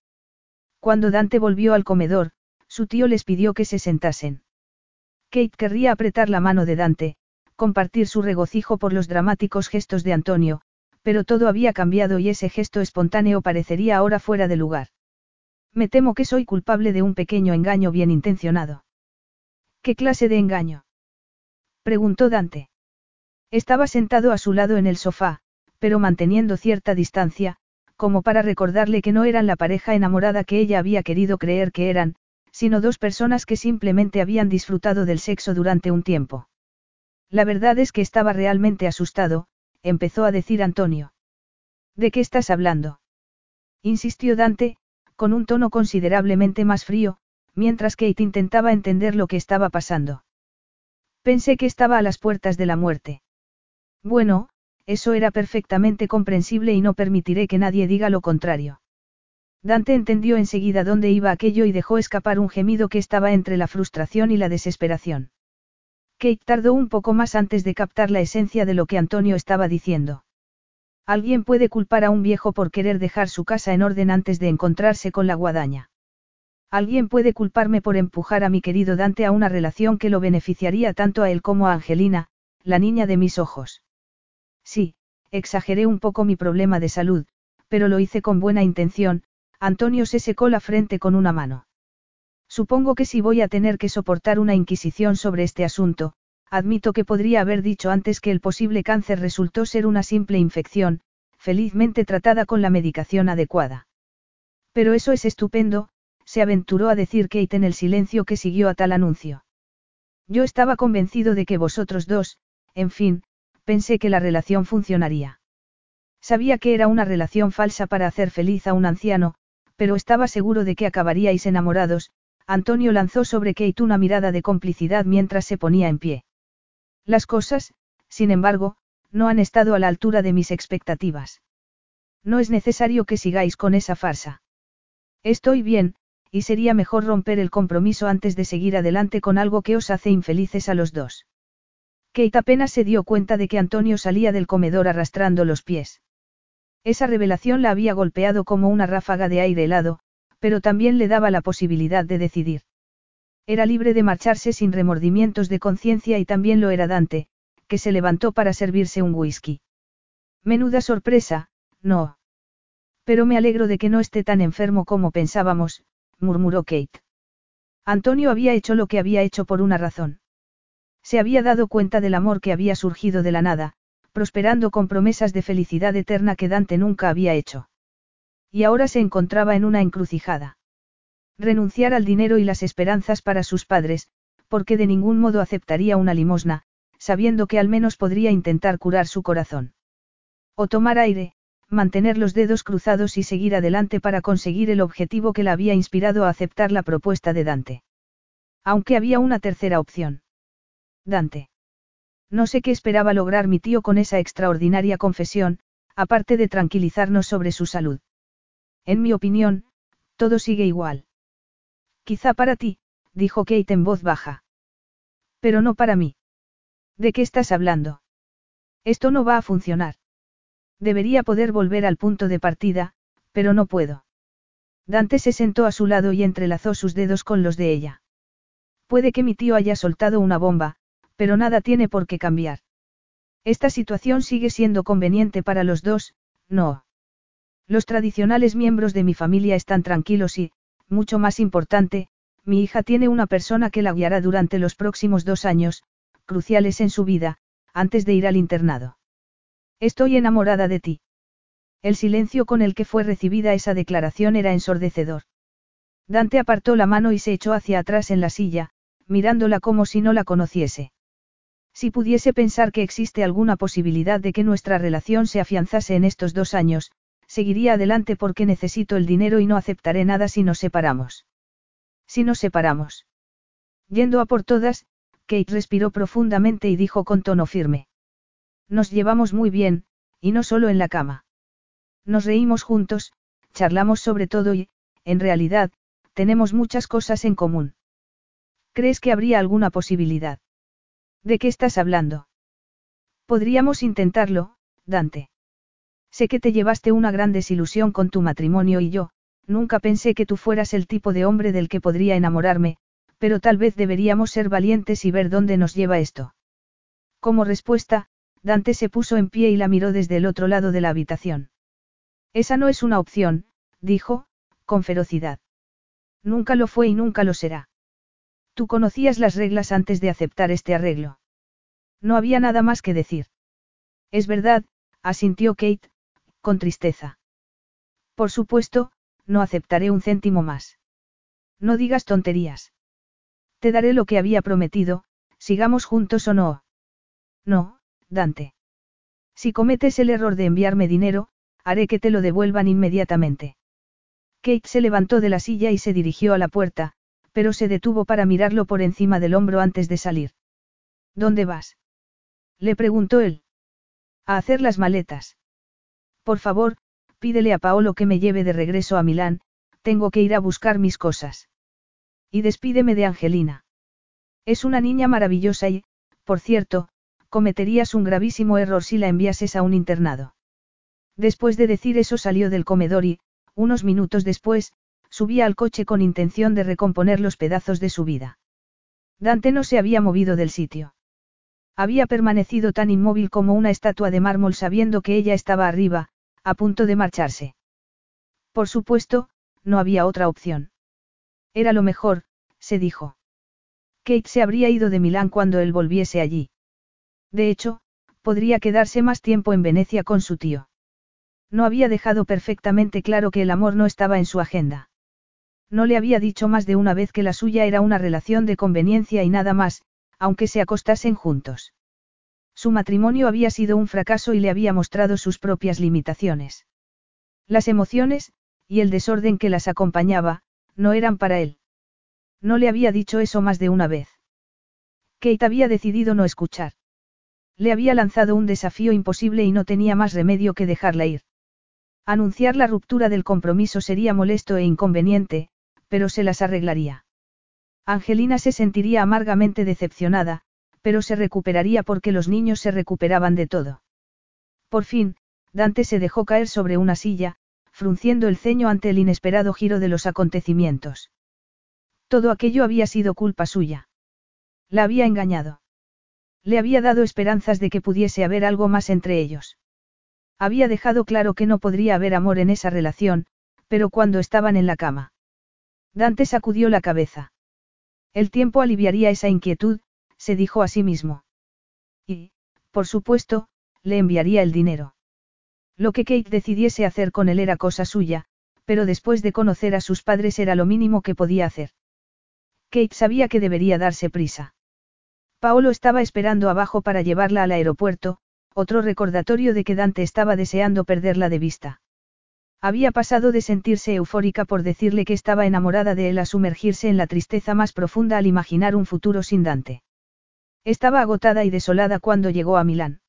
Cuando Dante volvió al comedor, su tío les pidió que se sentasen. Kate querría apretar la mano de Dante, compartir su regocijo por los dramáticos gestos de Antonio, pero todo había cambiado y ese gesto espontáneo parecería ahora fuera de lugar. Me temo que soy culpable de un pequeño engaño bien intencionado. ¿Qué clase de engaño? preguntó Dante. Estaba sentado a su lado en el sofá, pero manteniendo cierta distancia, como para recordarle que no eran la pareja enamorada que ella había querido creer que eran, sino dos personas que simplemente habían disfrutado del sexo durante un tiempo. La verdad es que estaba realmente asustado, empezó a decir Antonio. ¿De qué estás hablando? insistió Dante, con un tono considerablemente más frío, mientras Kate intentaba entender lo que estaba pasando. Pensé que estaba a las puertas de la muerte. Bueno, eso era perfectamente comprensible y no permitiré que nadie diga lo contrario. Dante entendió enseguida dónde iba aquello y dejó escapar un gemido que estaba entre la frustración y la desesperación. Kate tardó un poco más antes de captar la esencia de lo que Antonio estaba diciendo. Alguien puede culpar a un viejo por querer dejar su casa en orden antes de encontrarse con la guadaña. Alguien puede culparme por empujar a mi querido Dante a una relación que lo beneficiaría tanto a él como a Angelina, la niña de mis ojos. Sí, exageré un poco mi problema de salud, pero lo hice con buena intención, Antonio se secó la frente con una mano. Supongo que si voy a tener que soportar una inquisición sobre este asunto, admito que podría haber dicho antes que el posible cáncer resultó ser una simple infección, felizmente tratada con la medicación adecuada. Pero eso es estupendo, se aventuró a decir Kate en el silencio que siguió a tal anuncio. Yo estaba convencido de que vosotros dos, en fin, pensé que la relación funcionaría. Sabía que era una relación falsa para hacer feliz a un anciano, pero estaba seguro de que acabaríais enamorados, Antonio lanzó sobre Kate una mirada de complicidad mientras se ponía en pie. Las cosas, sin embargo, no han estado a la altura de mis expectativas. No es necesario que sigáis con esa farsa. Estoy bien, y sería mejor romper el compromiso antes de seguir adelante con algo que os hace infelices a los dos. Kate apenas se dio cuenta de que Antonio salía del comedor arrastrando los pies. Esa revelación la había golpeado como una ráfaga de aire helado, pero también le daba la posibilidad de decidir. Era libre de marcharse sin remordimientos de conciencia y también lo era Dante, que se levantó para servirse un whisky. Menuda sorpresa, no. Pero me alegro de que no esté tan enfermo como pensábamos, murmuró Kate. Antonio había hecho lo que había hecho por una razón. Se había dado cuenta del amor que había surgido de la nada, prosperando con promesas de felicidad eterna que Dante nunca había hecho. Y ahora se encontraba en una encrucijada. Renunciar al dinero y las esperanzas para sus padres, porque de ningún modo aceptaría una limosna, sabiendo que al menos podría intentar curar su corazón. O tomar aire, mantener los dedos cruzados y seguir adelante para conseguir el objetivo que la había inspirado a aceptar la propuesta de Dante. Aunque había una tercera opción. Dante. No sé qué esperaba lograr mi tío con esa extraordinaria confesión, aparte de tranquilizarnos sobre su salud. En mi opinión, todo sigue igual. Quizá para ti, dijo Kate en voz baja. Pero no para mí. ¿De qué estás hablando? Esto no va a funcionar. Debería poder volver al punto de partida, pero no puedo. Dante se sentó a su lado y entrelazó sus dedos con los de ella. Puede que mi tío haya soltado una bomba, pero nada tiene por qué cambiar. Esta situación sigue siendo conveniente para los dos, no. Los tradicionales miembros de mi familia están tranquilos y, mucho más importante, mi hija tiene una persona que la guiará durante los próximos dos años, cruciales en su vida, antes de ir al internado. Estoy enamorada de ti. El silencio con el que fue recibida esa declaración era ensordecedor. Dante apartó la mano y se echó hacia atrás en la silla, mirándola como si no la conociese. Si pudiese pensar que existe alguna posibilidad de que nuestra relación se afianzase en estos dos años, seguiría adelante porque necesito el dinero y no aceptaré nada si nos separamos. Si nos separamos. Yendo a por todas, Kate respiró profundamente y dijo con tono firme. Nos llevamos muy bien, y no solo en la cama. Nos reímos juntos, charlamos sobre todo y, en realidad, tenemos muchas cosas en común. ¿Crees que habría alguna posibilidad? ¿De qué estás hablando? Podríamos intentarlo, Dante. Sé que te llevaste una gran desilusión con tu matrimonio y yo, nunca pensé que tú fueras el tipo de hombre del que podría enamorarme, pero tal vez deberíamos ser valientes y ver dónde nos lleva esto. Como respuesta, Dante se puso en pie y la miró desde el otro lado de la habitación. Esa no es una opción, dijo, con ferocidad. Nunca lo fue y nunca lo será. Tú conocías las reglas antes de aceptar este arreglo. No había nada más que decir. Es verdad, asintió Kate, con tristeza. Por supuesto, no aceptaré un céntimo más. No digas tonterías. Te daré lo que había prometido, sigamos juntos o no. No, Dante. Si cometes el error de enviarme dinero, haré que te lo devuelvan inmediatamente. Kate se levantó de la silla y se dirigió a la puerta, pero se detuvo para mirarlo por encima del hombro antes de salir. ¿Dónde vas? Le preguntó él. A hacer las maletas. Por favor, pídele a Paolo que me lleve de regreso a Milán, tengo que ir a buscar mis cosas. Y despídeme de Angelina. Es una niña maravillosa y, por cierto, cometerías un gravísimo error si la enviases a un internado. Después de decir eso salió del comedor y, unos minutos después, subía al coche con intención de recomponer los pedazos de su vida. Dante no se había movido del sitio. Había permanecido tan inmóvil como una estatua de mármol sabiendo que ella estaba arriba, a punto de marcharse. Por supuesto, no había otra opción. Era lo mejor, se dijo. Kate se habría ido de Milán cuando él volviese allí. De hecho, podría quedarse más tiempo en Venecia con su tío. No había dejado perfectamente claro que el amor no estaba en su agenda. No le había dicho más de una vez que la suya era una relación de conveniencia y nada más, aunque se acostasen juntos. Su matrimonio había sido un fracaso y le había mostrado sus propias limitaciones. Las emociones, y el desorden que las acompañaba, no eran para él. No le había dicho eso más de una vez. Kate había decidido no escuchar. Le había lanzado un desafío imposible y no tenía más remedio que dejarla ir. Anunciar la ruptura del compromiso sería molesto e inconveniente, pero se las arreglaría. Angelina se sentiría amargamente decepcionada, pero se recuperaría porque los niños se recuperaban de todo. Por fin, Dante se dejó caer sobre una silla, frunciendo el ceño ante el inesperado giro de los acontecimientos. Todo aquello había sido culpa suya. La había engañado. Le había dado esperanzas de que pudiese haber algo más entre ellos. Había dejado claro que no podría haber amor en esa relación, pero cuando estaban en la cama. Dante sacudió la cabeza. El tiempo aliviaría esa inquietud, se dijo a sí mismo. Y, por supuesto, le enviaría el dinero. Lo que Kate decidiese hacer con él era cosa suya, pero después de conocer a sus padres era lo mínimo que podía hacer. Kate sabía que debería darse prisa. Paolo estaba esperando abajo para llevarla al aeropuerto, otro recordatorio de que Dante estaba deseando perderla de vista. Había pasado de sentirse eufórica por decirle que estaba enamorada de él a sumergirse en la tristeza más profunda al imaginar un futuro sin Dante. Estaba agotada y desolada cuando llegó a Milán.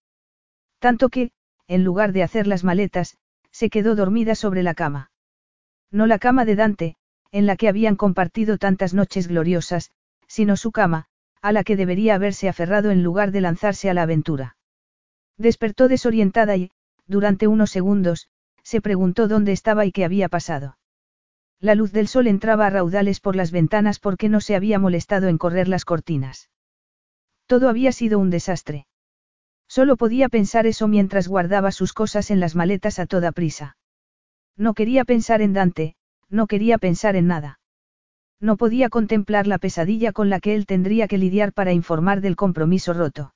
Tanto que, en lugar de hacer las maletas, se quedó dormida sobre la cama. No la cama de Dante, en la que habían compartido tantas noches gloriosas, sino su cama, a la que debería haberse aferrado en lugar de lanzarse a la aventura. Despertó desorientada y, durante unos segundos, se preguntó dónde estaba y qué había pasado. La luz del sol entraba a raudales por las ventanas porque no se había molestado en correr las cortinas. Todo había sido un desastre. Solo podía pensar eso mientras guardaba sus cosas en las maletas a toda prisa. No quería pensar en Dante, no quería pensar en nada. No podía contemplar la pesadilla con la que él tendría que lidiar para informar del compromiso roto.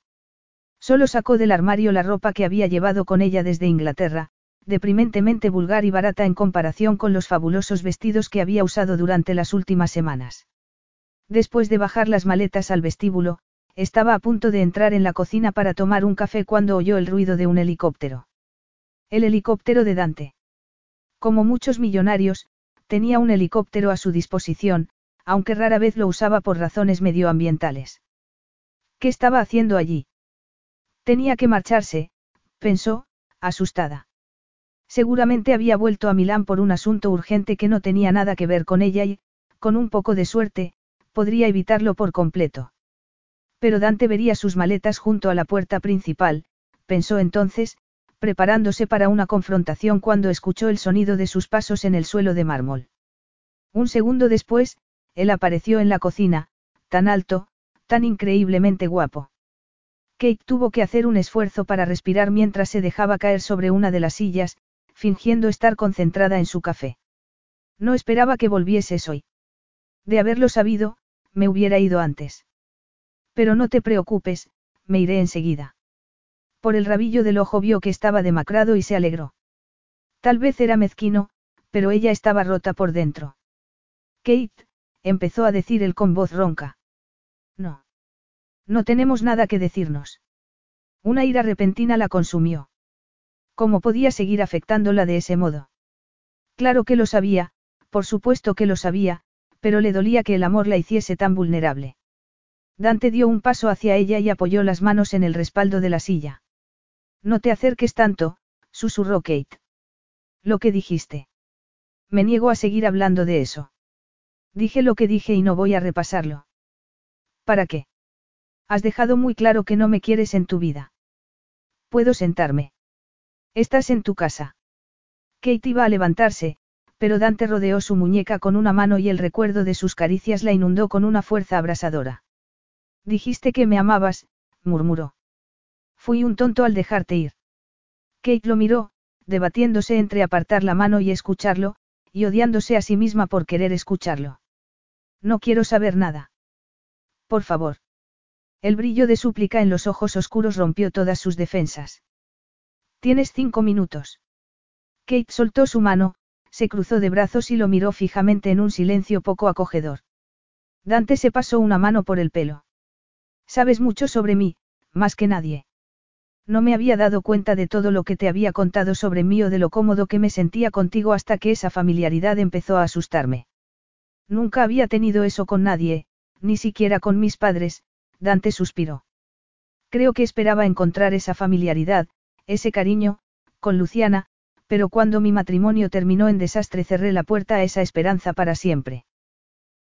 Solo sacó del armario la ropa que había llevado con ella desde Inglaterra, deprimentemente vulgar y barata en comparación con los fabulosos vestidos que había usado durante las últimas semanas. Después de bajar las maletas al vestíbulo, estaba a punto de entrar en la cocina para tomar un café cuando oyó el ruido de un helicóptero. El helicóptero de Dante. Como muchos millonarios, tenía un helicóptero a su disposición, aunque rara vez lo usaba por razones medioambientales. ¿Qué estaba haciendo allí? Tenía que marcharse, pensó, asustada. Seguramente había vuelto a Milán por un asunto urgente que no tenía nada que ver con ella y, con un poco de suerte, podría evitarlo por completo. Pero Dante vería sus maletas junto a la puerta principal, pensó entonces, preparándose para una confrontación cuando escuchó el sonido de sus pasos en el suelo de mármol. Un segundo después, él apareció en la cocina, tan alto, tan increíblemente guapo. Kate tuvo que hacer un esfuerzo para respirar mientras se dejaba caer sobre una de las sillas, fingiendo estar concentrada en su café. No esperaba que volvieses hoy. De haberlo sabido, me hubiera ido antes. Pero no te preocupes, me iré enseguida. Por el rabillo del ojo vio que estaba demacrado y se alegró. Tal vez era mezquino, pero ella estaba rota por dentro. Kate, empezó a decir él con voz ronca. No. No tenemos nada que decirnos. Una ira repentina la consumió. ¿Cómo podía seguir afectándola de ese modo? Claro que lo sabía, por supuesto que lo sabía, pero le dolía que el amor la hiciese tan vulnerable. Dante dio un paso hacia ella y apoyó las manos en el respaldo de la silla. No te acerques tanto, susurró Kate. Lo que dijiste. Me niego a seguir hablando de eso. Dije lo que dije y no voy a repasarlo. ¿Para qué? Has dejado muy claro que no me quieres en tu vida. Puedo sentarme. Estás en tu casa. Kate iba a levantarse, pero Dante rodeó su muñeca con una mano y el recuerdo de sus caricias la inundó con una fuerza abrasadora. Dijiste que me amabas, murmuró. Fui un tonto al dejarte ir. Kate lo miró, debatiéndose entre apartar la mano y escucharlo, y odiándose a sí misma por querer escucharlo. No quiero saber nada. Por favor. El brillo de súplica en los ojos oscuros rompió todas sus defensas. Tienes cinco minutos. Kate soltó su mano, se cruzó de brazos y lo miró fijamente en un silencio poco acogedor. Dante se pasó una mano por el pelo. Sabes mucho sobre mí, más que nadie. No me había dado cuenta de todo lo que te había contado sobre mí o de lo cómodo que me sentía contigo hasta que esa familiaridad empezó a asustarme. Nunca había tenido eso con nadie, ni siquiera con mis padres, Dante suspiró. Creo que esperaba encontrar esa familiaridad, ese cariño, con Luciana, pero cuando mi matrimonio terminó en desastre cerré la puerta a esa esperanza para siempre.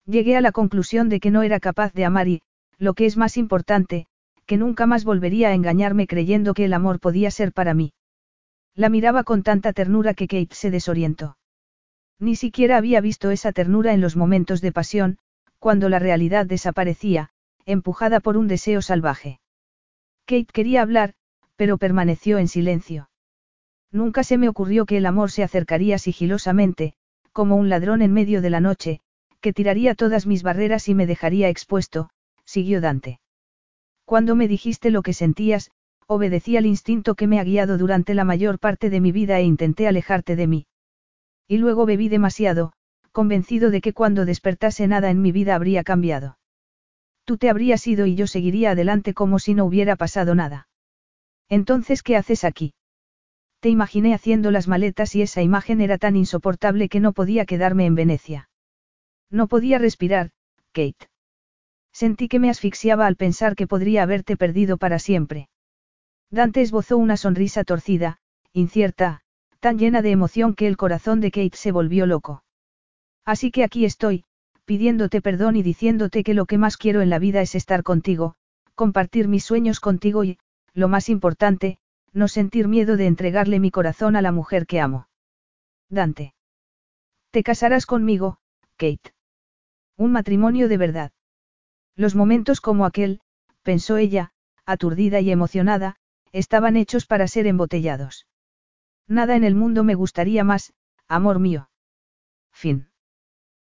Llegué a la conclusión de que no era capaz de amar y, lo que es más importante, que nunca más volvería a engañarme creyendo que el amor podía ser para mí. La miraba con tanta ternura que Kate se desorientó. Ni siquiera había visto esa ternura en los momentos de pasión, cuando la realidad desaparecía, empujada por un deseo salvaje. Kate quería hablar, pero permaneció en silencio. Nunca se me ocurrió que el amor se acercaría sigilosamente, como un ladrón en medio de la noche, que tiraría todas mis barreras y me dejaría expuesto, siguió Dante. Cuando me dijiste lo que sentías, obedecí al instinto que me ha guiado durante la mayor parte de mi vida e intenté alejarte de mí. Y luego bebí demasiado, convencido de que cuando despertase nada en mi vida habría cambiado. Tú te habrías ido y yo seguiría adelante como si no hubiera pasado nada. Entonces, ¿qué haces aquí? Te imaginé haciendo las maletas y esa imagen era tan insoportable que no podía quedarme en Venecia. No podía respirar, Kate. Sentí que me asfixiaba al pensar que podría haberte perdido para siempre. Dante esbozó una sonrisa torcida, incierta, tan llena de emoción que el corazón de Kate se volvió loco. Así que aquí estoy, pidiéndote perdón y diciéndote que lo que más quiero en la vida es estar contigo, compartir mis sueños contigo y, lo más importante, no sentir miedo de entregarle mi corazón a la mujer que amo. Dante. Te casarás conmigo, Kate. Un matrimonio de verdad. Los momentos como aquel, pensó ella, aturdida y emocionada, estaban hechos para ser embotellados. Nada en el mundo me gustaría más, amor mío. Fin.